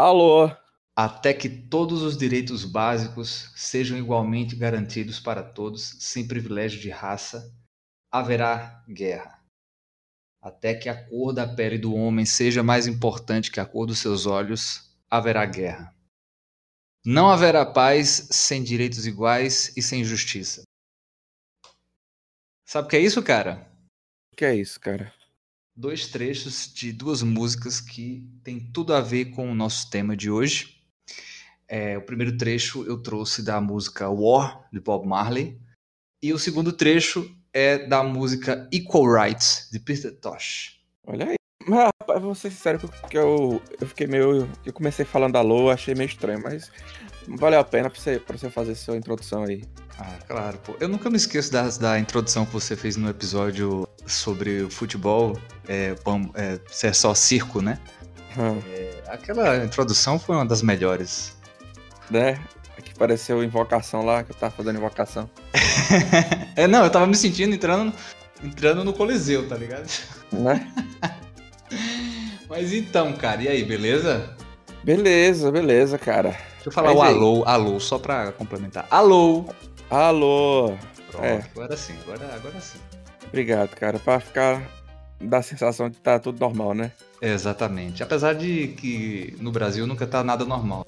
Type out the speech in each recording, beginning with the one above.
Alô? Até que todos os direitos básicos sejam igualmente garantidos para todos, sem privilégio de raça, haverá guerra. Até que a cor da pele do homem seja mais importante que a cor dos seus olhos, haverá guerra. Não haverá paz sem direitos iguais e sem justiça. Sabe o que é isso, cara? O que é isso, cara? Dois trechos de duas músicas que têm tudo a ver com o nosso tema de hoje. É, o primeiro trecho eu trouxe da música War, de Bob Marley. E o segundo trecho é da música Equal Rights, de Peter Tosh. Olha aí. Mas, rapaz, vou ser sincero que eu, eu fiquei meio. Eu comecei falando alô, achei meio estranho, mas valeu a pena pra você, pra você fazer sua introdução aí. Ah, claro, pô. Eu nunca me esqueço da, da introdução que você fez no episódio sobre o futebol, é, é, ser só circo, né? Hum. É, aquela introdução foi uma das melhores né? Que pareceu invocação lá, que eu tava fazendo invocação. é, não, eu tava me sentindo entrando, entrando no Coliseu, tá ligado? Né? Mas então, cara, e aí, beleza? Beleza, beleza, cara. Deixa eu falar Mas o alô, alô, só pra complementar. Alô! Alô! Pronto, é. agora sim, agora, agora sim. Obrigado, cara, pra ficar. dar a sensação de que tá tudo normal, né? Exatamente. Apesar de que no Brasil nunca tá nada normal.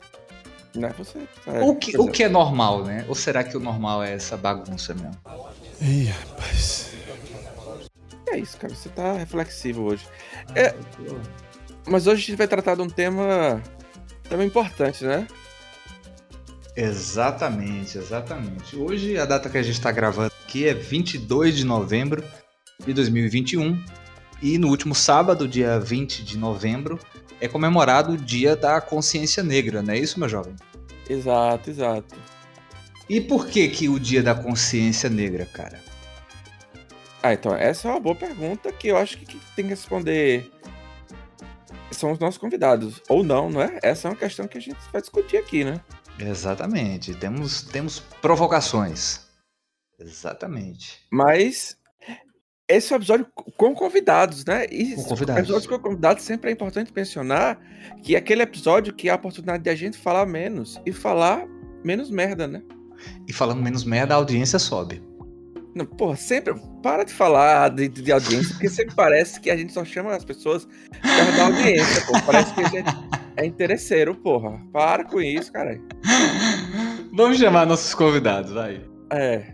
Né? Você, é, o, que, o que é normal, né? Ou será que o normal é essa bagunça mesmo? Ih, rapaz. É isso, cara. Você tá reflexivo hoje. É, mas hoje a gente vai tratar de um tema também importante, né? Exatamente, exatamente. Hoje a data que a gente está gravando aqui é 22 de novembro de 2021 e no último sábado, dia 20 de novembro, é comemorado o Dia da Consciência Negra, não é isso, meu jovem? Exato, exato. E por que que o Dia da Consciência Negra, cara? Ah, então, essa é uma boa pergunta que eu acho que tem que responder são os nossos convidados. Ou não, não é? Essa é uma questão que a gente vai discutir aqui, né? Exatamente. Temos, temos provocações. Exatamente. Mas esse é um episódio com convidados, né? E com convidados. episódio com convidados sempre é importante mencionar que é aquele episódio que é a oportunidade de a gente falar menos e falar menos merda, né? E falando menos merda, a audiência sobe. Não, porra, sempre. Para de falar de, de audiência, porque sempre parece que a gente só chama as pessoas para dar audiência, pô. Parece que a gente é interesseiro, porra. Para com isso, cara. Vamos chamar nossos convidados, vai. É.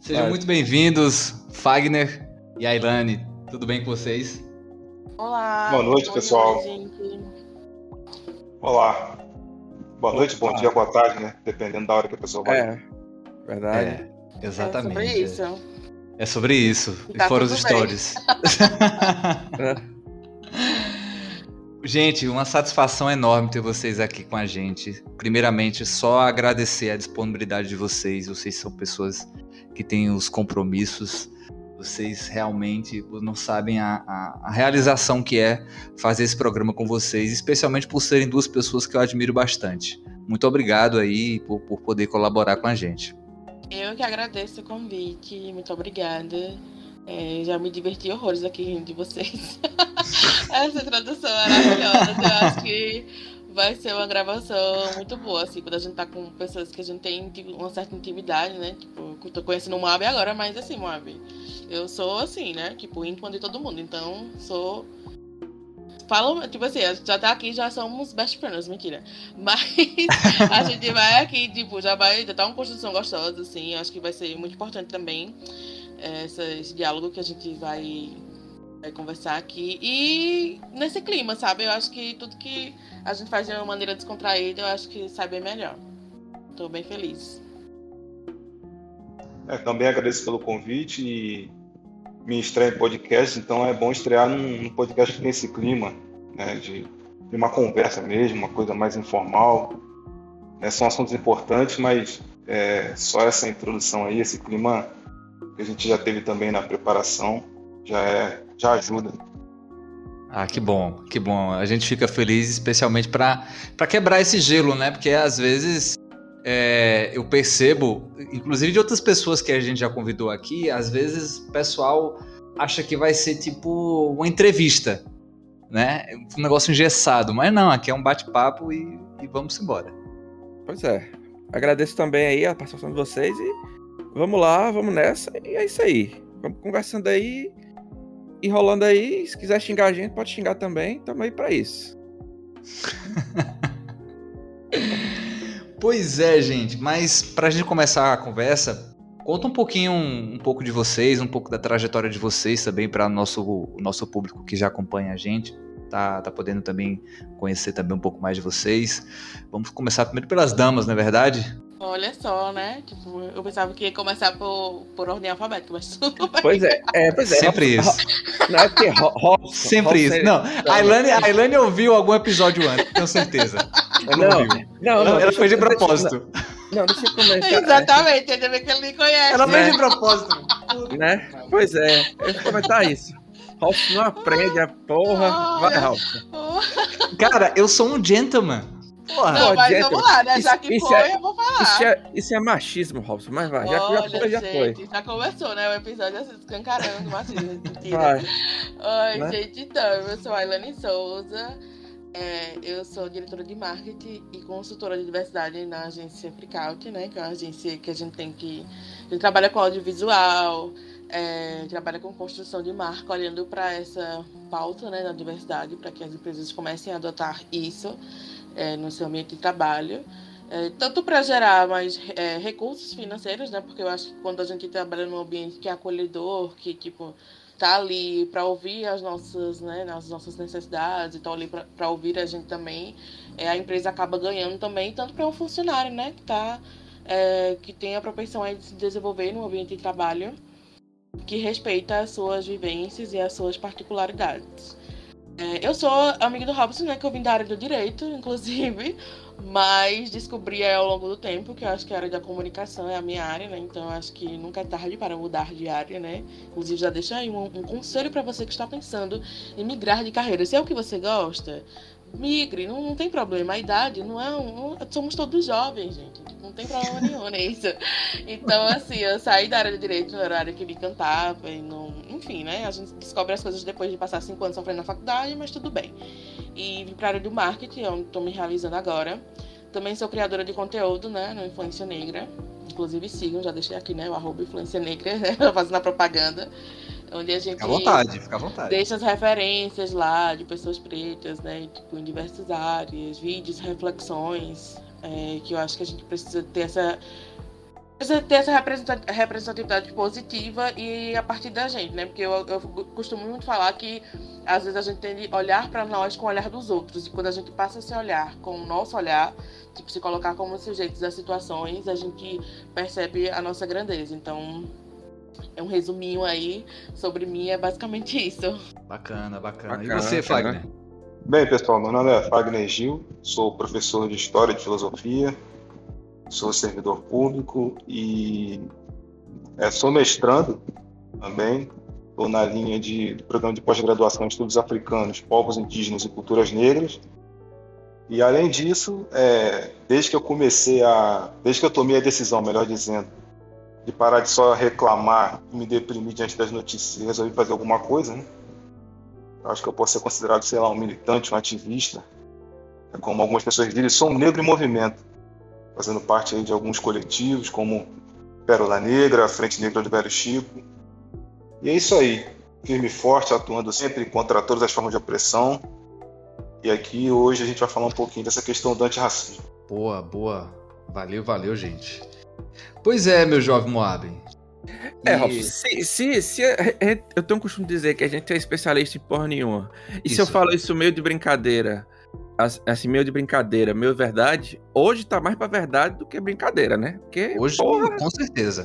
Sejam vai. muito bem-vindos, Fagner, e Ailane, tudo bem com vocês? Olá. Boa noite, pessoal. Olá. Boa noite, bom dia, boa tarde, né? Dependendo da hora que a pessoa vai. É, verdade. É, exatamente. É sobre isso. É sobre isso. Tá e foram os stories. Gente, uma satisfação enorme ter vocês aqui com a gente. Primeiramente, só agradecer a disponibilidade de vocês. Vocês são pessoas que têm os compromissos vocês realmente não sabem a, a, a, realização que é fazer esse programa com vocês, especialmente por serem duas pessoas que eu admiro bastante. Muito obrigado aí por, por poder colaborar com a gente. Eu que agradeço o convite, muito obrigada. É, já me diverti horrores aqui rindo de vocês. Essa introdução é maravilhosa. Eu acho que vai ser uma gravação muito boa, assim, quando a gente tá com pessoas que a gente tem uma certa intimidade, né? Tipo, eu tô conhecendo o Moab agora, mas assim, Moab, eu sou assim, né? Tipo, íntimo de todo mundo, então sou. Falo, tipo assim, já tá aqui, já somos best friends, mentira. Mas a gente vai aqui, tipo, já vai, já tá uma construção gostosa, assim, acho que vai ser muito importante também essa, esse diálogo que a gente vai é, conversar aqui. E nesse clima, sabe? Eu acho que tudo que a gente faz de uma maneira descontraída, eu acho que sai bem melhor. Estou bem feliz. É, também agradeço pelo convite e me estreia em podcast, então é bom estrear num, num podcast que tem esse clima, né, de, de, uma conversa mesmo, uma coisa mais informal. Né, são assuntos importantes, mas é, só essa introdução aí, esse clima que a gente já teve também na preparação, já é já ajuda. Ah, que bom, que bom. A gente fica feliz, especialmente para quebrar esse gelo, né? Porque às vezes é, eu percebo, inclusive de outras pessoas que a gente já convidou aqui, às vezes o pessoal acha que vai ser tipo uma entrevista. né? Um negócio engessado. Mas não, aqui é um bate-papo e, e vamos embora. Pois é. Agradeço também aí a participação de vocês e vamos lá, vamos nessa. E é isso aí. Vamos conversando aí e rolando aí. Se quiser xingar a gente, pode xingar também. Tamo aí pra isso. pois é, gente. Mas pra gente começar a conversa, conta um pouquinho, um, um pouco de vocês, um pouco da trajetória de vocês também para nosso o nosso público que já acompanha a gente. Tá, tá podendo também conhecer também um pouco mais de vocês. Vamos começar primeiro pelas damas, não é verdade? Olha só, né? Tipo, eu pensava que ia começar por, por ordem alfabética, mas tudo bem. Pois é, é, pois é. Sempre isso. Não é porque Robson. Sempre isso. Não, a Ilane, a Ilane ouviu algum episódio antes, tenho certeza. Não, não, não, não, Ela fez de propósito. Não, deixa eu comentar. Exatamente, ainda bem que ele me conhece. Ela fez né? de propósito. Né? Pois é, eu ia comentar isso. Robson não aprende a porra. Vai, Robson. Cara, eu sou um gentleman. Porra. Não, mas vamos lá, né? Já que isso foi, é- eu vou falar. Isso é, isso é machismo, Robson, mas vai. Já, já foi, já foi. gente, já começou, né? O episódio assim, escancarando, machismo. Mentira. Vai. Oi, Né? gente, então, eu sou a Ilane Souza. é, eu sou diretora de marketing e consultora de diversidade na agência Freakout, né? Que é uma agência que a gente tem que. A gente trabalha com audiovisual, é, trabalha com construção de marca, olhando para essa pauta né, da diversidade, para que as empresas comecem a adotar isso é, no seu ambiente de trabalho. É, tanto para gerar mais é, recursos financeiros, né? Porque eu acho que quando a gente trabalha num ambiente que é acolhedor, que tipo tá ali para ouvir as nossas, né, as nossas necessidades, e tá ali para ouvir a gente também, é, a empresa acaba ganhando também, tanto para um funcionário, né, que tá é, que tem a propensão a se desenvolver no ambiente de trabalho que respeita as suas vivências e as suas particularidades. É, eu sou amiga do Robson, né, que eu vim da área do direito, inclusive, mas descobri ao longo do tempo que eu acho que a área da comunicação é a minha área, né? Então acho que nunca é tarde para mudar de área, né? Inclusive já deixo aí um, um conselho para você que está pensando em migrar de carreira. Se é o que você gosta, migre, não, não tem problema. A idade não é um. somos todos jovens, gente. Não tem problema nenhum nisso. Então, assim, eu saí da área de direito, era a área que me encantava, e não. Enfim, né? A gente descobre as coisas depois de passar cinco anos sofrendo na faculdade, mas tudo bem. E vim para a área do marketing, é onde estou me realizando agora. Também sou criadora de conteúdo, né? No Influência Negra. Inclusive sigam, já deixei aqui, né? O arroba Influência Negra, né? Fazendo a propaganda. Onde a gente Fica à vontade, fica à vontade. deixa as referências lá de pessoas pretas, né? Tipo, em diversas áreas, vídeos, reflexões, é, que eu acho que a gente precisa ter essa. Precisa ter essa representa- representatividade positiva e a partir da gente, né? Porque eu, eu costumo muito falar que às vezes a gente tem de olhar para nós com o olhar dos outros. E quando a gente passa a se olhar com o nosso olhar, tipo, se colocar como sujeitos das situações, a gente percebe a nossa grandeza. Então, é um resuminho aí sobre mim, é basicamente isso. Bacana, bacana. Bacana, e você. Fagner? Bem, pessoal, meu nome é Fagner Gil, sou professor de História e de Filosofia, sou servidor público e é, sou mestrando também, estou na linha de, do programa de pós-graduação em Estudos Africanos, Povos Indígenas e Culturas Negras. E além disso, é, desde que eu comecei a, desde que eu tomei a decisão, melhor dizendo, de parar de só reclamar e me deprimir diante das notícias e resolvi fazer alguma coisa, né? Eu acho que eu posso ser considerado, sei lá, um militante, um ativista. É como algumas pessoas dizem, sou um negro em movimento, fazendo parte aí de alguns coletivos, como Pérola Negra, Frente Negra do Velho Chico. E é isso aí, firme e forte, atuando sempre contra todas as formas de opressão. E aqui hoje a gente vai falar um pouquinho dessa questão do antirracismo. Boa, boa. Valeu, valeu, gente. Pois é, meu jovem Moab. É, E- se, se, se a- a- eu tenho o costume de dizer que a gente é especialista em porra nenhuma. E se eu Isso. falo isso meio de brincadeira, assim, meio de brincadeira, meio verdade, hoje tá mais pra verdade do que brincadeira, né? Porque, Hoje, porra, com certeza.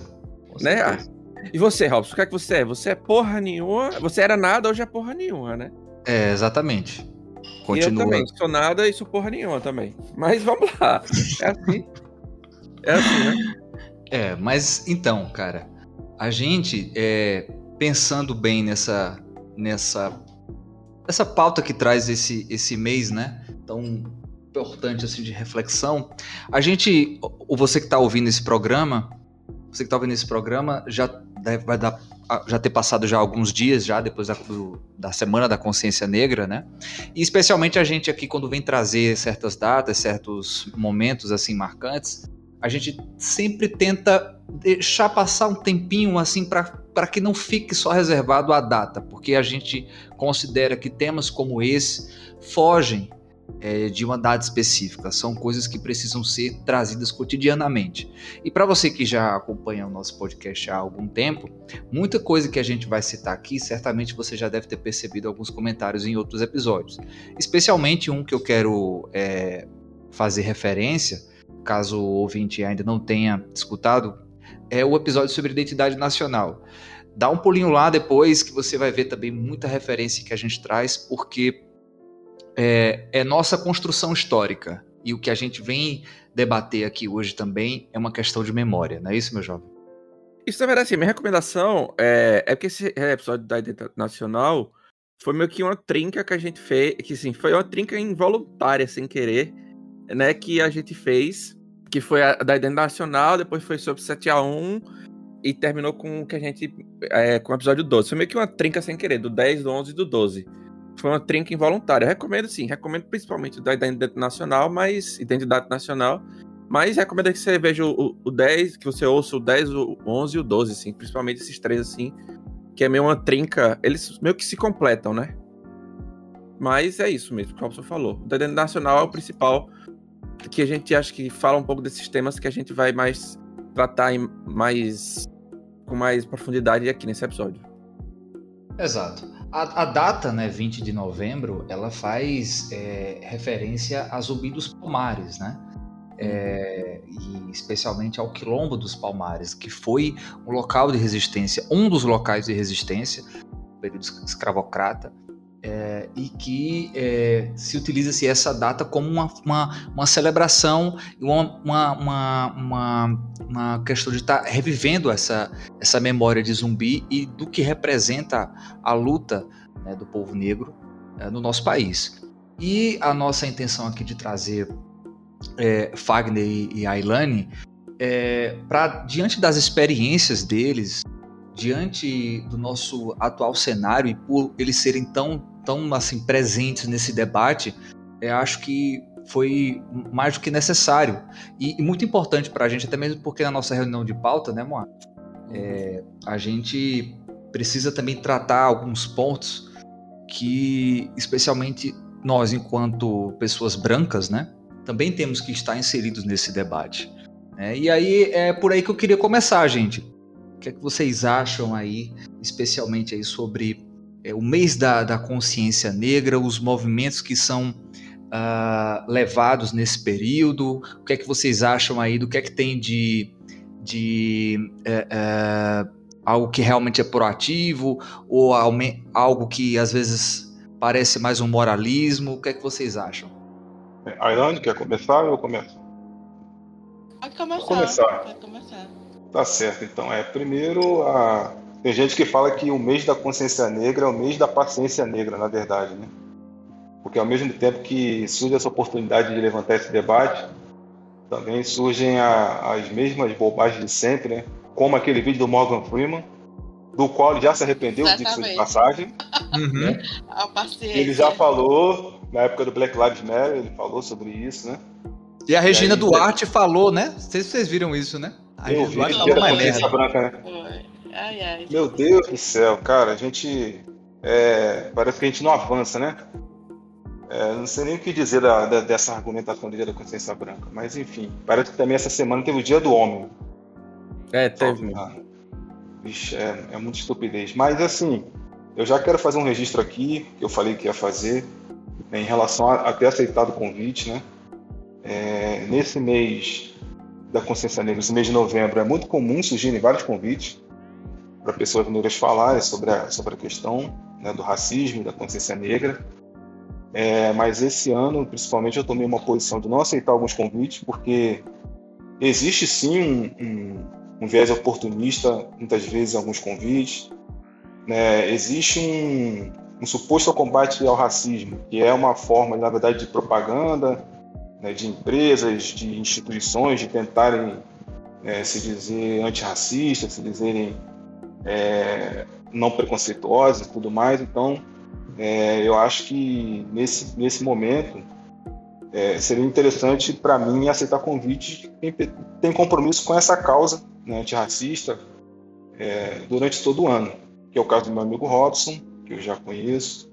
Com né? certeza. E você, Robson, o que é que você é? Você é porra nenhuma, você era nada, hoje é porra nenhuma, né? É, exatamente. E eu Continua. também, sou nada e sou porra nenhuma também. Mas vamos lá, é assim. É assim, né? É, mas então, cara, a gente, é, pensando bem nessa, nessa, essa pauta que traz esse, esse mês, né? Tão importante assim de reflexão, a gente, ou você que está ouvindo esse programa, você que está ouvindo esse programa, já deve, vai dar, já ter passado já alguns dias já depois da, do, da semana da consciência negra, né? E especialmente a gente aqui quando vem trazer certas datas, certos momentos assim marcantes, a gente sempre tenta deixar passar um tempinho assim para que não fique só reservado à data, porque a gente considera que temas como esse fogem é, de uma data específica, são coisas que precisam ser trazidas cotidianamente. E para você que já acompanha o nosso podcast há algum tempo, muita coisa que a gente vai citar aqui, certamente você já deve ter percebido alguns comentários em outros episódios, especialmente um que eu quero é, fazer referência caso o ouvinte ainda não tenha escutado, é o episódio sobre identidade nacional. Dá um pulinho lá depois que você vai ver também muita referência que a gente traz, porque é, é nossa construção histórica. E o que a gente vem debater aqui hoje também é uma questão de memória, não é isso, meu jovem? Isso, na verdade, assim, minha recomendação é, é porque esse episódio da Identidade Nacional foi meio que uma trinca que a gente fez, que sim, foi uma trinca involuntária, sem querer, né, que a gente fez, que foi a da Identidade Nacional, depois foi sobre 7 a 1 e terminou com o que a gente. É, com o episódio 12. Foi meio que uma trinca sem querer, do 10, do 11 e do 12. Foi uma trinca involuntária. Recomendo sim, recomendo principalmente da Identidade Nacional, mas. Identidade Nacional. Mas recomendo que você veja o, o 10, que você ouça o 10, o 11 e o 12, assim, principalmente esses três, assim, que é meio uma trinca. Eles meio que se completam, né? Mas é isso mesmo, como você falou. O Identidade Nacional é o principal que a gente acha que fala um pouco desses temas que a gente vai mais tratar em mais com mais profundidade aqui nesse episódio. Exato. A, a data, né, 20 de novembro, ela faz é, referência a Zumbi dos Palmares, né? É, e especialmente ao Quilombo dos Palmares, que foi um local de resistência, um dos locais de resistência, período escravocrata, é, e que é, se utiliza-se essa data como uma, uma, uma celebração, uma, uma, uma, uma, questão de estar tá revivendo essa, essa memória de zumbi e do que representa a luta né, do povo negro é, no nosso país. E a nossa intenção aqui de trazer é, Fagner e, e Ailane, é, para diante das experiências deles, diante do nosso atual cenário e por eles serem tão tão assim presentes nesse debate, eu acho que foi mais do que necessário e, e muito importante para a gente, até mesmo porque na nossa reunião de pauta, né, Moa, é, a gente precisa também tratar alguns pontos que, especialmente nós, enquanto pessoas brancas, né, também temos que estar inseridos nesse debate. Né? E aí é por aí que eu queria começar, gente. O que é que vocês acham aí, especialmente aí sobre é, o mês da, da consciência negra, os movimentos que são uh, levados nesse período. O que é que vocês acham aí do que é que tem de, de é, é, algo que realmente é proativo ou algo que às vezes parece mais um moralismo? O que é que vocês acham? Ailane, quer começar ou eu começo? Pode começar. começar. Pode começar. Tá certo, então. É, primeiro, a, tem gente que fala que o mês da consciência negra é o mês da paciência negra, na verdade, né? Porque ao mesmo tempo que surge essa oportunidade de levantar esse debate, também surgem a, as mesmas bobagens de sempre, né? Como aquele vídeo do Morgan Freeman, do qual ele já se arrependeu, disso de passagem. Uhum. Né? Ele já falou, na época do Black Lives Matter, ele falou sobre isso, né? E a Regina e aí, Duarte falou, né? Vocês, vocês viram isso, né? A eu vi, Duarte falou mais merda. Branca, né? Ai, ai. Meu Deus do céu, cara, a gente. É, parece que a gente não avança, né? É, não sei nem o que dizer da, da, dessa argumentação do Dia da Consciência Branca, mas enfim, parece que também essa semana teve o Dia do Homem. É, teve. Ah, vixe, é, é muita estupidez. Mas assim, eu já quero fazer um registro aqui, que eu falei que ia fazer, né, em relação a, a ter aceitado o convite, né? É, nesse mês da consciência negra, esse mês de novembro, é muito comum surgirem vários convites para pessoas negras falarem sobre a, sobre a questão né, do racismo, da consciência negra. É, mas esse ano, principalmente, eu tomei uma posição de não aceitar alguns convites, porque existe sim um, um, um viés oportunista, muitas vezes, em alguns convites. Né? Existe um, um suposto combate ao racismo, que é uma forma, na verdade, de propaganda, né, de empresas, de instituições, de tentarem é, se dizer antirracistas, se dizerem é, não preconceituosas e tudo mais. Então, é, eu acho que nesse, nesse momento é, seria interessante para mim aceitar convite quem tem compromisso com essa causa né, antirracista é, durante todo o ano, que é o caso do meu amigo Robson, que eu já conheço,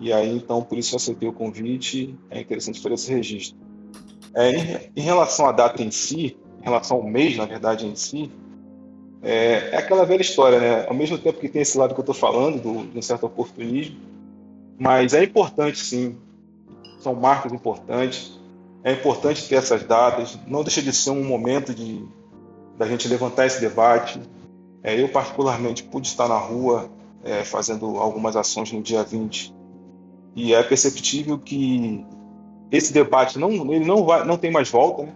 e aí então por isso eu aceitei o convite, é interessante fazer esse registro. É, em, em, relação à data em si, em relação ao mês, na verdade, em si, é, é aquela velha história, né? Ao mesmo tempo que tem esse lado que eu estou falando, do, de um certo oportunismo, mas é importante sim, são marcos importantes, é importante ter essas datas, não deixa de ser um momento de da gente levantar esse debate. É, eu, particularmente, pude estar na rua é, fazendo algumas ações no dia 20 e é perceptível que esse debate não, ele não, vai, não tem mais volta, né?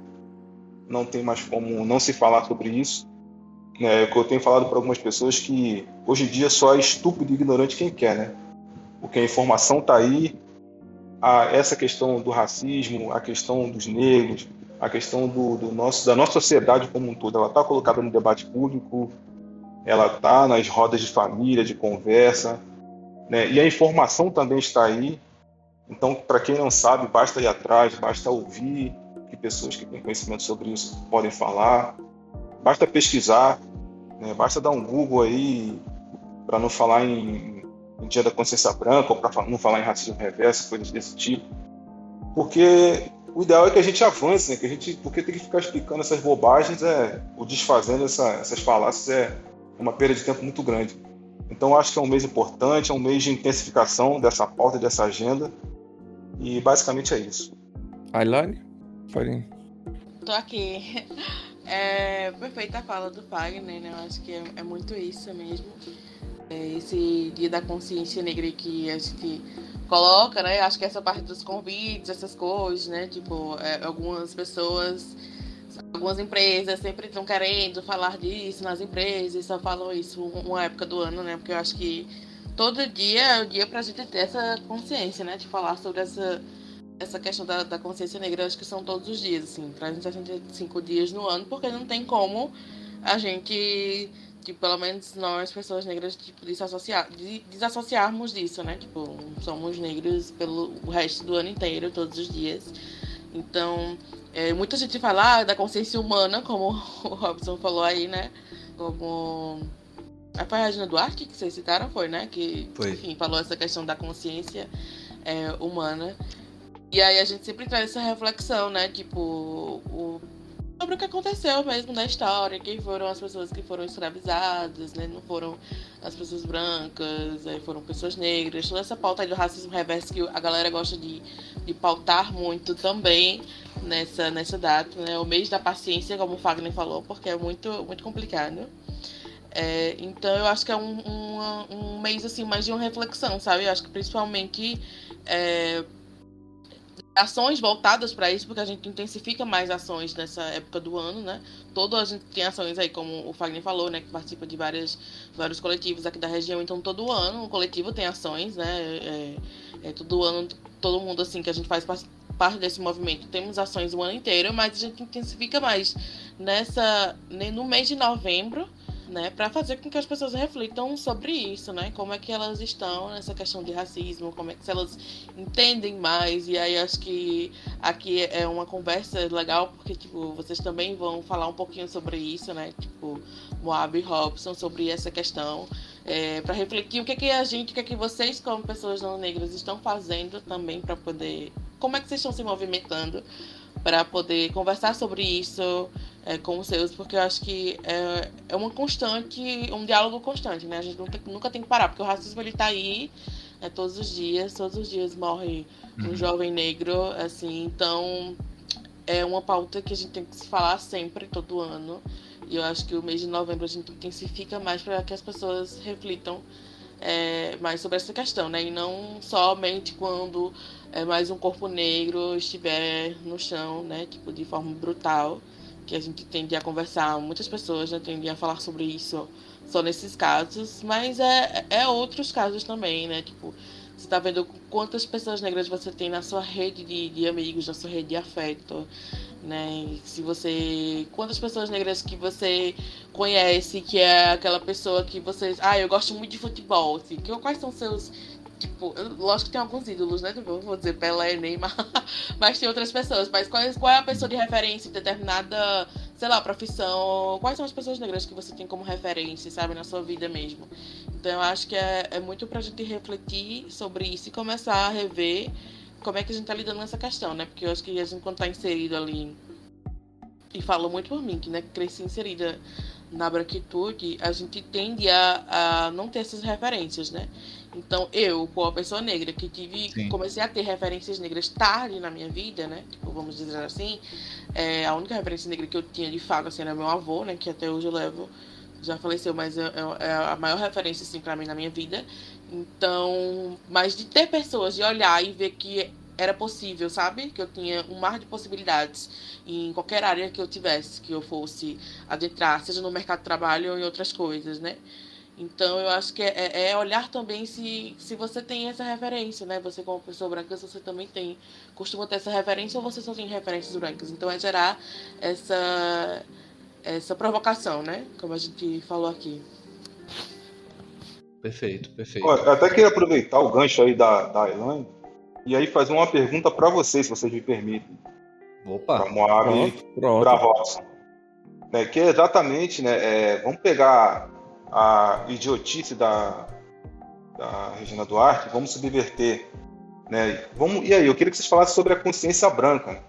não tem mais como não se falar sobre isso. É, eu tenho falado para algumas pessoas que hoje em dia só é estúpido e ignorante quem quer, né? Porque a informação está aí, a, essa questão do racismo, a questão dos negros, a questão do, do nosso, da nossa sociedade como um todo, ela está colocada no debate público, ela está nas rodas de família, de conversa, né? e a informação também está aí. Então, para quem não sabe, basta ir atrás, basta ouvir que pessoas que têm conhecimento sobre isso podem falar, basta pesquisar, né? basta dar um Google aí para não falar em, em, Dia da Consciência Branca ou para não falar em racismo reverso, coisas desse tipo, porque o ideal é que a gente avance, né? Que a gente, porque tem que ficar explicando essas bobagens, é, o desfazendo essa, essas falácias é uma perda de tempo muito grande. Então acho que é um mês importante, é um mês de intensificação dessa pauta, dessa agenda. E basicamente é isso. Ailane? Pode Tô aqui. É perfeita a fala do Fagner, né? Eu acho que é, é muito isso mesmo. É esse dia da consciência negra que a gente coloca, né? Acho que essa parte dos convites, essas coisas, né? Tipo, é, algumas pessoas, algumas empresas sempre estão querendo falar disso nas empresas, só falam isso uma época do ano, né? Porque eu acho que todo dia é o dia pra gente ter essa consciência, né? De falar sobre essa, essa questão da, da consciência negra, acho que são todos os dias, assim, 365 dias no ano, porque não tem como a gente tipo, pelo menos nós, pessoas negras, tipo, desassociar, desassociarmos disso, né? Tipo, somos negros pelo o resto do ano inteiro, todos os dias. Então, é, muita gente fala ah, da consciência humana, como o Robson falou aí, né? Como. A Regina Duarte que vocês citaram, foi, né? Que, foi. enfim, falou essa questão da consciência é, humana. E aí a gente sempre traz essa reflexão, né? Tipo, o sobre o que aconteceu mesmo na história, quem foram as pessoas que foram escravizadas, né? Não foram as pessoas brancas, foram pessoas negras, toda essa pauta aí do racismo reverso que a galera gosta de, de pautar muito também nessa, nessa data, né? O mês da paciência, como o Fagner falou, porque é muito, muito complicado. É, então eu acho que é um, um, um mês assim mais de uma reflexão, sabe? Eu acho que principalmente é, ações voltadas para isso, porque a gente intensifica mais ações nessa época do ano, né? Todo a gente tem ações aí, como o Fagner falou, né? Que participa de várias, vários coletivos aqui da região, então todo ano o coletivo tem ações, né? É, é, todo ano, todo mundo assim que a gente faz parte desse movimento, temos ações o ano inteiro, mas a gente intensifica mais nessa no mês de novembro né, para fazer com que as pessoas reflitam sobre isso, né? Como é que elas estão nessa questão de racismo, como é que elas entendem mais. E aí acho que aqui é uma conversa legal porque tipo, vocês também vão falar um pouquinho sobre isso, né? Tipo, Moab e Robson sobre essa questão. É, para refletir o que, que a gente, o que, que vocês, como pessoas não negras, estão fazendo também para poder. Como é que vocês estão se movimentando para poder conversar sobre isso, é, com os seus, porque eu acho que é, é uma constante, um diálogo constante, né? A gente nunca, nunca tem que parar, porque o racismo ele tá aí é, todos os dias, todos os dias morre um uhum. jovem negro, assim, então é uma pauta que a gente tem que se falar sempre, todo ano. E eu acho que o mês de novembro a gente intensifica mais para que as pessoas reflitam é, mais sobre essa questão, né? E não somente quando é, mais um corpo negro estiver no chão, né? Tipo, de forma brutal que a gente tende a conversar, muitas pessoas já tendem a falar sobre isso só nesses casos, mas é, é outros casos também, né? Tipo, você tá vendo quantas pessoas negras você tem na sua rede de, de amigos, na sua rede de afeto. né? Se você. Quantas pessoas negras que você conhece, que é aquela pessoa que você. Ah, eu gosto muito de futebol. Assim, quais são seus. Tipo, lógico que tem alguns ídolos, né? Tipo, vou dizer Pelé, Neymar, mas tem outras pessoas. Mas qual, qual é a pessoa de referência em determinada, sei lá, profissão? Quais são as pessoas negras que você tem como referência, sabe, na sua vida mesmo? Então eu acho que é, é muito pra gente refletir sobre isso e começar a rever como é que a gente tá lidando com essa questão, né? Porque eu acho que a gente, quando tá inserido ali, e falo muito por mim, que né, cresci inserida na branquitude, a gente tende a, a não ter essas referências, né? Então, eu, como pessoa negra, que tive, Sim. comecei a ter referências negras tarde na minha vida, né? Tipo, vamos dizer assim, é, a única referência negra que eu tinha de fato, assim, era meu avô, né? Que até hoje eu levo, já faleceu, mas é, é, é a maior referência, assim, pra mim na minha vida. Então, mas de ter pessoas, de olhar e ver que era possível, sabe? Que eu tinha um mar de possibilidades em qualquer área que eu tivesse, que eu fosse adentrar, seja no mercado de trabalho ou em outras coisas, né? Então eu acho que é, é, olhar também se, se você tem essa referência, né? Você como pessoa branca, você também tem, costuma ter essa referência ou você só tem referências brancas. Então é gerar essa, essa provocação, né? Como a gente falou aqui. Perfeito, perfeito. Olha, eu até queria aproveitar o gancho aí da, da Elaine e aí fazer uma pergunta para vocês, se vocês me permitem. Opa! Para Moab e para Robson. Né, que é exatamente, né, é, vamos pegar a idiotice da, da Regina Duarte, vamos subverter. Né? Vamos, e aí, eu queria que vocês falassem sobre a consciência branca.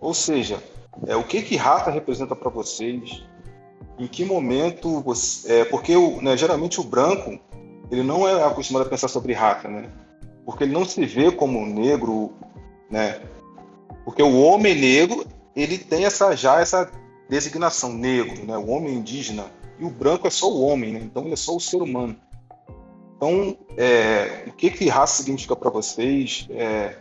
Ou seja, é, o que que raça representa para vocês? Em que momento você, é, porque o, né, geralmente o branco ele não é acostumado a pensar sobre raça, né? Porque ele não se vê como negro, né? Porque o homem negro ele tem essa já essa designação negro, né? O homem indígena e o branco é só o homem, né? Então ele é só o ser humano. Então, é, o que que raça significa para vocês? É,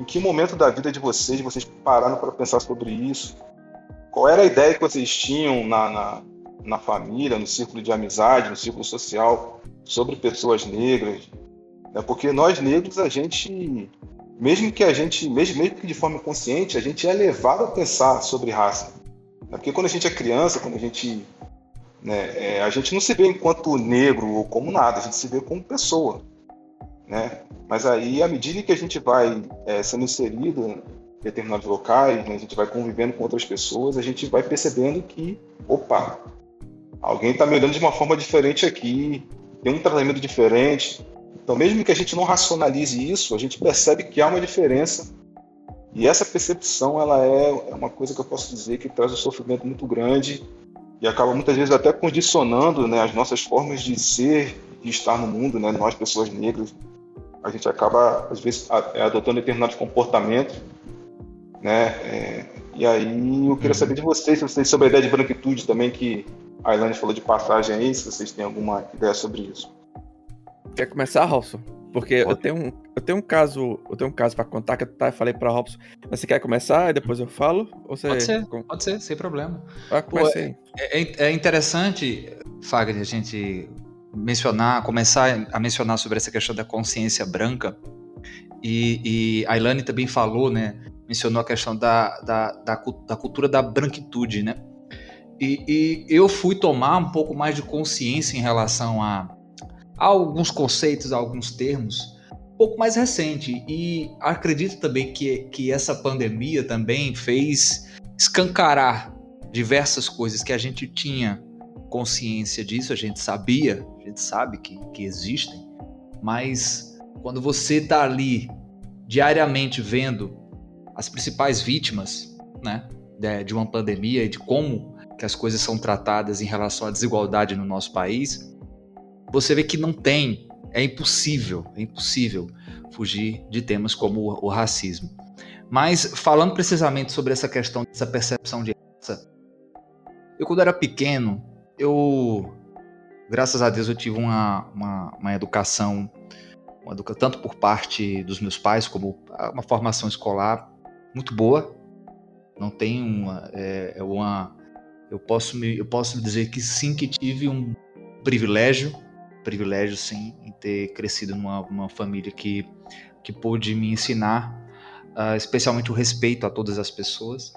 em que momento da vida de vocês vocês pararam para pensar sobre isso? Qual era a ideia que vocês tinham na, na, na família, no círculo de amizade, no círculo social, sobre pessoas negras? É porque nós negros, a gente, mesmo que a gente, mesmo, mesmo que de forma consciente, a gente é levado a pensar sobre raça. É porque quando a gente é criança, quando a gente né? É, a gente não se vê enquanto negro ou como nada, a gente se vê como pessoa. Né? Mas aí, à medida que a gente vai é, sendo inserido em determinados locais, né, a gente vai convivendo com outras pessoas, a gente vai percebendo que, opa, alguém está me olhando de uma forma diferente aqui, tem um tratamento diferente. Então, mesmo que a gente não racionalize isso, a gente percebe que há uma diferença. E essa percepção, ela é, é uma coisa que eu posso dizer que traz um sofrimento muito grande e acaba muitas vezes até condicionando né, as nossas formas de ser, de estar no mundo, né, nós pessoas negras, a gente acaba às vezes é, adotando determinados comportamentos, né, é, e aí eu queria saber de vocês, se vocês sobre a ideia de branquitude também, que a Ilane falou de passagem aí, se vocês têm alguma ideia sobre isso. Quer começar, Robson? Porque eu tenho, um, eu tenho um caso, eu tenho um caso para contar que eu tá, falei para Robson. Você quer começar e depois eu falo? Você... Pode ser, pode ser, sem problema. Ah, comecei. É, é, é interessante, Fagner, a gente mencionar, começar a mencionar sobre essa questão da consciência branca. E, e a Ilane também falou, né? Mencionou a questão da, da, da, da cultura da branquitude, né? E, e, eu fui tomar um pouco mais de consciência em relação a, alguns conceitos, alguns termos um pouco mais recente e acredito também que, que essa pandemia também fez escancarar diversas coisas que a gente tinha consciência disso, a gente sabia, a gente sabe que, que existem, mas quando você está ali diariamente vendo as principais vítimas né, de uma pandemia e de como que as coisas são tratadas em relação à desigualdade no nosso país, você vê que não tem, é impossível, é impossível fugir de temas como o, o racismo. Mas falando precisamente sobre essa questão dessa percepção de raça, eu quando era pequeno, eu, graças a Deus, eu tive uma, uma, uma educação, uma educa, tanto por parte dos meus pais como uma formação escolar muito boa. Não tem uma, é, é uma eu posso me, eu posso dizer que sim que tive um privilégio privilégio, sim, em ter crescido numa, família que, que pôde me ensinar, uh, especialmente o respeito a todas as pessoas.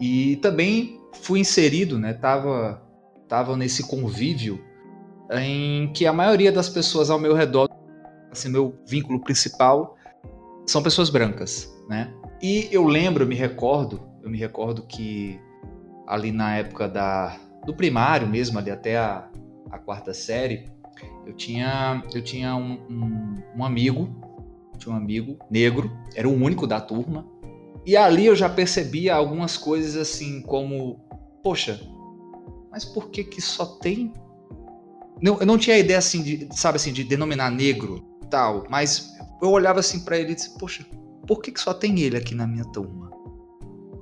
E também fui inserido, né? Tava, tava nesse convívio em que a maioria das pessoas ao meu redor, assim, meu vínculo principal, são pessoas brancas, né? E eu lembro, eu me recordo, eu me recordo que ali na época da, do primário mesmo, ali até a, a quarta série, eu tinha, eu tinha um, um, um amigo, tinha um amigo negro, era o único da turma, e ali eu já percebia algumas coisas assim, como, poxa, mas por que que só tem não, eu não tinha ideia assim de, sabe assim, de denominar negro, tal, mas eu olhava assim para ele e disse, poxa, por que, que só tem ele aqui na minha turma?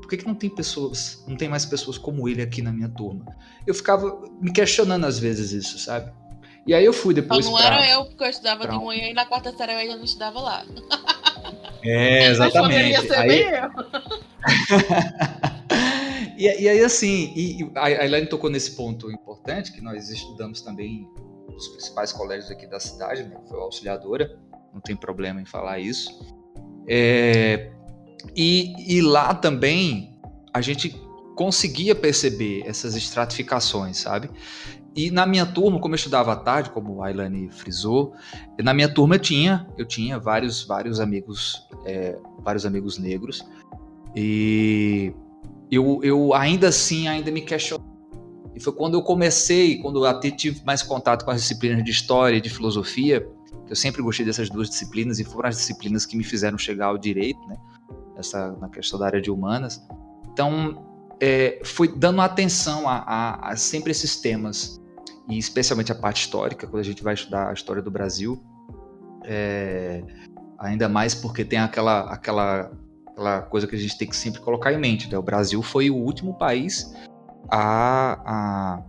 Por que, que não tem pessoas, não tem mais pessoas como ele aqui na minha turma? Eu ficava me questionando às vezes isso, sabe? E aí eu fui depois. Não, não pra, era eu, porque eu estudava pra... de manhã e na quarta série eu ainda não estudava lá. É, exatamente. Mas poderia ser aí... bem eu. e, e, aí, assim, e, a Elaine tocou nesse ponto importante, que nós estudamos também nos principais colégios aqui da cidade, né? Foi auxiliadora, não tem problema em falar isso. É, e, e lá também a gente conseguia perceber essas estratificações, sabe? E na minha turma, como eu estudava à tarde, como a Ailane frisou, na minha turma eu tinha, eu tinha vários, vários amigos, é, vários amigos negros. E eu, eu ainda assim ainda me questionei. E foi quando eu comecei, quando eu até tive mais contato com as disciplinas de história e de filosofia, que eu sempre gostei dessas duas disciplinas e foram as disciplinas que me fizeram chegar ao direito, né? Essa, na questão da área de humanas. Então, é, foi dando atenção a, a, a, sempre esses temas, e especialmente a parte histórica, quando a gente vai estudar a história do Brasil, é, ainda mais porque tem aquela, aquela, aquela coisa que a gente tem que sempre colocar em mente, né? o Brasil foi o último país a, a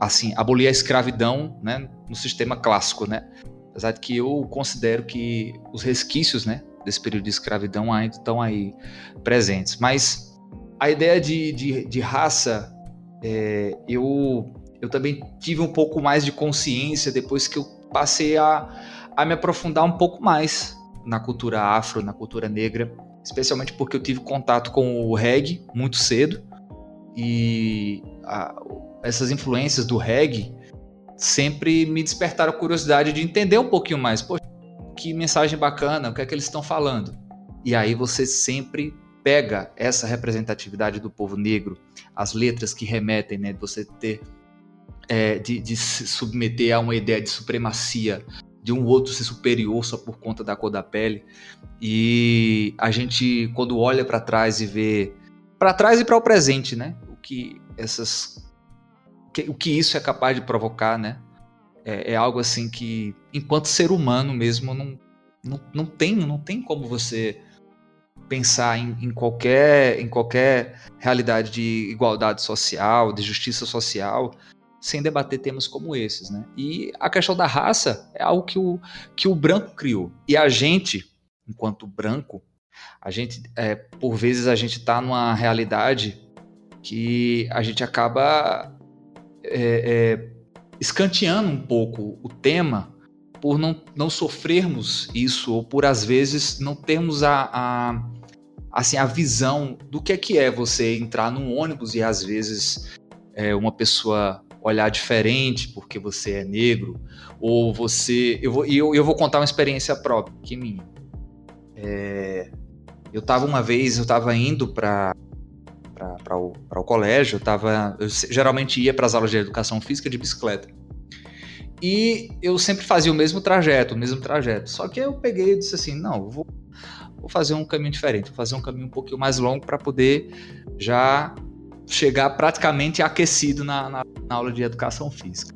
assim, abolir a escravidão né, no sistema clássico, né? Apesar de que eu considero que os resquícios né, desse período de escravidão ainda estão aí presentes. Mas a ideia de, de, de raça, é, eu, eu também tive um pouco mais de consciência depois que eu passei a, a me aprofundar um pouco mais na cultura afro, na cultura negra, especialmente porque eu tive contato com o reggae muito cedo e a, essas influências do reggae sempre me despertaram a curiosidade de entender um pouquinho mais. Poxa, que mensagem bacana, o que é que eles estão falando? E aí você sempre pega essa representatividade do povo negro, as letras que remetem, né, você ter é, de, de, se submeter a uma ideia de supremacia, de um outro ser superior só por conta da cor da pele. E a gente, quando olha para trás e vê para trás e para o presente, né, o que essas, que, o que isso é capaz de provocar, né, é, é algo assim que, enquanto ser humano mesmo, não, não, não tem, não tem como você pensar em, em, qualquer, em qualquer realidade de igualdade social, de justiça social, sem debater temas como esses, né? E a questão da raça é algo que o, que o branco criou. E a gente, enquanto branco, a gente, é, por vezes, a gente está numa realidade que a gente acaba é, é, escanteando um pouco o tema por não, não sofrermos isso, ou por, às vezes, não termos a, a assim, a visão do que é que é você entrar num ônibus e às vezes é, uma pessoa olhar diferente porque você é negro, ou você. Eu vou, eu, eu vou contar uma experiência própria, que minha. É, eu estava uma vez, eu estava indo para para o, o colégio, eu, tava, eu geralmente ia para as aulas de educação física de bicicleta. E eu sempre fazia o mesmo trajeto, o mesmo trajeto. Só que eu peguei e disse assim: não, vou vou fazer um caminho diferente, vou fazer um caminho um pouquinho mais longo para poder já chegar praticamente aquecido na, na, na, aula de educação física.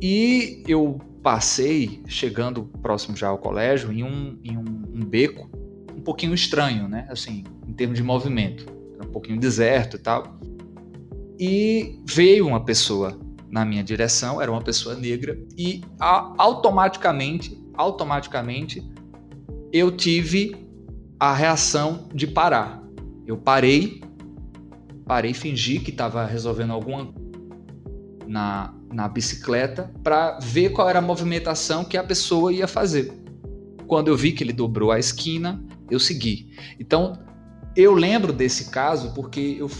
E eu passei, chegando próximo já ao colégio, em um, em um, um beco um pouquinho estranho, né? Assim, em termos de movimento. Era um pouquinho deserto e tal. E veio uma pessoa na minha direção, era uma pessoa negra, e a, automaticamente, automaticamente, eu tive a reação de parar. Eu parei, parei, fingi que estava resolvendo alguma na, na bicicleta para ver qual era a movimentação que a pessoa ia fazer. Quando eu vi que ele dobrou a esquina, eu segui. Então, eu lembro desse caso porque eu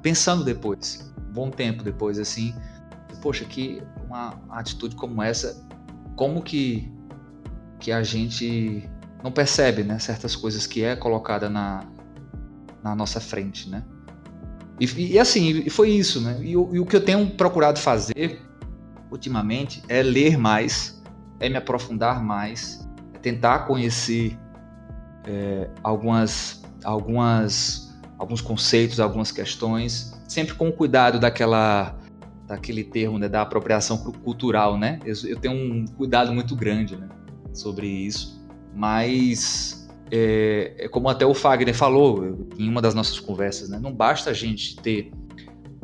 pensando depois, um bom tempo depois, assim, poxa, que uma atitude como essa, como que, que a gente não percebe, né, certas coisas que é colocada na, na nossa frente, né? E, e assim, foi isso, né? E, e, o que eu tenho procurado fazer ultimamente é ler mais, é me aprofundar mais, é tentar conhecer é, algumas, algumas, alguns conceitos, algumas questões, sempre com cuidado daquela daquele termo né, da apropriação cultural, né? Eu, eu, tenho um cuidado muito grande né, sobre isso, mas é, é, como até o Fagner falou em uma das nossas conversas, né? Não basta a gente ter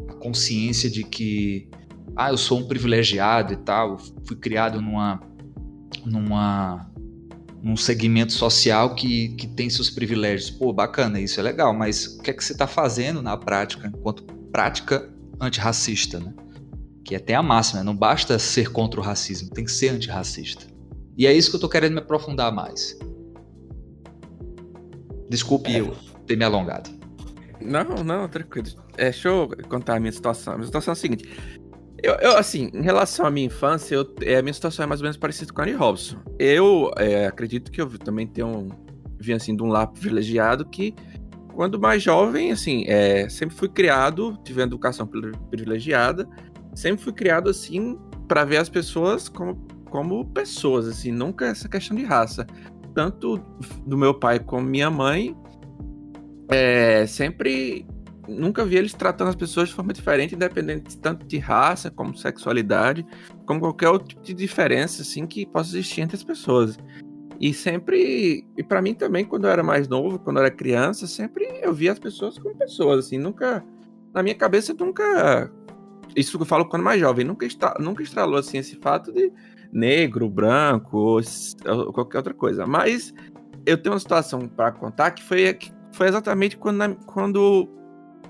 a consciência de que ah, eu sou um privilegiado e tal, fui criado numa numa num segmento social que, que tem seus privilégios. Pô, bacana, isso é legal, mas o que é que você está fazendo na prática, enquanto prática antirracista, né? Que é até a máxima, né? não basta ser contra o racismo, tem que ser antirracista. E é isso que eu estou querendo me aprofundar mais. Desculpe é. eu ter me alongado. Não, não, tranquilo. É, deixa eu contar a minha situação. A minha situação é a seguinte. Eu, eu, assim, em relação à minha infância, eu, é, a minha situação é mais ou menos parecida com a de Robson. Eu é, acredito que eu também tenho um, vim assim de um lar privilegiado que, quando mais jovem, assim, é, sempre fui criado, tive uma educação privilegiada, sempre fui criado assim para ver as pessoas como, como pessoas, assim, nunca essa questão de raça. Tanto do meu pai como minha mãe, é, sempre nunca vi eles tratando as pessoas de forma diferente, independente tanto de raça, como sexualidade, como qualquer outro tipo de diferença assim que possa existir entre as pessoas. E sempre, e para mim também, quando eu era mais novo, quando eu era criança, sempre eu via as pessoas como pessoas, assim, nunca na minha cabeça nunca isso que eu falo quando mais jovem, nunca estra, nunca estralou assim esse fato de negro, branco ou, qualquer outra coisa. Mas eu tenho uma situação para contar que foi que foi exatamente quando, na, quando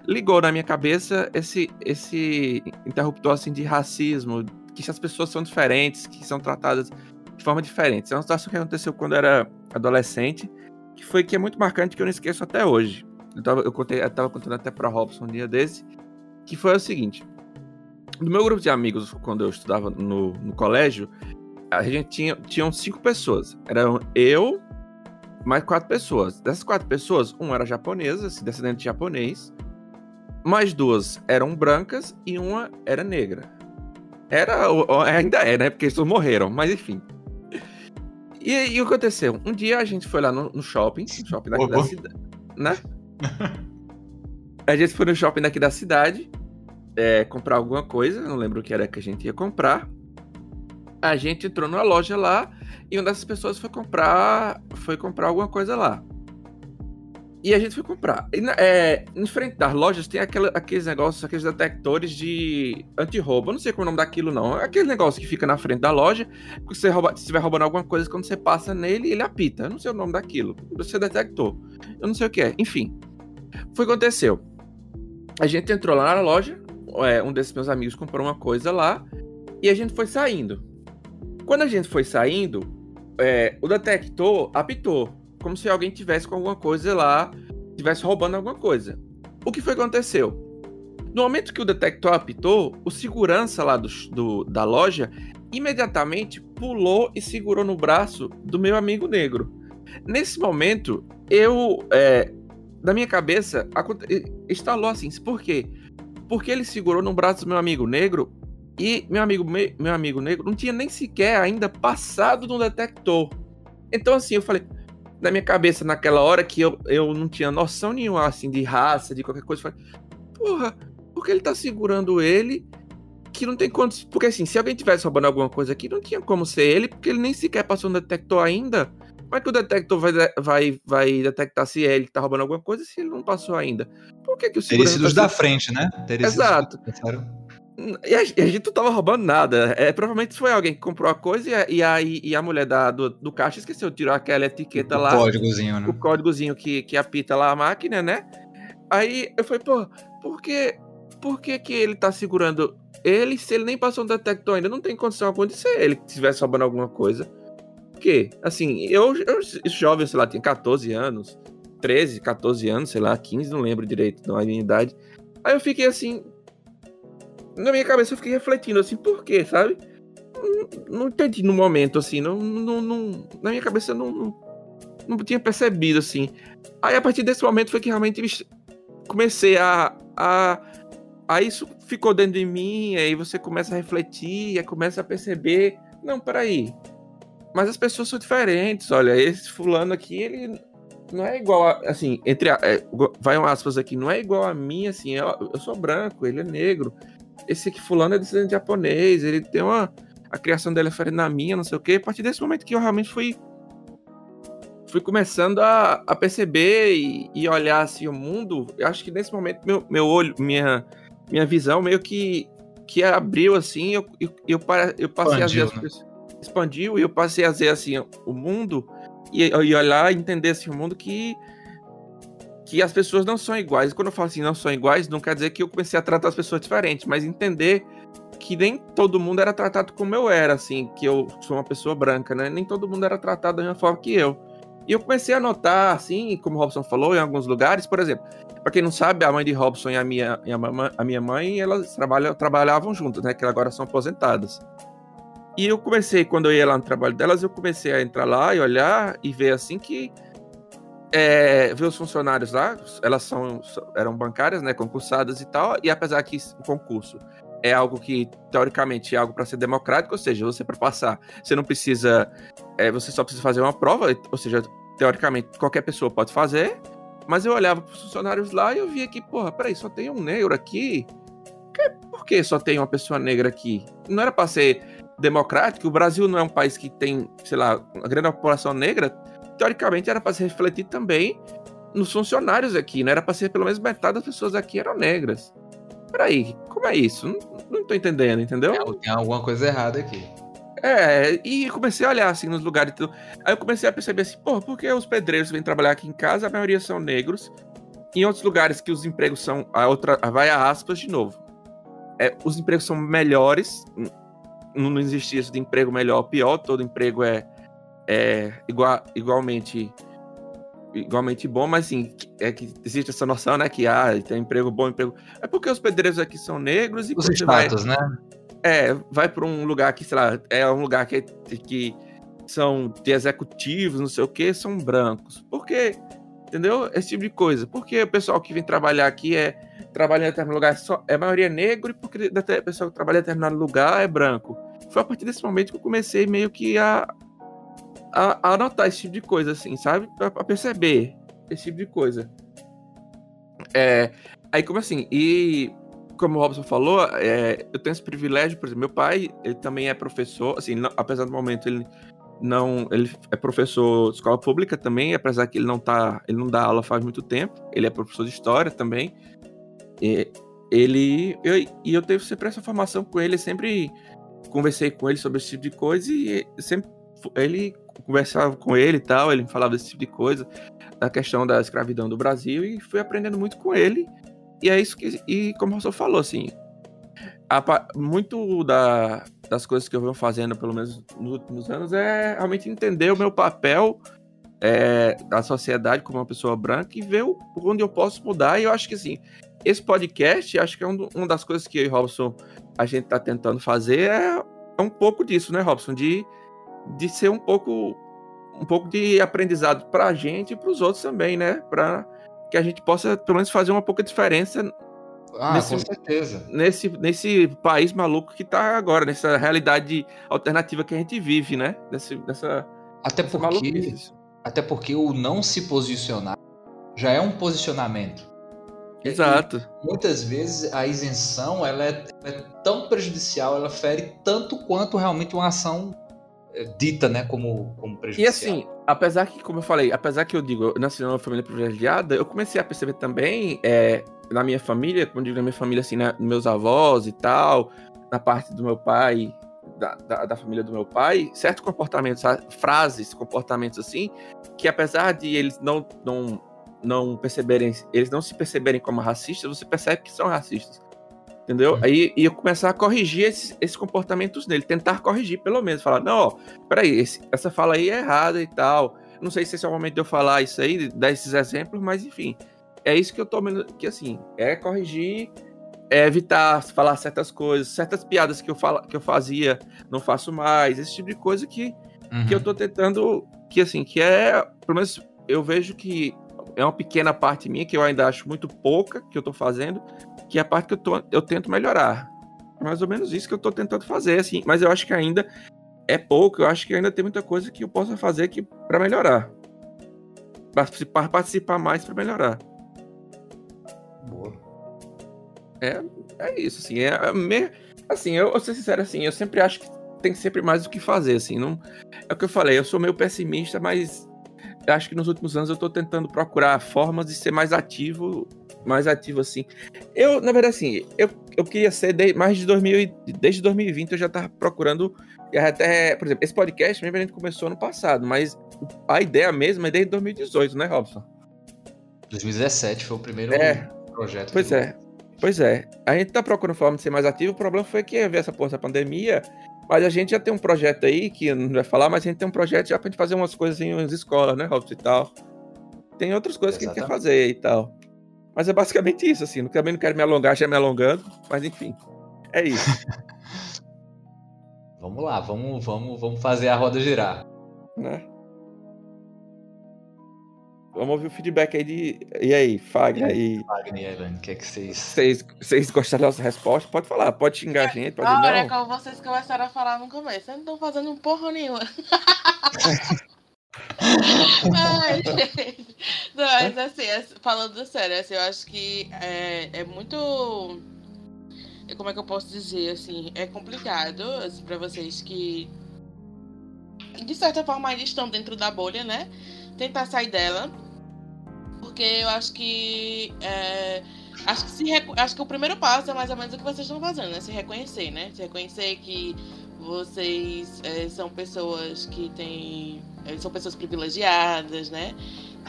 ligou na minha cabeça esse, esse interruptor assim de racismo, que as pessoas são diferentes, que são tratadas de forma diferente. É uma situação que aconteceu quando eu era adolescente, que foi que é muito marcante que eu não esqueço até hoje. Eu tava, eu contei, eu tava contando até para Robson um dia desse, que foi o seguinte. No meu grupo de amigos, quando eu estudava no, no colégio, a gente tinha tinham cinco pessoas. Eram eu, mais quatro pessoas. Dessas quatro pessoas, uma era japonesa, descendente de japonês, mais duas eram brancas e uma era negra. Era, ainda é, né? Porque eles morreram, mas enfim. E, e o que aconteceu? Um dia a gente foi lá no, no shopping, shopping daqui da cidade, né? a gente foi no shopping daqui da cidade é, comprar alguma coisa, não lembro o que era que a gente ia comprar. A gente entrou numa loja lá e uma dessas pessoas foi comprar, foi comprar alguma coisa lá. E a gente foi comprar. E, é, das lojas tem aquela, aqueles negócios, aqueles detectores de anti-roubo. Não sei como é o nome daquilo, não. É aquele negócio que fica na frente da loja. Que você rouba, se estiver roubando alguma coisa, quando você passa nele, ele apita. Eu não sei o nome daquilo. Você detectou. Eu não sei o que é. Enfim. Foi o que aconteceu. A gente entrou lá na loja. É, um desses meus amigos comprou uma coisa lá. E a gente foi saindo. Quando a gente foi saindo, é, o detector apitou como se alguém tivesse com alguma coisa lá, tivesse roubando alguma coisa. O que foi que aconteceu? No momento que o detector apitou, o segurança lá do, do, da loja imediatamente pulou e segurou no braço do meu amigo negro. Nesse momento, eu, é, na minha cabeça, instalou assim. Por quê? Porque ele segurou no braço do meu amigo negro e meu amigo, meu amigo negro não tinha nem sequer ainda passado no detector. Então, assim, eu falei, na minha cabeça naquela hora que eu, eu não tinha noção nenhuma, assim, de raça, de qualquer coisa. Eu falei, porra, por que ele tá segurando ele? Que não tem quantos. Porque assim, se alguém tivesse roubando alguma coisa aqui, não tinha como ser ele, porque ele nem sequer passou no detector ainda. Como é que o detector vai, vai, vai detectar se é ele que tá roubando alguma coisa se ele não passou ainda? Por que, que o segurança. Teria sido tá da frente, né? Teria Exato. E a, e a, gente não tava roubando nada. É, provavelmente foi alguém que comprou a coisa e e a, e a mulher da, do, do caixa esqueceu de tirar aquela etiqueta o lá. O códigozinho, né? O códigozinho que, que apita lá a máquina, né? Aí eu falei, pô, por que, por que, que ele tá segurando ele se ele nem passou um detector ainda? Não tem condição alguma de ser ele que estivesse roubando alguma coisa. Porque, assim, eu, eu jovem, sei lá, tinha 14 anos, 13, 14 anos, sei lá, 15, não lembro direito da minha idade. Aí eu fiquei assim. Na minha cabeça eu fiquei refletindo assim, por quê, sabe? Não, não entendi no momento, assim, não, não, não na minha cabeça eu não, não, não tinha percebido, assim. Aí a partir desse momento foi que realmente comecei a, a. Aí isso ficou dentro de mim, aí você começa a refletir, aí começa a perceber. Não, peraí. Mas as pessoas são diferentes. Olha, esse fulano aqui, ele não é igual a, assim, entre a, é, vai um aspas aqui, não é igual a mim, assim, eu, eu, sou branco, ele é negro. Esse aqui fulano é descendente japonês, ele tem uma a criação dele é diferente na minha, não sei o quê. A partir desse momento que eu realmente fui fui começando a, a perceber e, e, olhar assim o mundo, eu acho que nesse momento meu, meu olho, minha minha visão meio que que abriu assim, eu, eu, eu, eu passei expandiu, a ver né? Expandiu e eu passei a ver assim o mundo e, e olhar e entender assim, o mundo que que as pessoas não são iguais. Quando eu falo assim, não são iguais, não quer dizer que eu comecei a tratar as pessoas diferentes, mas entender que nem todo mundo era tratado como eu era, assim, que eu sou uma pessoa branca, né? Nem todo mundo era tratado da mesma forma que eu. E eu comecei a notar, assim, como o Robson falou, em alguns lugares, por exemplo, para quem não sabe, a mãe de Robson e a minha, a minha mãe, elas trabalham, trabalhavam juntas, né? Que agora são aposentadas. E eu comecei, quando eu ia lá no trabalho delas, eu comecei a entrar lá e olhar e ver assim que é, ver os funcionários lá, elas são eram bancárias, né, concursadas e tal, e apesar que o concurso é algo que teoricamente é algo para ser democrático, ou seja, você para passar, você não precisa, é, você só precisa fazer uma prova, ou seja, teoricamente qualquer pessoa pode fazer. Mas eu olhava para os funcionários lá e eu via que, porra, peraí, só tem um negro aqui. Por que só tem uma pessoa negra aqui? Não era para ser democrático, o Brasil não é um país que tem, sei lá, uma grande população negra, teoricamente era para se refletir também nos funcionários aqui, não era para ser pelo menos metade das pessoas aqui eram negras. Peraí, como é isso? Não, não tô entendendo, entendeu? É, tem alguma coisa errada aqui. É, e comecei a olhar assim nos lugares. Aí eu comecei a perceber assim, pô, por que os pedreiros vêm trabalhar aqui em casa, a maioria são negros. Em outros lugares que os empregos são. A outra. Vai a aspas de novo. É, os empregos são melhores, não existe isso de emprego melhor ou pior, todo emprego é, é igual, igualmente igualmente bom, mas assim, é que existe essa noção, né, que ah, tem emprego bom, emprego. É porque os pedreiros aqui são negros e os status, vai, né? É, vai para um lugar que, sei lá, é um lugar que, que são de executivos, não sei o que, são brancos. Por quê? Entendeu? Esse tipo de coisa. Porque o pessoal que vem trabalhar aqui é trabalha em determinado lugar só, é maioria negro e porque o pessoal que trabalha em determinado lugar é branco. Foi a partir desse momento que eu comecei meio que a, a, a anotar esse tipo de coisa, assim, sabe? Pra, pra perceber esse tipo de coisa. É, aí, como assim, e como o Robson falou, é, eu tenho esse privilégio, por exemplo, meu pai, ele também é professor, assim, não, apesar do momento ele não, ele é professor de escola pública também, apesar que ele não tá, ele não dá aula faz muito tempo, ele é professor de história também. E ele eu, e eu tive sempre essa formação com ele, sempre conversei com ele sobre esse tipo de coisa e sempre ele conversava com ele e tal, ele falava desse tipo de coisa, da questão da escravidão do Brasil e fui aprendendo muito com ele. E é isso que e como você falou assim, a, muito da, das coisas que eu venho fazendo, pelo menos nos últimos anos, é realmente entender o meu papel é, da sociedade como uma pessoa branca e ver o, onde eu posso mudar. E eu acho que assim, esse podcast, acho que é um, uma das coisas que eu e Robson a gente está tentando fazer é, é, um pouco disso, né, Robson? De, de ser um pouco um pouco de aprendizado para a gente e para os outros também, né? Para que a gente possa pelo menos fazer uma pouca diferença ah, nesse, com certeza. Nesse, nesse país maluco que está agora, nessa realidade alternativa que a gente vive, né? Nesse, nessa, até porque, até porque o não se posicionar já é um posicionamento. Exato. E muitas vezes a isenção ela é, ela é, tão prejudicial, ela fere tanto quanto realmente uma ação é, dita, né, como, como prejudicial. E assim, apesar que, como eu falei, apesar que eu digo, eu nasci numa família privilegiada, eu comecei a perceber também, é, na minha família, eu digo na minha família, assim, meus avós e tal, na parte do meu pai, da, da, da, família do meu pai, certos comportamentos, frases, comportamentos assim, que apesar de eles não, não não perceberem, eles não se perceberem como racistas, você percebe que são racistas. Entendeu? Uhum. Aí e eu começar a corrigir esses, esses, comportamentos nele, tentar corrigir, pelo menos, falar, não, ó, peraí, esse, essa fala aí é errada e tal. não sei se esse é o momento de eu falar isso aí, dar esses exemplos, mas enfim. É isso que eu tô que assim, é corrigir, é evitar falar certas coisas, certas piadas que eu, fala, que eu fazia, não faço mais, esse tipo de coisa que, uhum. que eu tô tentando, que assim, que é, pelo menos eu vejo que é uma pequena parte minha, que eu ainda acho muito pouca, que eu tô fazendo, que é a parte que eu, tô, eu tento melhorar. É mais ou menos isso que eu tô tentando fazer, assim, mas eu acho que ainda é pouco, eu acho que ainda tem muita coisa que eu possa fazer aqui para melhorar. Participar, participar mais para melhorar. Boa. É, é isso, assim. É, é me, assim, eu, eu vou ser sincero, assim, eu sempre acho que tem sempre mais o que fazer, assim. Não, é o que eu falei, eu sou meio pessimista, mas acho que nos últimos anos eu tô tentando procurar formas de ser mais ativo, mais ativo assim. Eu, na verdade, assim, eu, eu queria ser de, mais de 2000, desde 2020 eu já tava procurando até, por exemplo, esse podcast mesmo a gente começou no passado, mas a ideia mesma é desde 2018, né, Robson? 2017 foi o primeiro é, projeto. Pois é. Pois é. A gente tá procurando forma de ser mais ativo, o problema foi que havia essa porra da pandemia, mas a gente já tem um projeto aí, que não vai falar, mas a gente tem um projeto já pra gente fazer umas coisas em umas escolas, né, Robson, e tal. Tem outras coisas Exatamente. que a gente quer fazer e tal. Mas é basicamente isso, assim. Também não quero me alongar, já me alongando, mas enfim. É isso. Vamos lá, vamos, vamos, vamos fazer a roda girar. Né? Vamos ouvir o feedback aí de. E aí, Fagner aí. Fagner e Evan, o que é que vocês. Vocês, vocês gostaram da nossa resposta? Pode falar, pode xingar a gente, pode não. Olha, como vocês começaram a falar no começo, vocês não estão fazendo porra nenhuma. Ai, não, mas assim, é, falando sério, assim, eu acho que é, é muito como é que eu posso dizer, assim, é complicado assim, para vocês que de certa forma ainda estão dentro da bolha, né? Tentar sair dela. Porque eu acho que. É, acho que se acho que o primeiro passo é mais ou menos o que vocês estão fazendo, né? Se reconhecer, né? Se reconhecer que vocês é, são pessoas que têm. É, são pessoas privilegiadas, né?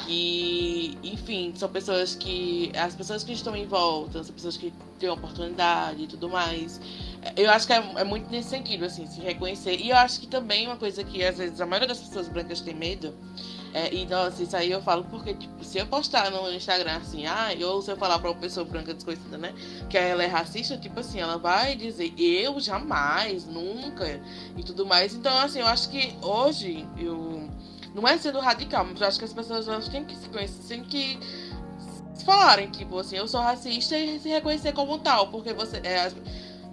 que, enfim, são pessoas que. As pessoas que estão em volta, são pessoas que têm oportunidade e tudo mais. Eu acho que é, é, muito nesse sentido, assim, se reconhecer. E eu acho que também uma coisa que às vezes a maioria das pessoas brancas tem medo. É, e nossa, isso aí eu falo porque, tipo, se eu postar no Instagram assim, ah, ou se eu falar pra uma pessoa branca desconhecida, né, que ela é racista, tipo assim, ela vai dizer, eu jamais, nunca, e tudo mais. Então, assim, eu acho que hoje eu não é sendo radical, mas eu acho que as pessoas elas têm que se conhecer, têm que falarem, tipo assim, eu sou racista e se reconhecer como tal, porque você, é, as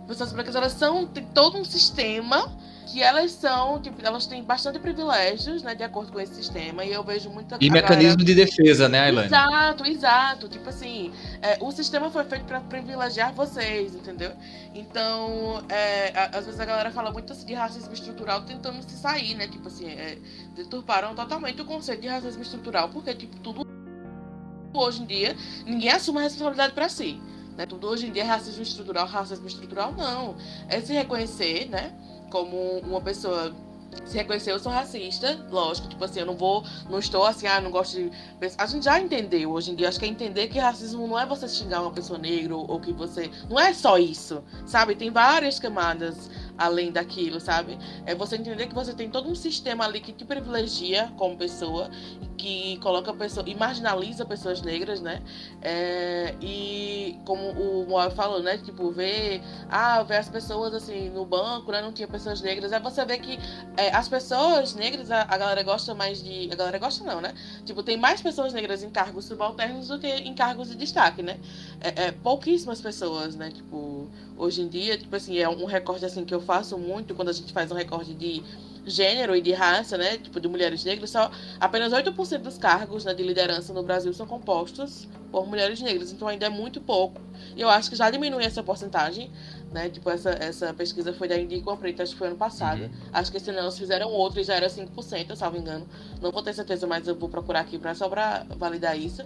pessoas brancas elas são, tem todo um sistema que elas são, tipo, elas têm bastante privilégios, né, de acordo com esse sistema, e eu vejo muita E mecanismo galera... de defesa, né, Ailane? Exato, exato. Tipo assim, é, o sistema foi feito para privilegiar vocês, entendeu? Então, é, às vezes a galera fala muito assim, de racismo estrutural tentando se sair, né? Tipo assim, é, deturparam totalmente o conceito de racismo estrutural, porque, tipo, tudo hoje em dia, ninguém assume a responsabilidade para si. Né? Tudo hoje em dia é racismo estrutural, racismo estrutural não. É se reconhecer, né? Como uma pessoa se reconhecer, eu sou racista, lógico, tipo assim, eu não vou, não estou assim, ah, não gosto de. A gente já entendeu hoje em dia, acho que é entender que racismo não é você xingar uma pessoa negra ou, ou que você. Não é só isso, sabe? Tem várias camadas além daquilo, sabe? É você entender que você tem todo um sistema ali que te privilegia como pessoa, que coloca pessoa e marginaliza pessoas negras, né? É, e como o Moab falou, né? Tipo, ver, ah, ver as pessoas assim no banco, né? Não tinha pessoas negras. Aí você vê que é, as pessoas negras, a, a, galera gosta mais de. A galera gosta não, né? Tipo, tem mais pessoas negras em cargos subalternos do que em cargos de destaque, né? É, é pouquíssimas pessoas, né? Tipo, hoje em dia, tipo assim, é um recorte assim que eu faço muito quando a gente faz um recorte de gênero e de raça, né, tipo de mulheres negras, só apenas 8% dos cargos né, de liderança no Brasil são compostos por mulheres negras, então ainda é muito pouco. E eu acho que já diminui essa porcentagem, né, tipo essa, essa pesquisa foi da Indico Preta, acho que foi ano passado. Uhum. Acho que esse eles fizeram outro e já era 5%, salvo engano. Não vou ter certeza, mas eu vou procurar aqui pra, só para validar isso.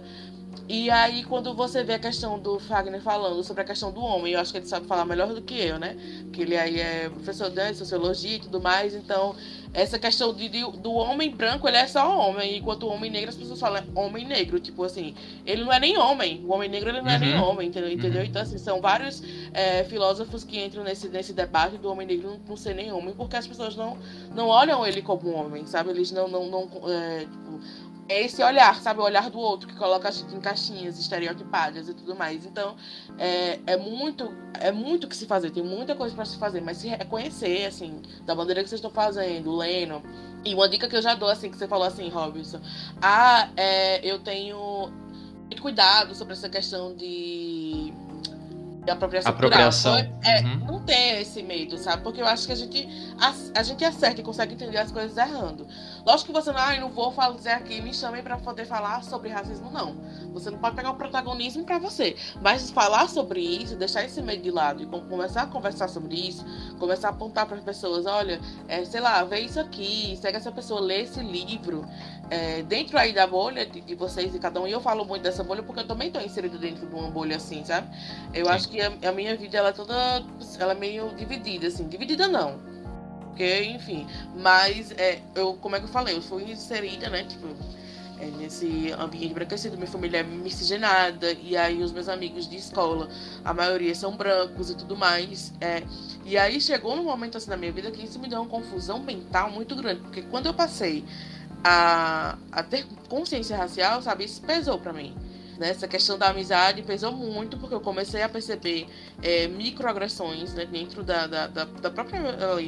E aí, quando você vê a questão do Fagner falando sobre a questão do homem, eu acho que ele sabe falar melhor do que eu, né? Que ele aí é professor de sociologia e tudo mais, então essa questão de, de, do homem branco, ele é só homem, enquanto o homem negro as pessoas falam homem negro, tipo assim, ele não é nem homem, o homem negro ele não é nem Uhum. homem, entendeu? entendeu? Uhum. Então, assim, são vários é, filósofos que entram nesse, nesse debate do homem negro não, não ser nem homem, porque as pessoas não, não olham ele como um homem, sabe? Eles não, não, não é, tipo, é esse olhar, sabe? O olhar do outro que coloca a gente em caixinhas estereotipadas e tudo mais. Então, é, é muito é muito o que se fazer, tem muita coisa para se fazer, mas se reconhecer, assim, da maneira que vocês estão fazendo, lendo. E uma dica que eu já dou, assim, que você falou assim, Robinson. Ah, é, eu tenho muito cuidado sobre essa questão de. apropriação, Apropriação. cultural. É, Uhum. não ter esse medo, sabe? Porque eu acho que a gente, a, a gente acerta e consegue entender as coisas errando. Lógico que você não, ah, não vou dizer aqui, me chamem para poder falar sobre racismo, não. Você não pode pegar o protagonismo para você. Mas falar sobre isso, deixar esse medo de lado e com- começar a conversar sobre isso, começar a apontar para as pessoas, olha, é, sei lá, vê isso aqui, segue essa pessoa, lê esse livro. É, dentro aí da bolha de, de vocês e cada um, e eu falo muito dessa bolha porque eu também estou inserido dentro de uma bolha assim, sabe? Eu Sim. acho que a, a minha vida ela é toda, ela é meio dividida, assim, dividida não. Porque, enfim, mas é, eu, como é que eu falei, eu fui inserida, né, tipo, é, nesse ambiente embranquecido, minha família é miscigenada, e aí os meus amigos de escola, a maioria são brancos e tudo mais. É, e aí chegou num momento assim na minha vida que isso me deu uma confusão mental muito grande, porque quando eu passei a, a ter consciência racial, sabe, isso pesou pra mim. Né? Essa questão da amizade pesou muito, porque eu comecei a perceber é, microagressões né, dentro da, da, da, da própria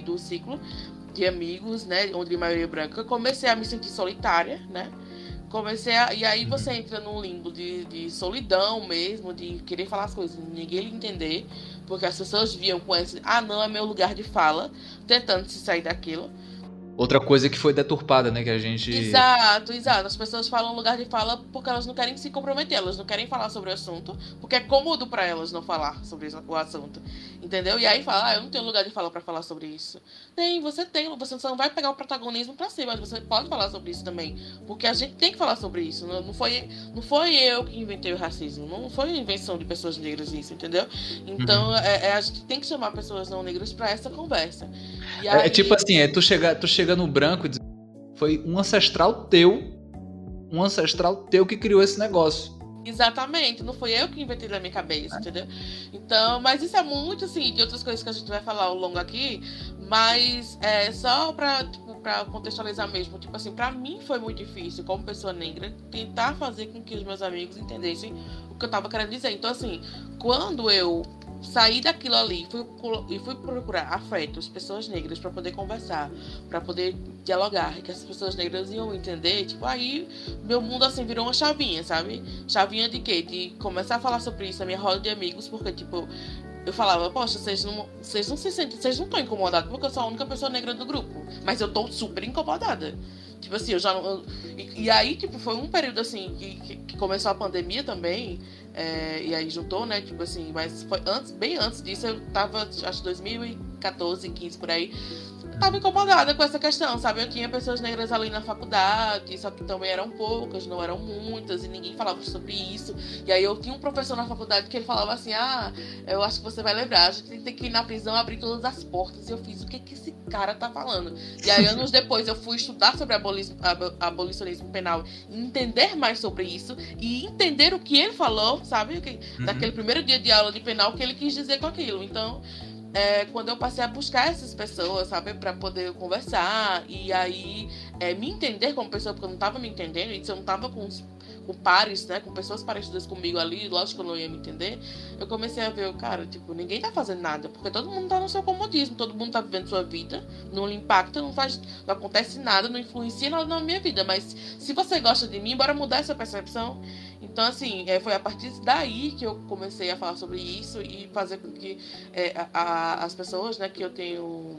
do ciclo de amigos, né? Onde a maioria é branca. Comecei a me sentir solitária, né? Comecei a. E aí você entra num limbo de, de solidão mesmo, de querer falar as coisas, ninguém lhe entender, porque as pessoas viam com esse, ah, não, é meu lugar de fala, tentando se sair daquilo. Outra coisa que foi deturpada, né? Que a gente. Exato, exato. As pessoas falam lugar de fala porque elas não querem se comprometer, elas não querem falar sobre o assunto, porque é cômodo pra elas não falar sobre o assunto. Entendeu? E aí fala, ah, eu não tenho lugar de fala pra falar sobre isso. Tem, você tem, você só não vai pegar o protagonismo pra si, mas você pode falar sobre isso também. Porque a gente tem que falar sobre isso. Não, não, foi, não foi eu que inventei o racismo, não foi invenção de pessoas negras isso, entendeu? Então é, é, a gente tem que chamar pessoas não negras pra essa conversa. E É, é aí- tipo assim, é tu chega, tu chega no branco e diz, foi um ancestral teu, um ancestral teu que criou esse negócio. Exatamente, não foi eu que inventei na minha cabeça, entendeu? Então, mas isso é muito assim, de outras coisas que a gente vai falar ao longo aqui, mas é só pra, tipo, pra contextualizar mesmo, tipo assim, pra mim foi muito difícil, como pessoa negra, tentar fazer com que os meus amigos entendessem o que eu tava querendo dizer. Então, assim, quando eu saí daquilo ali fui, e fui procurar afetos, pessoas negras, pra poder conversar, pra poder dialogar, que as pessoas negras iam entender, tipo, aí meu mundo assim virou uma chavinha, sabe? Chavinha de quê? De começar a falar sobre isso na minha roda de amigos, porque, tipo, eu falava, poxa, vocês não, vocês não se sentem, vocês não estão incomodados, porque eu sou a única pessoa negra do grupo. Mas eu tô super incomodada. Tipo assim, eu já não. eu- e, e aí, tipo, foi um período assim que, que, que começou a pandemia também. É, e aí juntou, né? Tipo assim, mas foi antes, bem antes disso, eu tava, acho 2014, 15 por aí. Eu tava incomodada com essa questão, sabe? Eu tinha pessoas negras ali na faculdade, só que também eram poucas, não eram muitas, e ninguém falava sobre isso. E aí eu tinha um professor na faculdade que ele falava assim: Ah, eu acho que você vai lembrar, a gente tem que ir na prisão abrir todas as portas. E eu fiz o que, que esse cara tá falando. E aí, anos depois, eu fui estudar sobre abolição, abolicionismo penal entender mais sobre isso e entender o que ele falou, sabe? Que- Uhum. Naquele primeiro dia de aula de penal, o que ele quis dizer com aquilo. Então, é, quando eu passei a buscar essas pessoas, sabe, para poder conversar e aí é, me entender como pessoa, porque eu não tava me entendendo, e se eu não tava com, com pares, né, com pessoas parecidas comigo ali, lógico que eu não ia me entender, eu comecei a ver, cara, tipo, ninguém tá fazendo nada, porque todo mundo tá no seu comodismo, todo mundo tá vivendo sua vida, não lhe impacta, não faz, não acontece nada, não influencia nada na minha vida, mas se você gosta de mim, bora mudar essa percepção. Então, assim, é, foi a partir daí que eu comecei a falar sobre isso e fazer com que é, a- a- as pessoas, né, que eu tenho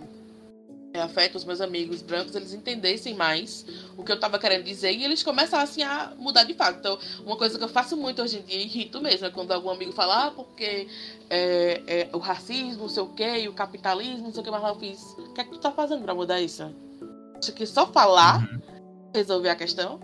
é, afeto, os meus amigos brancos, eles entendessem mais o que eu tava querendo dizer e eles começassem a mudar de fato. Então, uma coisa que eu faço muito hoje em dia, e irrito mesmo, é quando algum amigo fala, ah, porque é, é, o racismo, não sei o quê, o capitalismo, não sei o que, mas eu fiz, o que é que tu tá fazendo pra mudar isso? Acho que só falar resolver a questão.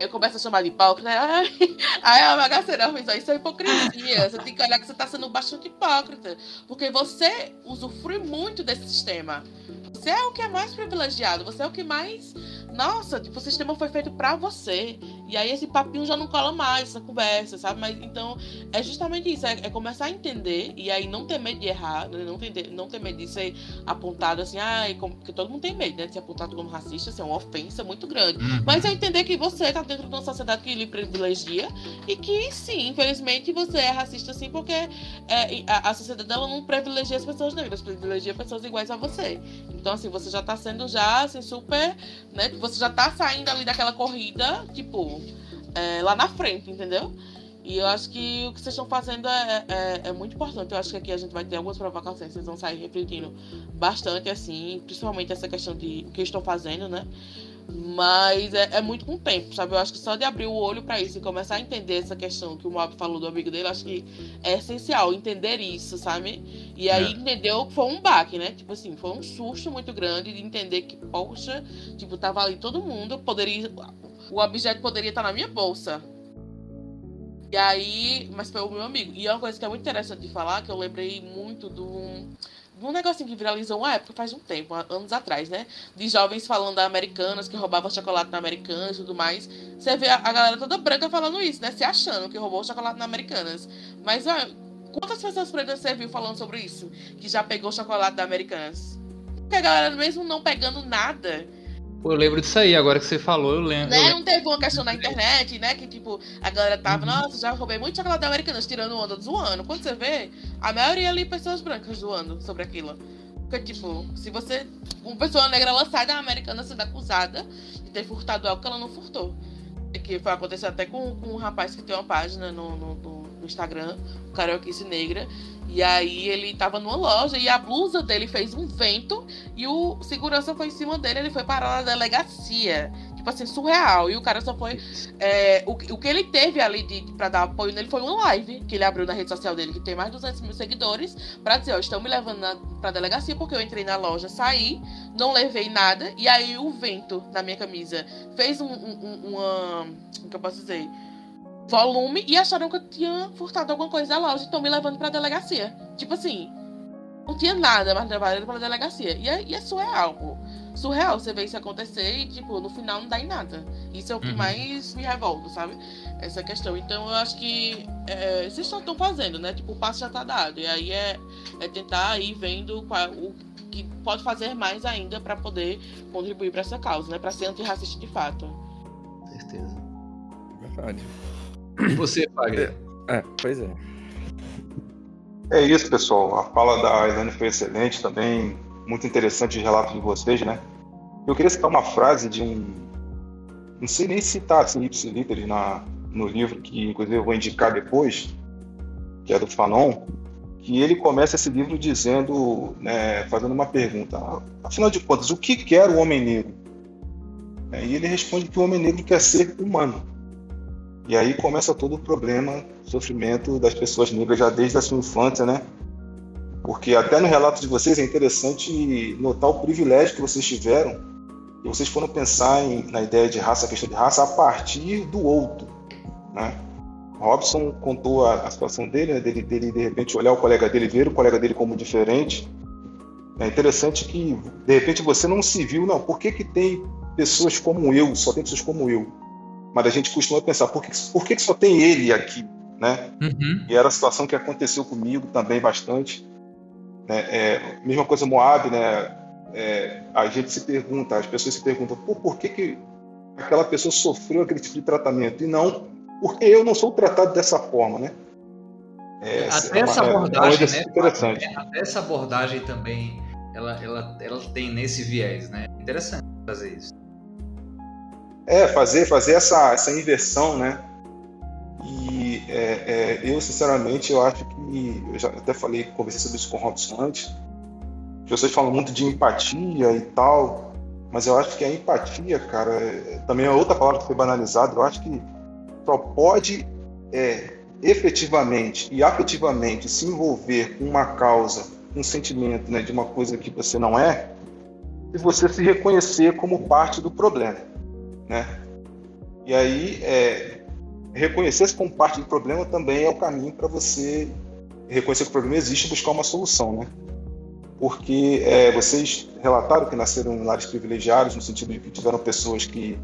Eu começo a chamar de hipócrita. Ai, aí a bagaceira fez isso é hipocrisia. Você tem que olhar que você está sendo bastante hipócrita. Porque você usufrui muito desse sistema. Você é o que é mais privilegiado, você é o que mais. Nossa, tipo, o sistema foi feito para você. E aí esse papinho já não cola mais, essa conversa, sabe? Mas então é justamente isso, é, é começar a entender e aí não ter medo de errar, né? não, ter, não ter medo de ser apontado assim, ah, como, porque todo mundo tem medo, né? De ser apontado como racista, ser uma ofensa muito grande. Uhum. Mas é entender que você tá dentro de uma sociedade que lhe privilegia e que sim, infelizmente você é racista sim, porque é, a, a sociedade dela não privilegia as pessoas negras, privilegia pessoas iguais a você. Então, assim, você já tá sendo já, assim, super, né? Você já tá saindo ali daquela corrida, tipo, é, lá na frente, entendeu? E eu acho que o que vocês estão fazendo é, é, é, muito importante. Eu acho que aqui a gente vai ter algumas provocações, vocês vão sair refletindo bastante, assim, principalmente essa questão de o que estão fazendo, né? Mas é, é, muito com o tempo, sabe? Eu acho que só de abrir o olho para isso e começar a entender essa questão que o Moab falou do amigo dele, acho que é essencial entender isso, sabe? E aí é. entendeu que foi um baque, né? Tipo assim, foi um susto muito grande de entender que, poxa, tipo, tava ali todo mundo, poderia. O objeto poderia estar na minha bolsa. E aí, mas foi o meu amigo. E é uma coisa que é muito interessante de falar, que eu lembrei muito do um negocinho que viralizou uma época, faz um tempo, anos atrás, né? De jovens falando da Americanas, que roubavam chocolate na Americanas e tudo mais. Você vê a, a, galera toda branca falando isso, né? Se achando que roubou chocolate na Americanas. Mas, ó, quantas pessoas pretas você viu falando sobre isso? Que já pegou chocolate da Americanas? Porque a galera, mesmo não pegando nada, Eu lembro disso aí, agora que você falou, eu lembro. Né? Não teve uma questão na internet, né? Que tipo, a galera tava, nossa, já roubei muito chocolate americano, tirando onda, zoando. Quando você vê, a maioria ali pessoas brancas zoando sobre aquilo. Porque, tipo, se você. Uma pessoa negra, ela sai da americana sendo acusada de ter furtado algo que ela não furtou. Que foi acontecer até com, com um rapaz que tem uma página no, no, no Instagram, o Carioquice Negra, e aí ele tava numa loja e a blusa dele fez um vento e o segurança foi em cima dele, ele foi parar na delegacia. Tipo assim, surreal. E o cara só foi. É, o, o que ele teve ali de, pra dar apoio nele foi uma live que ele abriu na rede social dele, que tem mais de 200 mil seguidores, pra dizer: Ó, estão me levando na, pra delegacia porque eu entrei na loja, saí, não levei nada, e aí o vento na minha camisa fez um, um, uma. O que eu posso dizer? Volume e acharam que eu tinha furtado alguma coisa da loja e estão me levando pra delegacia. Tipo assim, não tinha nada, mas trabalhando pra delegacia. E é, e é surreal, pô. Surreal você ver isso acontecer e, tipo, no final não dá em nada. Isso é o que uhum. mais me revolta, sabe? Essa questão. Então eu acho que é, vocês só estão fazendo, né? Tipo, o passo já tá dado. E aí é, é tentar ir vendo qual, o que pode fazer mais ainda para poder contribuir para essa causa, né? Para ser antirracista de fato. Certeza. Verdade. Você, Fagner. É, é, pois é. É isso, pessoal. A fala da Elaine foi excelente também. Muito interessante o relato de vocês, né? Eu queria citar uma frase de um. Não sei nem citar assim, ipsiliter na no livro, que inclusive eu vou indicar depois, que é do Fanon, que ele começa esse livro dizendo, né, fazendo uma pergunta: afinal de contas, o que quer o homem negro? E ele responde que o homem negro quer ser humano. E aí começa todo o problema, sofrimento das pessoas negras já desde a sua infância, né? Porque até no relato de vocês é interessante notar o privilégio que vocês tiveram e vocês foram pensar em, na ideia de raça, a questão de raça, a partir do outro, né? Robson contou a, a situação dele, né? dele, dele de repente olhar o colega dele, ver o colega dele como diferente. É interessante que de repente você não se viu, não, por que, que tem pessoas como eu, só tem pessoas como eu? Mas a gente costuma pensar, por que, por que só tem ele aqui? Né? Uhum. E era a situação que aconteceu comigo também bastante. Né? É, mesma coisa Moab, né? É, a gente se pergunta, as pessoas se perguntam, por, que, que aquela pessoa sofreu aquele tipo de tratamento? E não, porque eu não sou tratado dessa forma, né? É, até é uma, essa abordagem, né? Interessante. Até essa abordagem também, ela, ela, ela tem nesse viés, né? Interessante fazer isso. É, fazer, fazer essa, essa inversão, né? E é, é, eu, sinceramente, eu acho que. Eu já até falei, conversei sobre isso com o Robson antes. As pessoas falam muito de empatia e tal, mas eu acho que a empatia, cara, é, também é outra palavra que foi banalizada. Eu acho que só pode é, efetivamente e afetivamente se envolver com uma causa, um sentimento né, de uma coisa que você não é, se você se reconhecer como parte do problema né? E aí, é, reconhecer-se como parte do problema também é o caminho para você reconhecer que o problema existe e buscar uma solução, né? Porque é, vocês relataram que nasceram em lares privilegiados, no sentido de que tiveram pessoas que,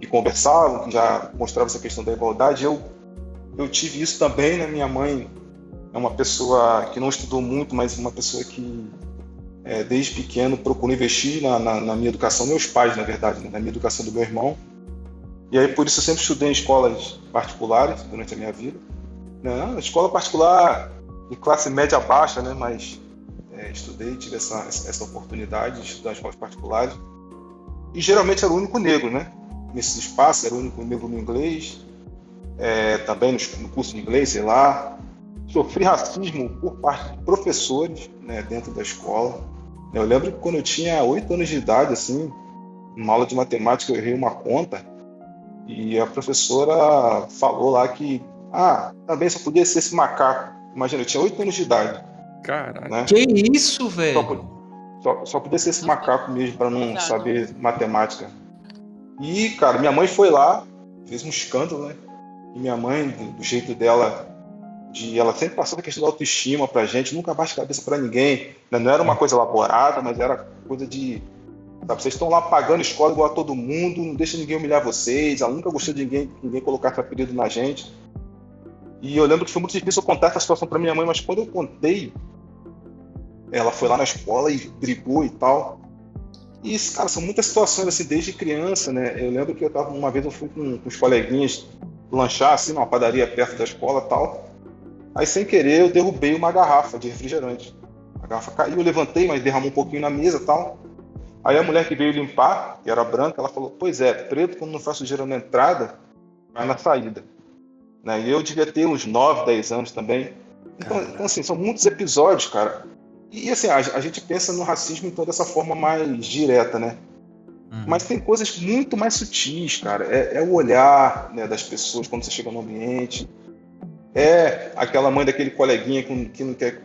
que conversavam, que já mostravam essa questão da igualdade. Eu, eu tive isso também, né? Minha mãe é uma pessoa que não estudou muito, mas uma pessoa que é, desde pequeno procurou investir na, na, na, minha educação, meus pais, na verdade, né? na minha educação do meu irmão. E aí, por isso, eu sempre estudei em escolas particulares durante a minha vida. Né? Escola particular de classe média baixa, né? mas é, estudei, tive essa, essa oportunidade de estudar em escolas particulares. E geralmente era o único negro, né? Nesse espaço, era o único negro no inglês, é, também no, no, curso de inglês, sei lá. Sofri racismo por parte de professores né, dentro da escola. Eu lembro que quando eu tinha oito anos de idade, assim, numa aula de matemática, eu errei uma conta e a professora falou lá que, ah, também só podia ser esse macaco. Imagina, eu tinha oito anos de idade. Cara, né? que isso, velho? Só, só, só, podia ser esse macaco mesmo para não saber matemática. E, cara, minha mãe foi lá, fez um escândalo, né? E minha mãe, do, do jeito dela, de ela sempre passou a questão da autoestima pra gente, nunca baixa a cabeça para ninguém. Né? Não era uma coisa elaborada, mas era coisa de. Sabe, vocês estão lá pagando escola igual a todo mundo, não deixa ninguém humilhar vocês. Ela nunca gostou de ninguém, ninguém colocar esse apelido na gente. E eu lembro que foi muito difícil eu contar essa situação para minha mãe, mas quando eu contei, ela foi lá na escola e brigou e tal. E, cara, são muitas situações assim, desde criança, né? Eu lembro que eu tava, uma vez eu fui com, com os coleguinhas lanchar, assim, numa padaria perto da escola tal. Aí, sem querer, eu derrubei uma garrafa de refrigerante. A garrafa caiu, eu levantei, mas derramou um pouquinho na mesa tal. Aí a mulher que veio limpar, que era branca, ela falou: Pois é, preto, quando não faz sujeira na entrada, vai na saída. Né? E eu devia ter uns 9, 10 anos também. Então, então, assim, são muitos episódios, cara. E assim, a, a, gente pensa no racismo então dessa forma mais direta, né? Uhum. Mas tem coisas muito mais sutis, cara. É, é o olhar né, das pessoas quando você chega no ambiente. É aquela mãe daquele coleguinha que, que não quer,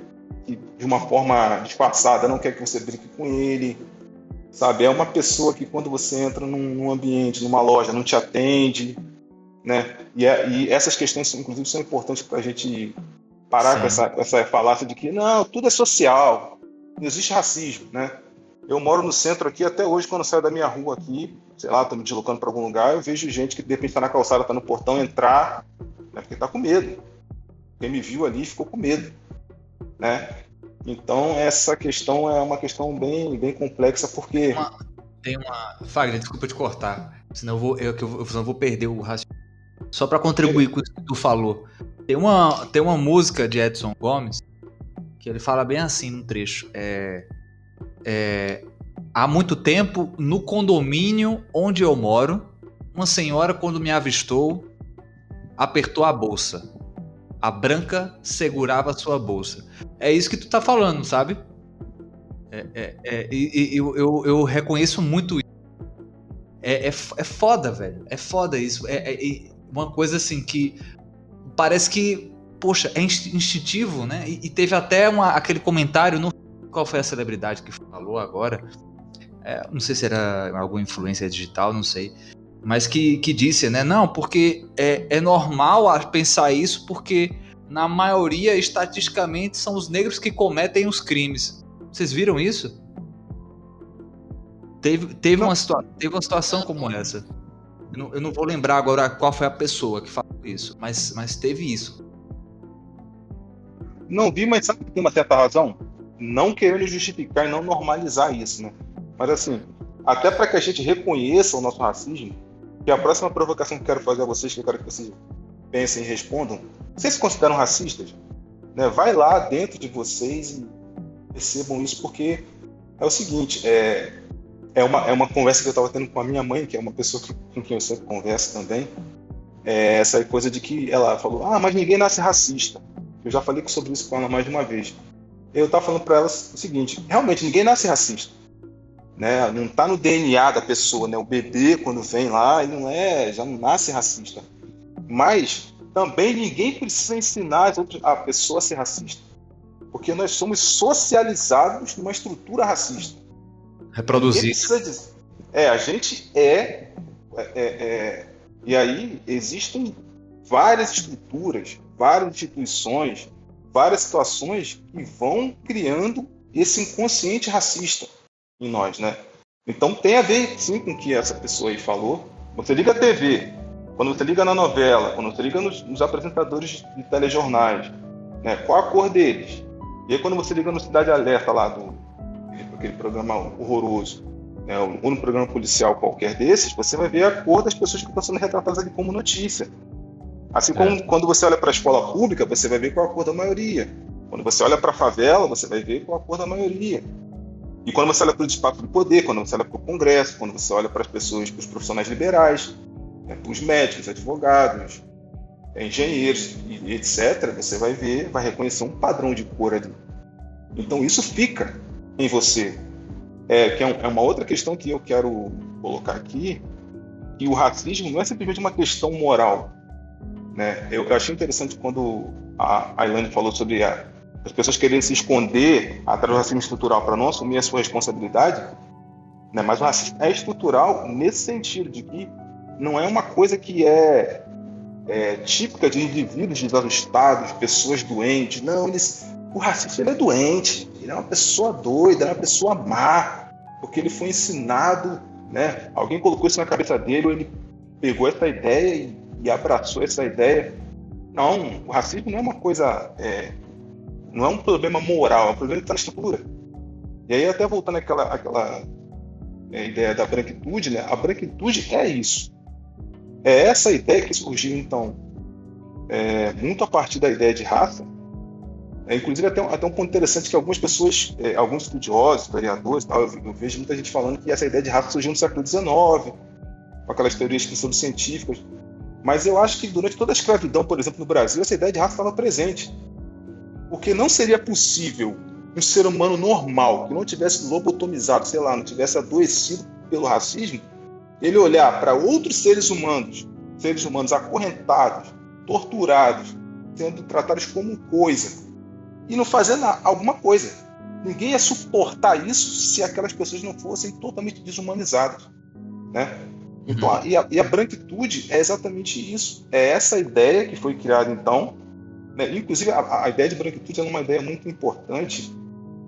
que, de uma forma disfarçada, não quer que você brinque com ele. Sabe? É uma pessoa que quando você entra num, num ambiente, numa loja, não te atende. Né? E, é, e essas questões, inclusive, são importantes para a gente parar com essa, com essa falácia de que não, tudo é social, não existe racismo, né? Eu moro no centro aqui até hoje, quando saio da minha rua aqui, sei lá, tô me deslocando para algum lugar, eu vejo gente que de repente está na calçada, está no portão, entrar, né, porque está com medo. Quem me viu ali ficou com medo, né? Então essa questão é uma questão bem, bem complexa porque tem uma, tem uma... Fagner, desculpa te cortar, senão eu vou eu, eu, eu, vou perder o raciocínio. Só para contribuir com o que tu falou. Tem uma, tem uma música de Edson Gomes que ele fala bem assim no trecho. É, é, há muito tempo, no condomínio onde eu moro, uma senhora, quando me avistou, apertou a bolsa. A branca segurava sua bolsa. É isso que tu tá falando, sabe? É, é, é, e, eu, eu, eu, reconheço muito isso. É, é, é foda, velho. É foda isso. É, é uma coisa assim que parece que, poxa, é instintivo, né? E, e teve até uma, aquele comentário no. Qual foi a celebridade que falou agora? É, não sei se era alguma influência digital, não sei. Mas que, que disse, né? Não, porque é, é normal pensar isso, porque na maioria, estatisticamente, são os negros que cometem os crimes. Vocês viram isso? Teve, teve, uma, situa teve uma situação como essa. Eu não, eu não, vou lembrar agora qual foi a pessoa que falou isso, mas, mas teve isso. Não vi, mas sabe que tem uma certa razão? Não querendo justificar e não normalizar isso, né? Mas assim, até para que a gente reconheça o nosso racismo, que a próxima provocação que eu quero fazer a vocês, que eu quero que vocês pensem e respondam, vocês se consideram racistas? Né? Vai lá dentro de vocês e percebam isso, porque é o seguinte, é, é uma, é uma conversa que eu estava tendo com a minha mãe, que é uma pessoa que, com quem eu sempre converso também. É essa coisa de que ela falou: Ah, mas ninguém nasce racista. Eu já falei sobre isso com ela mais de uma vez. Eu estava falando para ela o seguinte: realmente, ninguém nasce racista. Né? Não está no DNA da pessoa. Né? O bebê, quando vem lá, ele não é, já não nasce racista. Mas também ninguém precisa ensinar a pessoa a ser racista. Porque nós somos socializados numa estrutura racista. Reproduzir. É, a gente é, é, é, E aí existem várias estruturas, várias instituições, várias situações que vão criando esse inconsciente racista em nós, né? Então tem a ver sim com o que essa pessoa aí falou. Você liga a TV, quando você liga na novela, quando você liga nos, nos apresentadores de telejornais, né? Qual a cor deles? E aí quando você liga no Cidade Alerta lá do aquele programa horroroso, né? ou no programa policial qualquer desses, você vai ver a cor das pessoas que estão sendo retratadas ali como notícia. Assim como é. quando você olha para a escola pública, você vai ver qual a cor da maioria. Quando você olha para a favela, você vai ver qual a cor da maioria. E quando você olha para o espaço do poder, quando você olha para o Congresso, quando você olha para as pessoas, para os profissionais liberais, né, para os médicos, advogados, é, engenheiros e etc., você vai ver, vai reconhecer um padrão de cor ali. Então isso fica em você. É, que é, é uma outra questão que eu quero colocar aqui, que o racismo não é simplesmente uma questão moral. Né? Eu, eu achei interessante quando a Ailane falou sobre a, as pessoas querendo se esconder atrás do racismo estrutural para não assumir a sua responsabilidade, né? mas o racismo é estrutural nesse sentido de que não é uma coisa que é, é típica de indivíduos desajustados, pessoas doentes. Não, eles, o racista ele é doente, ele é uma pessoa doida, é uma pessoa má, porque ele foi ensinado, né? Alguém colocou isso na cabeça dele, ou ele pegou essa ideia e, e abraçou essa ideia. Não, o racismo não é uma coisa é, não é um problema moral, é um problema que está na estrutura. E aí, até voltando àquela, àquela é, ideia da branquitude, né? a branquitude é isso. É essa ideia que surgiu, então, é, muito a partir da ideia de raça. É, inclusive, até, até um ponto interessante que algumas pessoas, é, alguns estudiosos, historiadores, tal, eu, eu, vejo muita gente falando que essa ideia de raça surgiu no século XIX, com aquelas teorias que são científicas. Mas eu acho que durante toda a escravidão, por exemplo, no Brasil, essa ideia de raça estava presente. Porque não seria possível um ser humano normal, que não tivesse lobotomizado, sei lá, não tivesse adoecido pelo racismo, ele olhar para outros seres humanos, seres humanos acorrentados, torturados, sendo tratados como coisa, e não fazer nada, alguma coisa. Ninguém ia suportar isso se aquelas pessoas não fossem totalmente desumanizadas. Né? Então, uhum. e, a, e a branquitude é exatamente isso. É essa ideia que foi criada, então, né? Inclusive, a, a, ideia de branquitude é uma ideia muito importante,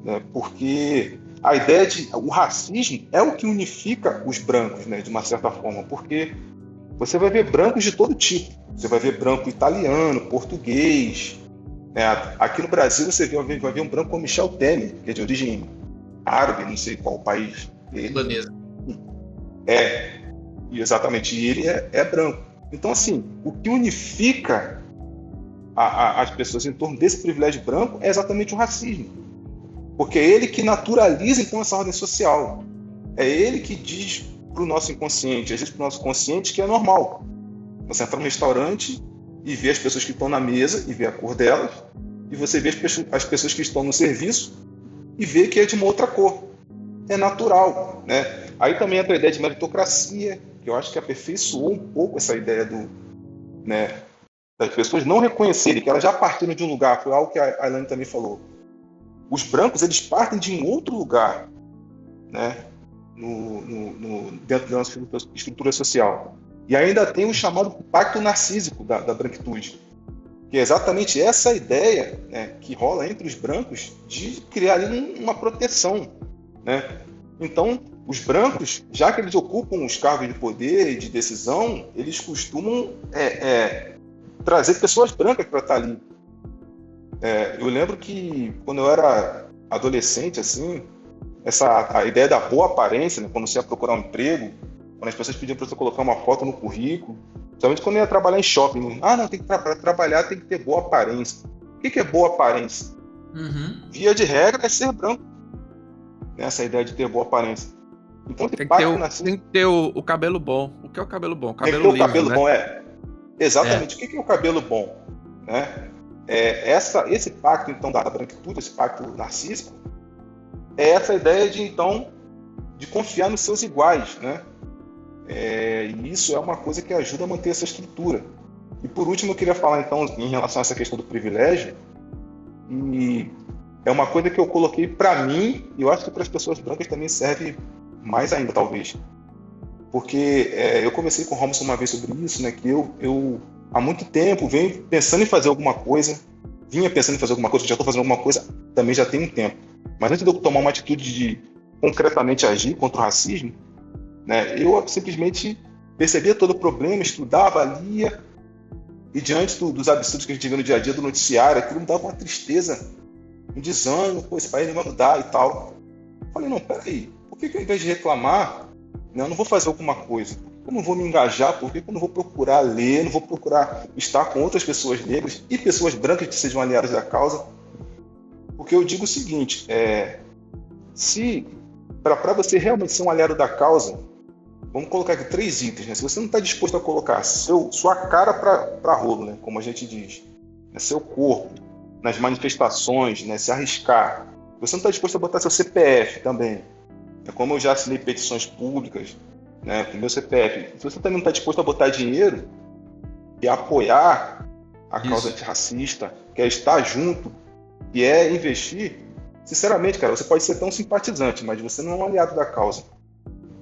né? porque a ideia de. O racismo é o que unifica os brancos, né? de uma certa forma, porque você vai ver brancos de todo tipo. Você vai ver branco italiano, português. Né? Aqui no Brasil você vai ver um branco como Michel Temer, que é de origem árabe, não sei qual país. Libanesa. É, exatamente. E ele é, é branco. Então, assim, o que unifica a, a, as pessoas em torno desse privilégio branco é exatamente o racismo. Porque é ele que naturaliza então essa ordem social. É ele que diz para o nosso inconsciente, existe para o nosso consciente que é normal. Você entra no restaurante e vê as pessoas que estão na mesa e vê a cor delas, e você vê as pessoas que estão no serviço e vê que é de uma outra cor. É natural. Né? Aí também entra a ideia de meritocracia, que eu acho que aperfeiçoou um pouco essa ideia do, né, das pessoas não reconhecerem que elas já partiram de um lugar, foi algo que a Elaine também falou. Os brancos, eles partem de um outro lugar, né? No, no, no, dentro da nossa estrutura social. E ainda tem o chamado pacto narcísico da, da branquitude, que é exatamente essa ideia né, que rola entre os brancos de criar uma proteção. Né? Então, os brancos, já que eles ocupam os cargos de poder e de decisão, eles costumam é, é, trazer pessoas brancas para estar ali. É, eu lembro que quando eu era adolescente, assim, essa a ideia da boa aparência, né, quando você ia procurar um emprego, quando as pessoas pediam para você colocar uma foto no currículo, principalmente quando eu ia trabalhar em shopping, ah, não, tem que tra trabalhar, tem que ter boa aparência. O que, que é boa aparência? Uhum. Via de regra é ser branco. Essa ideia de ter boa aparência. Então tem, que ter, o, tem que ter o, o, cabelo bom. O que é o cabelo bom? Cabelo tem que ter o cabelo né? bom, é. Exatamente. É. O que é o cabelo bom? Né? É, essa, esse pacto, então, da branquitude, esse pacto narcísico, é essa ideia de, então, de confiar nos seus iguais, né? É, e isso é uma coisa que ajuda a manter essa estrutura. E por último, eu queria falar, então, em relação a essa questão do privilégio, e é uma coisa que eu coloquei para mim, e eu acho que para as pessoas brancas também serve mais ainda, talvez. Porque é, eu conversei com o Robson uma vez sobre isso, né? Que eu, eu há muito tempo venho pensando em fazer alguma coisa, vinha pensando em fazer alguma coisa, já estou fazendo alguma coisa, também já tem um tempo. Mas antes de eu tomar uma atitude de concretamente agir contra o racismo, né? Eu simplesmente percebia todo o problema, estudava, lia, e diante do, dos absurdos que a gente vê no dia a dia do noticiário, aquilo me dava uma tristeza, um desânimo, pô, esse país não vai mudar e tal. Eu falei, não, peraí, por que, que ao invés de reclamar, eu não vou fazer alguma coisa? Eu não vou me engajar, por que eu não vou procurar ler, não vou procurar estar com outras pessoas negras e pessoas brancas que sejam aliadas da causa? Porque eu digo o seguinte, é, se para você realmente ser um aliado da causa, vamos colocar aqui três itens. Né? Se você não está disposto a colocar seu, sua cara para rolo, né? como a gente diz, né? seu corpo, nas manifestações, né? se arriscar, você não está disposto a botar seu CPF também. É como eu já assinei petições públicas né, com meu CPF. Se você também não está disposto a botar dinheiro e apoiar a Isso. causa antirracista, quer estar junto e é investir, sinceramente, cara, você pode ser tão simpatizante, mas você não é um aliado da causa.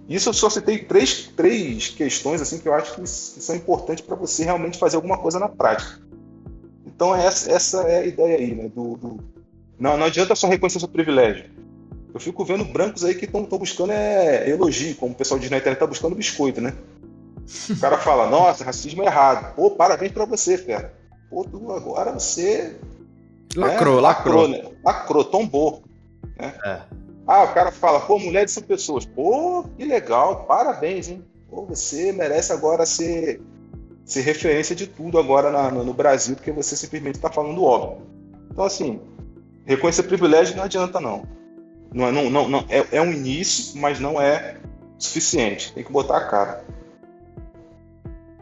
Isso eu só citei três, três questões assim que eu acho que, que são importantes para você realmente fazer alguma coisa na prática. Então essa, essa é a ideia aí, né? Do, do... Não, não adianta só reconhecer seu privilégio. Eu fico vendo brancos aí que estão buscando é, elogio, como o pessoal diz na internet, tá buscando biscoito, né? O cara fala, nossa, racismo é errado. Pô, parabéns para você, fera. Pô, tu agora você. Lacrou, né? lacrou. Lacrou, né? lacrou tombou. Né? É. Ah, o cara fala, pô, mulheres são pessoas. Pô, que legal, parabéns, hein? Pô, você merece agora ser, ser referência de tudo agora na, no, no, Brasil, porque você simplesmente está falando óbvio. Então, assim, reconhecer privilégio não adianta, não. Não é, não, não, não, é, é um início, mas não é suficiente. Tem que botar a cara.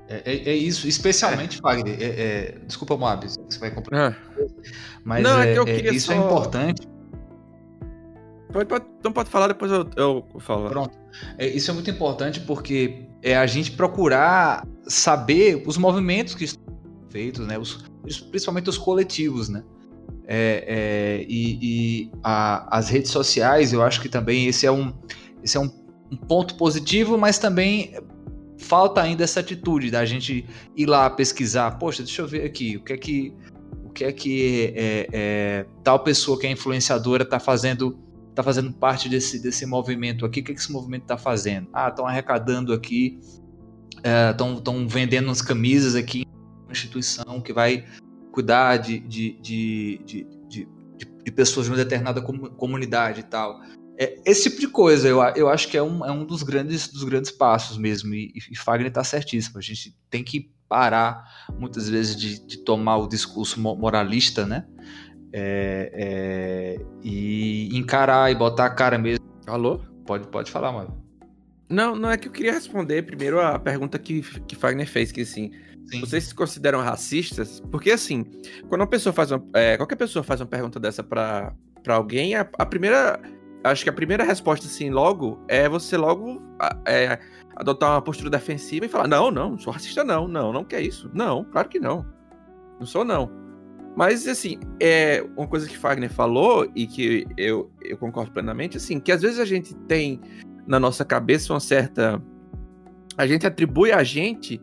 É, é, é, isso, especialmente, é. Fagner. É, é, desculpa, Moab, você vai comprar. É. Mas não, é, é isso só... é importante Pode, pode, então pode falar, depois eu, eu falo. Pronto. É, isso é muito importante porque é a gente procurar saber os movimentos que estão feitos, né? Os, principalmente os coletivos, né? É, é, e, e a, as redes sociais, eu acho que também esse é um, esse é um, um, ponto positivo, mas também falta ainda essa atitude da gente ir lá pesquisar. Poxa, deixa eu ver aqui o que é que o que é que é, é tal pessoa que é influenciadora está fazendo está fazendo parte desse, desse movimento aqui. O que, que esse movimento está fazendo? Ah, estão arrecadando aqui, estão é, vendendo as camisas aqui instituição que vai cuidar de, de, de, de, de, pessoas de uma determinada comunidade e tal. É, esse tipo de coisa, eu, eu acho que é um, é um dos, grandes, dos grandes passos mesmo. E, e Fagner está certíssimo. A gente tem que parar, muitas vezes, de, de tomar o discurso moralista, né? É, é, e encarar e botar a cara mesmo. Alô? Pode, pode falar, mano. Não, não é que eu queria responder primeiro a pergunta que, que Fagner fez, que assim, Sim. vocês se consideram racistas? Porque assim, quando uma pessoa faz uma. É, qualquer pessoa faz uma pergunta dessa pra alguém, a, a, primeira. Acho que a primeira resposta, assim, logo, é você logo é, adotar uma postura defensiva e falar: não, não, não sou racista, não, não, não quer isso. Não, claro que não. Não sou, não. Mas, assim, é uma coisa que Fagner falou e que eu, eu concordo plenamente, assim, que às vezes a gente tem na nossa cabeça uma certa. A gente atribui a gente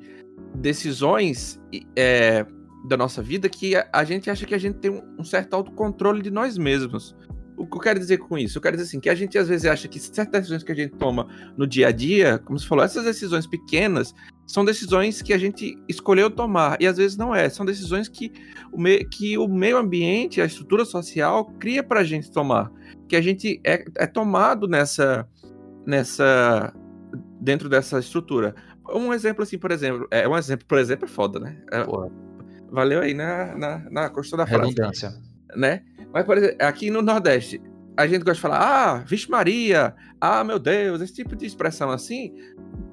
decisões é, da nossa vida que a, gente acha que a gente tem um, um certo autocontrole de nós mesmos. O que eu quero dizer com isso? Eu quero dizer assim, que a gente às vezes acha que certas decisões que a gente toma no dia a dia, como você falou, essas decisões pequenas, são decisões que a gente escolheu tomar. E às vezes não é. São decisões que o, me, que o meio ambiente, a estrutura social cria para a gente tomar. Que a gente é, é tomado nessa. nessa. dentro dessa estrutura. Um exemplo assim, por exemplo. É um exemplo, por exemplo, é foda, né? É, valeu aí na, na, na construção da frase. Redundância. Né? Mas, por exemplo, aqui no Nordeste, a gente gosta de falar, ah, Vixe Maria, ah, meu Deus, esse tipo de expressão assim.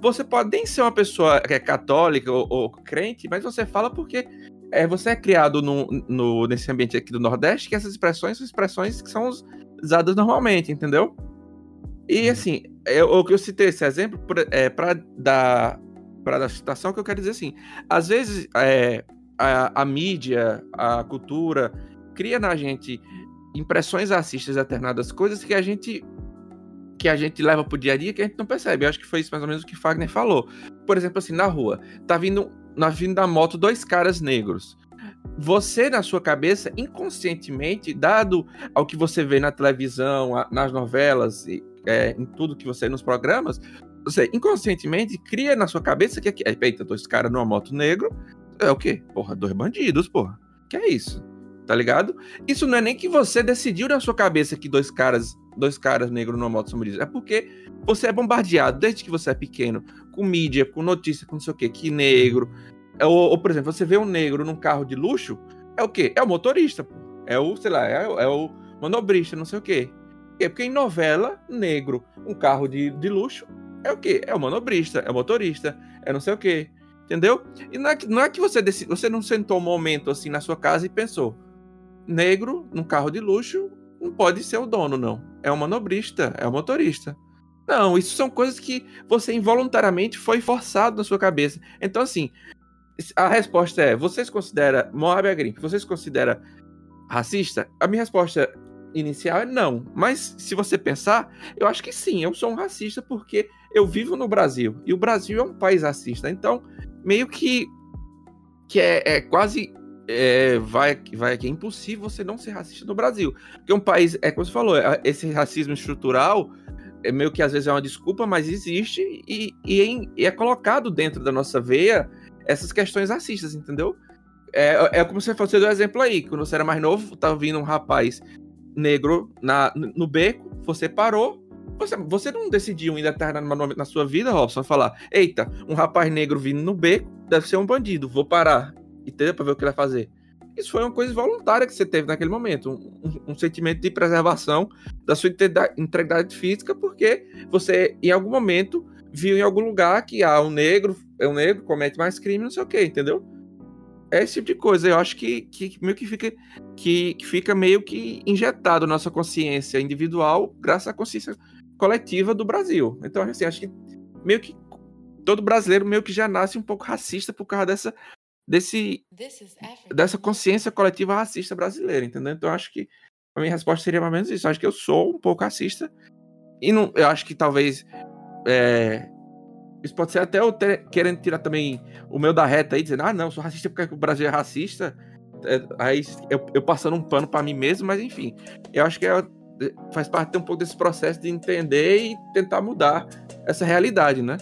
Você pode nem ser uma pessoa que é católica ou, ou crente, mas você fala porque é, você é criado no, no, nesse ambiente aqui do Nordeste, que essas expressões são expressões que são usadas normalmente, entendeu? E uhum. assim, eu, eu, eu citei esse exemplo é, para dar para dar situação que eu quero dizer assim, às vezes é, a, a mídia, a cultura cria na gente impressões racistas determinadas coisas que a gente que a gente leva pro dia a dia que a gente não percebe. Eu acho que foi isso mais ou menos o que Fagner falou. Por exemplo, assim, na rua, tá vindo, na vindo da moto dois caras negros. Você, na sua cabeça, inconscientemente, dado ao que você vê na televisão, nas novelas, e, é, em tudo que você nos programas, você inconscientemente cria na sua cabeça que aqui, eita, dois caras numa moto negro, é o quê? Porra, dois bandidos, porra. Que é isso? Tá ligado? Isso não é nem que você decidiu na sua cabeça que dois caras, dois caras negros numa moto são bandidos. É porque você é bombardeado desde que você é pequeno, com mídia, com notícia, com não sei o quê, que negro. É ou, ou, por exemplo, você vê um negro num carro de luxo, é o quê? É o motorista, pô. É o, sei lá, é, é o manobrista, não sei o quê? Porque em novela, negro, um carro de, de luxo, é o quê? É o manobrista, é o motorista, é não sei o quê. Entendeu? E não é que, não é que você decide, você não sentou um momento assim na sua casa e pensou: negro num carro de luxo não pode ser o dono, não. É o manobrista, é o motorista. Não, isso são coisas que você involuntariamente foi forçado na sua cabeça. Então, assim, a resposta é: vocês consideram Moab Agrimp, vocês consideram racista? A minha resposta inicial é não. Mas se você pensar, eu acho que sim, eu sou um racista porque eu vivo no Brasil. E o Brasil é um país racista. Então, meio que, que é, é quase. É, vai, vai que é impossível você não ser racista no Brasil. Porque um país, é como você falou, é, esse racismo estrutural é meio que às vezes é uma desculpa, mas existe e, e, é, e é colocado dentro da nossa veia essas questões racistas, entendeu? É, é como você falou, você deu exemplo aí, quando você era mais novo, tava vindo um rapaz negro na, no beco, você parou. Você, você não decidiu em determinado momento na sua vida, Robson, falar: eita, um rapaz negro vindo no beco deve ser um bandido, vou parar. Entendeu? Pra ver o que ele vai fazer. Isso foi uma coisa voluntária que você teve naquele momento, um, um, sentimento de preservação da sua integridade física, porque você, em algum momento, viu em algum lugar que ah, um negro é um negro, comete mais crime, não sei o que, entendeu? É esse tipo de coisa. Eu acho que, que meio que fica, que, que fica meio que injetado na nossa consciência individual, graças à consciência coletiva do Brasil. Então, assim, acho que meio que todo brasileiro meio que já nasce um pouco racista por causa dessa, desse, dessa consciência coletiva racista brasileira, entendeu? Então, acho que a minha resposta seria mais ou menos isso. Eu acho que eu sou um pouco racista. E não, eu acho que talvez é, isso pode ser até eu ter, querendo tirar também o meu da reta aí, dizendo, ah, não, sou racista porque o Brasil é racista. É, aí eu, eu, passando um pano para mim mesmo, mas enfim, eu acho que é, faz parte um pouco desse processo de entender e tentar mudar essa realidade, né?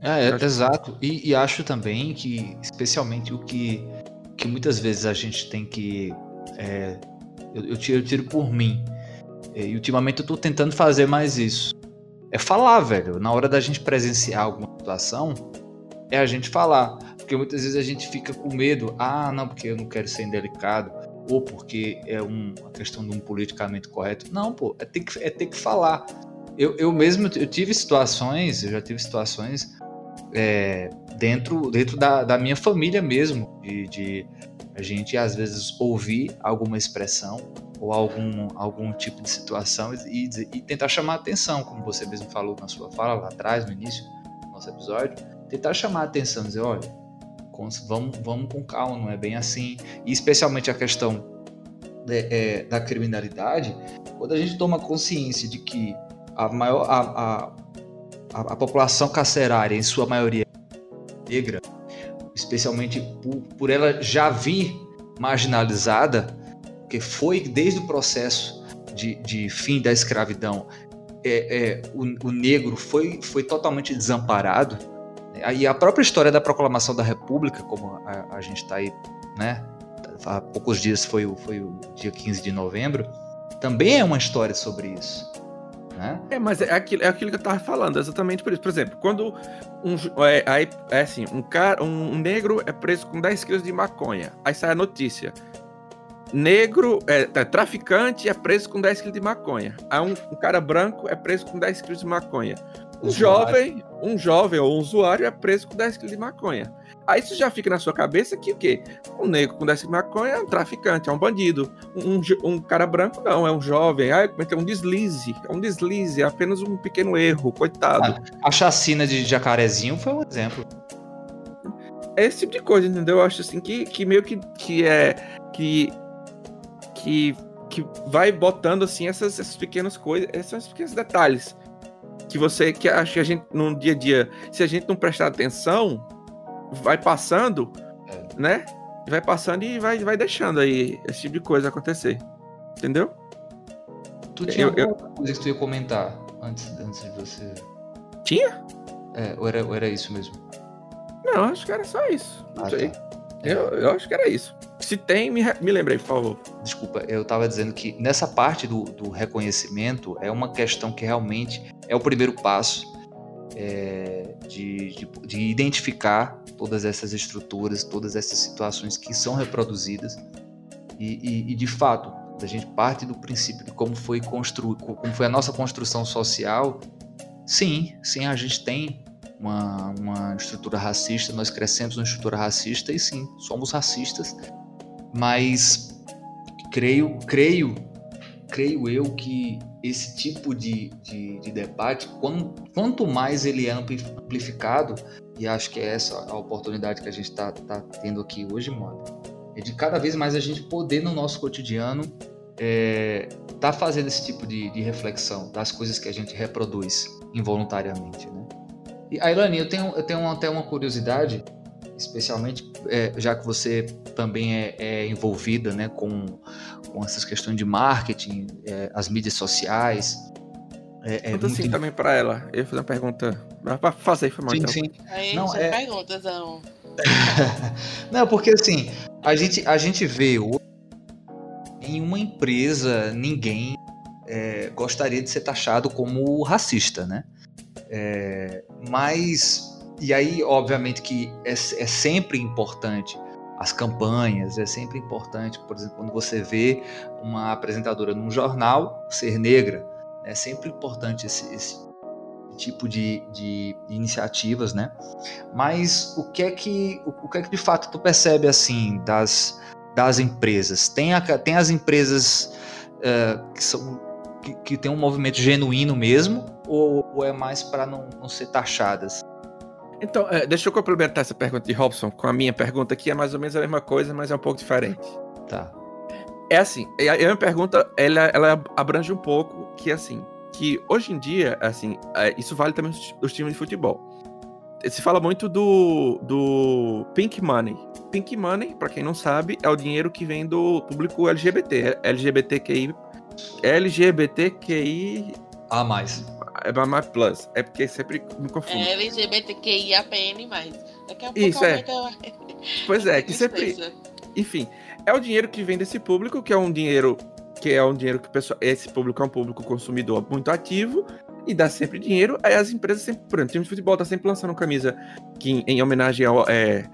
É, é exato. E, e, acho também que, especialmente o que, que muitas vezes a gente tem que. É, eu, eu, tiro, eu tiro por mim. E ultimamente eu tô tentando fazer mais isso é falar, velho. Na hora da gente presenciar alguma situação, é a gente falar. Porque muitas vezes a gente fica com medo. Ah, não, porque eu não quero ser indelicado. Ou porque é um, uma questão de um politicamente correto. Não, pô, é ter que, é ter que falar. Eu, eu mesmo, eu tive situações, eu já tive situações é, dentro, dentro da, da minha família mesmo, de, de a gente às vezes ouvir alguma expressão ou algum, algum tipo de situação e, e, tentar chamar atenção, como você mesmo falou na sua fala lá atrás, no início do nosso episódio, tentar chamar atenção, dizer, olha, vamos, vamos com calma, não é bem assim. E especialmente a questão de, é, da criminalidade, quando a gente toma consciência de que a maior a, a, a, a população carcerária, em sua maioria negra, especialmente por, por ela já vir marginalizada, porque foi desde o processo de, de fim da escravidão, é, é, o, o, negro foi, foi totalmente desamparado. E a própria história da proclamação da República, como a, a gente está aí, né? Há poucos dias foi, foi o dia 15 de novembro, também é uma história sobre isso. Né? É, mas é aquilo, é aquilo que eu tava falando, exatamente por isso. Por exemplo, quando um, é, é assim, um, cara, um negro é preso com 10 quilos de maconha, aí sai a notícia negro, é, é, traficante é preso com 10 quilos de maconha. Aí um, um, cara branco é preso com 10 quilos de maconha. Um jovem, um jovem ou um usuário é preso com 10 quilos de maconha. Aí isso já fica na sua cabeça que o quê? Um negro com 10 quilos de maconha é um traficante, é um bandido. Um, um cara branco não, é um jovem. Aí é um deslize. É um deslize, é apenas um pequeno erro, coitado. A, a chacina de Jacarezinho foi um exemplo. É esse tipo de coisa, entendeu? Eu acho assim que, que meio que, que é. que que que vai botando assim essas, essas pequenas coisas, esses pequenos detalhes que você que acha que a gente no dia a dia, se a gente não prestar atenção, vai passando, é. né? Vai passando e vai, vai deixando aí esse tipo de coisa acontecer. Entendeu? Tu tinha eu, alguma eu... coisa que tu ia comentar antes, antes de você. Tinha? É, ou era, ou era isso mesmo? Não, acho que era só isso. Ah. Tá. Eu, eu acho que era isso. Se tem, me, me lembrei, por favor. Desculpa, eu estava dizendo que nessa parte do, do, reconhecimento é uma questão que realmente é o primeiro passo é, de, de, de, identificar todas essas estruturas, todas essas situações que são reproduzidas e, e, e de fato a gente parte do princípio de como foi constru, como foi a nossa construção social. Sim, sim, a gente tem uma, uma estrutura racista, nós crescemos numa estrutura racista e sim, somos racistas, mas creio, creio, creio eu que esse tipo de, de, de debate, quanto, quanto mais ele é amplificado, e acho que é essa a oportunidade que a gente está tá tendo aqui hoje, mano, é de cada vez mais a gente poder no nosso cotidiano é, tá fazendo esse tipo de, de reflexão das coisas que a gente reproduz involuntariamente, né? E Ailane, eu tenho, eu tenho até uma curiosidade, especialmente é, já que você também é, é, envolvida né, com, com essas questões de marketing, é, as mídias sociais. É, é muito... assim também para ela. Eu ia fazer uma pergunta. Para fazer informação. Sim, sim. Aí, não, é... perguntas, não. não, porque assim, a gente, a gente vê em uma empresa ninguém é, gostaria de ser taxado como racista, né? É, mas, e aí, obviamente, que é, é sempre importante as campanhas, é sempre importante, por exemplo, quando você vê uma apresentadora num jornal ser negra, é sempre importante esse, esse tipo de, de, iniciativas, né? Mas o que é que o, que é que de fato tu percebe assim das, das empresas? Tem, a, tem as empresas uh, que são que, que tem um movimento genuíno mesmo ou, ou é mais para não, não ser taxadas? Então, é, deixa eu complementar essa pergunta de Robson com a minha pergunta, que é mais ou menos a mesma coisa, mas é um pouco diferente. Tá. É assim, a minha pergunta, ela, ela abrange um pouco que, assim, que hoje em dia, assim, é, isso vale também dos times de futebol. Se fala muito do, do Pink Money. Pink Money, para quem não sabe, é o dinheiro que vem do público LGBT, LGBTQI, LGBTQI... A mais é mais plus. É porque sempre me confundo. É LGBTQIAPN+. Daqui a pouco Isso, é. Pois é, que sempre... Enfim, é o dinheiro que vem desse público, que é um dinheiro que é um dinheiro que o pessoal, esse público é um público consumidor muito ativo e dá sempre dinheiro. Aí as empresas sempre, por exemplo, o time de futebol tá sempre lançando camisa que, em, em homenagem ao é,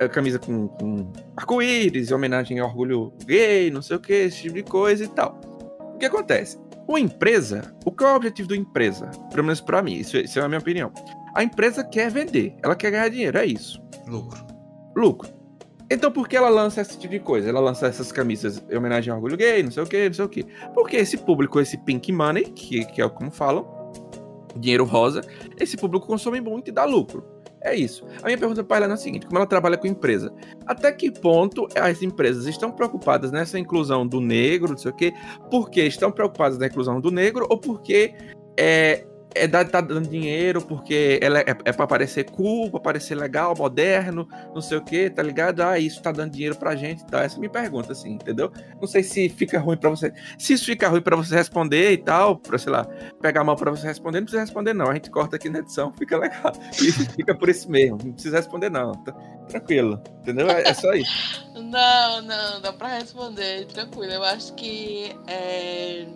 é, camisa com, com arco-íris, em homenagem ao orgulho gay, não sei o que, esse tipo de coisa e tal. O que acontece? Uma empresa, o que é o objetivo da empresa? Pelo menos para mim, isso, isso é a minha opinião. A empresa quer vender, ela quer ganhar dinheiro, é isso. Lucro. Lucro. Então por que ela lança esse tipo de coisa? Ela lança essas camisas em homenagem ao orgulho gay, não sei o que, não sei o que. Porque esse público, esse pink money, que, que é como falam, dinheiro rosa, esse público consome muito e dá lucro. É isso. A minha pergunta para ela é a seguinte: como ela trabalha com empresa, até que ponto as empresas estão preocupadas nessa inclusão do negro, não sei o quê, porque estão preocupadas na inclusão do negro ou porque é, é tá dando dinheiro porque ela é, é para parecer cool, para parecer legal, moderno, não sei o que, tá ligado? Ah, isso tá dando dinheiro pra gente, tá? Essa é a minha pergunta, assim, entendeu? Não sei se fica ruim para você. Se isso fica ruim para você responder e tal, pra, sei lá, pegar a mão para você responder, não precisa responder, não. A gente corta aqui na edição, fica legal. E fica por isso mesmo, não precisa responder, não. Tá tranquilo, entendeu? É, é só isso. não, não, dá pra responder, tranquilo. Eu acho que é.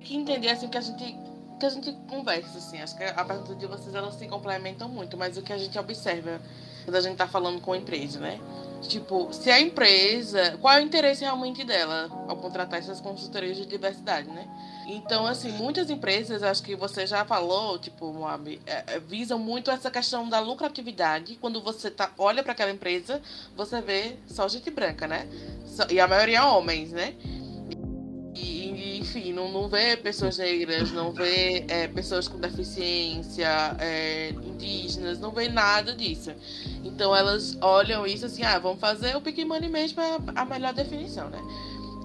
Que entender assim que a gente que a gente conversa, assim. Acho que a pergunta de vocês elas se complementam muito, mas o que a gente observa quando a gente tá falando com a empresa, né? Tipo, se a empresa. Qual é o interesse realmente dela ao contratar essas consultorias de diversidade, né? Então, assim, muitas empresas, acho que você já falou, tipo, Moab, é, é, visam muito essa questão da lucratividade. Quando você tá, olha para aquela empresa, você vê só gente branca, né? E a maioria homens, né? Enfim, não, não vê pessoas negras, não vê é, pessoas com deficiência, é, indígenas, não vê nada disso. Então elas olham isso assim, ah, vamos fazer o Pick Money mesmo, é a melhor definição, né?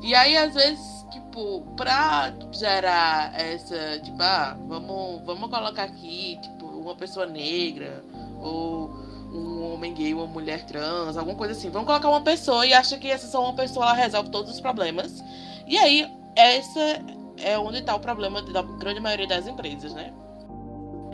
E aí, às vezes, tipo, pra gerar essa, tipo, ah, vamos, vamos colocar aqui, tipo, uma pessoa negra, ou um homem gay, uma mulher trans, alguma coisa assim. Vamos colocar uma pessoa e acha que essa só uma pessoa ela resolve todos os problemas. E aí, essa é onde está o problema da grande maioria das empresas, né?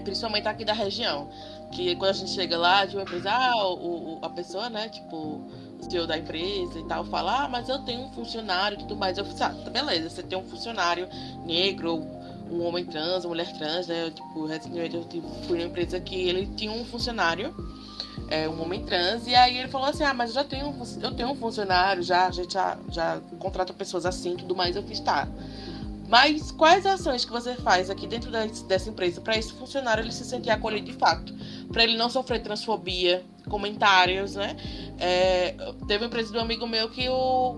Principalmente aqui da região. Que quando a gente chega lá de uma empresa, ah, o, o, a pessoa, né, tipo, o CEO da empresa e tal, fala, ah, mas eu tenho um funcionário e tudo mais. Eu falo, ah, beleza, você tem um funcionário negro, um homem trans, uma mulher trans, né? Eu, tipo, recentemente eu tipo, fui numa empresa que ele tinha um funcionário é, um homem trans, e aí ele falou assim, ah, mas eu já tenho, eu tenho um funcionário, já, a gente já, já contrata pessoas assim tudo mais, eu fiz, tá. Mas quais ações que você faz aqui dentro dessa empresa para esse funcionário ele se sentir acolhido de fato? Para ele não sofrer transfobia, comentários, né? É, teve uma empresa de um amigo meu que o.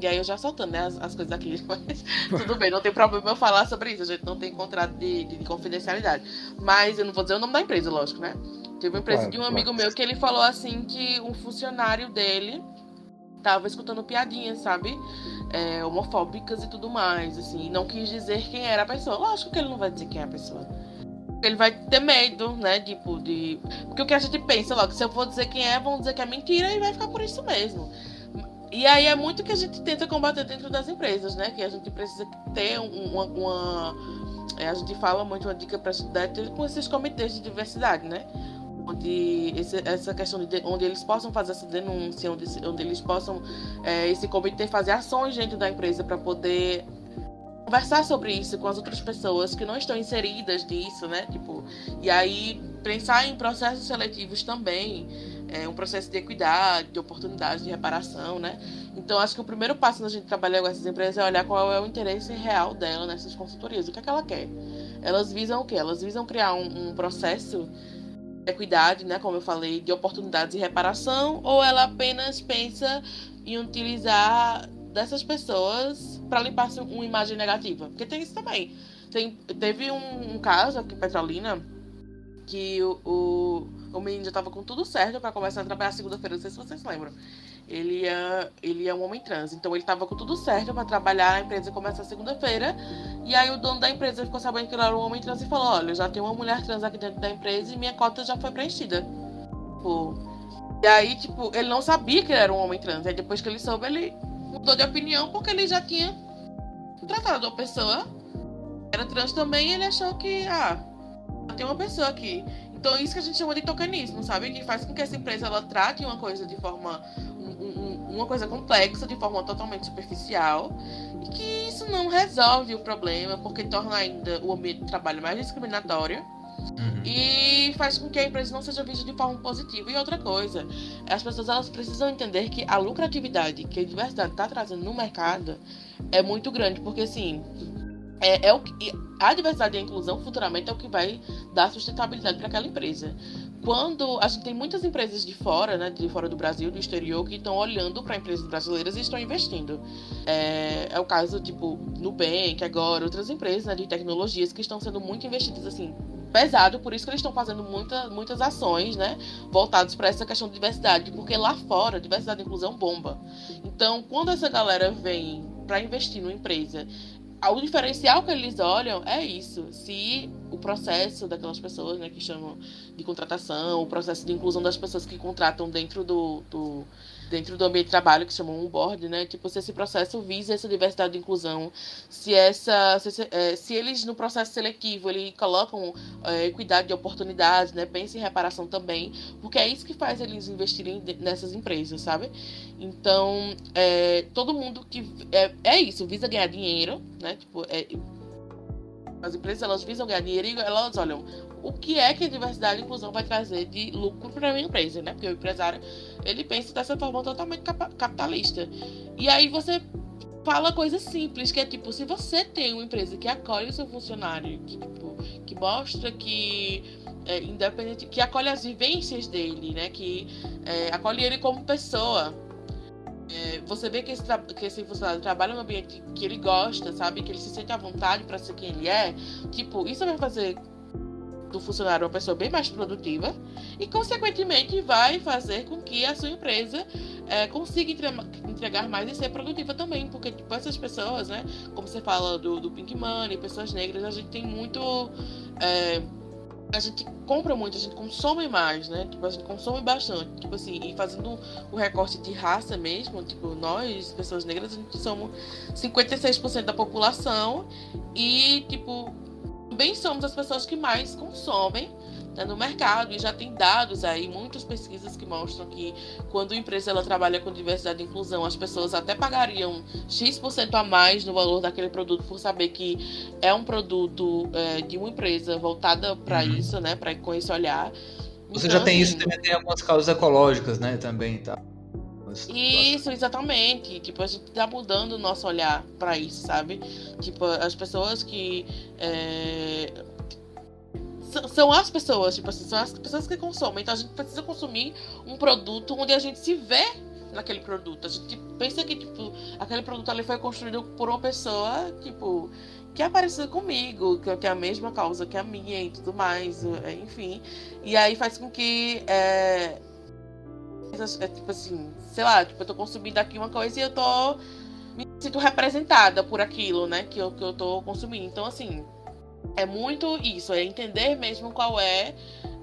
E aí eu já soltando né, as, as coisas aqui, mas tudo bem, não tem problema eu falar sobre isso, a gente não tem contrato de, de, de confidencialidade. Mas eu não vou dizer o nome da empresa, lógico, né? Teve uma empresa claro, de um amigo claro. meu que ele falou assim que um funcionário dele tava escutando piadinhas, sabe? É, homofóbicas e tudo mais, assim. Não quis dizer quem era a pessoa. Lógico que ele não vai dizer quem é a pessoa. Ele vai ter medo, né? Tipo, de. Porque o que a gente pensa logo, se eu for dizer quem é, vão dizer que é mentira e vai ficar por isso mesmo. E aí é muito que a gente tenta combater dentro das empresas, né? Que a gente precisa ter uma. uma é, a gente fala muito uma dica para estudar com esses comitês de diversidade, né? Onde esse, essa questão de onde eles possam fazer essa denúncia, onde, onde eles possam é, esse comitê fazer ações dentro da empresa para poder conversar sobre isso com as outras pessoas que não estão inseridas nisso, né? Tipo, e aí pensar em processos seletivos também, é, um processo de equidade, de oportunidade, de reparação, né? Então acho que o primeiro passo na gente trabalhar com essas empresas é olhar qual é o interesse real dela nessas consultorias, o que é que ela quer. Elas visam o quê? Elas visam criar um, um processo equidade, né, como eu falei, de oportunidades e reparação, ou ela apenas pensa em utilizar dessas pessoas para limpar uma imagem negativa? Porque tem isso também. Tem, teve um, um caso aqui em Petrolina que o, o, o menino já estava com tudo certo para começar a trabalhar segunda-feira, não sei se vocês lembram ele é, ele é um homem trans. Então ele estava com tudo certo para trabalhar, a empresa começa segunda-feira. E aí o dono da empresa ficou sabendo que ele era um homem trans e falou: Olha, já tem uma mulher trans aqui dentro da empresa e minha cota já foi preenchida. Tipo, e aí, tipo, ele não sabia que ele era um homem trans. Aí depois que ele soube, ele mudou de opinião porque ele já tinha tratado uma pessoa era trans também e ele achou que, ah, tem uma pessoa aqui. Então isso que a gente chama de tokenismo, sabe? Que faz com que essa empresa ela trate uma coisa de forma uma coisa complexa de forma totalmente superficial e que isso não resolve o problema porque torna ainda o ambiente de trabalho mais discriminatório uhum. e faz com que a empresa não seja vista de forma positiva. E outra coisa, as pessoas elas precisam entender que a lucratividade que a diversidade está trazendo no mercado é muito grande, porque assim é, é o que, a diversidade e a inclusão futuramente é o que vai dar sustentabilidade para aquela empresa quando a gente tem muitas empresas de fora, né, de fora do Brasil, do exterior, que estão olhando para empresas brasileiras e estão investindo. É, é, o caso, tipo, Nubank, agora, outras empresas né, de tecnologias que estão sendo muito investidas, assim, pesado, por isso que eles estão fazendo muita, muitas ações, né, voltadas para essa questão de diversidade, porque lá fora, diversidade e inclusão bomba. Então, quando essa galera vem para investir numa empresa o diferencial que eles olham é isso. Se o processo daquelas pessoas, né, que chamam de contratação, o processo de inclusão das pessoas que contratam dentro do, do dentro do ambiente de trabalho que chamam um board, né? Tipo, se esse processo visa essa diversidade e inclusão, se essa se, é, se eles no processo seletivo eles colocam é, equidade de oportunidades, né? Pensa em reparação também, porque é isso que faz eles investirem nessas empresas, sabe? Então, é, todo mundo que é, é isso, visa ganhar dinheiro, né? Tipo, é, as empresas elas visam ganhar dinheiro e elas olham o que é que a diversidade e inclusão vai trazer de lucro para a minha empresa, né? Porque o empresário ele pensa dessa forma totalmente capitalista. E aí você fala coisas simples, que é tipo, se você tem uma empresa que acolhe o seu funcionário, que, tipo, que mostra que é, independente, que acolhe as vivências dele, né? Que é, acolhe ele como pessoa. É, você vê que esse, que esse funcionário trabalha num ambiente que ele gosta, sabe? Que ele se sente à vontade para ser quem ele é. Tipo, isso vai fazer do funcionário uma pessoa bem mais produtiva e, consequentemente, vai fazer com que a sua empresa é, consiga entregar mais e ser produtiva também, porque tipo, essas pessoas, né, como você fala do, do Pink Money, pessoas negras, a gente tem muito. É, a gente compra muito, a gente consome mais, né? Tipo, a gente consome bastante. Tipo assim, e fazendo o recorte de raça mesmo, tipo, nós, pessoas negras, a gente somos 56% da população e, tipo, também somos as pessoas que mais consomem né, no mercado e já tem dados aí, muitas pesquisas que mostram que quando a empresa ela trabalha com diversidade e inclusão, as pessoas até pagariam X% a mais no valor daquele produto por saber que é um produto é, de uma empresa voltada para uhum. isso, né, para com esse olhar. Você então, já tem assim, isso, também tem algumas causas ecológicas, né, também, tá? Isso, exatamente. Tipo, a gente tá mudando o nosso olhar para isso, sabe? Tipo, as pessoas que é, são as pessoas, tipo assim, são as pessoas que consomem. Então a gente precisa consumir um produto onde a gente se vê naquele produto. A gente pensa que, tipo, aquele produto ali foi construído por uma pessoa, tipo, que é parecida comigo, que é a mesma causa que a minha e tudo mais, é, enfim. E aí faz com que. É, é, tipo assim, sei lá, tipo, eu tô consumindo aqui uma coisa e eu tô. Me sinto representada por aquilo, né? Que eu, que eu tô consumindo. Então, assim, é muito isso, é entender mesmo qual é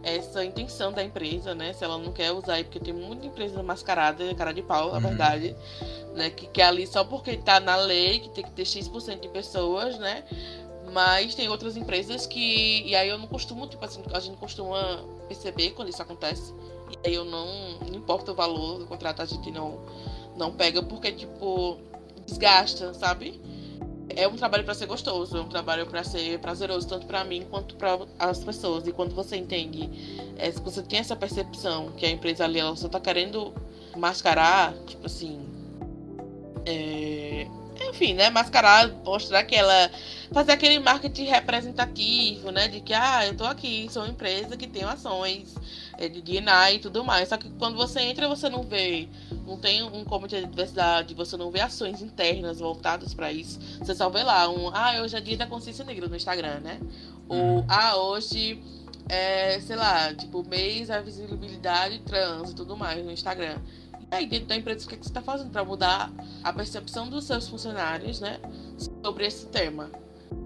essa intenção da empresa, né? Se ela não quer usar aí, porque tem muita empresa mascarada, cara de pau, na uhum. verdade, né? Que quer ali só porque tá na lei, que tem que ter X% de pessoas, né? Mas tem outras empresas que. E aí eu não costumo, tipo assim, a gente costuma perceber quando isso acontece. E aí eu não. Não importa o valor do contrato, a gente não, não pega, porque, tipo, desgasta, sabe? É um trabalho para ser gostoso, é um trabalho para ser prazeroso tanto para mim quanto para as pessoas. E quando você entende, é, se você tem essa percepção que a empresa ali ela só tá querendo mascarar, tipo assim, é, enfim, né, mascarar, mostrar que ela fazer aquele marketing representativo, né, de que ah, eu tô aqui, sou uma empresa que tem ações é, de DNA e tudo mais. Só que quando você entra, você não vê, não tem um comitê de diversidade, você não vê ações internas voltadas para isso. Você só vê lá um, ah, hoje é dia da consciência negra no Instagram, né? Ou, uhum. ah, hoje é, sei lá, tipo, mês a visibilidade trans e tudo mais no Instagram. E aí, dentro da empresa, o que, é que você está fazendo para mudar a percepção dos seus funcionários, né, sobre esse tema?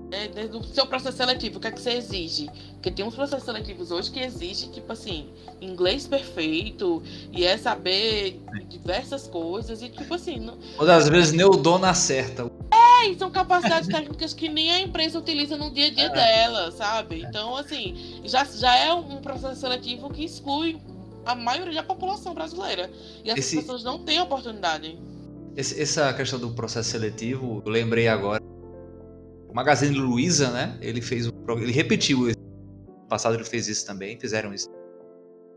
É, do seu processo seletivo, o que é que você exige? Porque tem uns processos seletivos hoje que exigem, tipo assim, inglês perfeito, e é saber diversas coisas, e tipo assim. Não... Ou das vezes nem o dono acerta. É, e são capacidades técnicas que nem a empresa utiliza no dia a dia é. dela, sabe? Então, assim, já, já é um processo seletivo que exclui a maioria da população brasileira. E essas Esse... pessoas não têm oportunidade. Esse, essa questão do processo seletivo, eu lembrei agora Magazine Luiza, né? Ele fez o, ele repetiu no passado ele fez isso também, fizeram isso.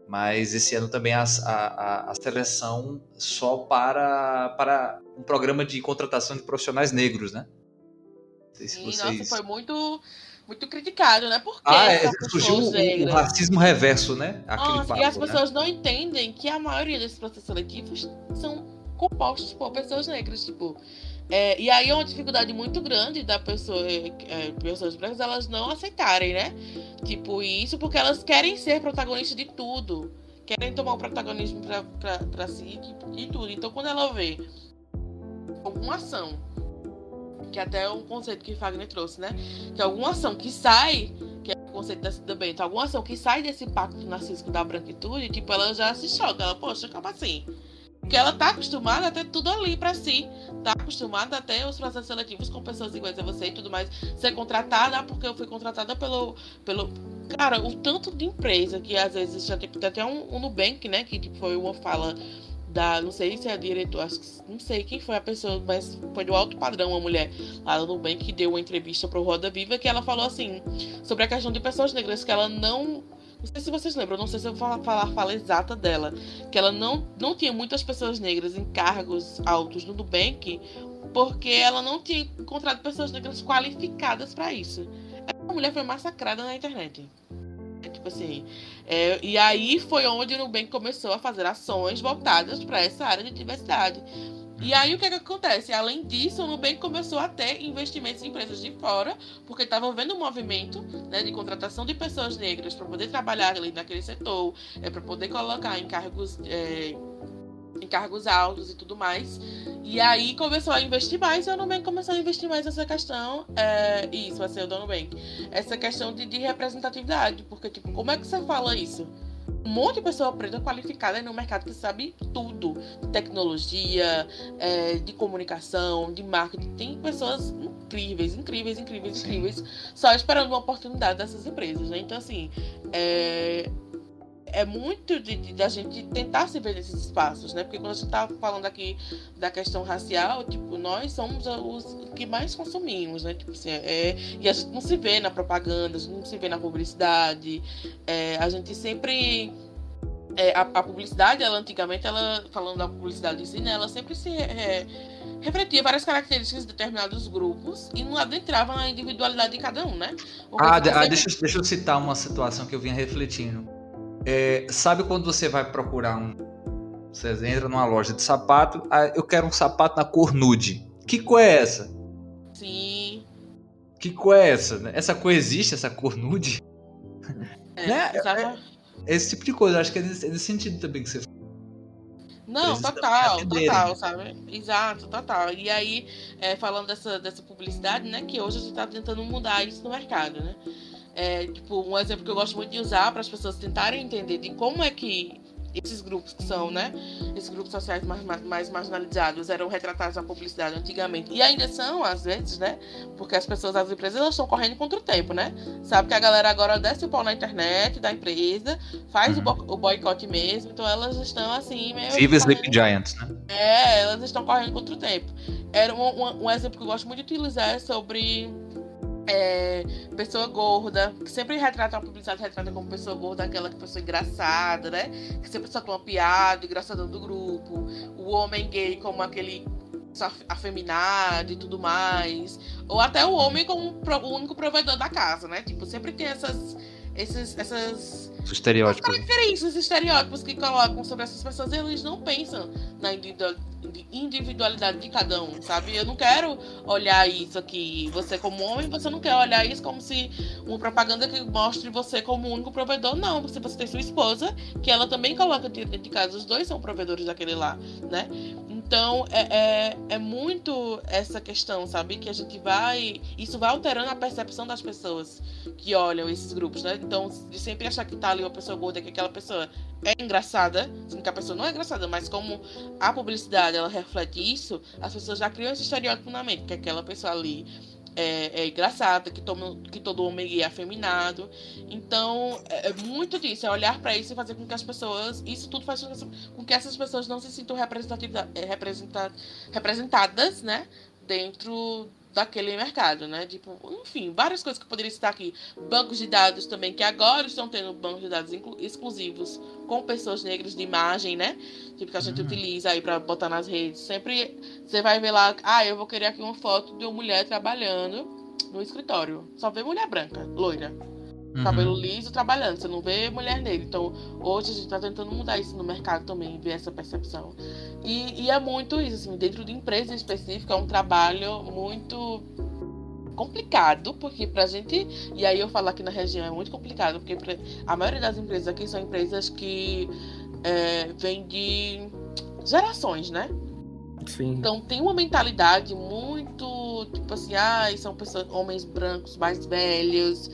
Mas esse ano também a, a, a seleção só para, para um programa de contratação de profissionais negros, né? Não sei se Sim, vocês... Nossa, foi muito muito criticado, né? Porque ah, é, surgiu o, o, racismo reverso, né? Aquele Nossa, papo, e as né? pessoas não entendem que a maioria desses processos seletivos são compostos por pessoas negras, tipo, é, e aí é uma dificuldade muito grande da pessoa, é, pessoas brancas, elas não aceitarem, né? Tipo, isso porque elas querem ser protagonistas de tudo. Querem tomar o protagonismo pra, pra, pra si de tudo. Então, quando ela vê alguma ação, que até é um conceito que Fagner trouxe, né? Que alguma ação que sai, que é o conceito da Cida Bento, alguma ação que sai desse pacto narcísico da branquitude, tipo, ela já se choca. Ela, poxa, como assim? Porque ela tá acostumada a ter tudo ali para si. Tá acostumada a ter os processos seletivos com pessoas iguais a você e tudo mais. Ser contratada, porque eu fui contratada pelo. pelo cara, o tanto de empresa que às vezes já tem, até um, um Nubank, né? Que tipo, foi uma fala da. Não sei se é a diretora, acho que não sei quem foi a pessoa, mas foi do alto padrão, uma mulher lá no Nubank que deu uma entrevista pro Roda Viva que ela falou assim sobre a questão de pessoas negras, que ela não não sei se vocês lembram, não sei se eu vou falar, falar a fala exata dela. Que ela não, não tinha muitas pessoas negras em cargos altos no Nubank, porque ela não tinha encontrado pessoas negras qualificadas para isso. A mulher foi massacrada na internet. Tipo assim. É, e aí foi onde o Nubank começou a fazer ações voltadas para essa área de diversidade. E aí o que, é que acontece? Além disso, o Nubank começou a ter investimentos em empresas de fora, porque estavam vendo um movimento né, de contratação de pessoas negras para poder trabalhar ali naquele setor, é, para poder colocar em cargos é, em cargos altos e tudo mais. E aí começou a investir mais e o Nubank começou a investir mais nessa questão. É, isso, vai ser o Nubank. Essa questão de, de representatividade. Porque, tipo, como é que você fala isso? Um monte de pessoa preta qualificada no mercado que sabe tudo de tecnologia, é, de comunicação, de marketing. Tem pessoas incríveis, incríveis, incríveis, Sim. incríveis, só esperando uma oportunidade dessas empresas, né? Então, assim, é, é muito de, de, da gente tentar se ver nesses espaços, né? Porque quando a gente tá falando aqui da questão racial, tipo, nós somos os que mais consumimos, né? Tipo assim, é, e a gente não se vê na propaganda, a gente não se vê na publicidade, é, a gente sempre é, a, a, publicidade, ela antigamente, ela falando da publicidade em si, né, ela sempre se é, refletia várias características de determinados grupos e não adentrava na individualidade de cada um, né? ah, ah deixa, deixa eu citar uma situação que eu vinha refletindo. É, sabe quando você vai procurar um. Você entra numa loja de sapato, ah, eu quero um sapato na cor nude. Que cor é essa? Sim. Que cor é essa? Essa cor existe, essa cor nude? É, né? é, esse tipo de coisa, acho que é nesse, é nesse sentido também que você não, total, total, sabe? Exato, total. E aí, é, falando dessa, dessa publicidade, né? Que hoje a gente está tentando mudar isso no mercado, né? É, tipo, um exemplo que eu gosto muito de usar para as pessoas tentarem entender de como é que esses grupos que são, né? Esses grupos sociais mais, mais, mais, marginalizados eram retratados na publicidade antigamente. E ainda são, às vezes, né? Porque as pessoas, as empresas, elas estão correndo contra o tempo, né? Sabe que a galera agora desce o pau na internet da empresa, faz uhum. o, o boicote mesmo, então elas estão assim, meio. Viva Sleep Giants, né? É, elas estão correndo contra o tempo. Era um, um, um exemplo que eu gosto muito de utilizar é sobre é, pessoa gorda, que sempre retrata a publicidade, retrata como pessoa gorda, aquela que pessoa engraçada, né? Que sempre só com uma piada, engraçadão do grupo. O homem gay como aquele afeminado e tudo mais. Ou até o homem como o único provedor da casa, né? Tipo, sempre tem essas. Esses, essas os estereótipos. Características, estereótipos que colocam sobre essas pessoas, eles não pensam na individualidade de cada um, sabe? Eu não quero olhar isso aqui, você como homem, você não quer olhar isso como se uma propaganda que mostre você como o único provedor, não, porque você tem sua esposa, que ela também coloca dentro de casa, os dois são provedores daquele lá, né? Então é, é, é, muito essa questão, sabe? Que a gente vai. Isso vai alterando a percepção das pessoas que olham esses grupos, né? Então, de sempre achar que tá ali uma pessoa gorda, que aquela pessoa é engraçada, sendo que a pessoa não é engraçada, mas como a publicidade ela reflete isso, as pessoas já criam esse estereótipo na mente, que aquela pessoa ali é, é engraçada, que, toma, que todo homem é afeminado. Então, é, é muito disso, é olhar para isso e fazer com que as pessoas. Isso tudo faz com que essas pessoas não se sintam é, representadas, né? Dentro daquele mercado, né? Tipo, enfim, várias coisas que eu poderia citar aqui. Bancos de dados também, que agora estão tendo bancos de dados exclusivos com pessoas negras de imagem, né? Tipo, que a gente uhum. utiliza aí para botar nas redes. Sempre você vai ver lá, ah, eu vou querer aqui uma foto de uma mulher trabalhando no escritório. Só vê mulher branca, loira. Uhum. Cabelo liso trabalhando, você não vê mulher nele. Então, hoje a gente está tentando mudar isso no mercado também, ver essa percepção. E, e é muito isso, assim, dentro de empresa específica, é um trabalho muito complicado, porque pra gente. E aí eu falo aqui na região é muito complicado, porque a maioria das empresas aqui são empresas que é, vêm de gerações, né? Sim. Então tem uma mentalidade muito, tipo assim, ah, são pessoas, homens brancos mais velhos,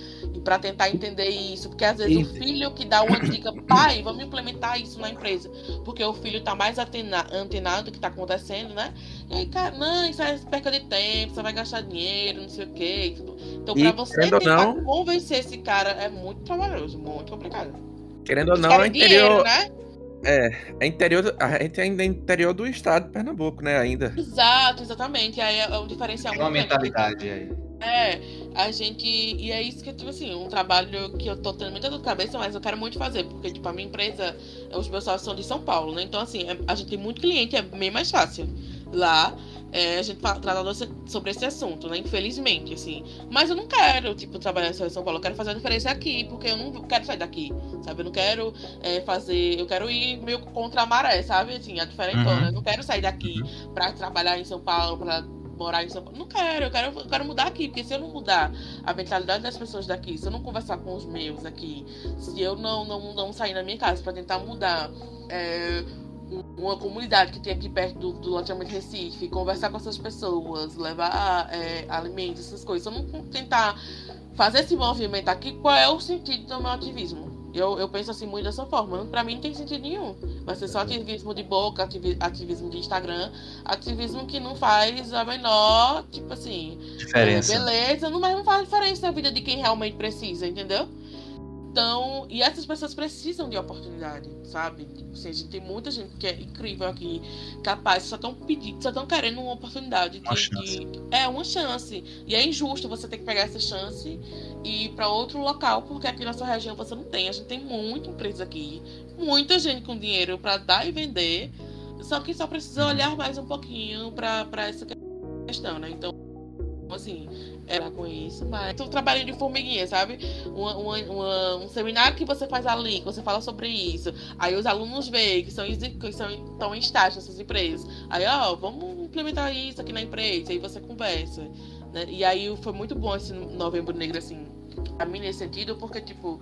para tentar entender isso, porque às vezes o filho que dá uma dica, pai, vamos implementar isso na empresa, porque o filho tá mais atena, antenado do que tá acontecendo, né? E aí, cara, não, isso é perca de tempo, você vai gastar dinheiro, não sei o quê. Então, para você tentar não... convencer esse cara é muito trabalhoso, muito complicado. Querendo ou não, é interior. Dinheiro, né? É, é interior, a gente ainda é interior do estado de Pernambuco, né, ainda. Exato, exatamente. Aí é um diferencial Tem uma mentalidade aí. É, a gente. E é isso que, tipo assim, um trabalho que eu tô tendo muita dor de cabeça, mas eu quero muito fazer, porque, tipo, a minha empresa, os meus sócios são de São Paulo, né? Então, assim, é, a gente tem muito cliente, é bem mais fácil. Lá, é, a gente trata sobre esse assunto, né? Infelizmente, assim. Mas eu não quero, tipo, trabalhar em São Paulo. Eu quero fazer a diferença aqui, porque eu não quero sair daqui, sabe? Eu não quero é, fazer. Eu quero ir meio contra a maré, sabe? Assim, a diferentona. Uhum. Eu não quero sair daqui uhum. pra trabalhar em São Paulo, pra morar em São Paulo. Não quero, eu quero, eu quero mudar aqui, porque se eu não mudar a mentalidade das pessoas daqui, se eu não conversar com os meus aqui, se eu não, não, não sair da minha casa para tentar mudar. É, uma comunidade que tem aqui perto do, do loteamento Recife, conversar com essas pessoas, levar é, alimentos, essas coisas. Se eu não tentar fazer esse movimento aqui, qual é o sentido do meu ativismo? Eu, eu penso assim muito dessa forma. Pra mim não tem sentido nenhum. Vai ser só ativismo de boca, ativismo de Instagram, ativismo que não faz a menor, tipo assim, diferença. É, beleza, não, mas não faz diferença na vida de quem realmente precisa, entendeu? Então, e essas pessoas precisam de oportunidade, sabe? Tipo assim, a gente tem muita gente que é incrível aqui, capaz, só estão pedindo, só estão querendo uma oportunidade. Uma chance. é, uma chance. E é injusto você ter que pegar essa chance e ir para outro local, porque aqui na sua região você não tem. A gente tem muita empresa aqui, muita gente com dinheiro para dar e vender, só que só precisa uhum. olhar mais um pouquinho para essa questão, né? Então, assim, era com isso, mas um trabalho de formiguinha, sabe? Uma, uma, uma, um seminário que você faz ali, que você fala sobre isso. Aí os alunos veem que são, que são estão em estágio nessas empresas. Aí, ó, vamos implementar isso aqui na empresa. Aí você conversa. Né? E aí foi muito bom esse novembro negro, assim, a mim nesse sentido, porque, tipo,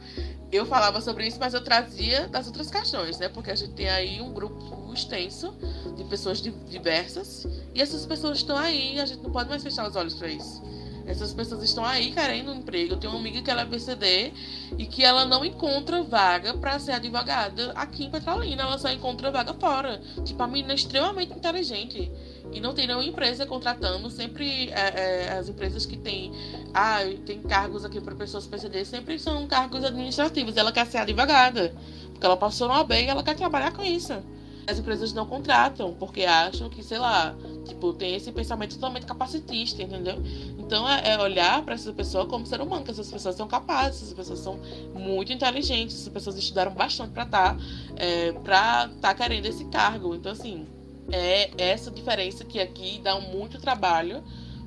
eu falava sobre isso, mas eu trazia das outras questões, né? Porque a gente tem aí um grupo extenso de pessoas diversas e essas pessoas estão aí, a gente não pode mais fechar os olhos para isso. Essas pessoas estão aí querendo um emprego. Eu tenho uma amiga que ela é PCD e que ela não encontra vaga para ser advogada aqui em Petrolina. Ela só encontra vaga fora. Tipo, a menina é extremamente inteligente. E não tem nenhuma empresa contratando. Sempre é, é, as empresas que têm ah, tem cargos aqui para pessoas PCD sempre são cargos administrativos. Ela quer ser advogada. Porque ela passou no AB e ela quer trabalhar com isso as empresas não contratam, porque acham que, sei lá, tipo, tem esse pensamento totalmente capacitista, entendeu? Então é, é olhar para essa pessoa como ser humano, que essas pessoas são capazes, essas pessoas são muito inteligentes, essas pessoas estudaram bastante para estar tá, é, pra tá querendo esse cargo. Então, assim, é essa diferença que aqui dá muito trabalho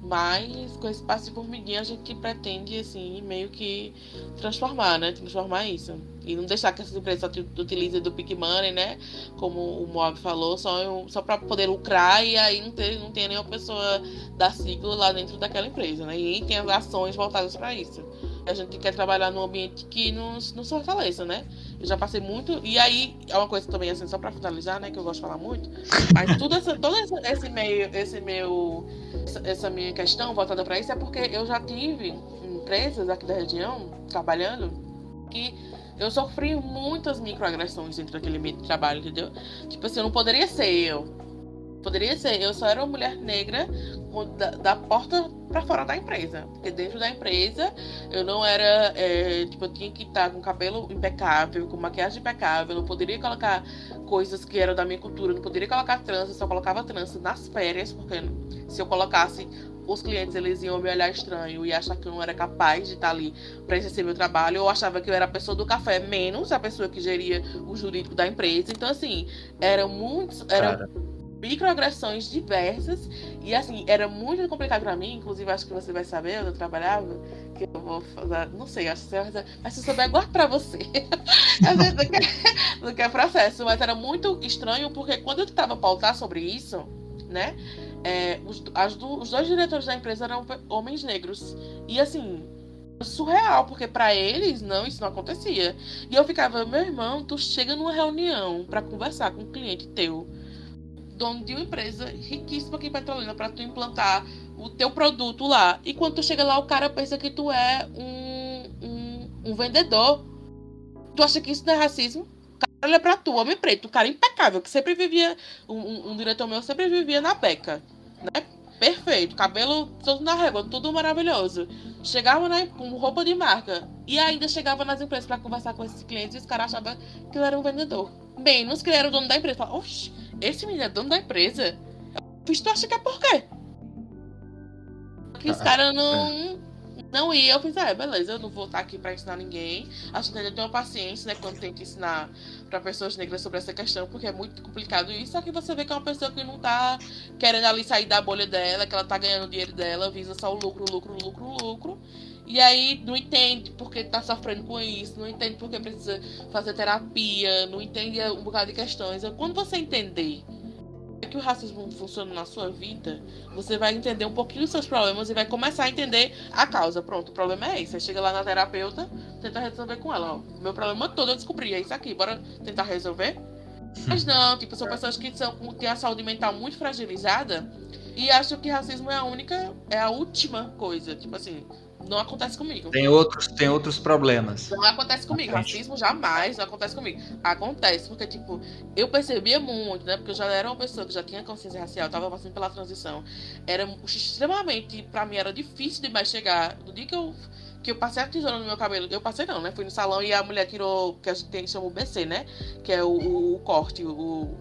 mas com esse passo de formiguinha a gente pretende, assim, meio que transformar, né? Transformar isso. E não deixar que essas empresas utilizem do Pick Money, né? Como o Moab falou, só, só para poder lucrar e aí não, ter, não tem nenhuma pessoa da ciclo lá dentro daquela empresa, né? E tem as ações voltadas para isso. A gente quer trabalhar num ambiente que nos, nos fortaleça, né? Eu já passei muito. E aí, é uma coisa também, assim, só pra finalizar, né? Que eu gosto de falar muito. Mas tudo essa, todo esse, esse meio, esse meu. Essa, essa minha questão voltada para isso é porque eu já tive empresas aqui da região trabalhando que eu sofri muitas microagressões dentro daquele meio de trabalho, entendeu? Tipo assim, eu não poderia ser eu Poderia ser, eu só era uma mulher negra da, da porta para fora da empresa. Porque dentro da empresa eu não era. É, tipo, eu tinha que estar com cabelo impecável, com maquiagem impecável. Eu não poderia colocar coisas que eram da minha cultura. Eu não poderia colocar trança, só colocava trança nas férias, porque se eu colocasse os clientes eles iam me olhar estranho e achar que eu não era capaz de estar ali para exercer meu trabalho. Eu achava que eu era a pessoa do café, menos a pessoa que geria o jurídico da empresa. Então, assim, era muito. Era, microagressões diversas. E assim era muito complicado para mim inclusive acho que você vai saber onde eu trabalhava que eu vou fazer não sei acho que você vai mas se eu souber guardo para você. Não quer, processo mas era muito estranho porque quando eu tentava pautar sobre isso né é, os, os dois diretores da empresa eram homens negros. E assim surreal, porque para eles não, isso não acontecia. E eu ficava, meu irmão, tu chega numa reunião para conversar com um cliente teu dono de uma empresa riquíssima aqui em Petrolina para tu implantar o teu produto lá. E quando tu chega lá, o cara pensa que tu é um, um, um vendedor. Tu acha que isso não é racismo? Cara olha pra tu, homem preto, cara impecável, que sempre vivia. Um, um, diretor meu sempre vivia na beca. Né? Perfeito, cabelo todo na régua, tudo maravilhoso. Chegava né, com roupa de marca. E ainda chegava nas empresas para conversar com esses clientes e os caras achavam que ele era um vendedor. Que ele era o dono da empresa. Fala, oxe, esse menino é dono da empresa. Fiz, tu acha que é por quê? Que os caras não, não iam. Eu fiz, ah, beleza, eu não vou estar aqui pra ensinar ninguém. Acho que ainda tenho paciência, né, quando tem que ensinar pra pessoas negras sobre essa questão, porque é muito complicado isso. Só que você vê que é uma pessoa que não tá querendo ali sair da bolha dela, que ela tá ganhando dinheiro dela, visa só o lucro, lucro, lucro, lucro. E aí não entende porque tá sofrendo com isso, não entende porque precisa fazer terapia, não entende um bocado de questões. Quando você entender que o racismo funciona na sua vida, você vai entender um pouquinho dos seus problemas e vai começar a entender a causa. Pronto, o problema é esse. Você chega lá na terapeuta, tenta resolver com ela. Ó, meu problema todo eu descobri, é isso aqui, bora tentar resolver. Mas não, tipo, são pessoas que são, têm a saúde mental muito fragilizada e acham que racismo é a única, é a última coisa. Tipo assim, não acontece comigo. Tem outros, tem outros problemas. Não acontece comigo. Racismo jamais não acontece comigo. Acontece, porque, tipo, eu percebia muito, né? Porque eu já era uma pessoa que já tinha consciência racial, tava passando pela transição. Era extremamente, pra mim, era difícil demais chegar. Do dia que eu, que eu passei a tesoura no meu cabelo, eu passei não, né? Fui no salão e a mulher tirou, que a gente tem, chama o BC, né? Que é o, o, o corte, o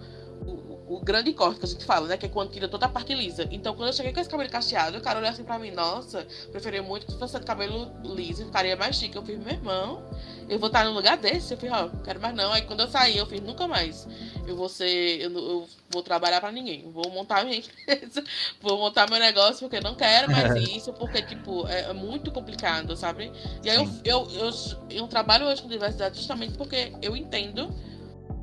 o grande corte que a gente fala, né? Que é quando tira toda a parte lisa. Então, quando eu cheguei com esse cabelo cacheado, o cara olhou assim pra mim, nossa, preferia muito que fosse de cabelo liso, ficaria mais chique. Eu fiz, meu irmão, eu vou estar num lugar desse? Eu fiz, ó, oh, quero mais não. Aí quando eu saí, eu fiz, nunca mais. Eu vou ser, eu, eu vou trabalhar pra ninguém. Vou montar minha empresa, vou montar meu negócio, porque não quero mais isso, porque, tipo, é, é muito complicado, sabe? E aí eu, eu, eu, eu trabalho hoje com diversidade justamente porque eu entendo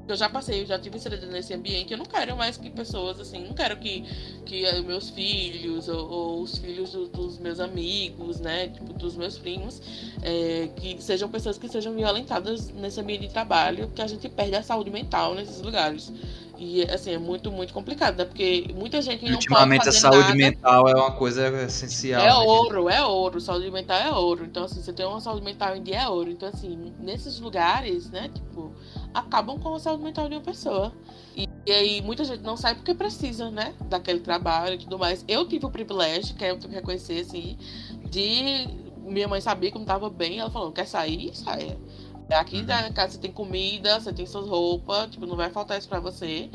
eu já passei, eu já tive inserida nesse ambiente. Eu não quero mais que pessoas, assim, não quero que, que meus filhos ou, ou os filhos do, dos meus amigos, né, tipo, dos meus primos, é, que sejam pessoas que sejam violentadas nesse ambiente de trabalho, que a gente perde a saúde mental nesses lugares. E, assim, é muito, muito complicado, né? Porque muita gente não Ultimamente, a saúde nada. mental é uma coisa essencial. É né? ouro, é ouro. Saúde mental é ouro. Então, assim, você tem uma saúde mental em dia é ouro. Então, assim, nesses lugares, né, tipo acabam com a saúde mental de uma pessoa. E, e, aí muita gente não sai porque precisa, né? Daquele trabalho e tudo mais. Eu tive o privilégio, que é eu tenho que reconhecer, assim, de minha mãe sabia que não tava bem, ela falou, quer sair? Saia. Aqui uhum. na casa você tem comida, você tem suas roupas, tipo, não vai faltar isso pra você.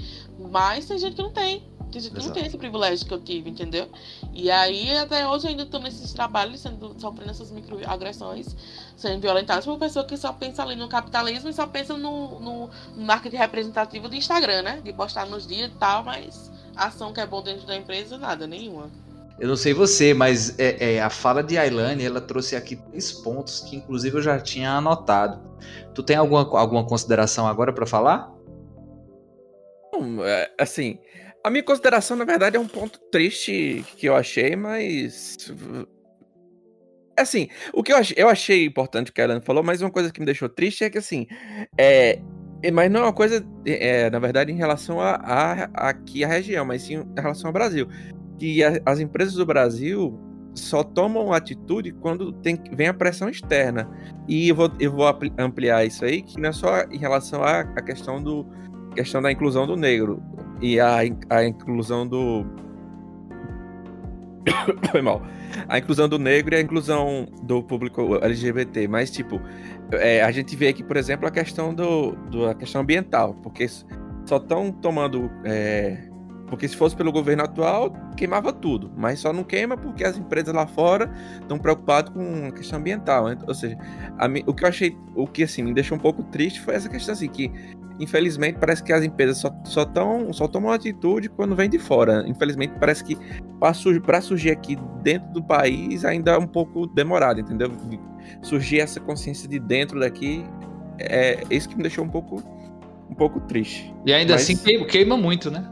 Mas tem gente que não tem. Tem gente que não tem esse privilégio que eu tive, entendeu? E aí, até hoje, eu ainda tô nesses trabalhos, sendo, sofrendo essas microagressões, sendo violentadas por uma pessoa que só pensa ali no capitalismo e só pensa no, no, no marketing representativo do Instagram, né? De postar nos dias e tal, mas ação que é bom dentro da empresa, nada, nenhuma. Eu não sei você, mas é, é, a fala de Ailane, ela trouxe aqui três pontos que, inclusive, eu já tinha anotado. Tu tem alguma, alguma consideração agora para falar? É, assim, a minha consideração, na verdade, é um ponto triste que eu achei, mas. Assim, o que eu achei, eu achei importante que a Ellen falou, mas uma coisa que me deixou triste é que, assim, é, mas não é uma coisa, é, na verdade, em relação a, a, a, aqui a região, mas sim em relação ao Brasil. Que a, as empresas do Brasil só tomam atitude quando tem, vem a pressão externa. E eu vou, eu vou ampliar isso aí, que não é só em relação à, à questão, do, questão da inclusão do negro e a, a inclusão do. Foi mal. A inclusão do negro e a inclusão do público LGBT. Mas, tipo, é, a gente vê aqui, por exemplo, a questão do, do a questão ambiental, porque só estão tomando. É, porque se fosse pelo governo atual, queimava tudo. Mas só não queima porque as empresas lá fora estão preocupadas com a questão ambiental. Ou seja, a, o que eu achei, o que assim, me deixou um pouco triste foi essa questão assim, que infelizmente, parece que as empresas só, só, tão, só tomam atitude quando vem de fora. Infelizmente, parece que para surgir, surgir aqui dentro do país ainda é um pouco demorado, entendeu? Surgir essa consciência de dentro daqui é isso que me deixou um pouco, um pouco triste. E ainda Mas... assim queima, queima muito, né?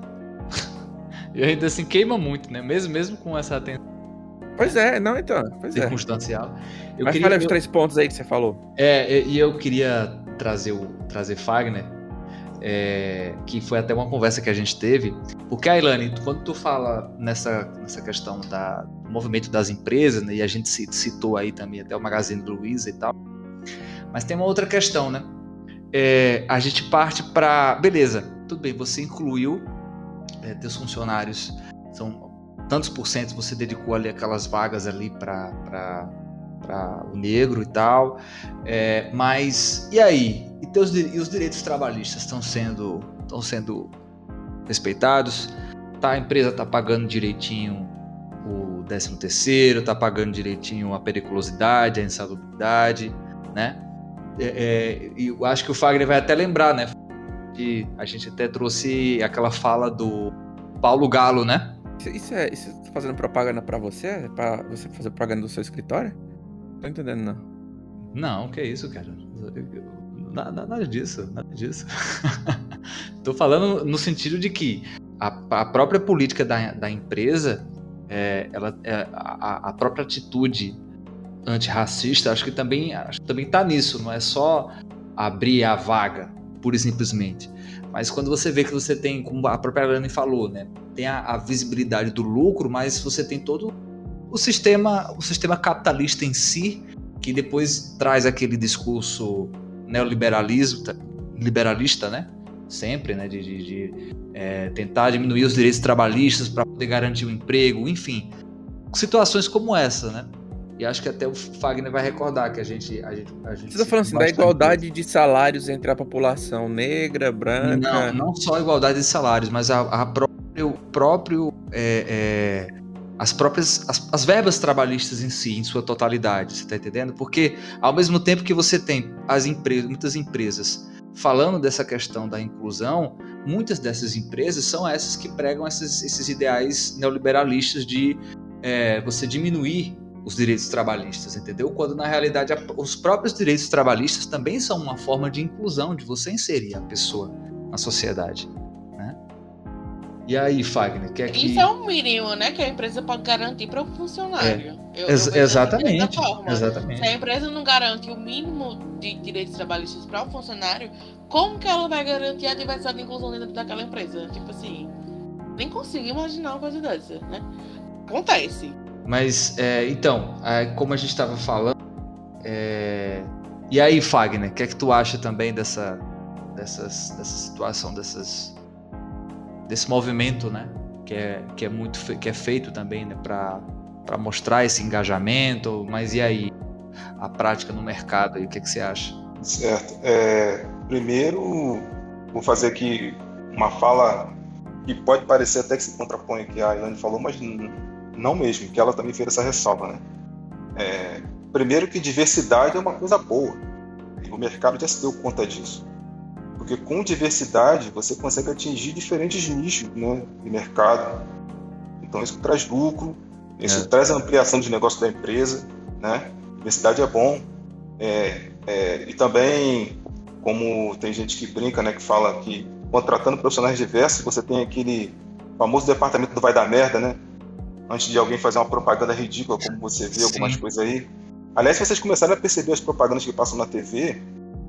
e ainda assim queima muito, né? Mesmo, mesmo com essa atenção. Pois é, não, então. Pois circunstancial. É. Eu Mas queria, fala os eu... três pontos aí que você falou. É, e eu queria trazer o trazer Fagner é, que foi até uma conversa que a gente teve. Porque, Ailane, quando tu fala nessa, nessa questão da, do movimento das empresas, né, e a gente citou aí também até o Magazine Luiza e tal, mas tem uma outra questão, né? É, a gente parte para. Beleza, tudo bem, você incluiu é, teus funcionários, são tantos por cento você dedicou ali aquelas vagas ali para para o negro e tal. É, mas e aí? E, teus, e os direitos trabalhistas estão sendo, estão sendo respeitados? Tá, a empresa está pagando direitinho o 13 terceiro, está pagando direitinho a periculosidade, a insalubridade, né? É, é, eu acho que o Fagner vai até lembrar, né? Que a gente até trouxe aquela fala do Paulo Galo, né? Isso é, isso tá fazendo propaganda para você? Para você fazer propaganda do seu escritório? Tô entendendo, não. Não, que isso, cara. Nada, nada disso, nada disso. Tô falando no sentido de que a, a própria política da, da empresa, é, ela, é, a, a, própria atitude antirracista, acho que também acho que também tá nisso. Não é só abrir a vaga pura e simplesmente. Mas quando você vê que você tem, como a própria Lani falou, né, tem a, a, visibilidade do lucro, mas você tem todo o sistema, o sistema capitalista em si, que depois traz aquele discurso neoliberalismo, liberalista, né? Sempre, né? De, de, de é, tentar diminuir os direitos trabalhistas para poder garantir o um emprego, enfim. Situações como essa, né? E acho que até o Fagner vai recordar que a gente. A gente, a gente Você está falando assim, da igualdade de salários entre a população negra, branca. Não, não só a igualdade de salários, mas a, a próprio, próprio é, é, as próprias as, as, verbas trabalhistas em si, em sua totalidade, você está entendendo? Porque ao mesmo tempo que você tem as empresas, muitas empresas falando dessa questão da inclusão, muitas dessas empresas são essas que pregam esses, ideais neoliberalistas de é, você diminuir os direitos trabalhistas, entendeu? Quando na realidade os próprios direitos trabalhistas também são uma forma de inclusão, de você inserir a pessoa na sociedade. E aí, Fagner, quer que. Isso é o mínimo, né? Que a empresa pode garantir para o funcionário. É. Eu, Ex eu exatamente. exatamente. Se a empresa não garante o mínimo de direitos trabalhistas para o funcionário, como que ela vai garantir a diversidade e inclusão dentro daquela empresa? Tipo assim, nem consigo imaginar uma coisa dessa, né? Acontece. Mas, é, então, é, como a gente estava falando, é... e aí, Fagner, o que é que tu acha também dessa, dessas, dessa situação, dessas, desse movimento, né? Que é, que é muito que é feito também né, para mostrar esse engajamento, mas e aí a prática no mercado, aí, o que, é que você acha? Certo. É, primeiro, vou fazer aqui uma fala que pode parecer até que se contrapõe que a Ilane falou, mas não mesmo, que ela também fez essa ressalva, né? É, primeiro que diversidade é uma coisa boa. E o mercado já se deu conta disso. Porque com diversidade você consegue atingir diferentes nichos né, de mercado. Então isso traz lucro, isso é. traz ampliação de negócio da empresa, né? Diversidade é bom. É, é, e também, como tem gente que brinca, né, que fala que contratando profissionais diversos, você tem aquele famoso departamento do vai dar merda, né? antes de alguém fazer uma propaganda ridícula, como você vê algumas Sim. coisas aí. Aliás, se vocês começarem a perceber as propagandas que passam na TV,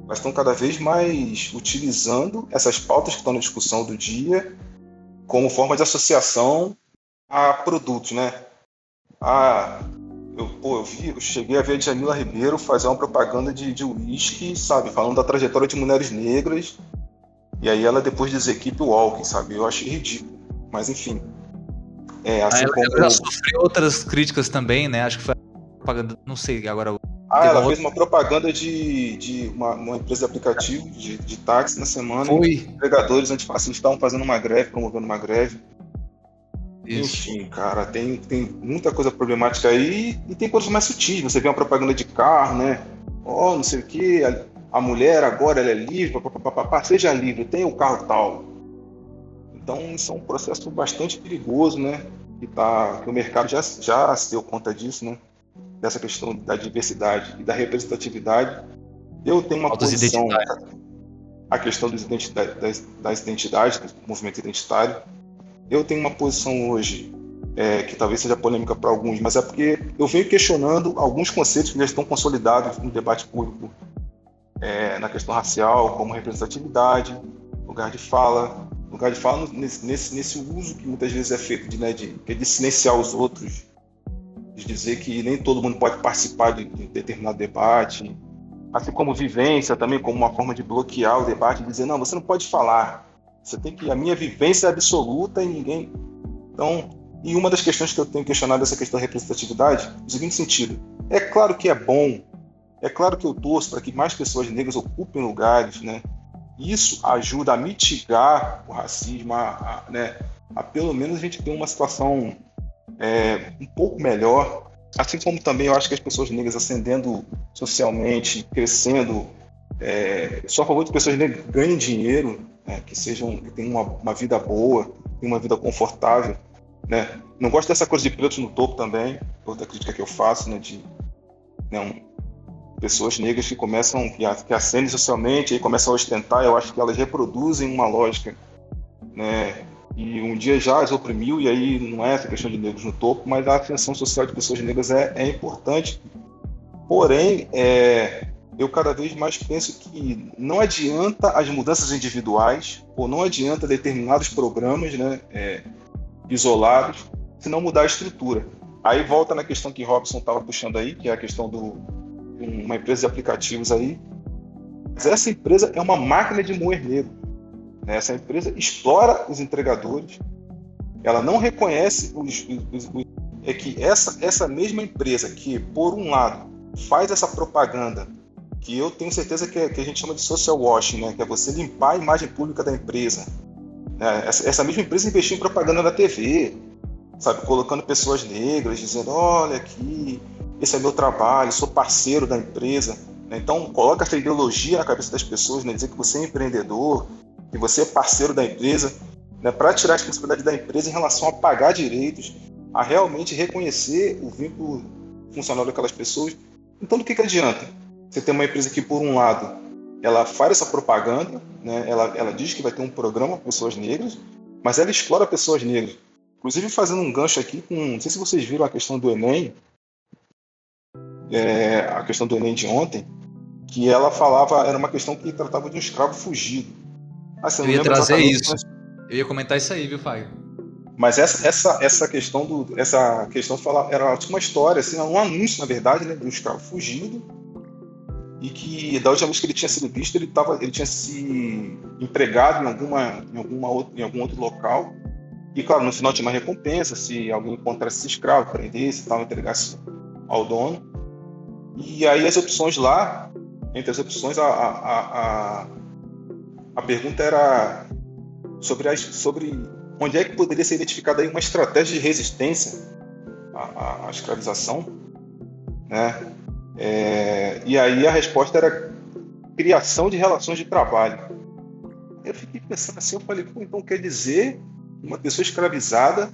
elas estão cada vez mais utilizando essas pautas que estão na discussão do dia como forma de associação a produtos, né? Ah, eu, pô, eu, vi, eu cheguei a ver a Jamila Ribeiro fazer uma propaganda de uísque, sabe? Falando da trajetória de mulheres negras. E aí ela depois desequipe o Walking, sabe? Eu achei ridículo. Mas enfim. É, assim ela, como... ela sofreu outras críticas também, né? Acho que foi propaganda, não sei agora. Ah, ela fez uma propaganda de, de uma, uma empresa de aplicativo de, de táxi na semana. Foi. Empregadores antifascistas estavam fazendo uma greve, promovendo uma greve. Isso. Enfim, cara, tem, tem muita coisa problemática aí e tem coisas mais sutis. Você vê uma propaganda de carro, né? Ó, oh, não sei o que, a, a, mulher agora ela é livre, papapá, seja livre, tem o um carro tal. Então, isso é um processo bastante perigoso, né? Que, tá, que o mercado já, já se deu conta disso, né? Dessa questão da diversidade e da representatividade. Eu tenho uma Altas posição. A questão das identidades, das identidades, do movimento identitário. Eu tenho uma posição hoje é, que talvez seja polêmica para alguns, mas é porque eu venho questionando alguns conceitos que já estão consolidados no debate público é, na questão racial, como representatividade, lugar de fala, lugar de fala nesse, nesse, nesse uso que muitas vezes é feito de, né, de, é de silenciar os outros, de dizer que nem todo mundo pode participar de, de determinado debate, assim como vivência também como uma forma de bloquear o debate, de dizer não, você não pode falar, você tem que a minha vivência é absoluta e ninguém. Então, e uma das questões que eu tenho questionado essa questão da representatividade, no seguinte sentido, é claro que é bom, é claro que eu torço para que mais pessoas negras ocupem lugares, né? Isso ajuda a mitigar o racismo, a, a, né, a pelo menos a gente ter uma situação é, um pouco melhor. Assim como também eu acho que as pessoas negras ascendendo socialmente, crescendo, é, só a favor de pessoas negras ganhem dinheiro, né, que sejam, que tenham uma, uma vida boa, tenham uma vida confortável. Né? Não gosto dessa coisa de pretos no topo também, outra crítica que eu faço, né, de né, pessoas negras que começam, que ascendem socialmente e começam a ostentar, eu acho que elas reproduzem uma lógica, né? E um dia já as oprimiu, e aí não é essa questão de negros no topo, mas a ascensão social de pessoas negras é, é importante. Porém, é, eu cada vez mais penso que não adianta as mudanças individuais ou não adianta determinados programas né, é, isolados se não mudar a estrutura. Aí volta na questão que Robson estava puxando aí, que é a questão do uma empresa de aplicativos aí. Mas essa empresa é uma máquina de moer negro. Né? Essa empresa explora os entregadores, ela não reconhece os, os, os, é que essa, essa mesma empresa que, por um lado, faz essa propaganda que eu tenho certeza que, é, que a gente chama de social washing, né? que é você limpar a imagem pública da empresa. Né? Essa, essa mesma empresa investiu em propaganda na TV, sabe, colocando pessoas negras, dizendo, olha aqui, esse é meu trabalho, sou parceiro da empresa. Né? Então, coloca essa ideologia na cabeça das pessoas, né? dizer que você é empreendedor, que você é parceiro da empresa, né? para tirar a responsabilidade da empresa em relação a pagar direitos, a realmente reconhecer o vínculo funcional daquelas pessoas. Então, do que, que adianta? Você tem uma empresa que, por um lado, ela faz essa propaganda, né? ela, ela diz que vai ter um programa para pessoas negras, mas ela explora pessoas negras. Inclusive, fazendo um gancho aqui com. Não sei se vocês viram a questão do Enem, é, a questão do Enem de ontem, que ela falava, era uma questão que tratava de um escravo fugido. Assim, eu ia trazer isso. Mas... Eu ia comentar isso aí, viu, Fábio? Mas essa, essa, essa questão do. Essa questão fala, era tipo uma história, assim, um anúncio, na verdade, né, de um escravo fugido. E que da última vez que ele tinha sido visto, ele, tava, ele tinha se empregado em, alguma, em, alguma outra, em algum outro local e, claro, no final tinha uma recompensa se alguém encontrasse esse escravo, prendesse e tal, entregasse ao dono. E aí as opções lá, entre as opções, a, a, a, a pergunta era sobre, as, sobre onde é que poderia ser identificada aí uma estratégia de resistência à, à escravização, né? É, e aí a resposta era criação de relações de trabalho. Eu fiquei pensando assim, eu falei, pô, então quer dizer uma pessoa escravizada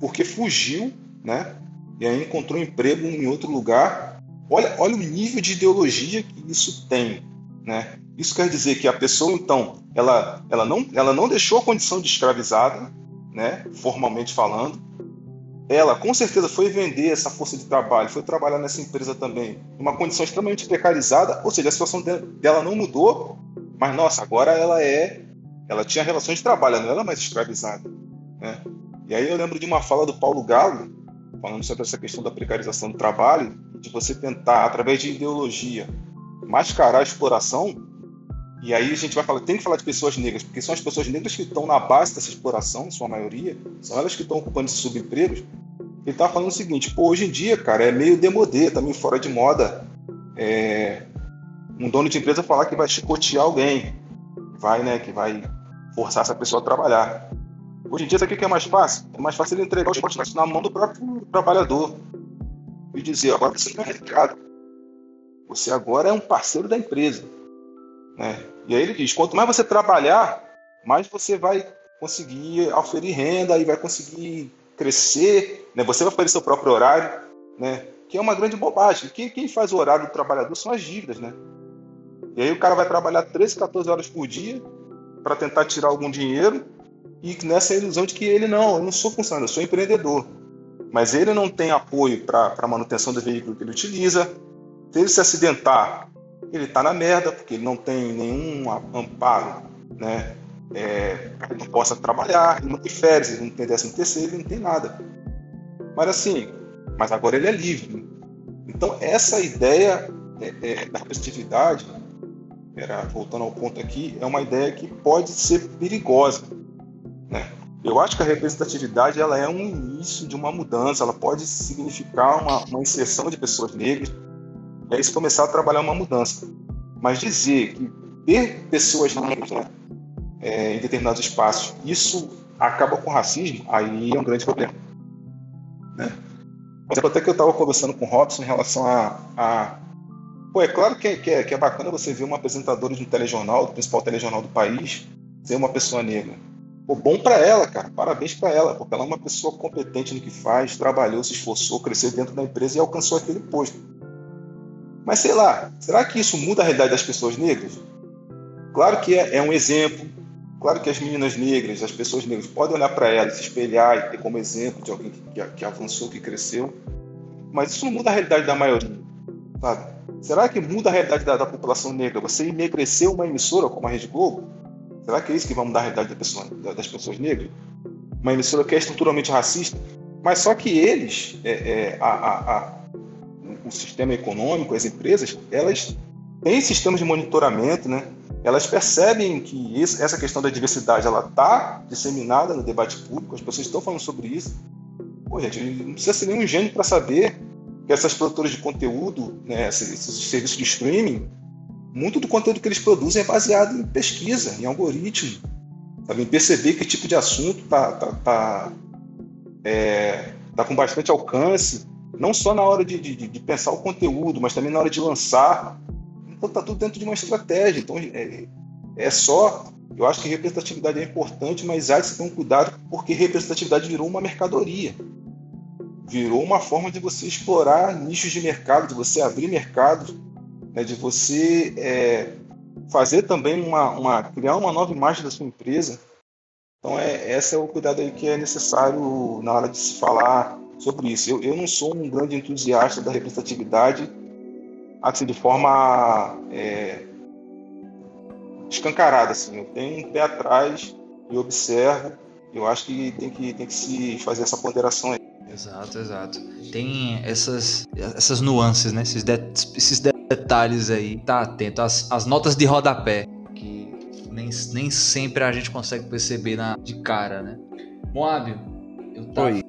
porque fugiu, né? E aí encontrou emprego em outro lugar. Olha, olha o nível de ideologia que isso tem, né? Isso quer dizer que a pessoa então, ela, ela não, ela não deixou a condição de escravizada, né? Formalmente falando. Ela com certeza foi vender essa força de trabalho, foi trabalhar nessa empresa também, uma condição extremamente precarizada, ou seja, a situação dela não mudou, mas nossa, agora ela é ela tinha relações de trabalho, não era mais escravizada. Né? E aí eu lembro de uma fala do Paulo Galo, falando sobre essa questão da precarização do trabalho, de você tentar, através de ideologia, mascarar a exploração. E aí a gente vai falar, tem que falar de pessoas negras, porque são as pessoas negras que estão na base dessa exploração, sua maioria, são elas que estão ocupando esses subempregos. Ele está falando o seguinte, pô, hoje em dia, cara, é meio demodê, tá meio fora de moda. É, um dono de empresa falar que vai chicotear alguém, vai, né, que vai forçar essa pessoa a trabalhar. Hoje em dia, sabe o que é mais fácil? É mais fácil ele entregar os esporte na mão do próprio trabalhador e dizer: agora você é mercado. Você agora é um parceiro da empresa. Né? E aí ele diz: quanto mais você trabalhar, mais você vai conseguir oferir renda e vai conseguir crescer. Né? Você vai fazer seu próprio horário, né? que é uma grande bobagem. Quem, quem faz o horário do trabalhador são as dívidas. Né? E aí o cara vai trabalhar 13, 14 horas por dia para tentar tirar algum dinheiro e nessa ilusão de que ele não, eu não sou funcionário, eu sou empreendedor. Mas ele não tem apoio para a manutenção do veículo que ele utiliza. Se ele se acidentar, ele está na merda, porque ele não tem nenhum amparo né, é, ele possa trabalhar, ele não tem férias, ele não tem décimo terceiro, ele não tem nada. Mas assim, mas agora ele é livre. Então essa ideia é, é, da representatividade era, voltando ao ponto aqui, é uma ideia que pode ser perigosa. Né? Eu acho que a representatividade ela é um início de uma mudança, ela pode significar uma, uma inserção de pessoas negras, aí se começar a trabalhar uma mudança. Mas dizer que ter pessoas negras né, é, em determinados espaços, isso acaba com o racismo, aí é um grande problema. Né? Até que eu estava conversando com o Robson em relação a, a Pô, é claro que é, que, é, que é bacana você ver uma apresentadora de um telejornal, do principal telejornal do país, ser uma pessoa negra. Pô, bom para ela, cara. Parabéns para ela, porque ela é uma pessoa competente no que faz, trabalhou, se esforçou, cresceu dentro da empresa e alcançou aquele posto. Mas sei lá, será que isso muda a realidade das pessoas negras? Claro que é, é um exemplo. Claro que as meninas negras, as pessoas negras, podem olhar para ela, se espelhar e ter como exemplo de alguém que, que, que avançou, que cresceu. Mas isso não muda a realidade da maioria, sabe? Será que muda a realidade da, da população negra? Você enegrecer uma emissora como a Rede Globo? Será que é isso que vai mudar a realidade da pessoa, das pessoas negras? Uma emissora que é estruturalmente racista? Mas só que eles, é, é, a, a, a, o sistema econômico, as empresas, elas têm sistemas de monitoramento, né? Elas percebem que essa questão da diversidade ela está disseminada no debate público, as pessoas estão falando sobre isso. Pô, gente, não precisa ser nenhum gênio para saber que essas produtoras de conteúdo, né, esses, esses serviços de streaming, muito do conteúdo que eles produzem é baseado em pesquisa, em algoritmo, sabe? perceber que tipo de assunto está tá, tá, é, tá com bastante alcance, não só na hora de, de, de, pensar o conteúdo, mas também na hora de lançar. Então está tudo dentro de uma estratégia. Então é, é só. Eu acho que representatividade é importante, mas há de se ter um cuidado porque representatividade virou uma mercadoria. Virou uma forma de você explorar nichos de mercado, de você abrir mercado né, de você é, fazer também uma, uma, criar uma nova imagem da sua empresa. Então, é, esse é o cuidado aí que é necessário na hora de se falar sobre isso. Eu, eu não sou um grande entusiasta da representatividade assim, de forma é, escancarada. Assim. Eu tenho um pé atrás e observo. Eu acho que tem que, tem que se fazer essa ponderação aí. Exato, exato. Tem essas, essas nuances, né? Esses, de, esses detalhes aí, tá atento. As, as notas de rodapé, que nem, nem sempre a gente consegue perceber na, de cara, né? Moábio, eu tava. Oi.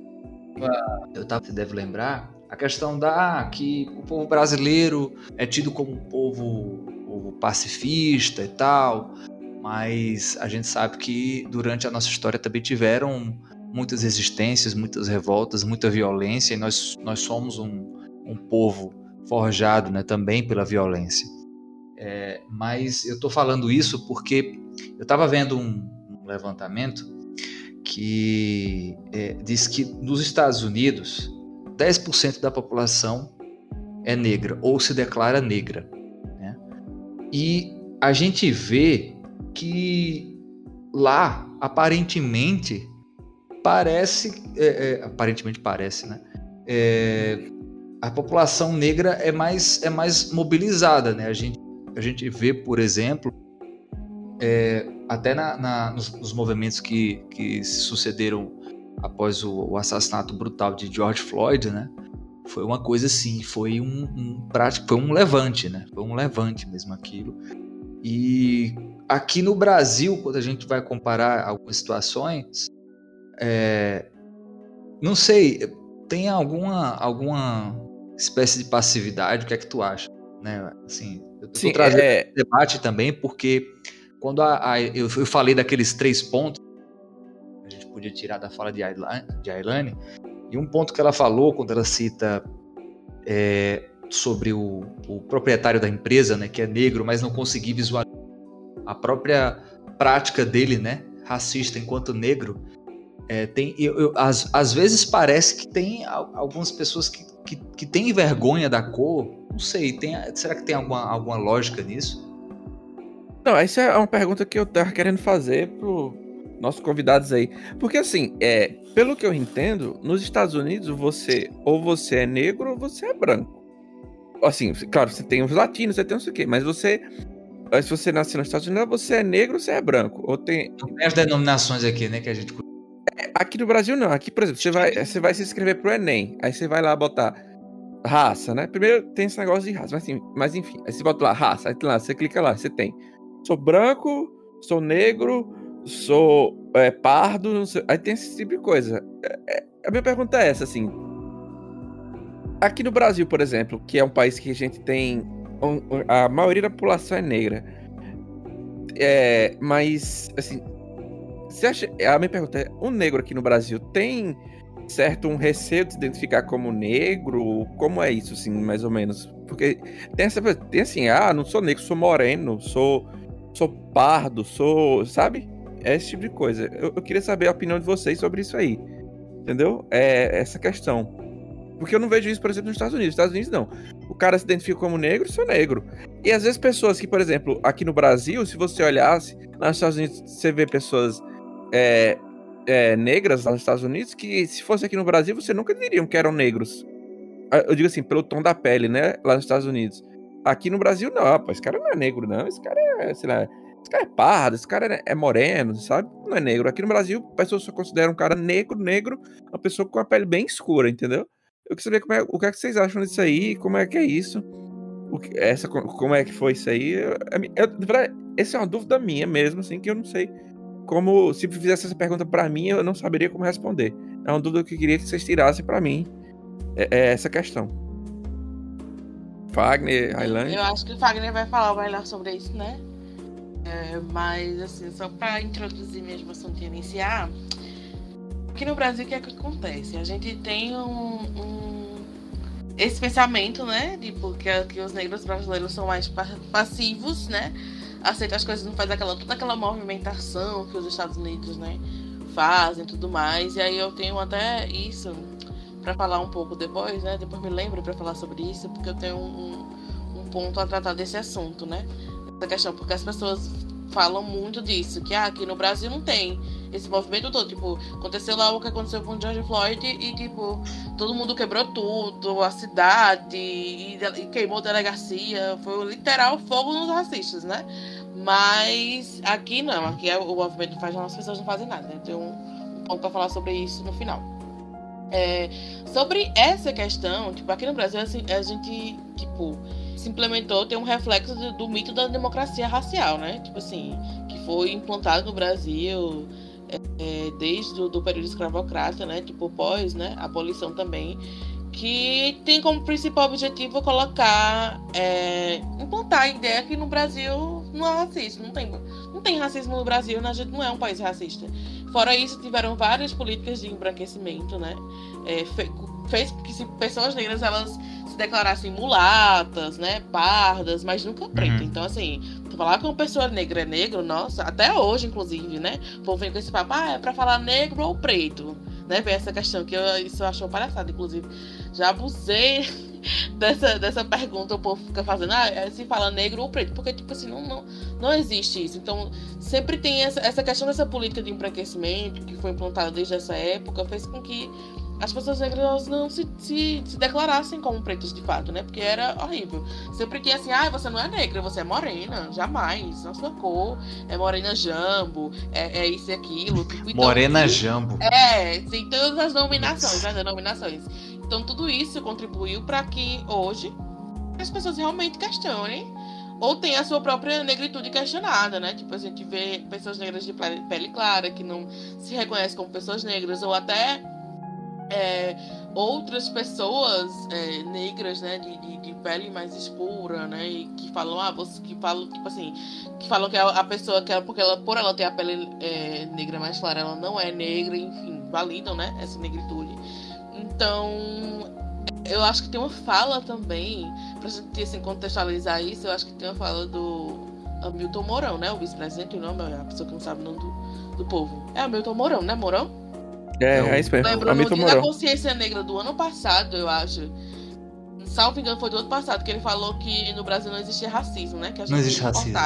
Eu tava, você deve lembrar, a questão da que o povo brasileiro é tido como um povo, povo pacifista e tal, mas a gente sabe que durante a nossa história também tiveram muitas resistências, muitas revoltas, muita violência, e nós, nós somos um, um povo forjado né, também pela violência. É, mas eu estou falando isso porque eu estava vendo um, um, levantamento que é, diz que nos Estados Unidos 10% da população é negra ou se declara negra. Né? E a gente vê que lá, aparentemente, parece. É, é aparentemente parece, né? É, a população negra é mais, é mais mobilizada, né? A gente, a gente vê, por exemplo, é, até na, na nos, nos, movimentos que, que se sucederam após o, o, assassinato brutal de George Floyd, né? Foi uma coisa assim, foi um, um prático, foi um levante, né? Foi um levante mesmo aquilo. E aqui no Brasil, quando a gente vai comparar algumas situações, é, não sei, tem alguma alguma espécie de passividade, o que é que tu acha? Né? Assim, eu tô Sim, trazendo é... debate também porque quando a, a, eu, eu, falei daqueles três pontos a gente podia tirar da fala de Ailane, e um ponto que ela falou quando ela cita é, sobre o, o, proprietário da empresa, né, que é negro, mas não consegui visualizar a própria prática dele, né, racista enquanto negro, é, tem, eu, eu, às, às vezes parece que tem algumas pessoas que, que, que têm vergonha da cor. Não sei, tem, será que tem alguma, alguma lógica nisso? Não, essa é uma pergunta que eu tava querendo fazer pro nossos convidados aí. Porque assim, é, pelo que eu entendo, nos Estados Unidos você ou você é negro ou você é branco. Assim, claro, você tem os latinos, você tem não sei o quê, mas você se você nasceu nos Estados Unidos, você é negro ou você é branco. Ou tem... tem as denominações aqui, né, que a gente Aqui no Brasil não. Aqui, por exemplo, você vai, você vai se inscrever pro Enem. Aí você vai lá botar raça, né? Primeiro tem esse negócio de raça, mas, assim, mas enfim. Aí você bota lá raça, aí lá, você clica lá, você tem. Sou branco, sou negro, sou é, pardo, não sei, aí tem esse tipo de coisa. É, é, a minha pergunta é essa, assim. Aqui no Brasil, por exemplo, que é um país que a gente tem. Um, a maioria da população é negra. É, mas, assim, você acha. A minha pergunta é: o negro aqui no Brasil tem certo um receio de se identificar como negro? Como é isso, assim, mais ou menos? Porque tem essa tem assim, ah, não sou negro, sou moreno, sou sou pardo, sou, sabe? É esse tipo de coisa. Eu, eu queria saber a opinião de vocês sobre isso aí. Entendeu? É essa questão. Porque eu não vejo isso, por exemplo, nos Estados Unidos. Nos Estados Unidos, não. O cara se identifica como negro, sou negro. E às vezes pessoas que, por exemplo, aqui no Brasil, se você olhasse, lá nos Estados Unidos você vê pessoas é, é, negras lá nos Estados Unidos que, se fosse aqui no Brasil, você nunca diriam que eram negros. Eu digo assim, pelo tom da pele, né? Lá nos Estados Unidos. Aqui no Brasil, não, pô, esse cara não é negro, não. Esse cara é, sei lá, esse cara é pardo, esse cara é moreno, sabe? Não é negro. Aqui no Brasil, pessoas só consideram um cara negro, negro, uma pessoa com a pele bem escura, entendeu? Eu queria saber como é, o que é que vocês acham disso aí, como é que é isso. O que, essa, como é que foi isso aí? Eu, eu, essa é uma dúvida minha mesmo, assim, que eu não sei como. Se fizesse essa pergunta para mim, eu não saberia como responder. É uma dúvida que eu queria que vocês tirassem para mim. É, é, essa questão. Eu acho que o Fagner vai falar melhor sobre isso, né? É, mas, assim, só para introduzir mesmo o assunto e iniciar. Aqui no Brasil, o que é que acontece? A gente tem um, um esse pensamento, né, de porque que os negros brasileiros são mais passivos, né, aceita as coisas, não faz aquela toda aquela movimentação que os Estados Unidos, né, fazem, tudo mais. E aí eu tenho até isso para falar um pouco depois, né, depois me lembro para falar sobre isso, porque eu tenho um, um ponto a tratar desse assunto, né, essa questão, porque as pessoas falam muito disso, que ah, aqui no Brasil não tem esse movimento todo. Tipo, aconteceu lá o que aconteceu com o George Floyd e, tipo, todo mundo quebrou tudo, a cidade, e, e queimou a delegacia. Foi literal fogo nos racistas, né? Mas aqui não, aqui é, o movimento faz, as pessoas não fazem nada. Né? Tem um, um ponto pra falar sobre isso no final. É, sobre essa questão, tipo, aqui no Brasil assim, a gente, tipo, se implementou, tem um reflexo do, do mito da democracia racial, né? Tipo assim, que foi implantado no Brasil é, desde o do período escravocrata, né, tipo pós, né, abolição também, que tem como principal objetivo colocar, é, implantar a ideia que no Brasil não é racista, não tem, não tem racismo no Brasil, né, a gente não é um país racista. Fora isso, tiveram várias políticas de embranquecimento, né, é, fez que se pessoas negras elas se declarassem mulatas, né, pardas, mas nunca pretas. Uhum. Então, assim, falar que uma pessoa negra é negro, nossa, até hoje, inclusive, né? O povo vem com esse papo, ah, é pra falar negro ou preto, né? Vem essa questão que eu, isso eu acho palhaçada, inclusive. Já abusei dessa, dessa pergunta, o povo fica fazendo, ah, é, se fala negro ou preto, porque, tipo assim, não, não, não existe isso. Então, sempre tem essa, essa questão dessa política de embranquecimento que foi implantada desde essa época, fez com que as pessoas negras não se, se, se, declarassem como pretas de fato, né? Porque era horrível. Sempre que assim, ah, você não é negra, você é morena. Jamais. Não sua cor. É morena jambo. É, é isso e aquilo. Tipo, então, morena jambo. É, tem todas as nominações, né? Denominações. Então tudo isso contribuiu para que hoje as pessoas realmente questionem ou tem a sua própria negritude questionada, né? Tipo, a gente vê pessoas negras de pele clara que não se reconhecem como pessoas negras, ou até é, outras pessoas é, negras, né, de, de, de, pele mais escura, né, e que falam, ah, você, que falam, tipo assim, que falam que a, pessoa que ela, porque ela, por ela ter a pele é, negra mais clara, ela não é negra, enfim, validam, né, essa negritude. Então, eu acho que tem uma fala também, pra gente assim, contextualizar isso, eu acho que tem uma fala do Hamilton Mourão, né, o vice-presidente, o nome, é a pessoa que não sabe o nome do, do povo. É Hamilton Mourão, né, Mourão? É, é isso mesmo. Lembro no dia da consciência negra do ano passado, eu acho. Salvo engano, foi do ano passado, que ele falou que no Brasil não existe racismo, né? Que a gente não existe racismo.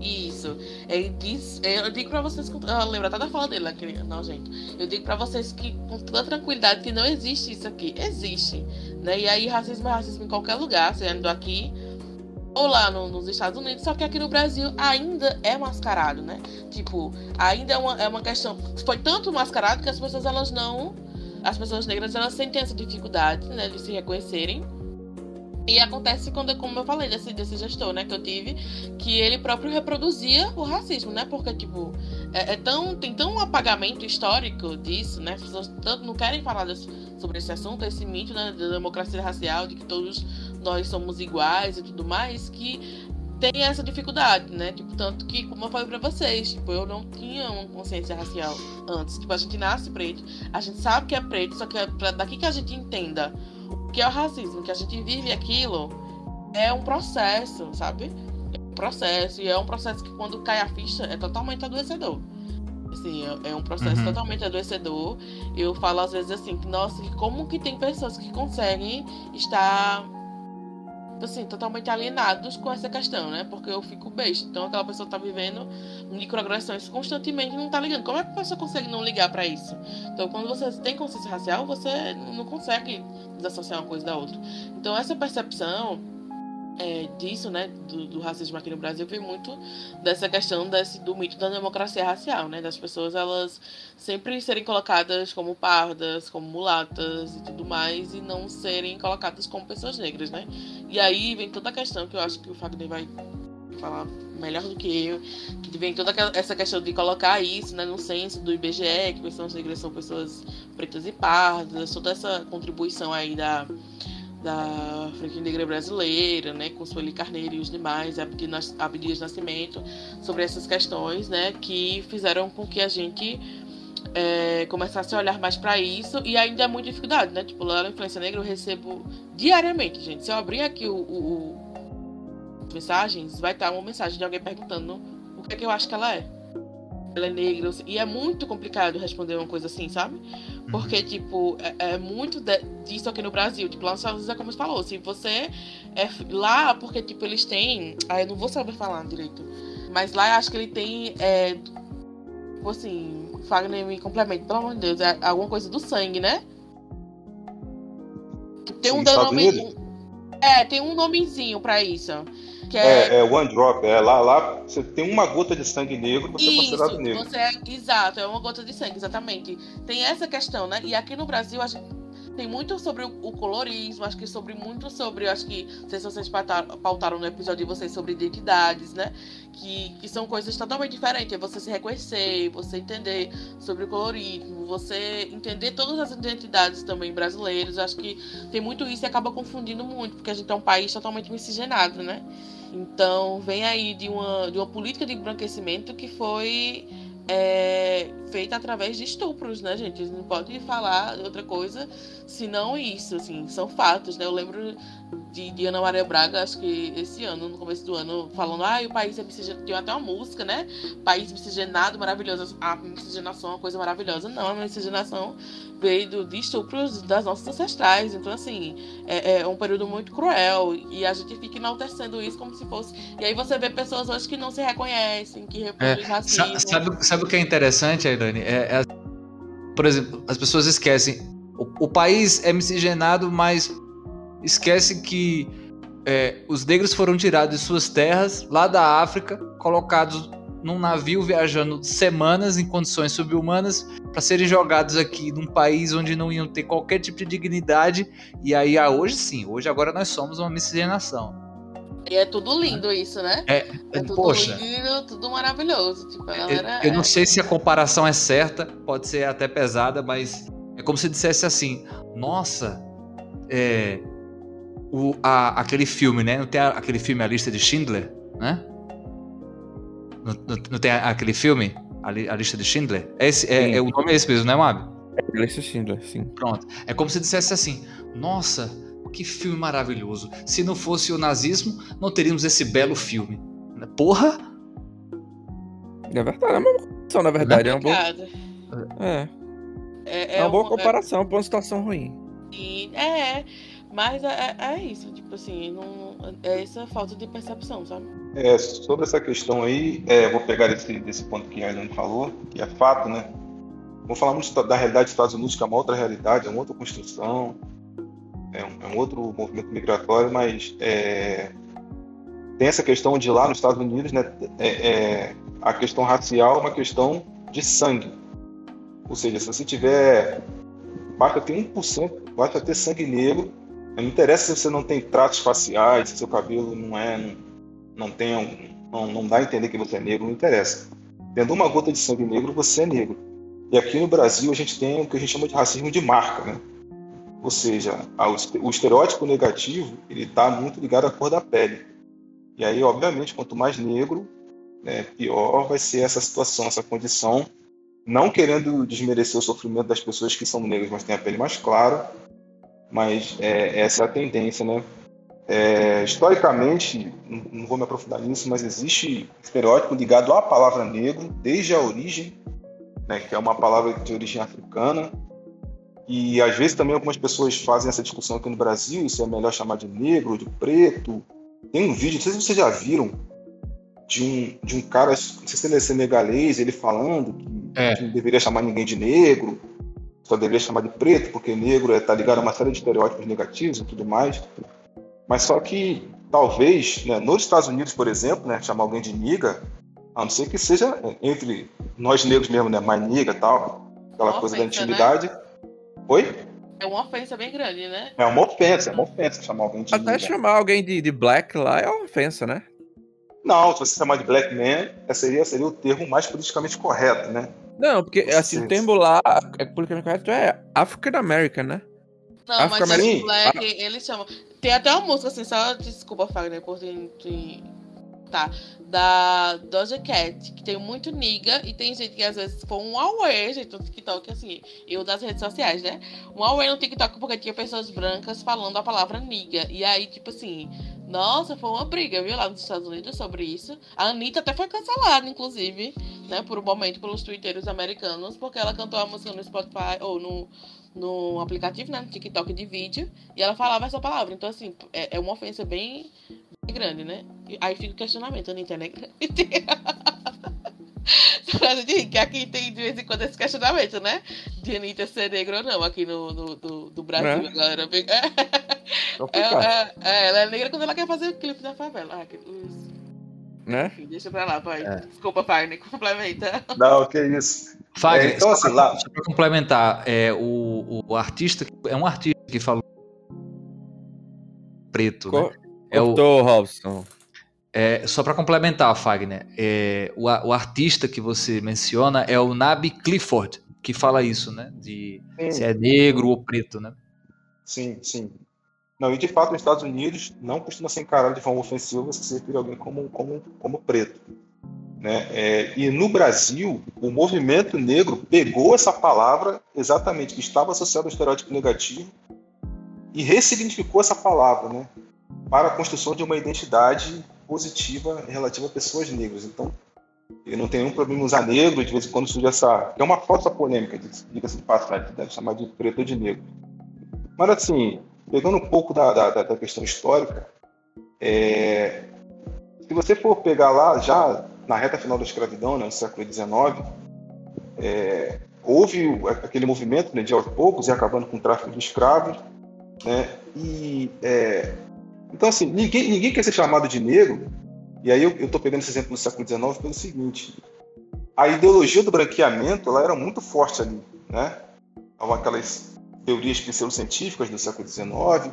Isso. Ele diz, eu digo pra vocês, eu lembro até da fala dele, não, gente. Eu digo pra vocês que, com toda tranquilidade, que não existe isso aqui. Existe. Né? E aí, racismo é racismo em qualquer lugar, sendo aqui ou lá no, nos Estados Unidos, só que aqui no Brasil ainda é mascarado, né? Tipo, ainda é uma, é uma questão. Foi tanto mascarado que as pessoas elas não. As pessoas negras elas sentem essa dificuldade, né, de se reconhecerem. E acontece quando, como eu falei, desse, desse gestor, né, que eu tive, que ele próprio reproduzia o racismo, né? Porque, tipo, é, é tão, tem tão um apagamento histórico disso, né? As pessoas tanto não querem falar desse, sobre esse assunto, esse mito, né, da democracia racial, de que todos nós somos iguais e tudo mais, que tem essa dificuldade, né? Tipo, tanto que, como eu falei pra vocês, tipo, eu não tinha uma consciência racial antes. Tipo, a gente nasce preto, a gente sabe que é preto, só que é pra daqui que a gente entenda o que é o racismo, que a gente vive aquilo, é um processo, sabe? É um processo, e é um processo que quando cai a ficha é totalmente adoecedor. Assim, é, é um processo uhum. totalmente adoecedor. Eu falo às vezes assim, que, nossa, como que tem pessoas que conseguem estar assim, totalmente alienados com essa questão, né? Porque eu fico besta. Então aquela pessoa tá vivendo microagressões constantemente e não tá ligando. Como é que a pessoa consegue não ligar para isso? Então quando você tem consciência racial, você não consegue desassociar uma coisa da outra. Então essa percepção é, disso, né, do, do, racismo aqui no Brasil, vem muito dessa questão desse, do mito da democracia racial, né, das pessoas elas sempre serem colocadas como pardas, como mulatas e tudo mais, e não serem colocadas como pessoas negras, né. E aí vem toda a questão que eu acho que o Fagner vai falar melhor do que eu, que vem toda essa questão de colocar isso né, no censo do IBGE, que pessoas negras são pessoas pretas e pardas, toda essa contribuição aí da da franquia negra brasileira, né, com Sueli Carneiro e os demais, Abdias Nascimento, sobre essas questões, né, que fizeram com que a gente é, começasse a olhar mais para isso e ainda é muita dificuldade, né, tipo, lá na Influência Negra eu recebo diariamente, gente, se eu abrir aqui o, o, o mensagens, vai estar uma mensagem de alguém perguntando o que é que eu acho que ela é ela é negra. E é muito complicado responder uma coisa assim, sabe? Porque, uhum. tipo, é, é muito de, disso aqui no Brasil. Tipo, lá nos Estados Unidos é como você falou. Se você é lá, porque, tipo, eles têm. Ah, eu não vou saber falar direito. Mas lá eu acho que ele tem. É, tipo assim, Fagner me complemento, pelo amor de Deus. É alguma coisa do sangue, né? Tem um nome. É, tem um nomezinho pra isso. Que é... É, é one drop, é lá, lá você tem uma gota de sangue negro, você Isso, é considerado negro. Você é, exato, é uma gota de sangue, exatamente. Tem essa questão, né? E aqui no Brasil a gente tem muito sobre o, colorismo, acho que sobre muito sobre, acho que não sei se vocês pautaram no episódio de vocês sobre identidades, né? Que, que são coisas totalmente diferentes. É você se reconhecer, você entender sobre o colorismo, você entender todas as identidades também brasileiras. Acho que tem muito isso e acaba confundindo muito, porque a gente é um país totalmente miscigenado, né? Então vem aí de uma, de uma política de embranquecimento que foi é, feita através de estupros, né, gente? Não pode falar outra coisa senão isso, assim, são fatos, né? Eu lembro de, de, Ana Maria Braga, acho que esse ano, no começo do ano, falando, ah, o país é miscigenado, tem até uma música, né? País miscigenado, maravilhoso. A miscigenação é uma coisa maravilhosa. Não, a miscigenação veio do, de estupros das nossas ancestrais. Então, assim, é, é, um período muito cruel e a gente fica enaltecendo isso como se fosse. E aí você vê pessoas hoje que não se reconhecem, que reproduzem é, racismo. Sabe, sabe o que é interessante, Ailane? É, é, por exemplo, as pessoas esquecem. O, o país é miscigenado, mas esquece que é, os negros foram tirados de suas terras, lá da África, colocados num navio viajando semanas em condições subhumanas para serem jogados aqui num país onde não iam ter qualquer tipo de dignidade. E aí, ah, hoje sim, hoje agora nós somos uma miscigenação. E é tudo lindo isso, né? É, é tudo poxa, lindo, tudo maravilhoso. Tipo, eu, eu não sei se a comparação é certa, pode ser até pesada, mas é como se dissesse assim: nossa, é, o, a, aquele filme, né? Não tem a, aquele filme A Lista de Schindler, né? Não, não, não tem aquele filme? A, a Lista de Schindler? Esse, é, é, o nome é esse mesmo, né, Mab? É a Lista de Schindler, sim. Pronto. É como se dissesse assim: Nossa, que filme maravilhoso. Se não fosse o nazismo, não teríamos esse belo filme. Porra! É verdade, é uma comparação, na verdade. É, uma boa... é. É, é, uma boa comparação é... pra uma situação ruim. E, é. Mas é, é, é isso, tipo assim, não, é essa falta de percepção, sabe? É, sobre essa questão aí, é, vou pegar esse, desse ponto que a Helene falou, que é fato, né? Vou falar muito da realidade dos Estados Unidos, que é uma outra realidade, é uma outra construção, é um, é um outro movimento migratório, mas é, tem essa questão de lá nos Estados Unidos, né? É, é, a questão racial é uma questão de sangue. Ou seja, se você tiver. Basta ter 1%, basta ter sangue negro não interessa se você não tem traços faciais, se seu cabelo não é, não, não tem, um, não, não dá a entender que você é negro, não interessa. Tendo uma gota de sangue negro, você é negro. E aqui no Brasil a gente tem o que a gente chama de racismo de marca, né? Ou seja, o estereótipo negativo ele está muito ligado à cor da pele. E aí, obviamente, quanto mais negro, né, pior vai ser essa situação, essa condição. Não querendo desmerecer o sofrimento das pessoas que são negras, mas têm a pele mais clara, mas é, essa é a tendência, né? É, historicamente, não vou me aprofundar nisso, mas existe estereótipo ligado à palavra negro desde a origem, né, que é uma palavra de origem africana. E às vezes também algumas pessoas fazem essa discussão aqui no Brasil, se é melhor chamar de negro, de preto. Tem um vídeo, não sei se vocês já viram, de um, de um cara, não sei se ele é senegalês, ele falando que, é. não deveria chamar ninguém de negro, só deveria chamar de preto, porque negro está é, ligado a uma série de estereótipos negativos e tudo mais. Mas só que talvez, né, nos Estados Unidos, por exemplo, né, chamar alguém de niga, a não ser que seja entre nós negros mesmo, né, mais niga e tal, aquela Uma coisa da ofensa, né? intimidade. Oi? É uma ofensa bem grande, né? É uma ofensa, é uma ofensa chamar alguém de Até niga. chamar alguém de, de black lá é uma ofensa, né? Não, se você chamar de black man, esse seria, seria o termo mais politicamente correto, né? Não, porque assim, o termo lá, é politicamente correto, é African American, né? Não, África mas Americana. esse Black, eles chamam. Tem até uma música assim, só desculpa, Fagner, por te, te- Tá. Da Doja Cat, que tem muito niga e tem gente que às vezes foi um away, gente, no TikTok, assim, eu das redes sociais, né? Um away no TikTok porque tinha pessoas brancas falando a palavra niga. E aí, tipo assim, nossa, foi uma briga, viu, lá nos Estados Unidos sobre isso. A Anitta até foi cancelada, inclusive, né, por um momento pelos twitteiros americanos, porque ela cantou a música no Spotify ou no, no aplicativo, né, no TikTok de vídeo, e ela falava essa palavra. Então, assim, é, é uma ofensa bem, bem grande, né? E aí fica o questionamento, Anitta é rir, que aqui tem de vez em quando esse questionamento, né? De Anitta ser negra ou não, aqui no, no do, do Brasil, Né? a galera fica- É, Complicado, é, é, ela é negra quando ela quer fazer o clipe da favela. Ah, que- os- né? Enfim, deixa pra lá, pai. É. Desculpa, Fagner, complementa. Não, que isso. Fagner, É, então, só assim, lá- só pra complementar, é, o, o artista, é um artista que falou preto, né? Co- É o, Robson. é, só para complementar, Fagner, é, o, o artista que você menciona é o Nabi Clifford, que fala isso, né? De se é negro ou preto, né? Sim, sim. Não, e de fato, nos Estados Unidos não costuma ser encarado de forma ofensiva você se referir a alguém como, como, como preto. Né? É, e no Brasil, o movimento negro pegou essa palavra exatamente que estava associada ao estereótipo negativo e ressignificou essa palavra né? para a construção de uma identidade positiva relativa a pessoas negras. Então, eu não tenho nenhum problema em usar negro, de vez em quando surge essa. é uma falsa polêmica, diga-se de passagem, deve chamar de preto ou de negro. Mas assim, pegando um pouco da, da, da questão histórica, é, se você for pegar lá, já na reta final da escravidão, né, no século XIX, é, houve aquele movimento né, de aos poucos e acabando com o tráfico de escravos, né, e é, então assim, ninguém, ninguém quer ser chamado de negro, e aí eu estou pegando esse exemplo do século XIX pelo seguinte, a ideologia do branqueamento ela era muito forte ali, né, aquelas teorias pseudocientíficas do século XIX,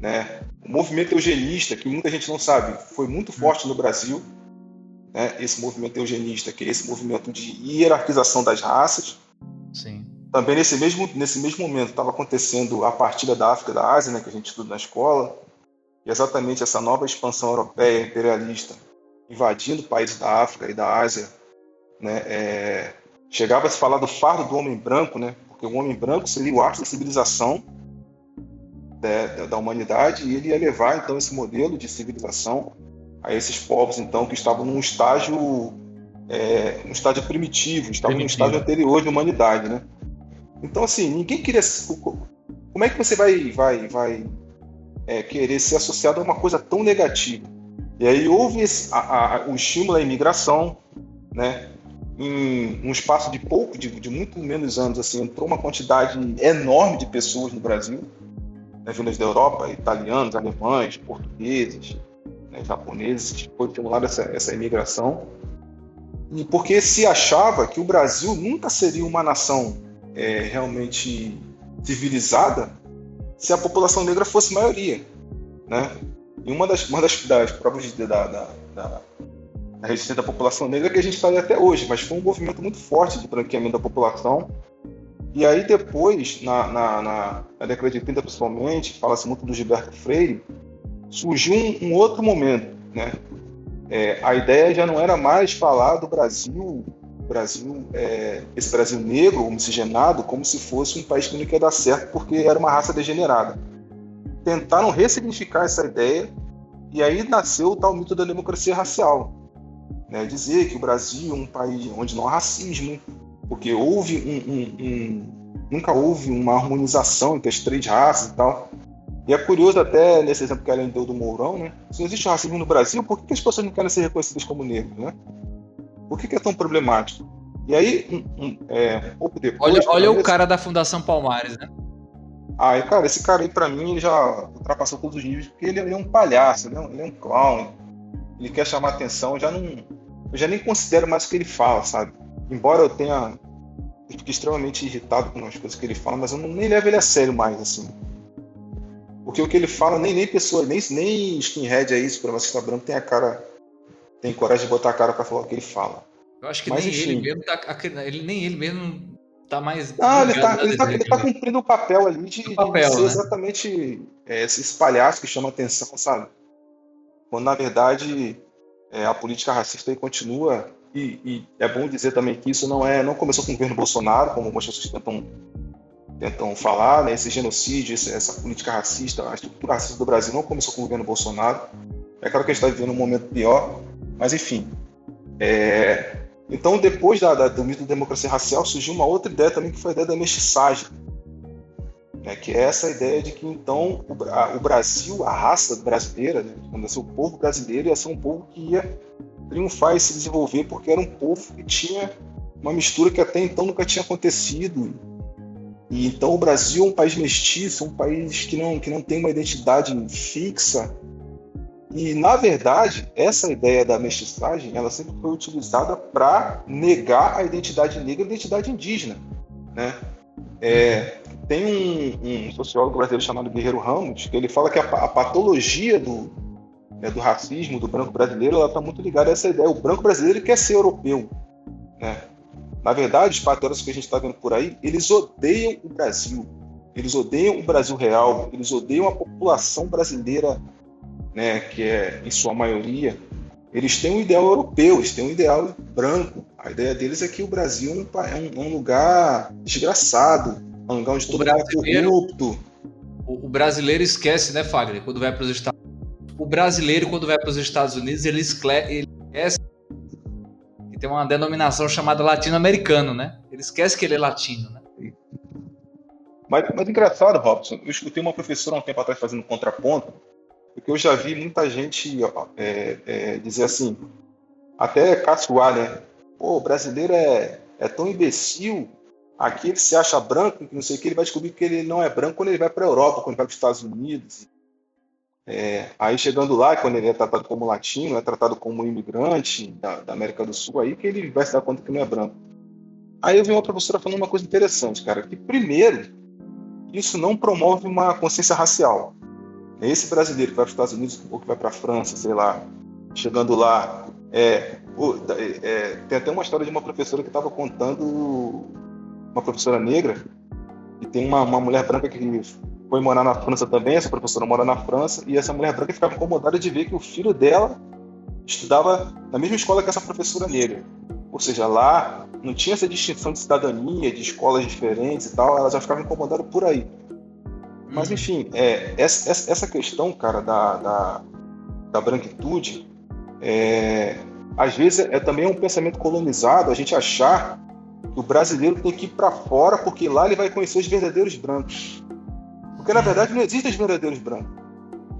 né? O movimento eugenista, que muita gente não sabe, foi muito forte no Brasil, né? Esse movimento eugenista, que é esse movimento de hierarquização das raças. Sim. Também nesse mesmo nesse mesmo momento estava acontecendo a partilha da África da Ásia, né? Que a gente estuda na escola, e exatamente essa nova expansão europeia imperialista invadindo países da África e da Ásia, né? É, chegava a se falar do fardo do homem branco, né? Porque o homem branco seria o ápice da civilização da, da- da humanidade e ele ia levar então esse modelo de civilização a esses povos então que estavam num estágio é, um estágio primitivo, estavam num estágio anterior de humanidade, né? Então assim ninguém queria como é que você vai vai vai é, querer ser associado a uma coisa tão negativa? E aí houve esse, a, a, o estímulo à imigração, né? em um espaço de pouco, de, de muito menos anos, assim, entrou uma quantidade enorme de pessoas no Brasil, né, vindas da Europa, italianos, alemães, portugueses, né, japoneses, foi estimulada essa, essa imigração, e porque se achava que o Brasil nunca seria uma nação é, realmente civilizada se a população negra fosse maioria, né? E uma das, uma das, das provas de, da, da, da resistência da população negra que a gente está até hoje, mas foi um movimento muito forte de branqueamento da população. E aí depois, na, na, na, na década de 30 principalmente, fala-se muito do Gilberto Freire, surgiu um, um outro momento, né? É, a ideia já não era mais falar do Brasil, Brasil é, esse Brasil negro ou miscigenado, como se fosse um país que não ia dar certo porque era uma raça degenerada. Tentaram ressignificar essa ideia e aí nasceu o tal mito da democracia racial, né, dizer que o Brasil é um país onde não há racismo, porque houve um, um, um, nunca houve uma harmonização entre as três raças e tal. E é curioso até nesse exemplo que a Ellen deu do Mourão, né? Se não existe racismo no Brasil, por que, que as pessoas não querem ser reconhecidas como negros, né? Por que, que é tão problemático? E aí, um, um, é, um pouco depois... Olha, olha o cara da Fundação Palmares, né? Aí, cara, esse cara aí, pra mim, ele já ultrapassou todos os níveis, porque ele, ele é um palhaço, ele é um, ele é um clown, ele quer chamar atenção, eu já não. Eu já nem considero mais o que ele fala, sabe? Embora eu tenha. Eu fique extremamente irritado com as coisas que ele fala, mas eu não, nem levo ele a sério mais, assim. Porque o que ele fala, nem, nem pessoa, nem, nem skinhead aí, supremacista branco, tem a cara. Tem coragem de botar a cara pra falar o que ele fala. Eu acho que Mas, nem enfim. ele mesmo tá, ele, nem ele mesmo tá mais. Ah, ele tá, ele, tá, ele tá né? cumprindo o papel ali de, de papel, ser né? exatamente é, esse palhaço que chama atenção, sabe? Quando na verdade é, a política racista aí continua, e, e é bom dizer também que isso não é, não começou com o governo Bolsonaro, como algumas pessoas tentam, tentam falar, né? Esse genocídio, essa política racista, a estrutura racista do Brasil não começou com o governo Bolsonaro. É claro que a gente está vivendo um momento pior, mas enfim. É, então, depois da, da- do mito da democracia racial, surgiu uma outra ideia também, que foi a ideia da mestiçagem. né, que é essa ideia de que, então, o, a- o Brasil, a raça brasileira, né, assim, o povo brasileiro ia ser um povo que ia triunfar e se desenvolver, porque era um povo que tinha uma mistura que até então nunca tinha acontecido. E então o Brasil é um país mestiço, um país que não, que não tem uma identidade fixa, e, na verdade, essa ideia da mestiçagem, ela sempre foi utilizada para negar a identidade negra e a identidade indígena. Né? É, tem um, um sociólogo brasileiro chamado Guerreiro Ramos, que ele fala que a, a patologia do, né, do racismo do branco brasileiro ela está muito ligada a essa ideia. O branco brasileiro quer ser europeu. Né? Na verdade, os patriotas que a gente está vendo por aí, eles odeiam o Brasil. Eles odeiam o Brasil real. Eles odeiam a população brasileira né, que é em sua maioria, eles têm um ideal europeu, eles têm um ideal branco. A ideia deles é que o Brasil é um é um, é um lugar desgraçado, é um lugar onde O todo mundo é corrupto. O, o brasileiro esquece, né, Fagner, quando vai para os Estados O brasileiro, quando vai para os Estados Unidos, ele, esquece que tem uma denominação chamada latino-americano, né? Ele esquece que ele é latino, né? Mas, mas engraçado, Robson, eu escutei uma professora há um tempo atrás fazendo contraponto, porque eu já vi muita gente é, é, dizer assim, até caçoar, né? Pô, o brasileiro é, é tão imbecil, aqui ele se acha branco, não sei o que, ele vai descobrir que ele não é branco quando ele vai para a Europa, quando ele vai para os Estados Unidos. É, aí chegando lá, quando ele é tratado como latino, é tratado como imigrante da, da América do Sul, aí que ele vai se dar conta que não é branco. Aí eu vi uma professora falando uma coisa interessante, cara, que primeiro, isso não promove uma consciência racial. Esse brasileiro que vai para os Estados Unidos ou que vai para a França, sei lá, chegando lá, é, é, é, tem até uma história de uma professora que estava contando, uma professora negra, e tem uma, uma mulher branca que foi morar na França também, essa professora mora na França, e essa mulher branca ficava incomodada de ver que o filho dela estudava na mesma escola que essa professora negra. Ou seja, lá não tinha essa distinção de cidadania, de escolas diferentes e tal, ela já ficava incomodada por aí. Mas enfim, é, essa, essa- questão, cara, da, da, da branquitude, é, às vezes é também um pensamento colonizado a gente achar que o brasileiro tem que ir para fora porque lá ele vai conhecer os verdadeiros brancos. Porque na verdade não existem os verdadeiros brancos.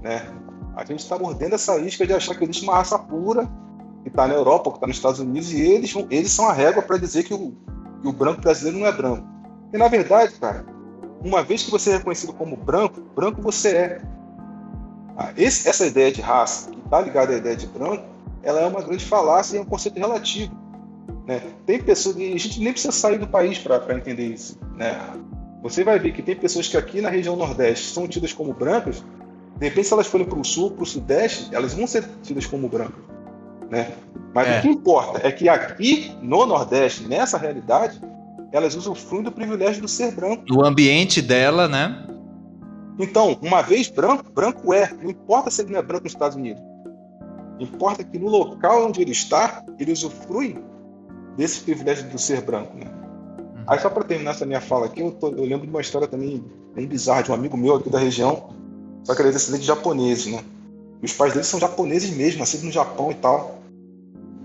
Né? A gente está mordendo essa isca de achar que existe uma raça pura que está na Europa, que está nos Estados Unidos, e eles, eles são a régua para dizer que o, que o branco brasileiro não é branco. E na verdade, cara, uma vez que você é reconhecido como branco, branco você é. Ah, esse- essa ideia de raça, que está ligada à ideia de branco, ela é uma grande falácia e é um conceito relativo. Né? Tem pessoas, a gente nem precisa sair do país para entender isso. Né? Você vai ver que tem pessoas que aqui na região Nordeste são tidas como brancas, de repente, se elas forem para o Sul, para o Sudeste, elas vão ser tidas como brancas. Né? Mas É. o que importa é que aqui no Nordeste, nessa realidade, elas usufruem do privilégio do ser branco. O ambiente dela, né? Então, uma vez branco, branco é. Não importa se ele não é branco nos Estados Unidos. Importa que no local onde ele está, ele usufrui desse privilégio do ser branco. Né? Aí, só para terminar essa minha fala aqui, eu, tô- eu lembro de uma história também bem bizarra de um amigo meu aqui da região, só que ele é descendente de japoneses, né? E os pais dele são japoneses mesmo, nascidos no Japão e tal.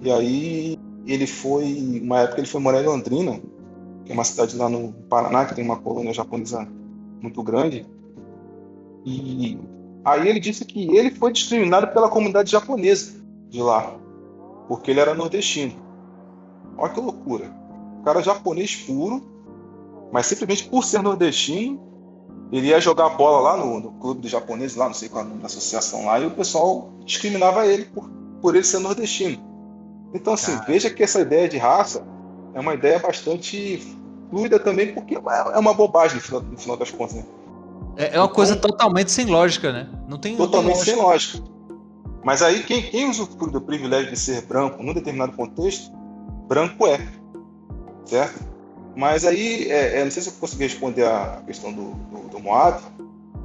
E aí, ele foi, uma época, ele foi morar em Londrina, que é uma cidade lá no Paraná, que tem uma colônia japonesa muito grande. E aí ele disse que ele foi discriminado pela comunidade japonesa de lá, porque ele era nordestino. Olha que loucura. O cara é japonês puro, mas simplesmente por ser nordestino, ele ia jogar bola lá no, no clube dos japoneses, lá, não sei qual a associação lá, e o pessoal discriminava ele por, por ele ser nordestino. Então, assim, veja que essa ideia de raça é uma ideia bastante fluida também, porque é uma bobagem no final, no final das contas, né? É, é uma coisa então, totalmente sem lógica, né? Não tem Totalmente tem sem lógica. Mas aí, quem, quem usufrui do privilégio de ser branco num determinado contexto, branco é. Certo? Mas aí, é, é, não sei se eu consegui responder a questão do, do, do Moab,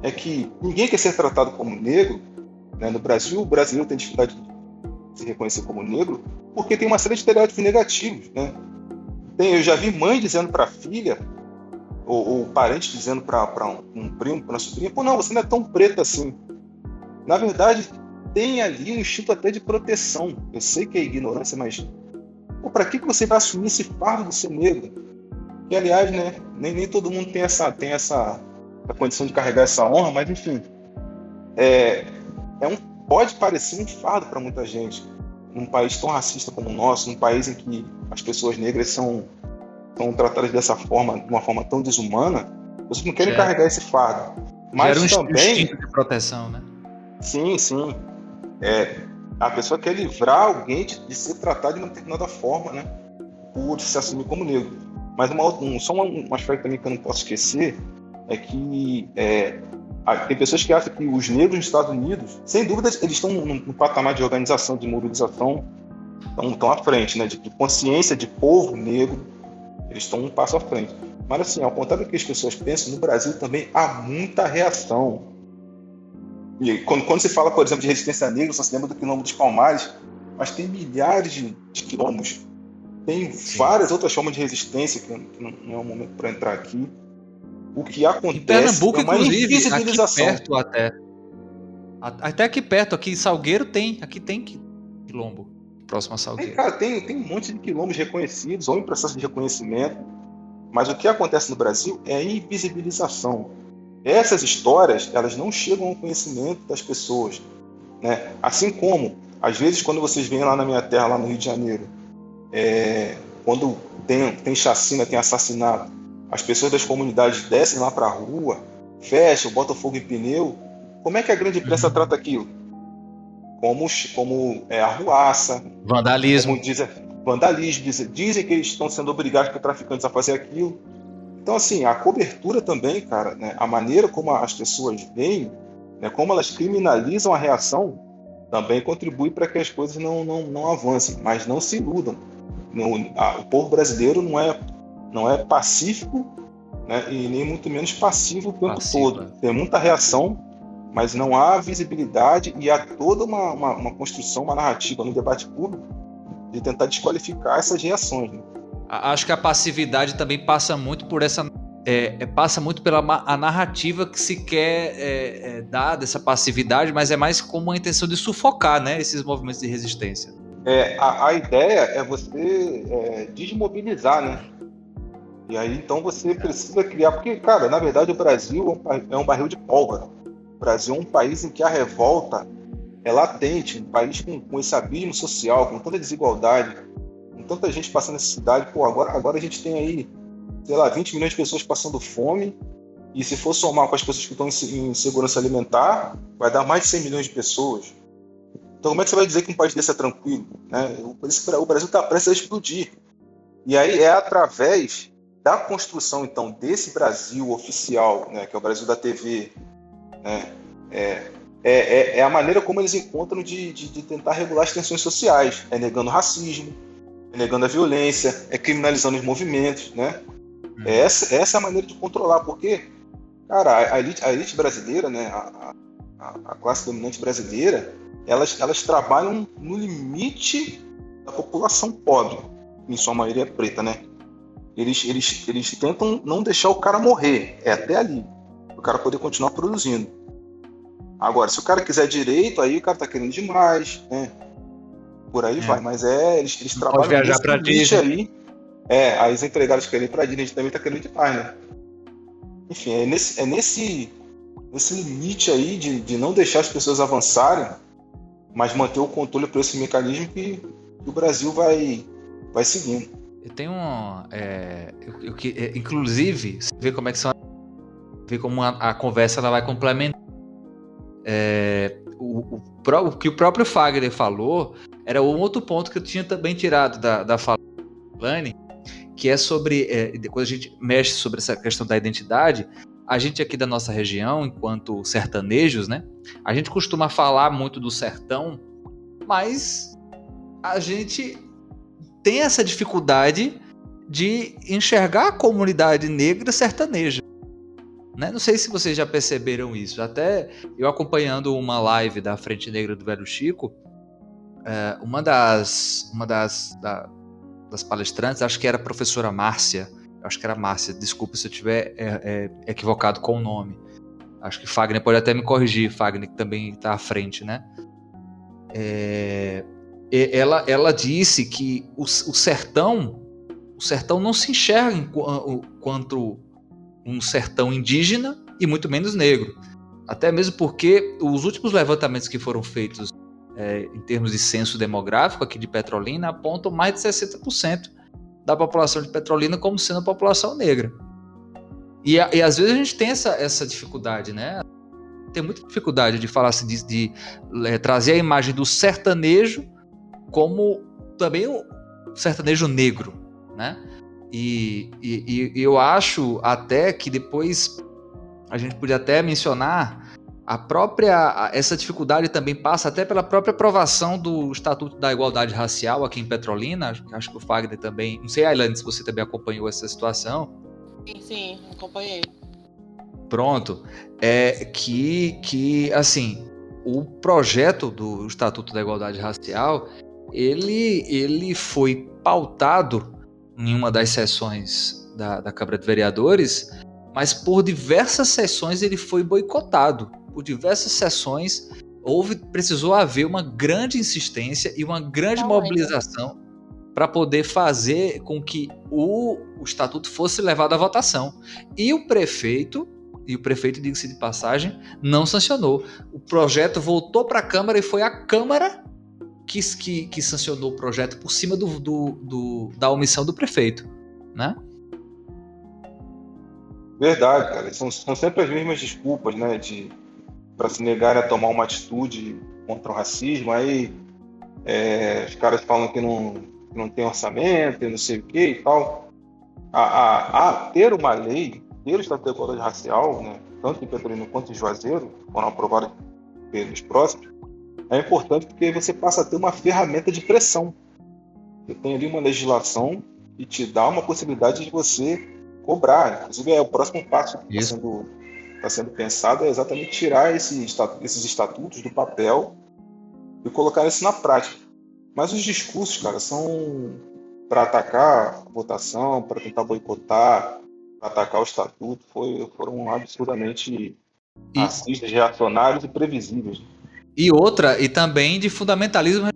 é que ninguém quer ser tratado como negro. Né? No Brasil, o brasileiro tem dificuldade de se reconhecer como negro porque tem uma série de estereótipos negativos. Né? Tem, eu já vi mãe dizendo para a filha, ou, ou parente dizendo para um, um primo, para uma sobrinha, pô, não, você não é tão preta assim. Na verdade, tem ali um instinto até de proteção. Eu sei que é ignorância, mas para que, que você vai assumir esse fardo de ser negro? E aliás, né, nem, nem todo mundo tem essa, tem essa a condição de carregar essa honra, mas enfim, é, é um, pode parecer um fardo para muita gente. Num país tão racista como o nosso, num país em que as pessoas negras são, são tratadas dessa forma, de uma forma tão desumana, vocês não querem carregar esse fardo. Mas um também. de proteção, né? Sim, sim. É, a pessoa quer livrar alguém de, ser tratado de uma determinada forma, né? Por se assumir como negro. Mas uma, um, só um, um, aspecto também que eu não posso esquecer é que é, tem pessoas que acham que os negros nos Estados Unidos, sem dúvida, eles estão no, no patamar de organização, de mobilização, estão, estão à frente, né? De, de consciência de povo negro, eles estão um passo à frente. Mas assim, ao contrário do que as pessoas pensam, no Brasil também há muita reação. E quando, quando se fala, por exemplo, de resistência negra, você se lembra do quilombo dos Palmares, mas tem milhares de, de quilombos tem Sim. várias outras formas de resistência, que não, não é o momento para entrar aqui. O que acontece em Pernambuco, é uma inclusive, invisibilização. Aqui perto até. Até aqui perto, aqui em Salgueiro tem, aqui tem quilombo, próximo a Salgueiro. Tem, cara, tem, tem um monte de quilombos reconhecidos ou em processo de reconhecimento, mas o que acontece no Brasil é a invisibilização. Essas histórias, elas não chegam ao conhecimento das pessoas, né? Assim como, às vezes, quando vocês vêm lá na minha terra, lá no Rio de Janeiro, é, quando tem, tem chacina, tem assassinato, as pessoas das comunidades descem lá para a rua, fecham, botam fogo em pneu. Como é que a grande imprensa trata aquilo? Como, como é, arruaça, vandalismo. Como dizem, vandalismo. Dizem, dizem que eles estão sendo obrigados por traficantes a fazer aquilo. Então, assim, a cobertura também, cara, né, a maneira como as pessoas veem, né, como elas criminalizam a reação, também contribui para que as coisas não, não, não avancem. Mas não se iludam a, o povo brasileiro não é, não é pacífico né, e nem muito menos passivo o tempo Passiva. todo. Tem muita reação, mas não há visibilidade e há toda uma, uma, uma construção, uma narrativa no debate público de tentar desqualificar essas reações. Né? Acho que a passividade também passa muito por essa é, é, passa muito pela a narrativa que se quer é, é, dar dessa passividade, mas é mais como uma intenção de sufocar né, esses movimentos de resistência. É, a, a, ideia é você é, desmobilizar, né? E aí então você precisa criar, porque, cara, na verdade o Brasil é um barril de pólvora. O Brasil é um país em que a revolta é latente, um país com, com esse abismo social, com tanta desigualdade, tanta gente passando necessidade. Pô, agora, agora a gente tem aí, sei lá, 20 milhões de pessoas passando fome, e se for somar com as pessoas que estão em, segurança alimentar, vai dar mais de 100 milhões de pessoas. Então, como é que você vai dizer que um país desse é tranquilo? Né? O Brasil está prestes a explodir. E aí é através da construção, então, desse Brasil oficial, né, que é o Brasil da TV, né, é, é, é, é a maneira como eles encontram de, de, de, tentar regular as tensões sociais. É negando racismo, é negando a violência, é criminalizando os movimentos. Né? É essa, essa é a maneira de controlar, porque, cara, a elite, a elite brasileira, né, a, a, a classe dominante brasileira, elas, elas trabalham no limite da população pobre, em sua maioria preta, né? Eles, eles, eles tentam não deixar o cara morrer, é até ali, o cara poder continuar produzindo. Agora, se o cara quiser direito, aí o cara tá querendo demais, né? Por aí é. vai, mas é, eles, eles trabalham Pode viajar pra Disney. ali. É, aí os empregados querem ir pra Disney, a gente também tá querendo demais, né? Enfim, é nesse, é nesse, nesse limite aí de, de não deixar as pessoas avançarem mas manter o controle por esse mecanismo que, o Brasil vai, vai seguindo. Eu tenho um. É, eu, eu, é, inclusive, você vê como é que são ver como a, a conversa ela vai complementar. É, o, o, o, que o próprio Fagner falou era um outro ponto que eu tinha também tirado da, da fala Lani, que é sobre, é, quando a gente mexe sobre essa questão da identidade, a gente aqui da nossa região, enquanto sertanejos, né, a gente costuma falar muito do sertão, mas a gente tem essa dificuldade de enxergar a comunidade negra sertaneja. Né? Não sei se vocês já perceberam isso. Até eu acompanhando uma live da Frente Negra do Velho Chico, é, uma das, uma das, da, das palestrantes, acho que era a professora Márcia, acho que era Márcia, desculpa se eu estiver é, é, equivocado com o nome. Acho que Fagner pode até me corrigir, Fagner que também está à frente, né? É, ela, ela disse que o, o sertão, o sertão não se enxerga enquanto um sertão indígena e muito menos negro. Até mesmo porque os últimos levantamentos que foram feitos é, em termos de censo demográfico aqui de Petrolina apontam mais de 60% da população de Petrolina como sendo a população negra. E, e às vezes a gente tem essa, essa dificuldade, né? Tem muita dificuldade de falar assim, de, de, é, trazer a imagem do sertanejo como também o sertanejo negro, né? E, e, e, eu acho até que depois a gente podia até mencionar a própria essa dificuldade também passa até pela própria aprovação do Estatuto da Igualdade Racial aqui em Petrolina. Acho que o Fagner também, não sei, Ailane, se você também acompanhou essa situação. Sim, sim, acompanhei. Pronto, é que que assim o projeto do Estatuto da Igualdade Racial ele ele foi pautado em uma das sessões da, da Câmara de Vereadores, mas por diversas sessões ele foi boicotado. Por diversas sessões houve, precisou haver uma grande insistência e uma grande Não, mobilização para poder fazer com que o, o estatuto fosse levado à votação. E o prefeito, e o prefeito, diga-se de passagem, não sancionou. O projeto voltou para a Câmara e foi a Câmara que, que, que sancionou o projeto por cima do, do, do, da omissão do prefeito, né? Verdade, cara. São, são sempre as mesmas desculpas, né? De para se negar a tomar uma atitude contra o racismo. Aí é, os caras falam que não, que não tem orçamento e não sei o que e tal. A, a, a, ter uma lei, ter o Estatuto de Igualdade Racial, né, tanto em Petrolina quanto em Juazeiro, foram aprovados pelos próximos, é importante porque você passa a ter uma ferramenta de pressão. Você tem ali uma legislação e te dá uma possibilidade de você cobrar. Inclusive, é o próximo passo que está sendo, pensado é exatamente tirar esse, esses estatutos do papel e colocar isso na prática. Mas os discursos, cara, são para atacar a votação, para tentar boicotar, para atacar o estatuto, foi, foram absurdamente e... racistas, reacionários e previsíveis. E outra, e também de fundamentalismo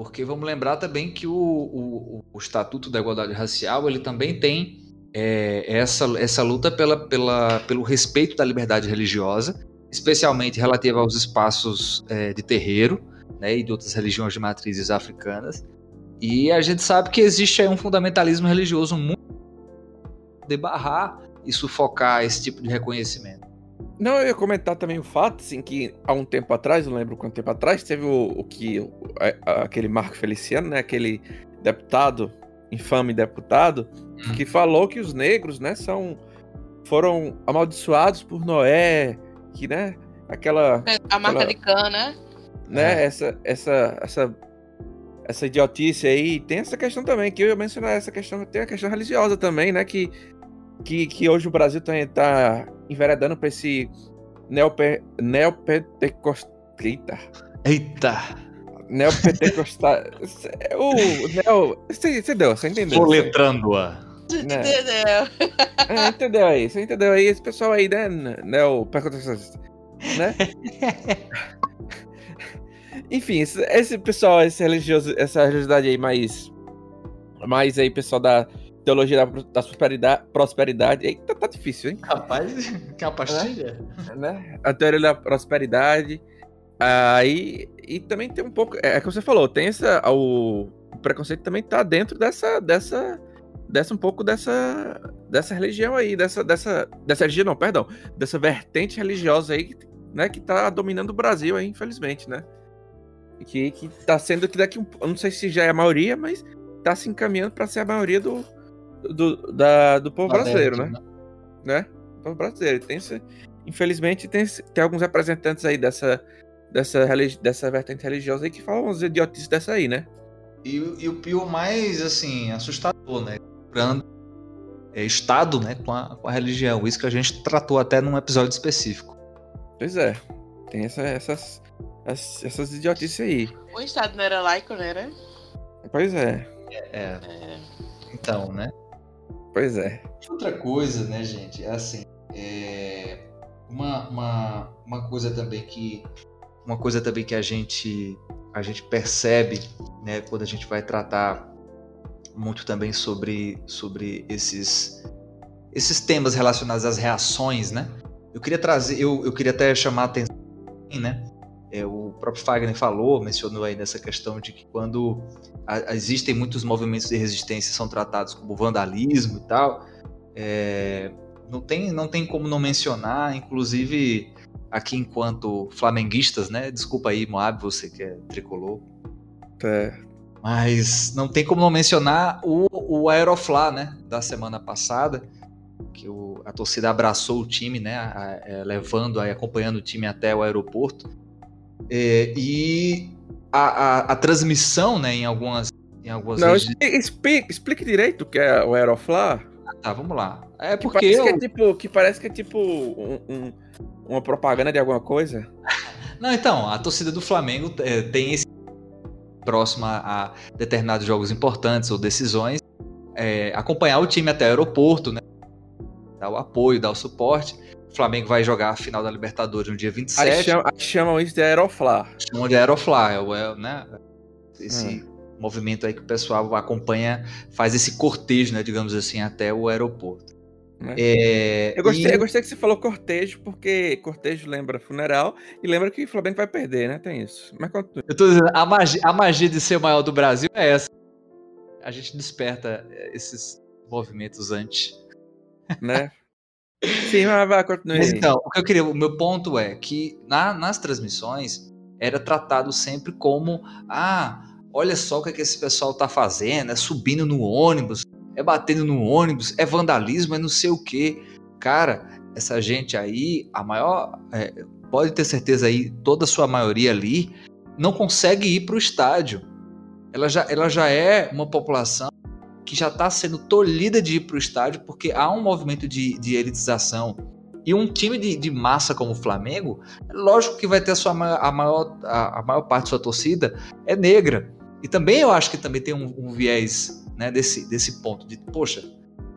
porque vamos lembrar também que o, o, o, Estatuto da Igualdade Racial ele também tem é, essa, essa luta pela, pela, pelo respeito da liberdade religiosa, especialmente relativa aos espaços é, de terreiro né, e de outras religiões de matrizes africanas. E a gente sabe que existe aí um fundamentalismo religioso muito de barrar e sufocar esse tipo de reconhecimento. Não, eu ia comentar também o fato, assim, que há um tempo atrás, não lembro quanto tempo atrás, teve o, o que. O, a, aquele Marco Feliciano, né? Aquele deputado, infame deputado, hum. que falou que os negros, né, são. foram amaldiçoados por Noé, que, né? Aquela. A marca aquela, de cana, né? Né, é. essa, essa, essa essa idiotice aí. Tem essa questão também, que eu ia mencionar essa questão, tem a questão religiosa também, né? Que que, que hoje o Brasil está tá enveredando para esse neope, neopentecostal. Eita! Eita! Neopentecostal. o neo. Você, você deu, você entendeu? Soletrando-a. Né? Entendeu? É, entendeu aí? Você entendeu aí? Esse pessoal aí, né? Neo. Né? Enfim, esse, esse pessoal, esse religioso, essa religiosidade aí mais. Mais aí, pessoal da Teologia da, da prosperidade, prosperidade. Eita, tá difícil, hein? Rapaz, que é uma pastilha. Né? A teoria da prosperidade. Aí. E também tem um pouco. É, é que você falou, tem essa. O, o preconceito também tá dentro dessa. dessa. dessa um pouco dessa. dessa religião aí, dessa, dessa, dessa religião, não, perdão, dessa vertente religiosa aí, né, que tá dominando o Brasil aí, infelizmente, né? Que, que tá sendo que daqui. Eu não sei se já é a maioria, mas tá se encaminhando para ser a maioria do, do, da, do povo brasileiro, né? né? O povo brasileiro. Tem infelizmente, tem, tem alguns representantes aí dessa, dessa, dessa vertente religiosa aí que falam umas idiotices dessa aí, né? E, e o pior mais, assim, assustador, né? É, Estado, né, com a, com a religião. Isso que a gente tratou até num episódio específico. Pois é. Tem essa, essas, essas idiotices aí. O Estado não era laico, não era? Pois é. É. é. Então, né? Pois é. Outra coisa, né, gente, é assim, é uma, uma, uma coisa também que uma coisa também que a gente a gente percebe, né, quando a gente vai tratar muito também sobre sobre esses esses temas relacionados às reações, né? Eu queria trazer, eu, eu queria até chamar a atenção, né? É, o próprio Fagner falou, mencionou aí nessa questão de que quando a, existem muitos movimentos de resistência são tratados como vandalismo e tal, é, não, tem, não tem como não mencionar, inclusive aqui enquanto flamenguistas, né? Desculpa aí, Moab, você que é tricolor. É. Mas não tem como não mencionar o, o Aeroflá, né? Da semana passada, que o, a torcida abraçou o time, né? A, a, é, levando, aí, acompanhando o time até o aeroporto. É, e a, a, a, transmissão, né, em algumas. Em algumas Não, explique, explique direito o que é o Aeroflá. Ah, tá, vamos lá. É porque. Que parece, eu... que, é tipo, que parece que é tipo um, um, uma propaganda de alguma coisa. Não, então, a torcida do Flamengo é, tem esse próximo a, determinados jogos importantes ou decisões, é, acompanhar o time até o aeroporto, né? Dar o apoio, dar o suporte. O Flamengo vai jogar a final da Libertadores no dia 27. Aí chamam, aí chamam isso de Aeroflá. Chamam de Aeroflá, é, é, né? Esse hum. movimento aí que o pessoal acompanha, faz esse cortejo, né, digamos assim, até o aeroporto. Né? É, eu, gostei, e... eu gostei que você falou cortejo, porque cortejo lembra funeral e lembra que o Flamengo vai perder, né? Tem isso. Mas continua. Eu tô dizendo, a magia, a magia de ser o maior do Brasil é essa. A gente desperta esses movimentos antes. Né? Sim, mas vai, continue. Mas, então, o que eu queria, o meu ponto é que na, nas transmissões era tratado sempre como: ah, olha só o que, é que esse pessoal tá fazendo, é subindo no ônibus, é batendo no ônibus, é vandalismo, é não sei o que. Cara, essa gente aí, a maior. É, pode ter certeza aí, toda a sua maioria ali não consegue ir para o estádio. Ela já, ela já é uma população que já está sendo tolhida de ir para o estádio porque há um movimento de, de elitização. E um time de, de, massa como o Flamengo, é lógico que vai ter a, sua, a, maior, a, a maior parte da sua torcida é negra. E também eu acho que também tem um, um viés né, desse, desse ponto de, poxa,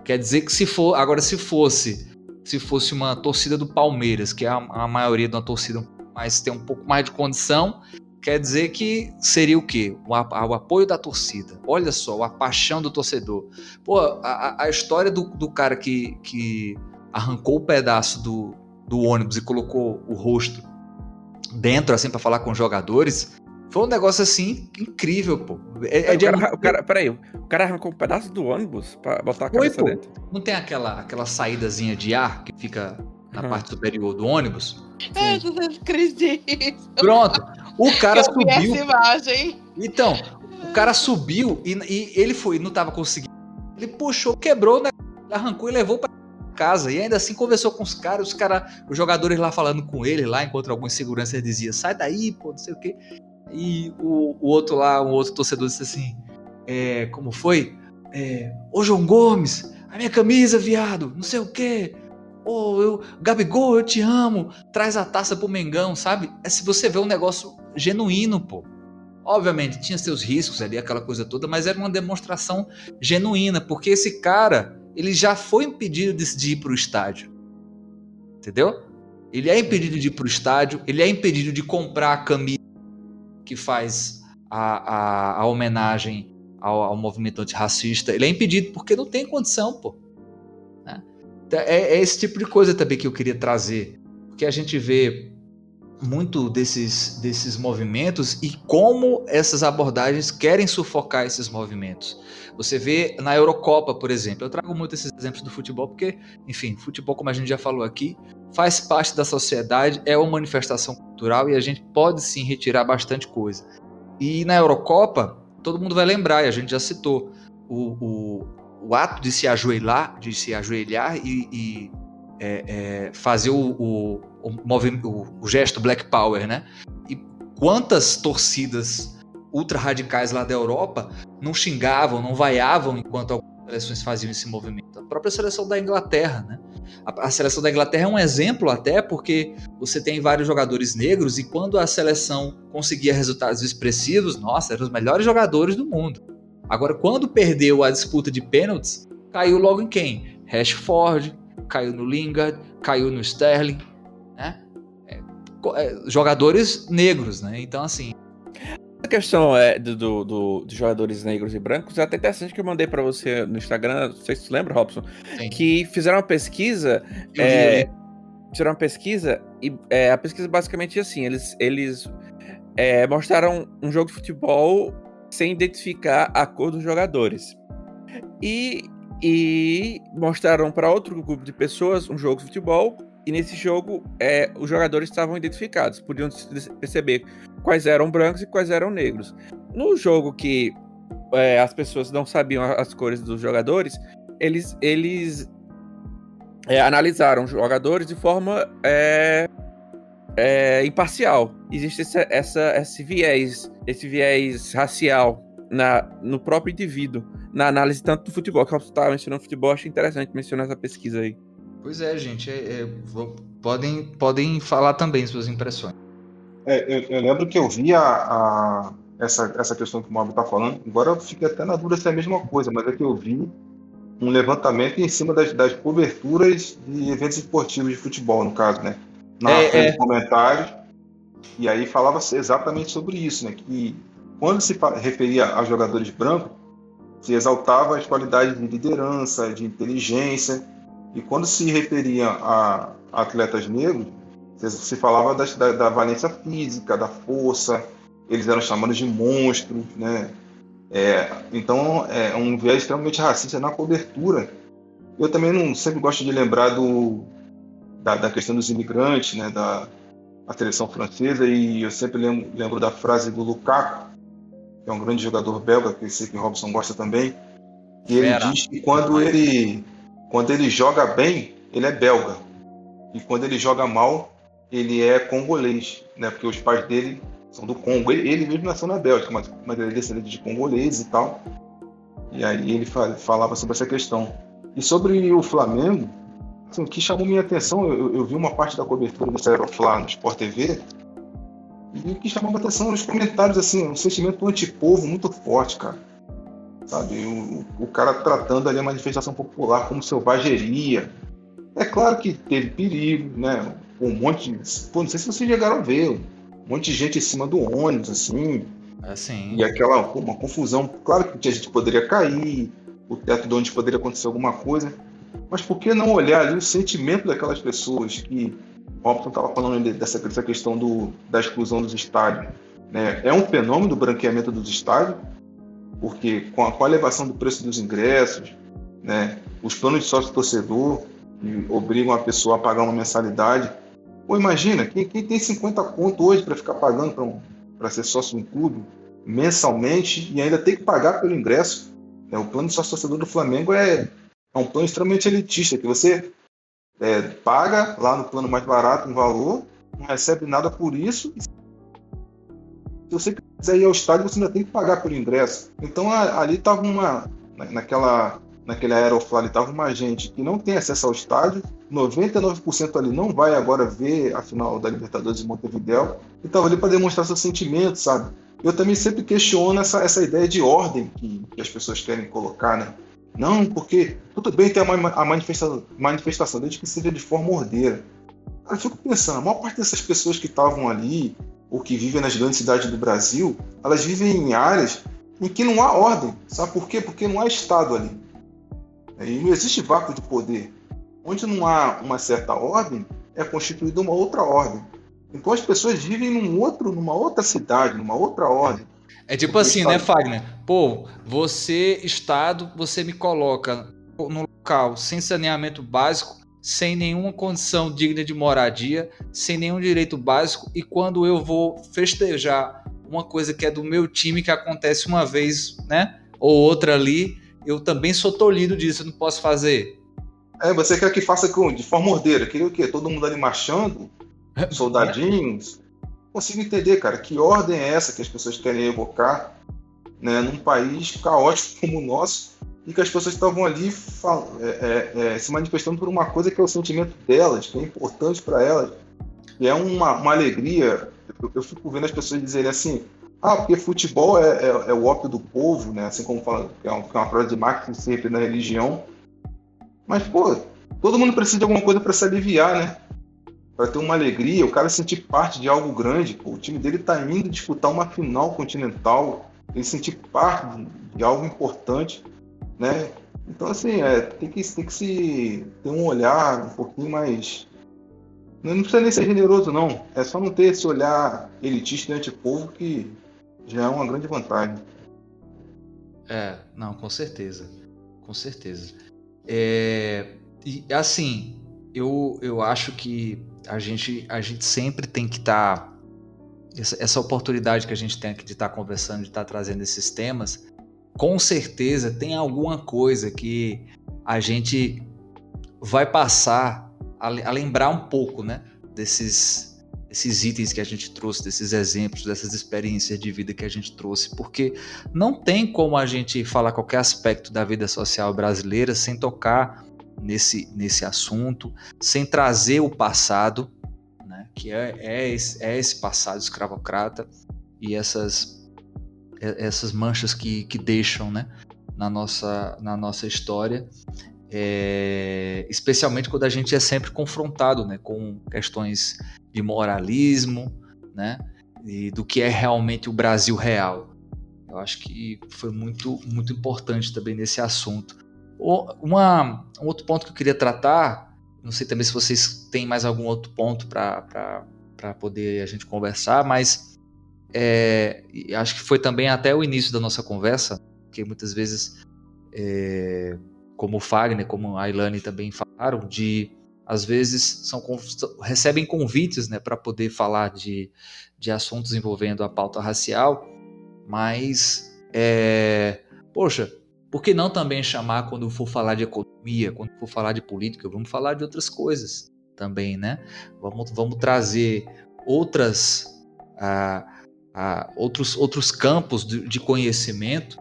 quer dizer que se for, agora se fosse, se fosse uma torcida do Palmeiras, que é a, a maioria de uma torcida mas tem um pouco mais de condição, quer dizer que seria o quê? O, o, apoio da torcida. Olha só, a paixão do torcedor. Pô, a, a história do, do cara que, que arrancou o pedaço do, do ônibus e colocou o rosto dentro, assim, para falar com os jogadores, foi um negócio assim incrível, pô. É, é de... o, cara, o cara, peraí, o cara arrancou um pedaço do ônibus pra botar a cabeça Foi, dentro. Não tem aquela, aquela saídazinha de ar que fica na uhum. parte superior do ônibus? É, eu acredito. Pronto. O cara eu subiu. essa imagem. Então, o cara subiu e, e ele foi, não tava conseguindo. Ele puxou, quebrou, né? arrancou e levou para casa. E ainda assim conversou com os caras, os caras, os jogadores lá falando com ele, lá, enquanto alguns seguranças dizia: sai daí, pô, não sei o quê. E o, o outro lá, um outro torcedor disse assim: é, como foi? É, Ô João Gomes, a minha camisa, viado, não sei o quê. Ô, eu, Gabigol, eu te amo. Traz a taça pro Mengão, sabe? É se você vê um negócio genuíno, pô. Obviamente, tinha seus riscos ali, aquela coisa toda, mas era uma demonstração genuína, porque esse cara, ele já foi impedido de ir pro estádio. Entendeu? Ele é impedido de ir pro estádio, ele é impedido de comprar a camisa que faz a, a, a homenagem ao, ao, movimento antirracista, ele é impedido porque não tem condição, pô. Né? Então, é, é, esse tipo de coisa também que eu queria trazer. Porque a gente vê muito desses, desses movimentos e como essas abordagens querem sufocar esses movimentos. Você vê na Eurocopa, por exemplo, eu trago muito esses exemplos do futebol porque, enfim, futebol, como a gente já falou aqui, faz parte da sociedade, é uma manifestação cultural e a gente pode sim retirar bastante coisa. E na Eurocopa, todo mundo vai lembrar, e a gente já citou, o, o, o ato de se ajoelhar, de se ajoelhar e, e é, é, fazer o, o, gesto Black Power, né? E quantas torcidas ultra radicais lá da Europa não xingavam, não vaiavam enquanto algumas seleções faziam esse movimento. A própria seleção da Inglaterra, né? A, seleção da Inglaterra é um exemplo até porque você tem vários jogadores negros e quando a seleção conseguia resultados expressivos, nossa, eram os melhores jogadores do mundo. Agora, quando perdeu a disputa de pênaltis, caiu logo em quem? Rashford, caiu no Lingard, caiu no Sterling, né? É, é, jogadores negros, né? Então, assim. A questão é do, do, do, dos jogadores negros e brancos é até interessante que eu mandei para você no Instagram, não sei se você lembra, Robson, Sim. que fizeram uma pesquisa. É, fizeram uma pesquisa e é, a pesquisa basicamente é assim: eles, eles é, mostraram um jogo de futebol sem identificar a cor dos jogadores. E e mostraram para outro grupo de pessoas um jogo de futebol e nesse jogo é, os jogadores estavam identificados, podiam perceber quais eram brancos e quais eram negros. No jogo que é, as pessoas não sabiam as cores dos jogadores, eles, eles é, analisaram jogadores de forma é, é, imparcial. Existe essa, essa, esse viés, esse viés racial na, no próprio indivíduo, na análise tanto do futebol, que você estava mencionando futebol, achei interessante mencionar essa pesquisa aí. Pois é, gente, é, é, podem, podem falar também suas impressões. É, eu, eu, lembro que eu vi a, a, essa, essa questão que o Mauro está falando, agora eu fiquei até na dúvida se é a mesma coisa, mas é que eu vi um levantamento em cima das, das coberturas de eventos esportivos de futebol, no caso, né? Na é, é. comentários, e aí falava exatamente sobre isso, né? Que quando se referia a jogadores brancos, se exaltava as qualidades de liderança, de inteligência, e quando se referia a atletas negros, se falava da, da, da valência física, da força, eles eram chamados de monstros, né? É, então, é um viés extremamente racista na cobertura. Eu também não sempre gosto de lembrar do, da, da questão dos imigrantes, né? Da a seleção francesa, e eu sempre lembro, lembro da frase do Lukaku, que é um grande jogador belga, que eu sei que o Robson gosta também, e ele diz que quando ele, quando ele joga bem, ele é belga. E quando ele joga mal, ele é congolês, né? Porque os pais dele são do Congo. Ele, ele mesmo nasceu na Bélgica, mas, mas ele é descendente de congolês e tal. E aí ele falava sobre essa questão. E sobre o Flamengo, assim, o que chamou minha atenção, eu, eu vi uma parte da cobertura do Aeroflá no Sport TV, e o que chamava atenção nos comentários, assim, um sentimento antipovo muito forte, cara. Sabe? O, o cara tratando ali a manifestação popular como selvageria. É claro que teve perigo, né? Um monte de. Pô, não sei se vocês chegaram a ver. Um monte de gente em cima do ônibus, assim. Assim. E aquela uma confusão. Claro que a gente poderia cair, o teto de onde poderia acontecer alguma coisa. Mas por que não olhar ali o sentimento daquelas pessoas que Robson estava falando dessa, dessa questão do, da exclusão dos estádios. Né? É um fenômeno do branqueamento dos estádios, porque com a, com a elevação do preço dos ingressos, né, os planos de sócio-torcedor obrigam a pessoa a pagar uma mensalidade. Pô, imagina, quem, quem tem 50 conto hoje para ficar pagando para um, ser sócio de um clube mensalmente e ainda tem que pagar pelo ingresso. Né? O plano de sócio-torcedor do Flamengo é, é um plano extremamente elitista, que você é, paga lá no plano mais barato um valor, não recebe nada por isso. Se você quiser ir ao estádio, você ainda tem que pagar pelo ingresso. Então ali estava uma. Naquela, naquele aeroflá estava uma gente que não tem acesso ao estádio, 99% ali não vai agora ver a final da Libertadores de Montevideo, e estava ali para demonstrar seus sentimentos, sabe? Eu também sempre questiono essa, essa ideia de ordem que, que as pessoas querem colocar, né? Não, porque tudo bem ter a manifestação, manifestação desde que seja de forma ordeira. eu fico pensando, a maior parte dessas pessoas que estavam ali, ou que vivem nas grandes cidades do Brasil, elas vivem em áreas em que não há ordem. Sabe por quê? Porque não há Estado ali. E não existe vácuo de poder. Onde não há uma certa ordem, é constituída uma outra ordem. Então as pessoas vivem num outro, numa outra cidade, numa outra ordem. É tipo assim, né, Fagner? Pô, você, Estado, você me coloca no local sem saneamento básico, sem nenhuma condição digna de moradia, sem nenhum direito básico, e quando eu vou festejar uma coisa que é do meu time, que acontece uma vez, né? Ou outra ali, eu também sou tolhido disso, eu não posso fazer. É, você quer que faça com, de forma ordeira, queria o quê? Todo mundo ali marchando? Soldadinhos? Consigo entender, cara, que ordem é essa que as pessoas querem evocar né, num país caótico como o nosso e que as pessoas estavam ali é, é, é, se manifestando por uma coisa que é o sentimento delas, que é importante para elas, e é uma, uma alegria. Eu, eu, fico vendo as pessoas dizerem assim: ah, porque futebol é, é, é o ópio do povo, né? Assim como fala, é, uma, é uma frase de marketing sempre na religião. Mas, pô, todo mundo precisa de alguma coisa para se aliviar, né? Para ter uma alegria, o cara sentir parte de algo grande. Pô, o time dele tá indo disputar uma final continental, ele sentir parte de algo importante né? Então, assim, é, tem, que, tem que se ter um olhar um pouquinho mais. Não precisa nem ser generoso, não. É só não ter esse olhar elitista e povo que já é uma grande vantagem. É, não, com certeza. Com certeza. É, e assim, eu, eu acho que a gente, a gente sempre tem que estar. Tá, essa, essa oportunidade que a gente tem aqui de estar tá conversando, de estar tá trazendo esses temas, com certeza tem alguma coisa que a gente vai passar a, a lembrar um pouco, né? Desses, esses itens que a gente trouxe, desses exemplos, dessas experiências de vida que a gente trouxe, porque não tem como a gente falar qualquer aspecto da vida social brasileira sem tocar nesse, nesse assunto, sem trazer o passado, né, que é, é, esse, é esse passado escravocrata e essas essas manchas que, que deixam né, na, nossa, na nossa história, é, especialmente quando a gente é sempre confrontado né, com questões de moralismo né, e do que é realmente o Brasil real. Eu acho que foi muito, muito importante também nesse assunto. Uma, um outro ponto que eu queria tratar, não sei também se vocês têm mais algum outro ponto para poder a gente conversar, mas é, acho que foi também até o início da nossa conversa, que muitas vezes, é, como o Fagner, como a Ilane também falaram, de às vezes são, recebem convites né, para poder falar de, de assuntos envolvendo a pauta racial, mas, é, poxa, por que não também chamar quando for falar de economia, quando for falar de política, vamos falar de outras coisas também, né? Vamos, vamos trazer outras. Ah, a outros, outros campos de, de conhecimento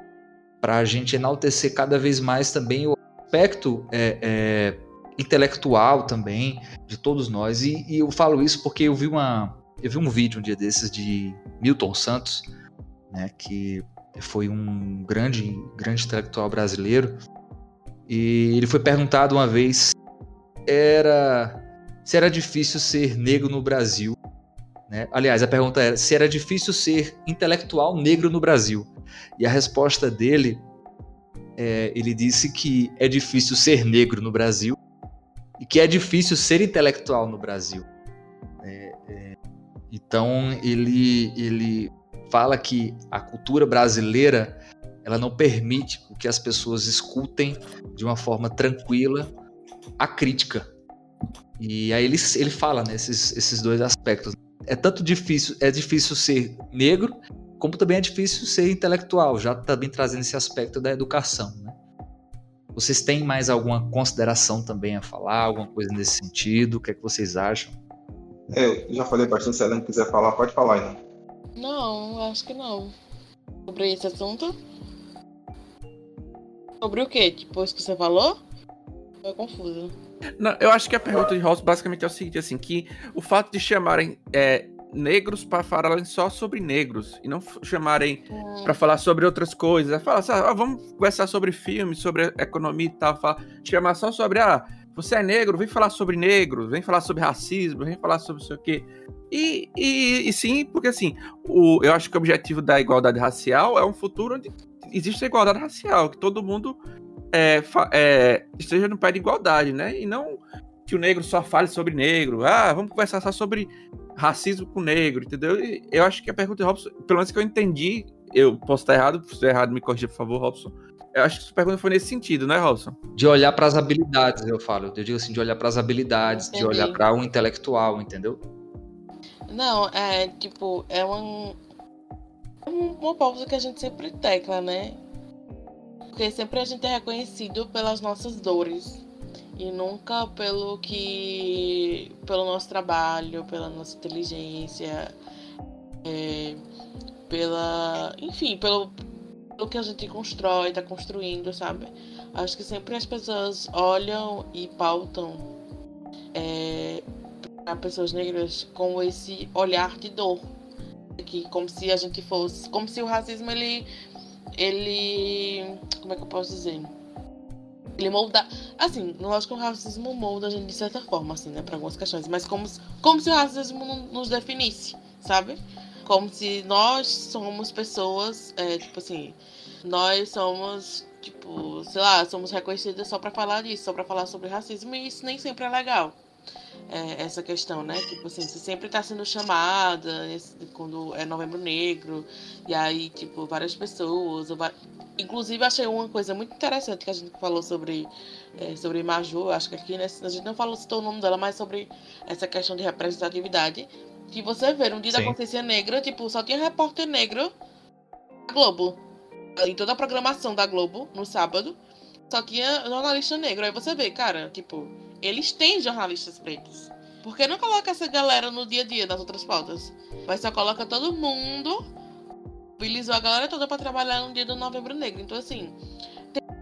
para a gente enaltecer cada vez mais também o aspecto é, é, intelectual também de todos nós. E, e, eu falo isso porque eu vi, uma, eu vi um vídeo um dia desses de Milton Santos, né, que foi um grande, grande intelectual brasileiro, e ele foi perguntado uma vez era se era difícil ser negro no Brasil né? Aliás, a pergunta era se era difícil ser intelectual negro no Brasil. E a resposta dele, é, ele disse que é difícil ser negro no Brasil e que é difícil ser intelectual no Brasil. É, é, então ele, ele fala que a cultura brasileira ela não permite que as pessoas escutem de uma forma tranquila a crítica. E aí ele, ele fala nesses né, esses dois aspectos é tanto difícil, é difícil ser negro, como também é difícil ser intelectual, já também trazendo esse aspecto da educação. Né? Vocês têm mais alguma consideração também a falar, alguma coisa nesse sentido? O que é que vocês acham? É, eu já falei bastante, se a Helena quiser falar, pode falar aí. Não, acho que não. Sobre esse assunto? Sobre o que? Tipo, isso que você falou? Tô confusa. Não, eu acho que a pergunta de Ross basicamente é o seguinte, assim, que o fato de chamarem é, negros para falarem só sobre negros e não chamarem é. para falar sobre outras coisas, falar ah, vamos conversar sobre filmes, sobre economia e tal, falar, chamar só sobre, ah, você é negro, vem falar sobre negros, vem falar sobre racismo, vem falar sobre isso aqui. E, e, e sim, porque assim, o, eu acho que o objetivo da igualdade racial é um futuro onde existe a igualdade racial, que todo mundo é, é, esteja no pé de igualdade, né? E não que o negro só fale sobre negro. Ah, vamos conversar só sobre racismo com negro, entendeu? E eu acho que a pergunta de Robson, pelo menos que eu entendi, eu posso estar errado, se estiver errado, me corrija, por favor, Robson. Eu acho que a pergunta foi nesse sentido, né, Robson? De olhar para as habilidades, eu falo. Eu digo assim, de olhar para as habilidades, Entendi. de olhar para um intelectual, entendeu? Não, é tipo, é um, uma pausa que a gente sempre tecla, né? Porque sempre a gente é reconhecido pelas nossas dores e nunca pelo que. pelo nosso trabalho, pela nossa inteligência, é, pela. enfim, pelo, pelo que a gente constrói, está construindo, sabe? Acho que sempre as pessoas olham e pautam é, para pessoas negras com esse olhar de dor. Que como se a gente fosse. Como se o racismo ele. ele. como é que eu posso dizer? Ele molda. Assim, lógico que o racismo molda a gente de certa forma, assim, né? Pra algumas questões. Mas como, como se o racismo não nos definisse, sabe? Como se nós somos pessoas, é, tipo assim, nós somos, tipo, sei lá, somos reconhecidas só para falar disso, só para falar sobre racismo, e isso nem sempre é legal. É, essa questão, né? Tipo assim, você sempre tá sendo chamada esse, quando é Novembro Negro, e aí, tipo, várias pessoas. Inclusive, achei uma coisa muito interessante que a gente falou sobre, é, sobre Maju. Acho que aqui né, a gente não falou, citou o nome dela, mas sobre essa questão de representatividade. Que você vê no Dia Sim. da Consciência Negra, tipo, só tinha repórter negro na Globo. Em toda a programação da Globo, no sábado, só tinha jornalista negro. Aí você vê, cara, tipo, eles têm jornalistas pretos. Por que não coloca essa galera no dia a dia nas outras pautas? Mas só coloca todo mundo mobilizou a galera toda para trabalhar no dia do Novembro Negro. Então, assim,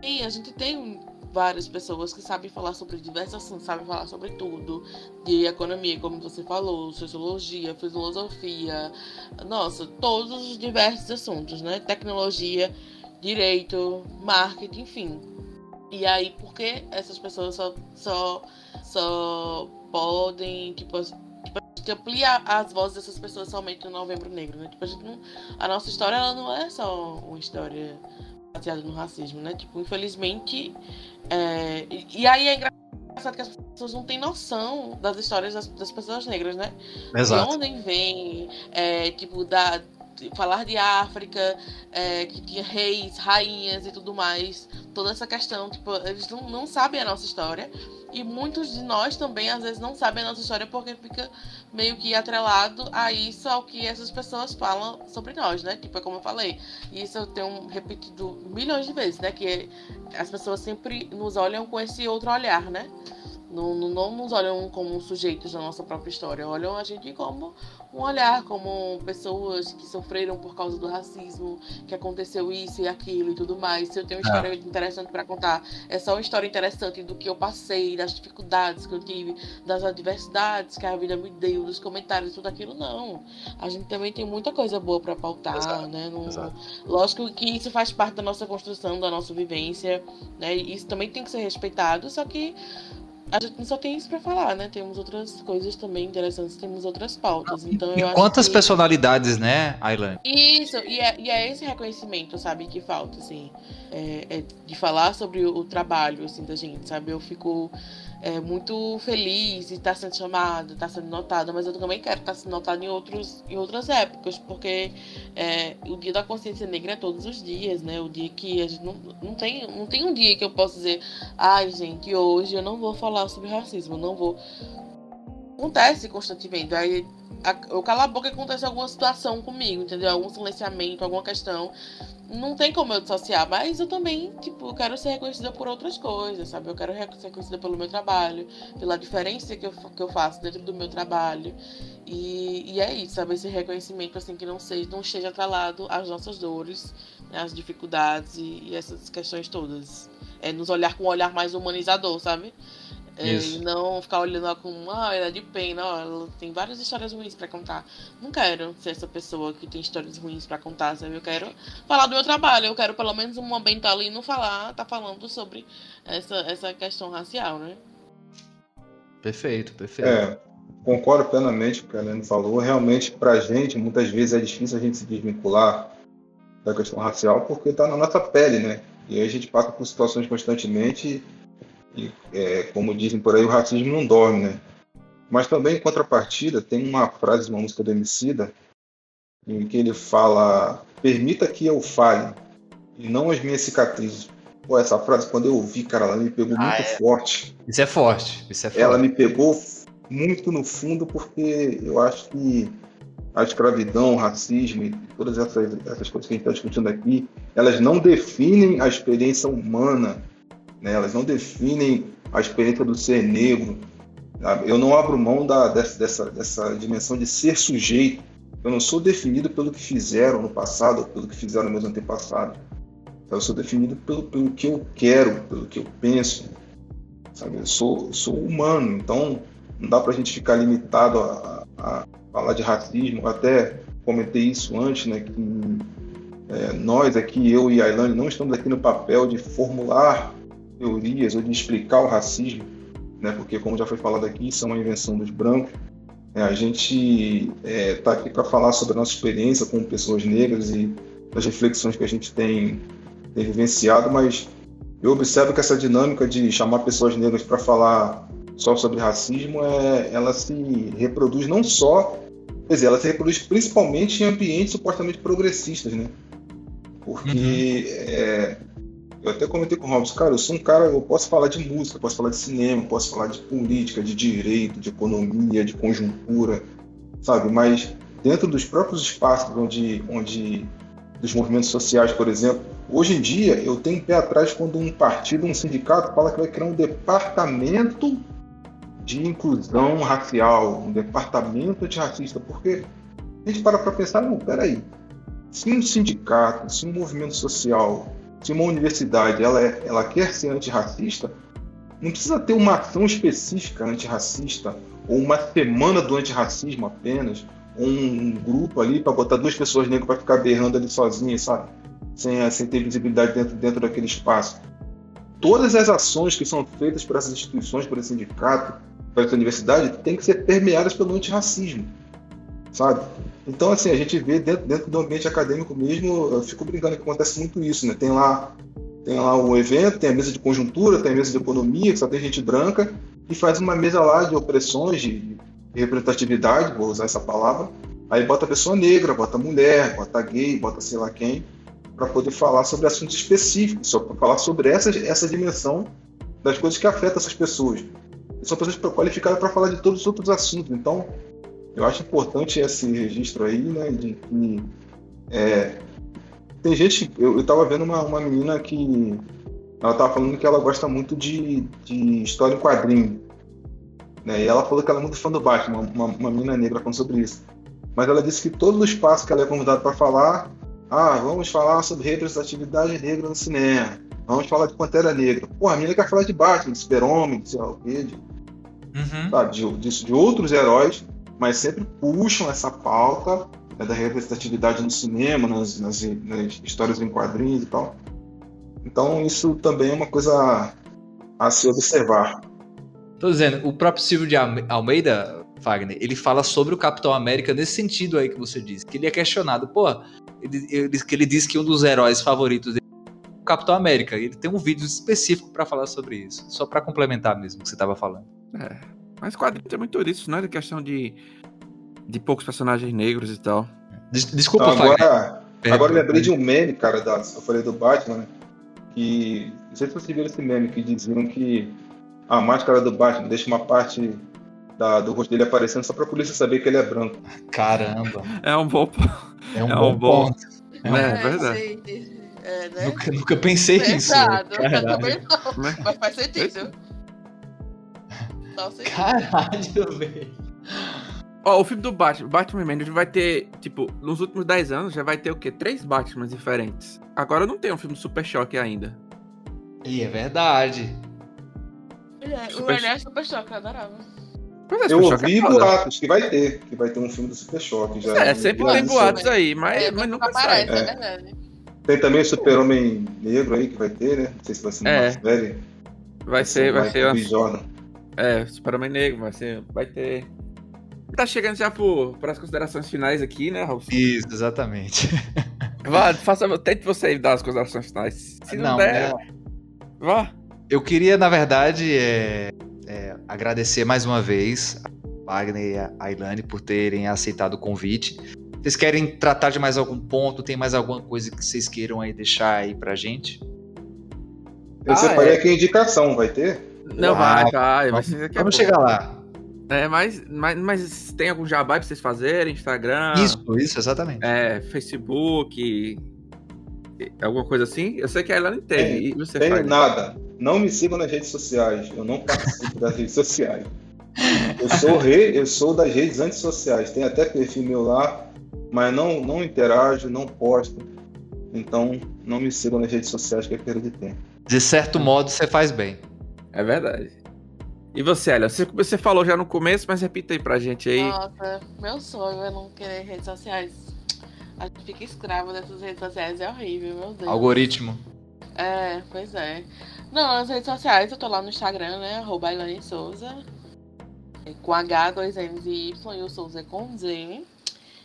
tem, a gente tem várias pessoas que sabem falar sobre diversos assuntos, sabem falar sobre tudo, de economia, como você falou, sociologia, filosofia, nossa, todos os diversos assuntos, né? Tecnologia, direito, marketing, enfim. E aí, por que essas pessoas só, só, só podem, tipo, que amplia as vozes dessas pessoas somente no Novembro Negro, né? Tipo, a, não, a nossa história ela não é só uma história baseada no racismo, né? Tipo, infelizmente. É, e, e, aí é engraçado que as pessoas não têm noção das histórias das, das pessoas negras, né? Exato. De onde vem, é, tipo, da, falar de África, é, que tinha reis, rainhas e tudo mais. Toda essa questão, tipo, eles não, não sabem a nossa história. E muitos de nós também, às vezes, não sabem a nossa história porque fica meio que atrelado a isso, ao que essas pessoas falam sobre nós, né? Tipo, é como eu falei. E isso eu tenho repetido milhões de vezes, né? Que as pessoas sempre nos olham com esse outro olhar, né? Não, não, nos olham como sujeitos da nossa própria história, olham a gente como um olhar, como pessoas que sofreram por causa do racismo, que aconteceu isso e aquilo e tudo mais. Se eu tenho uma é. história interessante para contar, é só uma história interessante do que eu passei, das dificuldades que eu tive, das adversidades que a vida me deu, dos comentários, tudo aquilo, não. A gente também tem muita coisa boa para pautar, Exato. né? Não, lógico que isso faz parte da nossa construção, da nossa vivência, né? Isso também tem que ser respeitado, só que a gente não só tem isso para falar, né? Temos outras coisas também interessantes, temos outras pautas. Então, e quantas que... personalidades, né, Ailan? Isso, e é, e é, esse reconhecimento, sabe, que falta, assim, é, é de falar sobre o, o trabalho, assim, da gente, sabe? Eu fico é, muito feliz de estar sendo chamada, estar sendo notada, mas eu também quero estar sendo notada em, outros, em outras épocas, porque é, o dia da consciência negra é todos os dias, né? O dia que a gente não, não, tem, não tem um dia que eu possa dizer, ai gente, hoje eu não vou falar sobre racismo, não vou. Acontece constantemente. Aí eu calo a boca e acontece alguma situação comigo, entendeu? Algum silenciamento, alguma questão não tem como eu dissociar, mas eu também, tipo, quero ser reconhecida por outras coisas, sabe? Eu quero ser reconhecida pelo meu trabalho, pela diferença que eu, que eu faço dentro do meu trabalho. E, e é isso, sabe? Esse reconhecimento, assim, que não, seja, não esteja atrelado às nossas dores, né? às dificuldades e, e essas questões todas. É nos olhar com um olhar mais humanizador, sabe? É, e não ficar olhando ela como, ah, ela é de pena, ó, ela tem várias histórias ruins para contar. Não quero ser essa pessoa que tem histórias ruins para contar, sabe? Eu quero falar do meu trabalho, eu quero pelo menos um momento ali não falar, tá falando sobre essa, essa questão racial, né? Perfeito, perfeito. É, concordo plenamente com o que a Helene falou. Realmente, pra gente, muitas vezes é difícil a gente se desvincular da questão racial porque tá na nossa pele, né? E aí a gente passa por situações constantemente e, é, como dizem por aí, o racismo não dorme, né? Mas também, em contrapartida, tem uma frase de uma música do Emicida em que ele fala: Permita que eu fale, e não as minhas cicatrizes. Pô, essa frase, quando eu ouvi, cara, ela me pegou Ah, muito é. forte. Isso é forte. Isso é forte. Ela me pegou muito no fundo, porque eu acho que a escravidão, o racismo e todas essas, essas coisas que a gente está discutindo aqui, elas não definem a experiência humana, né? elas não definem a experiência do ser negro. sabe? Eu não abro mão da, dessa, dessa, dimensão de ser sujeito. Eu não sou definido pelo que fizeram no passado pelo que fizeram meus antepassados. Eu sou definido pelo, pelo que eu quero, pelo que eu penso. Sabe? Eu sou, sou humano, então não dá para a gente ficar limitado a, a, a falar de racismo. Até comentei isso antes, né? Que é, nós aqui, eu e a Ilane, não estamos aqui no papel de formular teorias ou de explicar o racismo, né? Porque, como já foi falado aqui, isso é uma invenção dos brancos. É, a gente está aqui para falar sobre a nossa experiência com pessoas negras e das reflexões que a gente tem, tem vivenciado, mas eu observo que essa dinâmica de chamar pessoas negras para falar só sobre racismo, é, ela se reproduz não só, quer dizer, ela se reproduz principalmente em ambientes supostamente progressistas, né? Porque é, eu até comentei com o Robson, cara, eu sou um cara, eu posso falar de música, posso falar de cinema, posso falar de política, de direito, de economia, de conjuntura, sabe? Mas dentro dos próprios espaços onde, onde dos movimentos sociais, por exemplo, hoje em dia eu tenho um pé atrás quando um partido, um sindicato fala que vai criar um departamento de inclusão racial, um departamento antirracista, porque a gente para para pensar, não, peraí, se um sindicato, se um movimento social, se uma universidade ela, é, ela quer ser antirracista, não precisa ter uma ação específica antirracista ou uma semana do antirracismo apenas, ou um grupo ali para botar duas pessoas negras para ficar berrando ali sozinhas, sabe? Sem, sem ter visibilidade dentro, dentro daquele espaço. Todas as ações que são feitas por essas instituições, por esse sindicato, por essa universidade, têm que ser permeadas pelo antirracismo, sabe? Então, assim, a gente vê dentro, dentro do ambiente acadêmico mesmo, eu fico brincando que acontece muito isso, né? Tem lá, tem lá o evento, tem a mesa de conjuntura, tem a mesa de economia, que só tem gente branca, e faz uma mesa lá de opressões, de, de representatividade, vou usar essa palavra, aí bota pessoa negra, bota mulher, bota gay, bota sei lá quem, para poder falar sobre assuntos específicos, só para falar sobre essa, essa dimensão das coisas que afetam essas pessoas. São pessoas qualificadas para falar de todos os outros assuntos. Então, eu acho importante esse registro aí, né, de que é, tem gente, eu, eu tava vendo uma, uma menina que ela tava falando que ela gosta muito de, de história em quadrinho, né, e ela falou que ela é muito fã do Batman, uma, uma menina negra falando sobre isso. Mas ela disse que todo o espaço que ela é convidada para falar, ah, vamos falar sobre representatividade negra no cinema, vamos falar de Pantera Negra. Pô, a menina quer falar de Batman, de Super-Homem, de sei lá o quê, de, Uhum. sabe, de, de, de outros heróis, mas sempre puxam essa pauta né, da representatividade no cinema, nas, nas, nas, histórias em quadrinhos e tal. Então isso também é uma coisa a se observar. Tô dizendo, o próprio Silvio de Almeida, Wagner, ele fala sobre o Capitão América nesse sentido aí que você disse, que ele é questionado, pô, ele, ele, que ele diz que um dos heróis favoritos dele é o Capitão América. Ele tem um vídeo específico para falar sobre isso, só para complementar mesmo o que você tava falando. É. Mas quadrinhos é muito isso, não é? Da questão de, de poucos personagens negros e tal. Des desculpa, Wagner. agora, É, agora eu lembrei de um meme, cara, da, eu falei do Batman, né? Que. Não sei se vocês viram esse meme que diziam que a máscara do Batman deixa uma parte da- do rosto dele aparecendo só pra polícia saber que ele é branco. Caramba, É um bom. é um É bom, um bom- ponto. É, é verdade. gente, é, né? Nunca, nunca pensei nisso. Pesado, eu Caralho. também não, mas faz sentido. Sentido. Caralho, velho. Ó, o filme do Batman, Batman Man, vai ter, tipo, nos últimos 10 anos já vai ter o quê? Três Batmans diferentes. Agora não tem um filme Super Choque ainda. E é verdade. É, o Super- Ené é super choque, eu adorava. Pois é, Eu Choque ouvi é boatos que vai ter, que vai ter um filme do Super Choque. Já, É, sempre tem boatos aí, mas, É, mas nunca aparece, sai. é É. verdade. Tem também o Super-Homem Negro aí que vai ter, né? Não sei se vai ser no É. mais velho. Vai ser, vai ser. Michael B. É, Superman Negro, vai ser. Vai ter. Tá chegando já para as considerações finais aqui, né, Raul? Isso, exatamente. Vá, faça, tente você dar as considerações finais. Se não, der, é- vá. Eu queria, na verdade, é, é, agradecer mais uma vez Wagner e a Ailane por terem aceitado o convite. Vocês querem tratar de mais algum ponto? Tem mais alguma coisa que vocês queiram aí deixar aí pra gente? Eu Ah, separei é. aqui a indicação, vai ter? Não, Ah, vai, vai. vai Vamos, vamos chegar lá. É, mas, mas, mas tem algum jabá pra vocês fazerem? Instagram? Isso, isso, exatamente. É, Facebook? Alguma coisa assim? Eu sei que a teve. Tem, e você Tenho faz? nada. Não me sigam nas redes sociais. Eu não participo das redes sociais. Eu sou rei, eu sou das redes antissociais. Tem até perfil meu lá, mas não, não interajo, não posto. Então, não me sigam nas redes sociais que é perda de tempo. De certo modo, você faz bem. É verdade. E você, Elia? Você, você falou já no começo, mas repita aí pra gente aí. Nossa, meu sonho é não querer redes sociais. A gente fica escravo dessas redes sociais, é horrível, meu Deus. Algoritmo. É, pois é. Não, nas redes sociais eu tô lá no Instagram, né? Arroba Ilane Souza. Com H, dois N's e Y, e o Souza é com Z.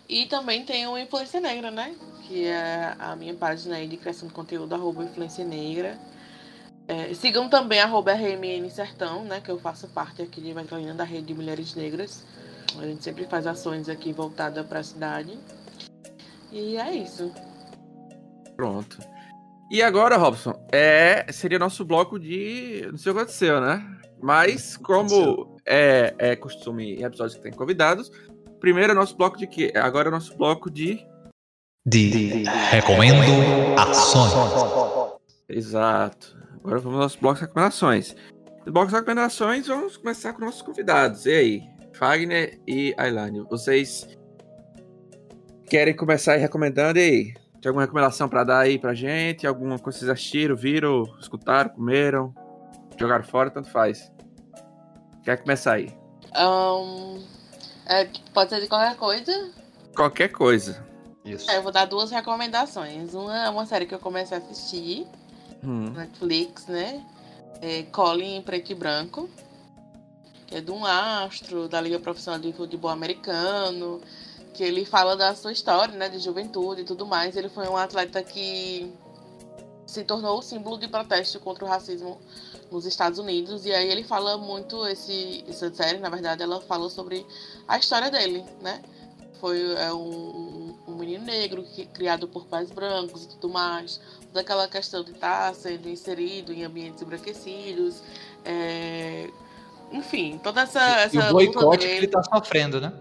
E também tem o Influência Negra, né? Que é a minha página aí de criação de conteúdo, arroba Influência Negra. É, sigam também arroba RMN Sertão, né? Que eu faço parte aqui de Metrolina da Rede de Mulheres Negras. A gente sempre faz ações aqui voltadas para a cidade. E é isso. Pronto. E agora, Robson, é, seria nosso bloco de. Não sei o que aconteceu, né? Mas, como é, é costume em episódios que tem convidados, primeiro é nosso bloco de quê? Agora é nosso bloco de. De recomendo ações. Exato. Agora vamos ao nosso bloco de recomendações. No bloco de recomendações, vamos começar com nossos convidados. E aí, Fagner e Ailane, vocês querem começar aí recomendando? E aí, tem alguma recomendação pra dar aí pra gente? Alguma coisa que vocês assistiram, viram, escutaram, comeram, jogaram fora? Tanto faz. Quer começar aí? Ahn, é, pode ser de qualquer coisa. Qualquer coisa. Isso. É, eu vou dar duas recomendações. Uma é uma série que eu comecei a assistir, Hum, Netflix, né? É Colin em Preto e Branco. Que é de um astro da Liga Profissional de Futebol Americano. Que ele fala da sua história, né? De juventude e tudo mais. Ele foi um atleta que se tornou o símbolo de protesto contra o racismo nos Estados Unidos. E aí ele fala muito, esse, essa série, na verdade, ela fala sobre a história dele, né? Foi é, um, um menino negro que, criado por pais brancos e tudo mais. Toda aquela questão de estar sendo inserido em ambientes embranquecidos. é, Enfim, toda essa, essa E o boicote que ele tá sofrendo, né?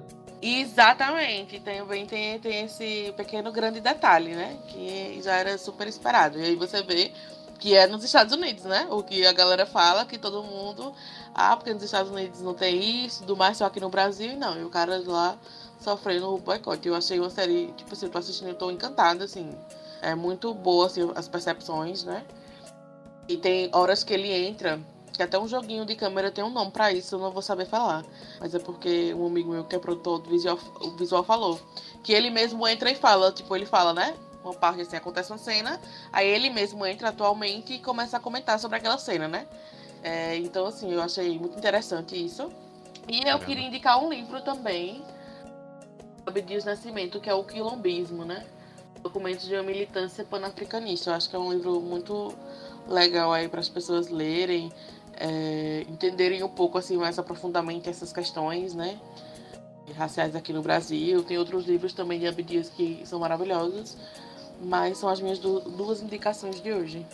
Exatamente, também tem, tem esse pequeno grande detalhe, né? Que já era super esperado. E aí você vê que é nos Estados Unidos, né? O que a galera fala, que todo mundo. Ah, porque nos Estados Unidos não tem isso, do mais só aqui no Brasil, não. E o cara lá sofrendo o boicote. Eu achei uma série, tipo assim, eu tô assistindo, eu tô encantada, assim. É muito boa, assim, as percepções, né? E tem horas que ele entra, que até um joguinho de câmera tem um nome pra isso, eu não vou saber falar. Mas é porque um amigo meu que é produtor do visual, o visual falou. Que ele mesmo entra e fala, tipo, ele fala, né? Uma parte assim, acontece uma cena, aí ele mesmo entra atualmente e começa a comentar sobre aquela cena, né? É, então, assim, eu achei muito interessante isso. E eu queria indicar um livro também, sobre Dias Nascimento, que é o Quilombismo, né? Documentos de uma militância panafricanista. Eu acho que é um livro muito legal aí para as pessoas lerem, é, entenderem um pouco assim mais aprofundadamente essas questões, né? Raciais aqui no Brasil. Tem outros livros também de Abdias que são maravilhosos, mas são as minhas du- duas indicações de hoje.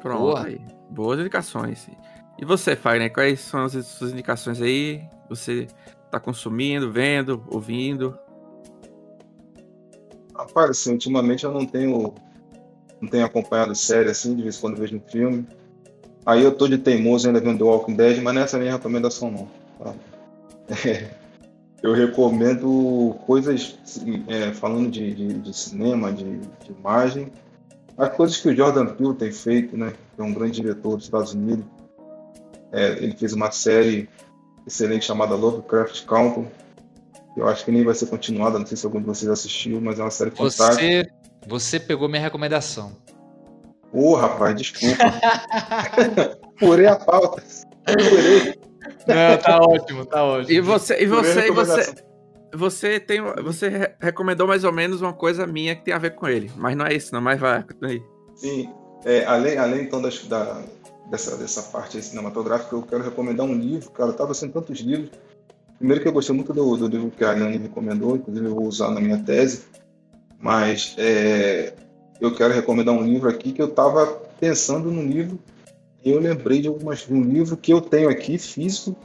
Pronto Boa. aí. Boas indicações. E você, Fagner, quais são as suas indicações aí? Você tá consumindo, vendo, ouvindo? Rapaz, assim, ultimamente eu não tenho, não tenho acompanhado série assim, de vez em quando vejo um filme. Aí eu tô de teimoso ainda vendo The Walking Dead, mas nessa é minha recomendação não. tá? É, eu recomendo coisas é, falando de, de, de cinema, de, de imagem, as coisas que o Jordan Peele tem feito, né? Que é um grande diretor dos Estados Unidos. É, ele fez uma série excelente chamada Lovecraft Country. Eu acho que nem vai ser continuada, não sei se algum de vocês assistiu, mas é uma série fantástica. Você, você pegou minha recomendação. Ô, rapaz, desculpa. Furei a pauta. Furei. Não, tá ótimo, tá ótimo. E você, e você, e você, você tem, você re- recomendou mais ou menos uma coisa minha que tem a ver com ele, mas não é isso, não. Mas vai, continua aí. Sim, é, além, além então das, da, dessa, dessa parte cinematográfica, eu quero recomendar um livro, cara, eu tava sendo tantos livros, Primeiro que eu gostei muito do, do livro que a Anne recomendou, inclusive eu vou usar na minha tese, mas é, eu quero recomendar um livro aqui que eu estava pensando no livro e eu lembrei de, algumas, de um livro que eu tenho aqui, físico,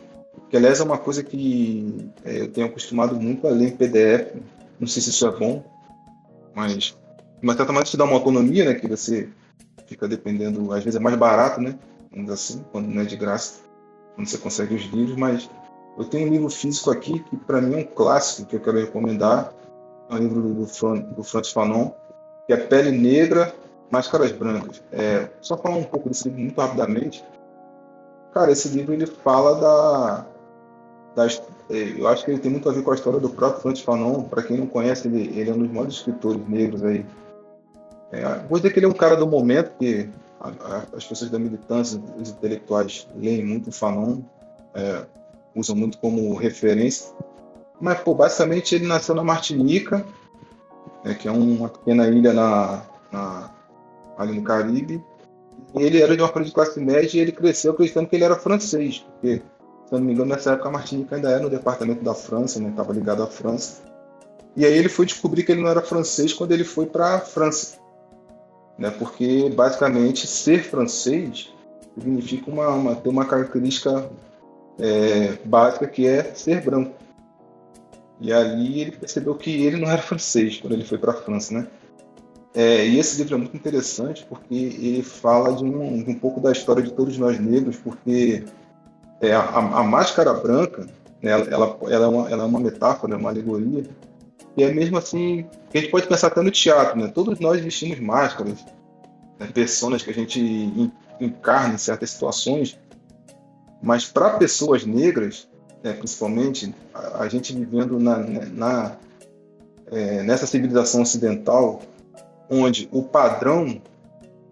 que aliás é uma coisa que é, eu tenho acostumado muito a ler em PDF, não sei se isso é bom, mas mas certa maneira te dá uma autonomia, né, que você fica dependendo, às vezes é mais barato, né, assim, quando não é de graça, quando você consegue os livros, mas eu tenho um livro físico aqui que para mim é um clássico que eu quero recomendar. É um livro do, do Francis Fanon, que é Pele Negra, Máscaras Brancas. É, só falar um pouco desse livro muito rapidamente. Cara, esse livro ele fala da, das, é, eu acho que ele tem muito a ver com a história do próprio Francis Fanon. Para quem não conhece, ele, ele, é um dos maiores escritores negros aí. É, vou dizer que ele é um cara do momento, que a, a, as pessoas da militância, os intelectuais leem muito o Fanon. É, usam muito como referência. Mas, pô, basicamente ele nasceu na Martinica, né, que é uma pequena ilha na, na, ali no Caribe. Ele era de uma família de classe média e ele cresceu acreditando que ele era francês, porque, se eu não me engano, nessa época a Martinica ainda era no departamento da França, né, estava ligado à França. E aí ele foi descobrir que ele não era francês quando ele foi para a França. Né, porque, basicamente, ser francês significa uma, uma, ter uma característica é, básica que é ser branco. E ali ele percebeu que ele não era francês quando ele foi para a França, né? É, e esse livro é muito interessante porque ele fala de um, de um pouco da história de todos nós negros, porque é, a, a, máscara branca, né, ela, ela, ela, é uma, ela é uma metáfora, é uma alegoria, e é mesmo assim, a gente pode pensar até no teatro, né? Todos nós vestimos máscaras, né, personas que a gente encarna em certas situações, mas para pessoas negras, né, principalmente, a, a, gente vivendo na, né, na é, nessa civilização ocidental, onde o padrão,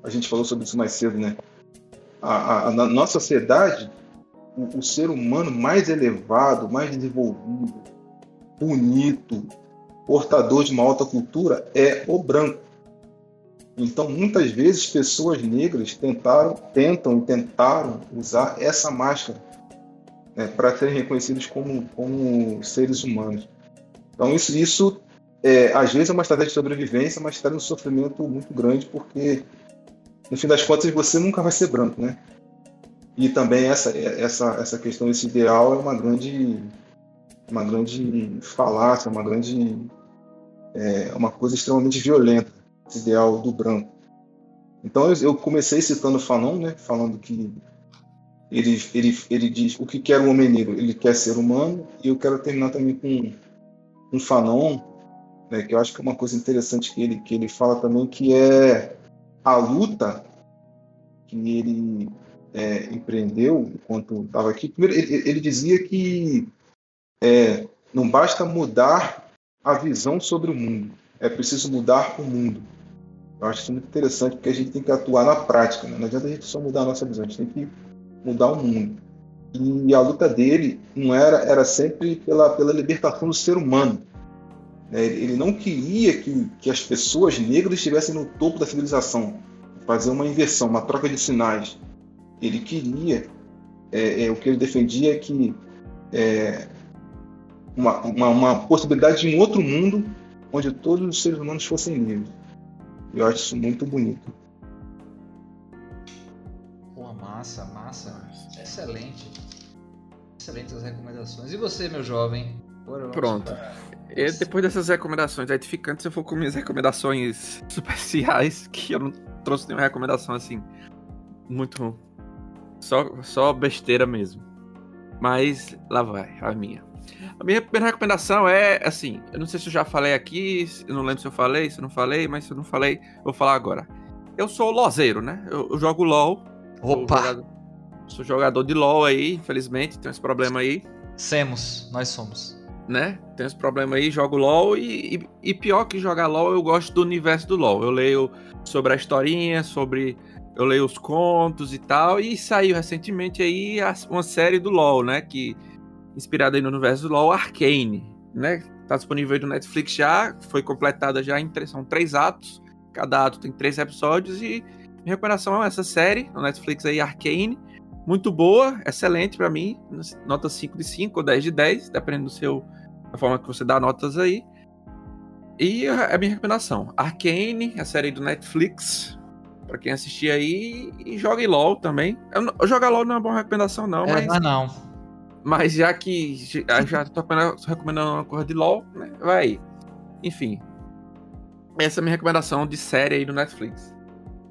a gente falou sobre isso mais cedo, né? A, a, a nossa sociedade, o, o, ser humano mais elevado, mais desenvolvido, bonito, portador de uma alta cultura é o branco. Então, muitas vezes, pessoas negras tentaram, tentam e tentaram usar essa máscara né, para serem reconhecidos como, como seres humanos. Então, isso, isso é, às vezes é uma estratégia de sobrevivência, mas traz um sofrimento muito grande, porque, no fim das contas, você nunca vai ser branco, né? E também essa, essa, essa questão, esse ideal é uma grande, uma grande falácia, uma grande, é, uma coisa extremamente violenta ideal do branco. Então eu comecei citando Fanon, né, falando que ele, ele, ele diz o que quer o homem negro, ele quer ser humano, e eu quero terminar também com um Fanon, né, que eu acho que é uma coisa interessante que ele, que ele fala também, que é a luta que ele é, empreendeu enquanto estava aqui. Primeiro, ele, ele dizia que é, não basta mudar a visão sobre o mundo, é preciso mudar o mundo. Eu acho isso muito interessante porque a gente tem que atuar na prática. Né? Não adianta a gente só mudar a nossa visão, a gente tem que mudar o mundo. E a luta dele não era, era sempre pela, pela libertação do ser humano. Né? Ele não queria que, que as pessoas negras estivessem no topo da civilização, fazer uma inversão, uma troca de sinais. Ele queria, é, é, o que ele defendia é que é, uma, uma, uma possibilidade de um outro mundo onde todos os seres humanos fossem livres. Eu acho isso muito bonito. Pô, massa, massa. Excelente. Excelentes as recomendações. E você, meu jovem? Pronto. E depois dessas recomendações edificantes, eu vou com minhas recomendações superficiais, que eu não trouxe nenhuma recomendação assim. Muito. Só, só besteira mesmo. Mas lá vai, a minha. A minha primeira recomendação é, assim, eu não sei se eu já falei aqui, eu não lembro se eu falei, se eu não falei, mas se eu não falei, eu vou falar agora. Eu sou lozeiro, né? Eu, eu jogo LOL. Opa! Sou jogador, sou jogador de LOL aí, infelizmente, tem esse problema aí. Semos, nós somos. Né? Tem esse problema aí, jogo LOL e, e, e pior que jogar LOL, eu gosto do universo do LOL. Eu leio sobre a historinha, sobre eu leio os contos e tal, e saiu recentemente aí uma série do LoL, né, que inspirada aí no universo do LoL, Arcane, né? Tá disponível aí no Netflix já, foi completada já em são três atos, cada ato tem três episódios e minha recomendação é essa série no Netflix aí, Arcane. muito boa, excelente para mim, nota 5 de 5 ou 10 de 10, dependendo do seu da forma que você dá notas aí. E a minha recomendação, Arcane, a série do Netflix, para quem assistir aí, e jogue LoL também. Eu, jogar LoL não é uma boa recomendação não, é, mas não, é não. Mas já que já tô recomendando uma coisa de LoL, né? Vai. Enfim. Essa é a minha recomendação de série aí do Netflix.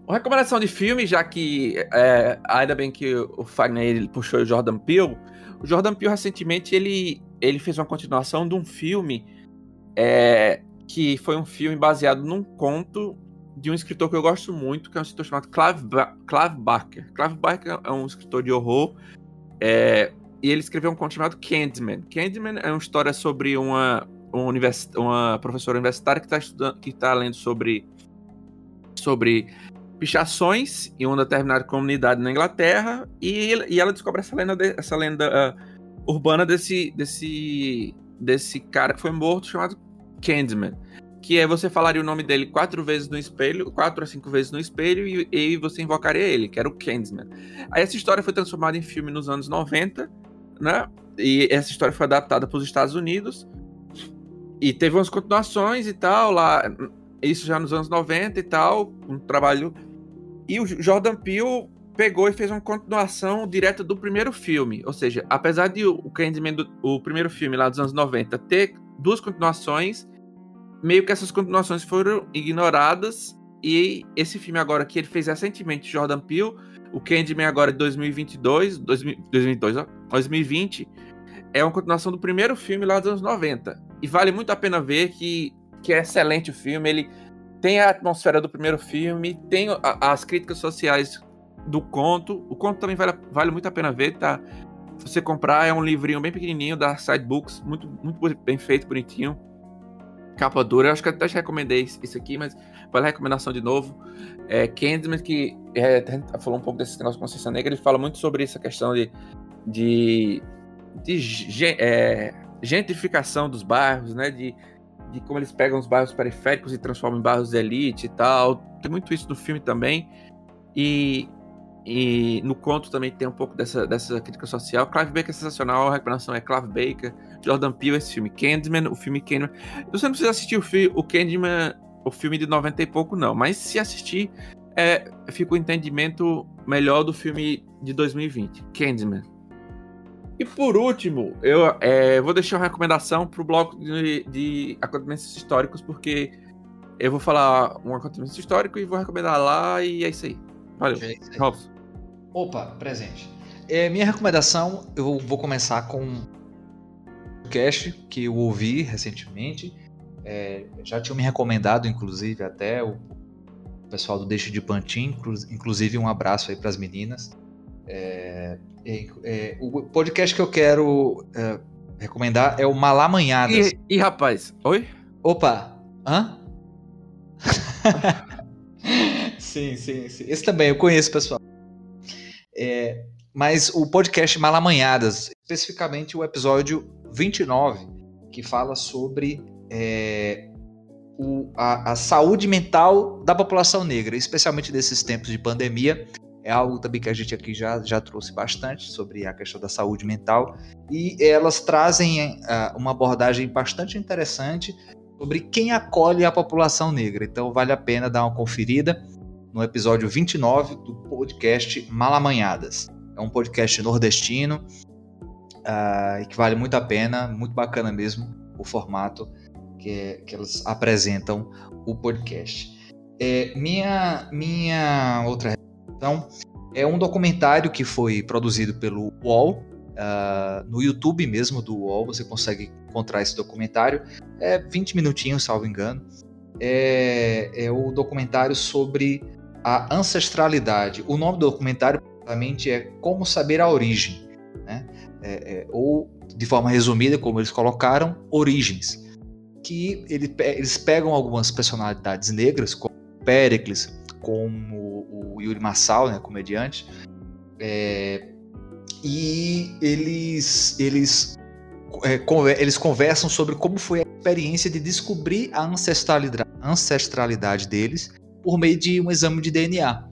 Uma recomendação de filme, já que é, ainda bem que o Fagner puxou o Jordan Peele. O Jordan Peele recentemente ele, ele fez uma continuação de um filme é, que foi um filme baseado num conto de um escritor que eu gosto muito, que é um escritor chamado Clive, ba Clive Barker. Clive Barker é um escritor de horror é, e ele escreveu um conto chamado Candyman. Candyman é uma história sobre uma, uma, uma professora universitária que está que está lendo sobre sobre pichações em uma determinada comunidade na Inglaterra e, e ela descobre essa lenda, de, essa lenda uh, urbana desse, desse, desse cara que foi morto chamado Candyman. Que é você falaria o nome dele quatro vezes no espelho, quatro a cinco vezes no espelho, e, e você invocaria ele, que era o Candyman. Aí essa história foi transformada em filme nos anos 90, né? E essa história foi adaptada para os Estados Unidos. E teve umas continuações e tal, lá. Isso já nos anos 90 e tal. Um trabalho e o Jordan Peele pegou e fez uma continuação direta do primeiro filme. Ou seja, apesar de o Candyman, do, o primeiro filme lá dos anos 90, ter duas continuações, meio que essas continuações foram ignoradas. E esse filme agora que ele fez recentemente, Jordan Peele, o Candyman agora de 2022, 2022 ó, 2020, é uma continuação do primeiro filme lá dos anos 90. E vale muito a pena ver que, que é excelente o filme. Ele tem a atmosfera do primeiro filme, tem a, as críticas sociais do conto. O conto também vale, vale muito a pena ver, tá? Se você comprar, é um livrinho bem pequenininho da Sidebooks, muito, muito bem feito, bonitinho. Capa dura, eu acho que até já recomendei isso aqui, mas vale a recomendação de novo. É, Candyman, que é, falou um pouco desse negócio de consciência negra, ele fala muito sobre essa questão de, de, de é, gentrificação dos bairros, né? De, de como eles pegam os bairros periféricos e transformam em bairros de elite e tal. Tem muito isso no filme também. E, e no conto também tem um pouco dessa, dessa crítica social. Clive Baker é sensacional, a recomendação é Clive Baker, Jordan Peele, esse filme Candyman, o filme Candyman. Você não precisa assistir o, fi o Candyman, o filme de 90 e pouco, não. Mas se assistir, é, fica o um entendimento melhor do filme de 2020, Candyman. E por último, eu é, vou deixar uma recomendação para o bloco de, de, acontecimentos históricos, porque eu vou falar um acontecimento histórico e vou recomendar lá, e é isso aí. Valeu. É isso aí. Opa, presente. É, minha recomendação, eu vou começar com um podcast que eu ouvi recentemente. É, já tinham me recomendado, inclusive, até o pessoal do Deixa de Pantin, inclusive um abraço aí para as meninas. É, é, o podcast que eu quero é, recomendar é o Malamanhadas. E, e rapaz, oi? Opa, hã? sim, sim, sim. Esse também eu conheço, pessoal. É, mas o podcast Malamanhadas, especificamente o episódio 29, que fala sobre é, o, a, a, saúde mental da população negra, especialmente nesses tempos de pandemia, é algo também que a gente aqui já, já trouxe bastante sobre a questão da saúde mental e elas trazem uh, uma abordagem bastante interessante sobre quem acolhe a população negra. Então vale a pena dar uma conferida no episódio 29 do podcast Malamanhadas. É um podcast nordestino uh, que vale muito a pena, muito bacana mesmo o formato que, que elas apresentam o podcast. É, minha, minha outra então, é um documentário que foi produzido pelo UOL, uh, no YouTube mesmo do UOL, você consegue encontrar esse documentário. É 20 minutinhos, salvo engano. É, é o documentário sobre a ancestralidade. O nome do documentário, basicamente, é Como Saber a Origem. Né? É, é, ou, de forma resumida, como eles colocaram, Origens. Que ele, eles pegam algumas personalidades negras, como Péricles, como o Yuri Massal, né, comediante, é, e eles eles é, eles conversam sobre como foi a experiência de descobrir a ancestralidade, ancestralidade deles por meio de um exame de DNA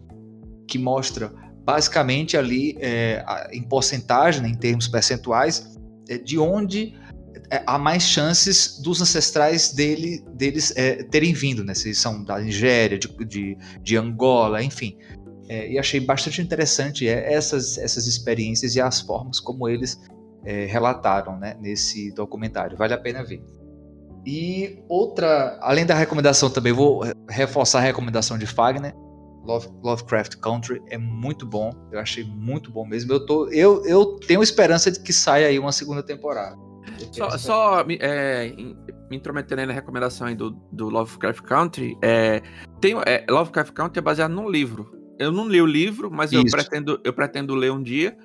que mostra basicamente ali é, em porcentagem, né, em termos percentuais, é, de onde há mais chances dos ancestrais dele, deles é, terem vindo, né? Se são da Nigéria, de, de, de Angola, enfim. É, e achei bastante interessante é, essas, essas experiências e as formas como eles é, relataram né, nesse documentário. Vale a pena ver. E outra, além da recomendação também, vou reforçar a recomendação de Fagner. Love, Lovecraft Country é muito bom, eu achei muito bom mesmo. Eu, tô, eu, eu tenho esperança de que saia aí uma segunda temporada. Só, só é, me intrometendo aí na recomendação aí do, do Lovecraft Country, é, tem, é, Lovecraft Country é baseado num livro. Eu não li o livro, mas eu pretendo, eu pretendo ler um dia.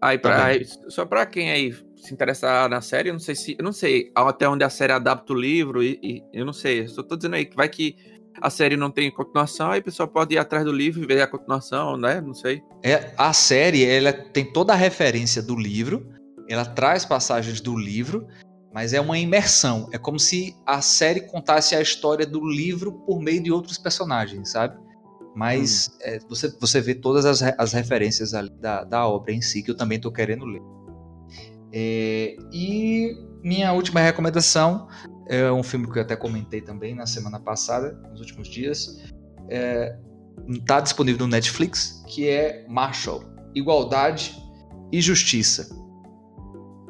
Aí, pra, aí, só pra quem aí se interessar na série, eu não sei se. Eu não sei até onde a série adapta o livro, e, e eu não sei. Só tô dizendo aí que vai que a série não tem continuação, aí o pessoal pode ir atrás do livro e ver a continuação, né? Não sei. É, a série, ela tem toda a referência do livro, ela traz passagens do livro, mas é uma imersão. É como se a série contasse a história do livro por meio de outros personagens, sabe? Mas hum. é, você, você vê todas as, as referências ali da, da obra em si, que eu também estou querendo ler. É, e minha última recomendação é um filme que eu até comentei também na semana passada, nos últimos dias. Está é, tá disponível no Netflix, que é Marshall, Igualdade e Justiça.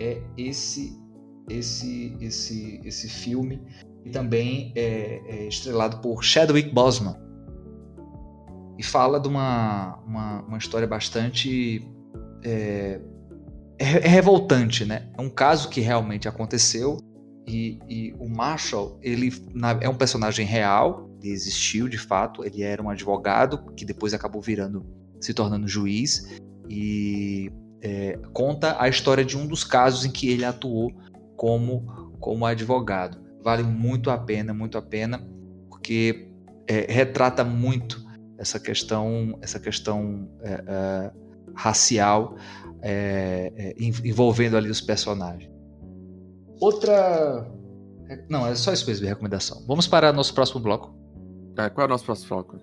É esse esse esse esse filme e também é, é estrelado por Chadwick Boseman e fala de uma, uma, uma história bastante é, é, é, revoltante, né? É um caso que realmente aconteceu e, e o Marshall ele na, é um personagem real, ele existiu de fato, ele era um advogado que depois acabou virando, se tornando juiz e é, conta a história de um dos casos em que ele atuou como como advogado. Vale muito a pena, muito a pena, porque é, retrata muito essa questão, essa questão é, é, racial é, é envolvendo ali os personagens. Outra. É, não, é só isso mesmo recomendação. Vamos para o nosso próximo bloco. qual é o nosso próximo bloco?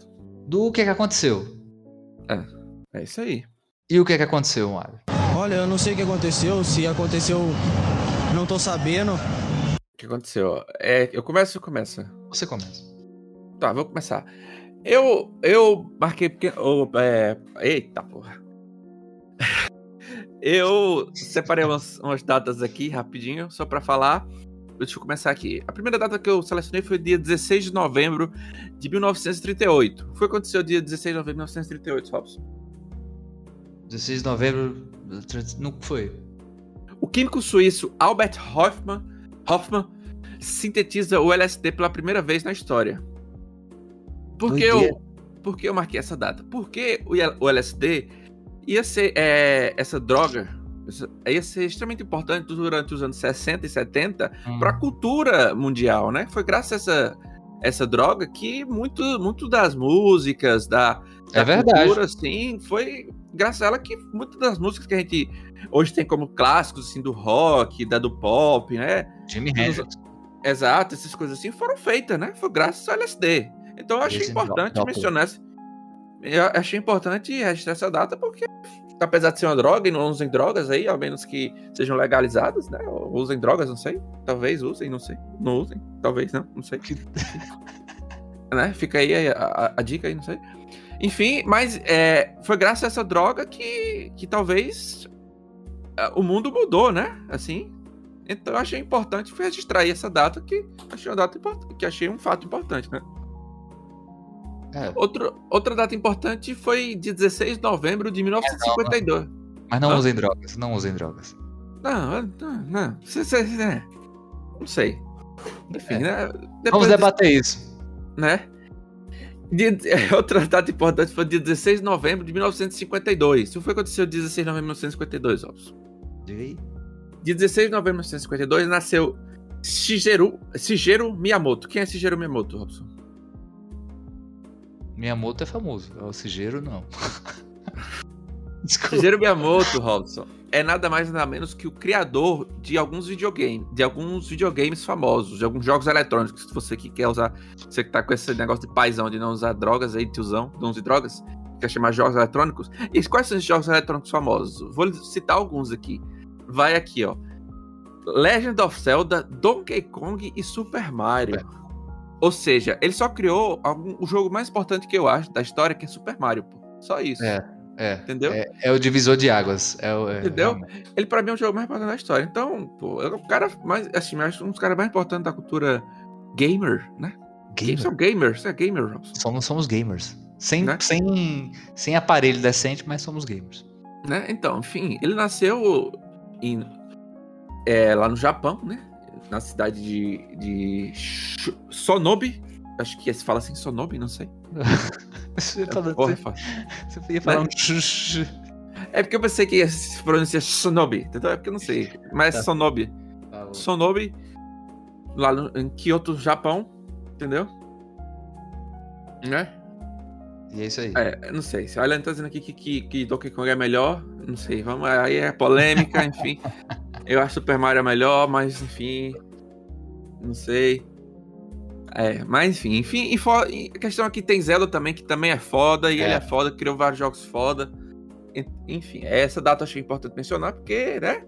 Do que, que aconteceu. É, é isso aí. E o que, que aconteceu, Mário? Olha, eu não sei o que aconteceu. Se aconteceu, não tô sabendo. O que aconteceu? É, eu começo ou começa? Você começa. Tá, vou começar. Eu, eu marquei porque. Oh, é, eita porra. eu separei umas, umas, datas aqui rapidinho, só para falar. Deixa eu começar aqui. A primeira data que eu selecionei foi dia 16 de novembro de 1938. Foi aconteceu dia 16 de novembro de 1938, Robson? 16 de novembro. Não foi. O químico suíço Albert Hoffman, Hoffman sintetiza o LSD pela primeira vez na história. Por que, eu, por que eu marquei essa data? Porque o, LSD ia ser é, essa droga ia ser extremamente importante durante os anos 60 e 70 hum. para a cultura mundial, né? Foi graças a essa, essa droga que muito, muito das músicas, da, da é verdade. cultura, assim, foi graças a ela que muitas das músicas que a gente hoje tem como clássicos, assim, do rock, da do pop, né? Jimmy Hendrix. Exato, essas coisas assim foram feitas, né? Foi graças ao LSD. Então eu achei importante mencionar. Eu achei importante registrar essa data porque, apesar de ser uma droga e não usem drogas aí, ao menos que sejam legalizadas, né? Ou usem drogas, não sei. Talvez usem, não sei. Não usem, talvez não, não sei. né? Fica aí a, a, a, dica aí, não sei. Enfim, mas é, foi graças a essa droga que, que talvez é, o mundo mudou, né? Assim. Então eu achei importante registrar essa data que achei uma data importante, que achei um fato importante, né? É. Outro, outra data importante foi de 16 de novembro de 1952. Mas não usem drogas, não usem drogas. Não, não, não. Cê, cê, cê, não sei. Enfim, é. né? Depois Vamos debater de, isso. Né? De, outra data importante foi dia 16 de novembro de 1952. Isso foi aconteceu dia 16 de novembro de 1952, Robson. Dia 16 de novembro de 1952 nasceu Shigeru, Shigeru Miyamoto. Quem é Shigeru Miyamoto, Robson? Miyamoto é famoso, o Shigeru não. Shigeru Miyamoto, Robson, é nada mais nada menos que o criador de alguns videogames, de alguns videogames famosos, de alguns jogos eletrônicos. Se você que quer usar, você que tá com esse negócio de paizão de não usar drogas aí, tiozão, não use drogas, quer chamar jogos eletrônicos. E quais são os jogos eletrônicos famosos? Vou citar alguns aqui. Vai aqui, ó. Legend of Zelda, Donkey Kong e Super Mario. É. Ou seja, ele só criou algum, o jogo mais importante que eu acho da história, que é Super Mario, pô. Só isso. É, é. Entendeu? É, é o divisor de águas. É o, é, Entendeu? Ele, pra mim, é o jogo mais importante da história. Então, pô, é o cara mais, assim, acho um dos caras mais importantes da cultura gamer, né? Gamer? São gamers, é gamer, Robson. Somos, somos gamers. Sem, né? sem, sem aparelho decente, mas somos gamers. Né? Então, enfim, ele nasceu em, é, lá no Japão, né? Na cidade de, de Sonobe. Acho que se fala assim, Sonobe, não sei. você, falando, Porra, você, você ia falar um É porque eu pensei que ia se pronunciar Sonobe, entendeu? É porque eu não sei. Mas é tá. Sonobe. Sonobe, lá no, em Kyoto, Japão, entendeu? Né? E é isso aí. É, não sei. Se a Alan tá dizendo aqui que, que, que Donkey Kong é melhor, não sei. Vamos, aí é polêmica, enfim. Eu acho Super Mario melhor, mas enfim. Não sei. É, mas enfim, enfim, e a questão aqui tem Zelda também, que também é foda, e é. ele é foda, criou vários jogos foda. Enfim, essa data eu achei importante mencionar, porque, né?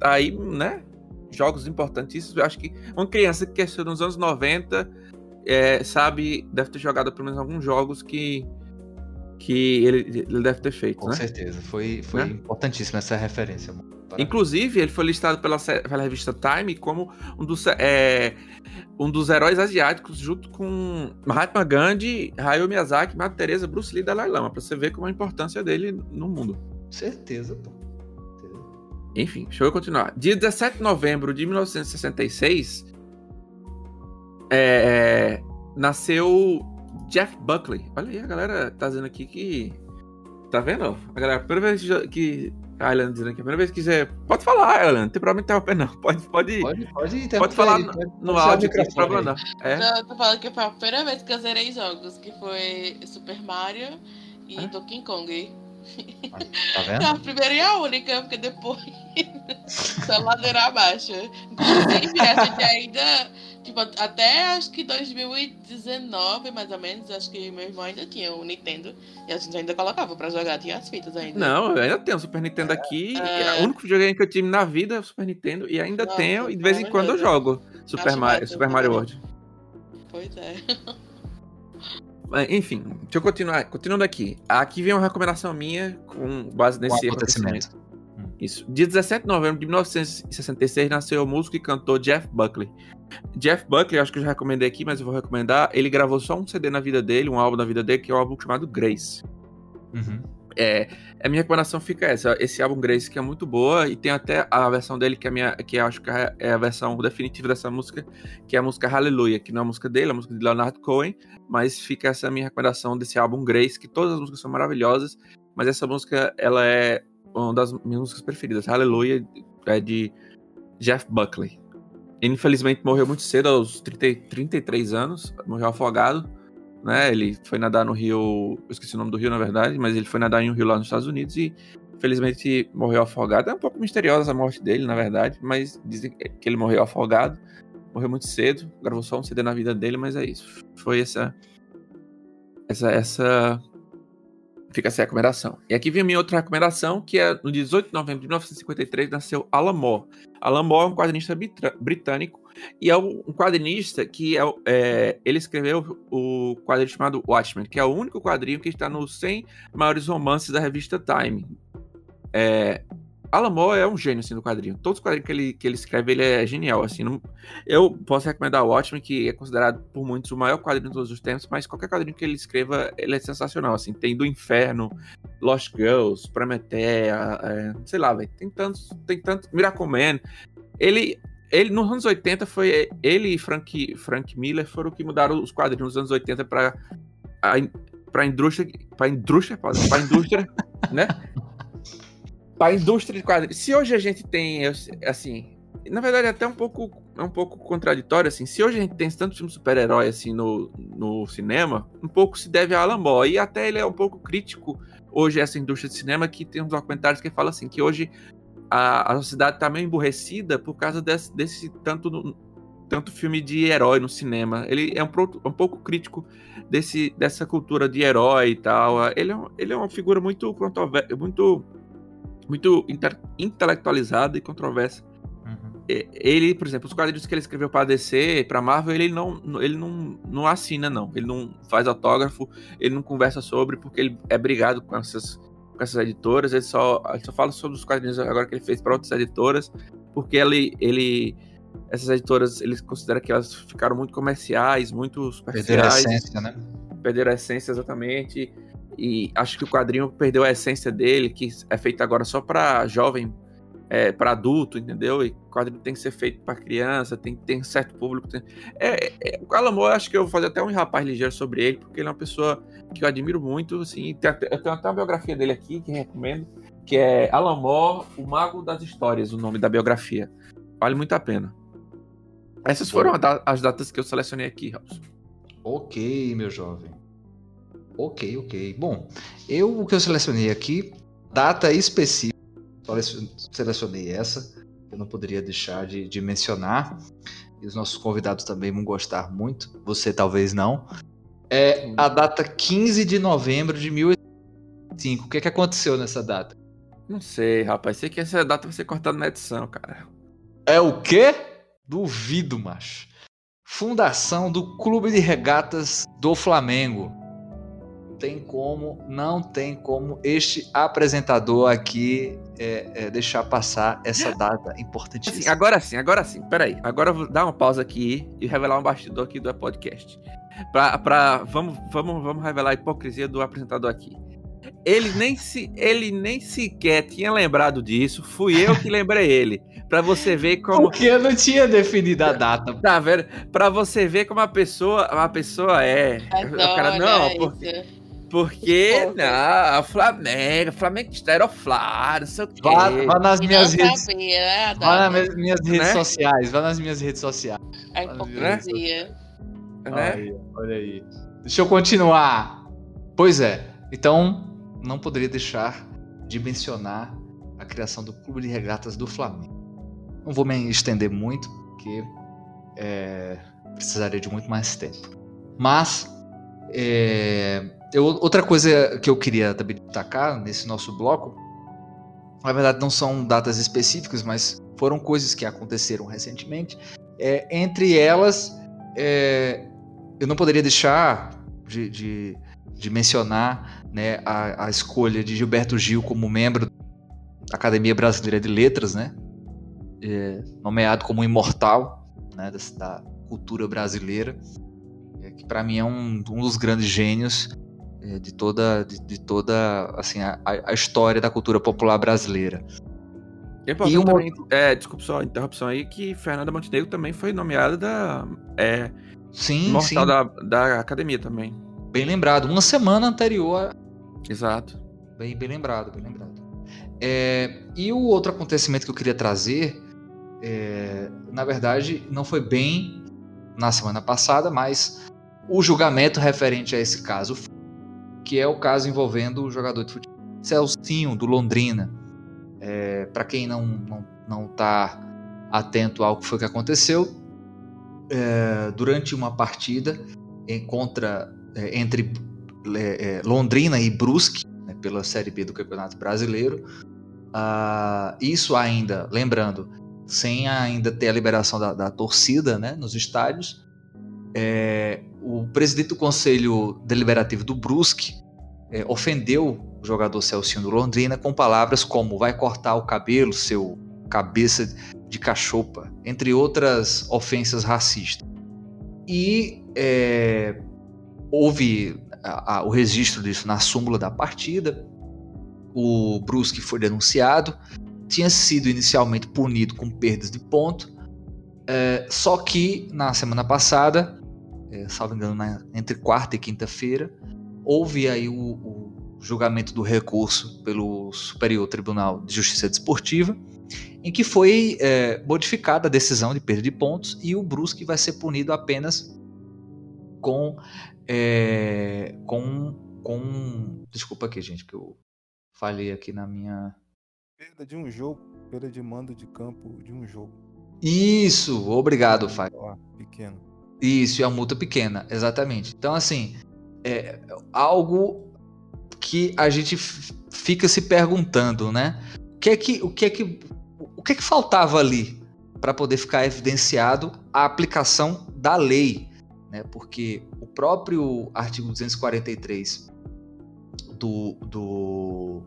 Aí, né? Jogos importantíssimos. Eu acho que uma criança que cresceu nos anos 90 é, sabe, deve ter jogado pelo menos alguns jogos que que ele, ele deve ter feito, Com né? certeza, foi, foi né? importantíssima essa referência. Inclusive, ele foi listado pela, pela revista Time como um dos, é, um dos heróis asiáticos, junto com Mahatma Gandhi, Hayao Miyazaki, Madre Teresa, Bruce Lee e Dalai Lama, pra você ver como a importância dele no mundo. Certeza, pô. Enfim, deixa eu continuar. Dia 17 de novembro de 1966, é, é, nasceu Jeff Buckley. Olha aí, a galera tá dizendo aqui que. Tá vendo? A galera, a primeira vez que. A Aylan dizendo aqui, a primeira vez que quiser. Pode falar, Aylan, não tem problema interromper, não. Pode, pode, pode, pode, pode falar no, pode, no áudio, não tem problema, não. É? Não, eu tô falando que foi a primeira vez que eu zerei jogos, que foi Super Mario e é? Donkey Kong. Tá vendo? É a primeira e a única, porque depois só ladeira abaixo. Inclusive, a gente ainda Tipo, até acho que 2019, mais ou menos, acho que meu irmão ainda tinha o Nintendo. E a gente ainda colocava pra jogar, tinha as fitas ainda. Não, eu ainda tenho o Super Nintendo aqui. É... é o único videogame que eu tive na vida é o Super Nintendo. E ainda Nossa, tenho, e de vez em quando eu jogo Super Mario, Super Mario World. Pois é. Enfim, deixa eu continuar. Continuando aqui. Aqui vem uma recomendação minha com base nesse acontecimento. acontecimento. Isso. Dia 17 de novembro de 1966 nasceu o músico e cantor Jeff Buckley. Jeff Buckley, acho que eu já recomendei aqui, mas eu vou recomendar. Ele gravou só um CD na vida dele, um álbum na vida dele, que é um álbum chamado Grace. Uhum. É, a minha recomendação fica essa, esse álbum Grace que é muito boa e tem até a versão dele que é a minha, que acho que é a versão definitiva dessa música, que é a música Hallelujah, que não é a música dele, é a música de Leonard Cohen, mas fica essa minha recomendação desse álbum Grace, que todas as músicas são maravilhosas, mas essa música ela é uma das minhas músicas preferidas. Hallelujah é de Jeff Buckley. Infelizmente morreu muito cedo, aos 30, 33 anos, morreu afogado. Né? Ele foi nadar no rio, eu esqueci o nome do rio na verdade, mas ele foi nadar em um rio lá nos Estados Unidos e infelizmente morreu afogado. É um pouco misteriosa a morte dele, na verdade, mas dizem que ele morreu afogado. Morreu muito cedo, gravou só um CD na vida dele, mas é isso. Foi essa essa essa Fica essa recomendação. E aqui vem a minha outra recomendação, que é no 18 de novembro de 1953 nasceu Alan Moore. Alan Moore é um quadrinista britânico e é um quadrinista que é, é, ele escreveu o quadrinho chamado Watchmen, que é o único quadrinho que está nos 100 maiores romances da revista Time. É, Alan Moore é um gênio, assim, do quadrinho. Todos os quadrinhos que ele, que ele escreve, ele é genial, assim. Não... Eu posso recomendar o Watchmen, que é considerado por muitos o maior quadrinho de todos os tempos, mas qualquer quadrinho que ele escreva, ele é sensacional, assim. Tem Do Inferno, Lost Girls, Prometheia, é... sei lá, velho. Tem tantos, tem tantos... Miracle. Ele... Ele, nos anos 80, foi ele e Frank, Frank Miller foram que mudaram os quadrinhos nos anos 80 para a indústria, para indústria, para indústria, né? para a indústria de quadrinhos. Se hoje a gente tem, assim, na verdade é até um pouco é um pouco contraditório assim. Se hoje a gente tem tanto filme super-herói assim no, no cinema, um pouco se deve a Alan Moore e até ele é um pouco crítico hoje essa indústria de cinema que tem uns documentários que fala assim que hoje a, a sociedade está meio emburrecida por causa desse, desse tanto tanto filme de herói no cinema. Ele é um, um pouco crítico desse, dessa cultura de herói e tal. Ele é, ele é uma figura muito muito muito intelectualizada e controversa. Uhum. Ele, por exemplo, os quadrinhos que ele escreveu para DC, para Marvel, ele não, ele não, não assina não. Ele não faz autógrafo, ele não conversa sobre porque ele é brigado com essas com essas editoras. Ele só, ele só fala sobre os quadrinhos agora que ele fez para outras editoras, porque ele, ele essas editoras, eles consideram que elas ficaram muito comerciais, muito superficiais. Perderam a essência, né? Perderam a essência, exatamente. E acho que o quadrinho perdeu a essência dele, que é feito agora só para jovem, é, para adulto, entendeu? E o quadrinho tem que ser feito para criança, tem que ter um certo público. Tem... É, é, o Alamo, acho que eu vou fazer até um rapaz ligeiro sobre ele, porque ele é uma pessoa que eu admiro muito. Assim, eu tenho até uma biografia dele aqui que recomendo, que é Alamor, o Mago das Histórias, o nome da biografia. Vale muito a pena. Essas foram as datas que eu selecionei aqui, Raul. Ok, meu jovem. Ok, ok. Bom, eu o que eu selecionei aqui, data específica, selecionei essa, eu não poderia deixar de, de mencionar, e os nossos convidados também vão gostar muito, você talvez não. É a data 15 de novembro de 1805. O que, é que aconteceu nessa data? Não sei, rapaz. Sei que essa data vai ser cortada na edição, cara. É o quê? Duvido, macho. Fundação do Clube de Regatas do Flamengo. Tem como, não tem como este apresentador aqui é, é, deixar passar essa data importantíssima. Assim, agora sim, agora sim. Peraí, agora eu vou dar uma pausa aqui e revelar um bastidor aqui do podcast. Pra, pra, vamos, vamos, vamos revelar a hipocrisia do apresentador aqui. Ele nem, se, ele nem sequer tinha lembrado disso. Fui eu que lembrei ele. Pra você ver como. Porque eu não tinha definido a data. Tá vendo? Pra você ver como a pessoa, uma pessoa é. Adoro o cara, não, porque. Porque, não, a Flamengo, Flamengo está aeroflado, não sei o quê. Vá, vá nas minhas redes. Sabia, né? vá nas minhas redes né? sociais. Vá nas minhas redes sociais. A hipocrisia. Né? Olha aí, olha aí. Deixa eu continuar. Pois é. Então, não poderia deixar de mencionar a criação do Clube de Regatas do Flamengo. Não vou me estender muito, porque é, precisaria de muito mais tempo. Mas, é, eu, outra coisa que eu queria também destacar nesse nosso bloco, na verdade não são datas específicas, mas foram coisas que aconteceram recentemente. É, entre elas, é, eu não poderia deixar de, de, de mencionar né, a, a, escolha de Gilberto Gil como membro da Academia Brasileira de Letras, né, é, nomeado como imortal né, da, da cultura brasileira, é, que para mim é um, um, dos grandes gênios de toda, de, de toda assim, a, a, história da cultura popular brasileira. E uma... também, é, desculpa só a interrupção aí, que Fernanda Montenegro também foi nomeada da, é, sim, imortal sim. Da, da academia também. Bem lembrado, uma semana anterior. Exato. Bem, bem lembrado, bem lembrado. É, e o outro acontecimento que eu queria trazer, é, na verdade, não foi bem na semana passada, mas o julgamento referente a esse caso, que é o caso envolvendo o jogador de futebol Celcinho, do Londrina. É, Para quem não, não, não tá atento ao que foi que aconteceu, é, durante uma partida em contra é, entre é, Londrina e Brusque, né, pela Série B do Campeonato Brasileiro. Uh, isso ainda, lembrando, sem ainda ter a liberação da, da torcida né, nos estádios, é, o presidente do Conselho Deliberativo do Brusque é, ofendeu o jogador Celcinho do Londrina com palavras como vai cortar o cabelo, seu cabeça de cachopa, entre outras ofensas racistas. E é, houve a, a, o registro disso na súmula da partida. O Brusque foi denunciado, tinha sido inicialmente punido com perdas de ponto, é, só que na semana passada, é, salvo engano, na, entre quarta e quinta-feira, houve aí o, o, julgamento do recurso pelo Superior Tribunal de Justiça Desportiva, em que foi é, modificada a decisão de perda de pontos e o Brusque vai ser punido apenas com é, com com desculpa aqui gente que eu falei aqui na minha perda de um jogo perda de mando de campo de um jogo Isso, obrigado, Fábio. Pequeno. Isso, e a multa pequena, exatamente. Então, assim, é algo que a gente fica se perguntando, né? O que é que, o que, é que, o que, é que faltava ali para poder ficar evidenciado a aplicação da lei? Né? Porque o próprio artigo 243 do, do,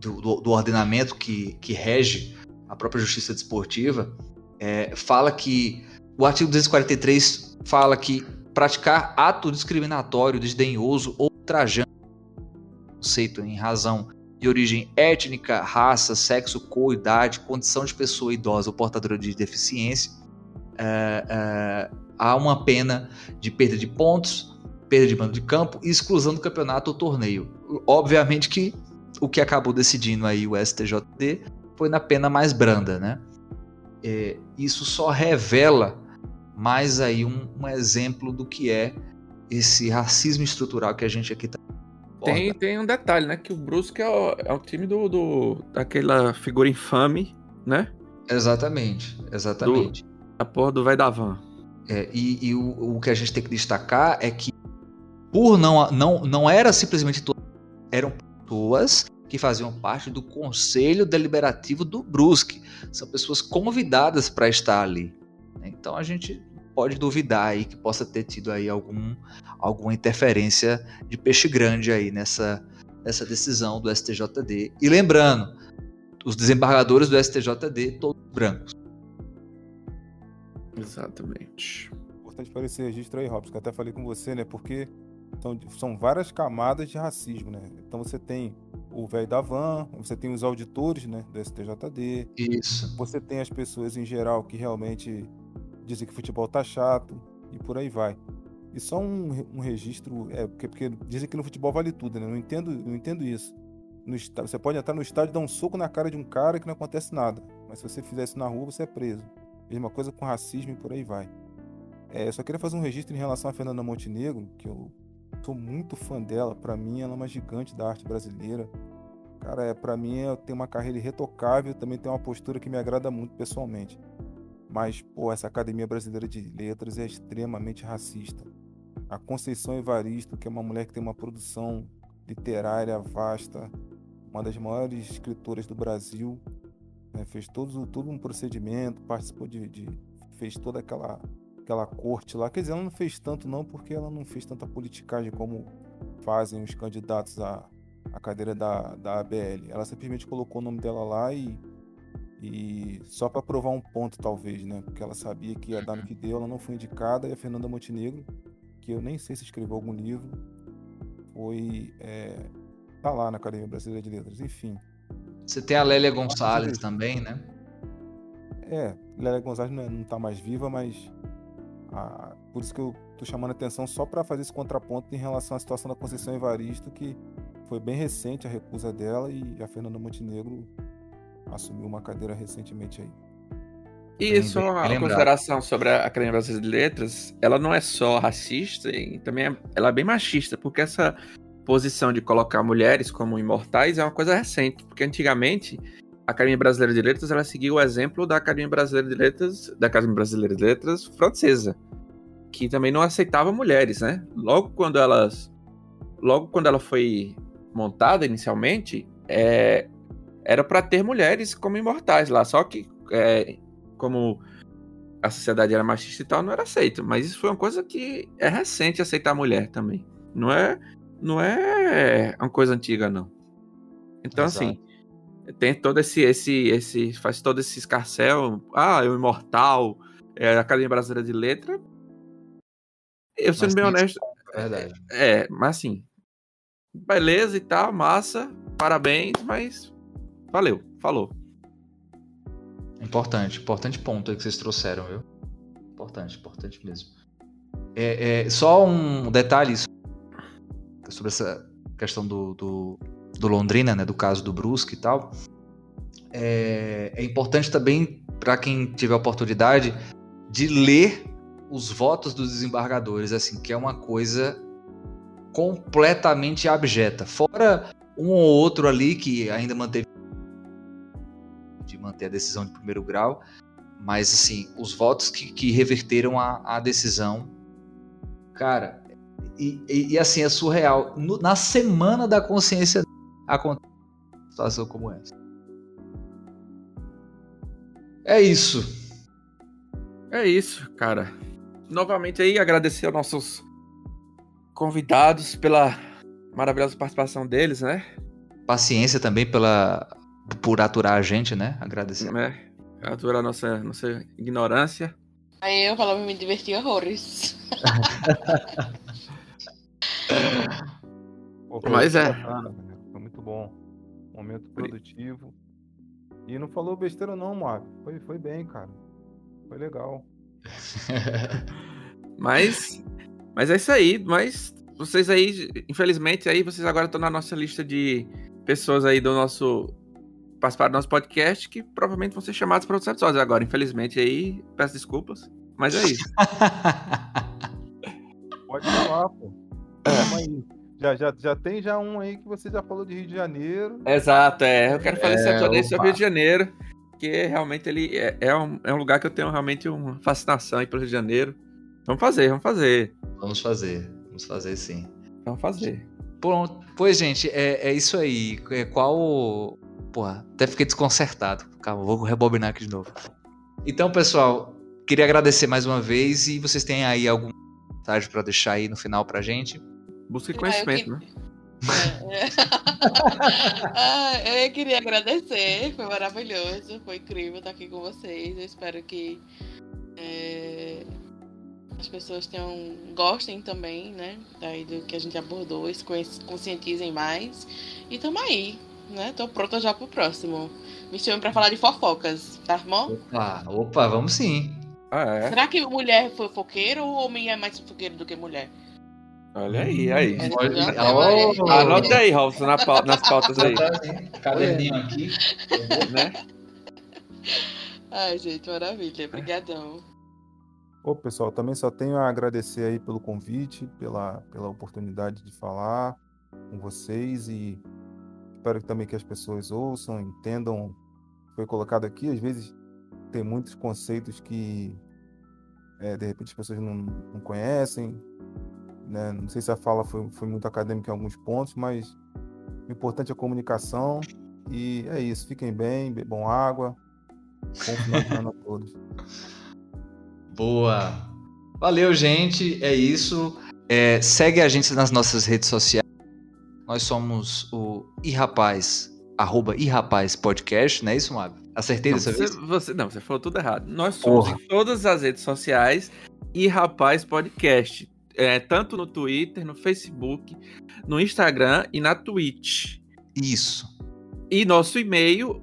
do, do ordenamento que, que rege a própria justiça desportiva é, fala que o artigo 243 fala que praticar ato discriminatório, desdenhoso ou ultrajante, conceito em razão de origem étnica, raça, sexo, cor, idade, condição de pessoa idosa ou portadora de deficiência, é, é, há uma pena de perda de pontos, perda de mando de campo e exclusão do campeonato ou torneio. Obviamente que o que acabou decidindo aí o STJD foi na pena mais branda, né? É, isso só revela mais aí um, um, exemplo do que é esse racismo estrutural que a gente aqui tá. Tem, tem um detalhe, né? Que o Brusque é o, é o time do, do, daquela figura infame, né? Exatamente, exatamente. Do, a porra do vai da van. É, e, e o, o, que a gente tem que destacar é que por não, não, não era simplesmente todas, eram pessoas que faziam parte do conselho deliberativo do Brusque. São pessoas convidadas para estar ali. Então a gente pode duvidar aí que possa ter tido aí algum, alguma interferência de peixe grande aí nessa, nessa decisão do STJD. E lembrando, os desembargadores do STJD todos brancos. Exatamente. Importante para esse registro aí, Robson, que eu até falei com você, né? Porque são, são várias camadas de racismo, né? Então você tem o velho da van, você tem os auditores, né, do STJD. Isso. Você tem as pessoas em geral que realmente dizem que futebol tá chato e por aí vai. E só um, um registro, é, porque, porque dizem que no futebol vale tudo, né? Não entendo, não entendo isso. No, você pode entrar no estádio e dar um soco na cara de um cara que não acontece nada. Mas se você fizer isso na rua, você é preso. Mesma coisa com racismo e por aí vai. É, eu só queria fazer um registro em relação a Fernanda Montenegro, que eu sou muito fã dela. Para mim, ela é uma gigante da arte brasileira. Cara, é, para mim, ela tem uma carreira irretocável, também tem uma postura que me agrada muito pessoalmente. Mas, pô, essa Academia Brasileira de Letras é extremamente racista. A Conceição Evaristo, que é uma mulher que tem uma produção literária vasta, uma das maiores escritoras do Brasil, né, fez todo, todo um procedimento, participou de, de, fez toda aquela aquela corte lá. Quer dizer, ela não fez tanto não, porque ela não fez tanta politicagem como fazem os candidatos à, à cadeira da, da ABL. Ela simplesmente colocou o nome dela lá e e só para provar um ponto, talvez, né? Porque ela sabia que ia dar no que deu, ela não foi indicada. E a Fernanda Montenegro, que eu nem sei se escreveu algum livro, foi. É, tá lá na Academia Brasileira de Letras. Enfim. Você tem a Lélia Gonçalves também, né? É, Lélia Gonçalves não, é, não tá mais viva, mas. A, por isso que eu tô chamando a atenção só para fazer esse contraponto em relação à situação da Conceição Evaristo, que foi bem recente a recusa dela e a Fernanda Montenegro assumiu uma cadeira recentemente aí. E só uma consideração sobre a Academia Brasileira de Letras, ela não é só racista, e também é, ela é bem machista, porque essa posição de colocar mulheres como imortais é uma coisa recente, porque antigamente Academia Brasileira de Letras ela seguiu o exemplo da Academia Brasileira de Letras, da Academia Brasileira de Letras francesa, que também não aceitava mulheres, né? Logo quando elas, logo quando ela foi montada inicialmente, é, era para ter mulheres como imortais lá. Só que, é, como a sociedade era machista e tal, não era aceito. Mas isso foi uma coisa que é recente aceitar a mulher também. Não é, não é uma coisa antiga, não. Então, Exato. assim, tem todo esse, esse, esse, faz todo esse escarcel. Ah, eu imortal, é, a Academia Brasileira de Letra. Eu sendo bem honesto. É verdade. É, mas assim, beleza e tal, massa, parabéns, mas Valeu, falou. Importante, importante ponto aí que vocês trouxeram, viu? Importante, importante mesmo. É, é só um detalhe sobre essa questão do, do, do, Londrina, né? Do caso do Brusque e tal. É, é importante também para quem tiver oportunidade de ler os votos dos desembargadores, assim, que é uma coisa completamente abjeta. Fora um ou outro ali que ainda manteve manter a decisão de primeiro grau, Mas, assim, os votos que, que reverteram a, a decisão, cara, e, e, e, assim, é surreal. No, na semana da consciência acontece uma situação como essa. É isso. É isso, cara. Novamente aí, agradecer aos nossos convidados pela maravilhosa participação deles, né? Paciência também pela por aturar a gente, né? Agradecer. É, aturar a nossa, nossa ignorância. Aí eu falava me divertir horrores. Mas é. Muito bom. Momento produtivo. E não falou besteira não, Marco. Foi, foi bem, cara. Foi legal. Mas, mas é isso aí. Mas vocês aí, infelizmente, aí vocês agora estão na nossa lista de pessoas aí do nosso participar do nosso podcast que provavelmente vão ser chamados para outros episódios agora. Infelizmente aí, peço desculpas. Mas é isso. Pode falar, pô. Calma aí. Já, já, já tem já um aí que você já falou de Rio de Janeiro. Exato, é. Eu quero fazer esse É, sobre. Rio de Janeiro. Que realmente ele é, é, um, é um lugar que eu tenho realmente uma fascinação aí pelo Rio de Janeiro. Vamos fazer, vamos fazer. Vamos fazer. Vamos fazer sim. Vamos fazer. Pronto. Pois, gente, é, é isso aí. É, Qual. Porra, até fiquei desconcertado. Calma, vou rebobinar aqui de novo. Então, pessoal, queria agradecer mais uma vez e vocês têm aí algum mensagem pra deixar aí no final pra gente? Busque Ah, eu conhecimento, que- né? Ah, eu queria agradecer, foi maravilhoso, foi incrível estar aqui com vocês. Eu espero que é, as pessoas tenham, gostem também, né? Daí do que a gente abordou, e se conscientizem mais. E tamo aí, né? Tô pronta já pro próximo. Me chamem pra falar de fofocas, tá bom? Opa, opa, vamos sim. Ah, é. Será que mulher é fofoqueiro ou homem é mais fofoqueiro do que mulher? Olha aí, aí. É, Oh! Anota aí, Robson, na pau- nas pautas aí. Caderninho aqui. né? Ai, gente, maravilha. Obrigadão. Ô, pessoal, também só tenho a agradecer aí pelo convite, pela, pela oportunidade de falar com vocês e espero que também que as pessoas ouçam, entendam o que foi colocado aqui. Às vezes tem muitos conceitos que é, de repente as pessoas não, não conhecem, né? Não sei se a fala foi, foi muito acadêmica em alguns pontos, mas o importante é a comunicação e é isso. Fiquem bem, bebam água. Bom final de a todos. Boa. Valeu, gente. É isso. É, segue a gente nas nossas redes sociais. Nós somos o iRapaz, arroba iRapaz Podcast, não é isso, Mábio? Acertei Não, dessa você, vez? você- não, você falou tudo errado. Nós somos Porra. em todas as redes sociais e Rapaz Podcast. É, tanto no Twitter, no Facebook, no Instagram e na Twitch. Isso. E nosso e-mail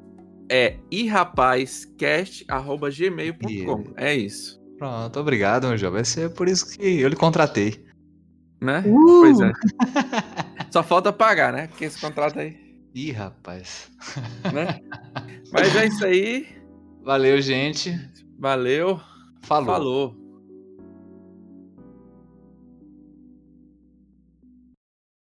é irapazcast.gmail.com. Isso. É isso. Pronto, obrigado, meu jovem. Vai ser por isso que eu lhe contratei. Né? Uh! Pois é. Só falta pagar, né? Porque esse contrato aí, Ih, rapaz. né? Mas é isso aí. Valeu, gente. Valeu. Falou. Falou.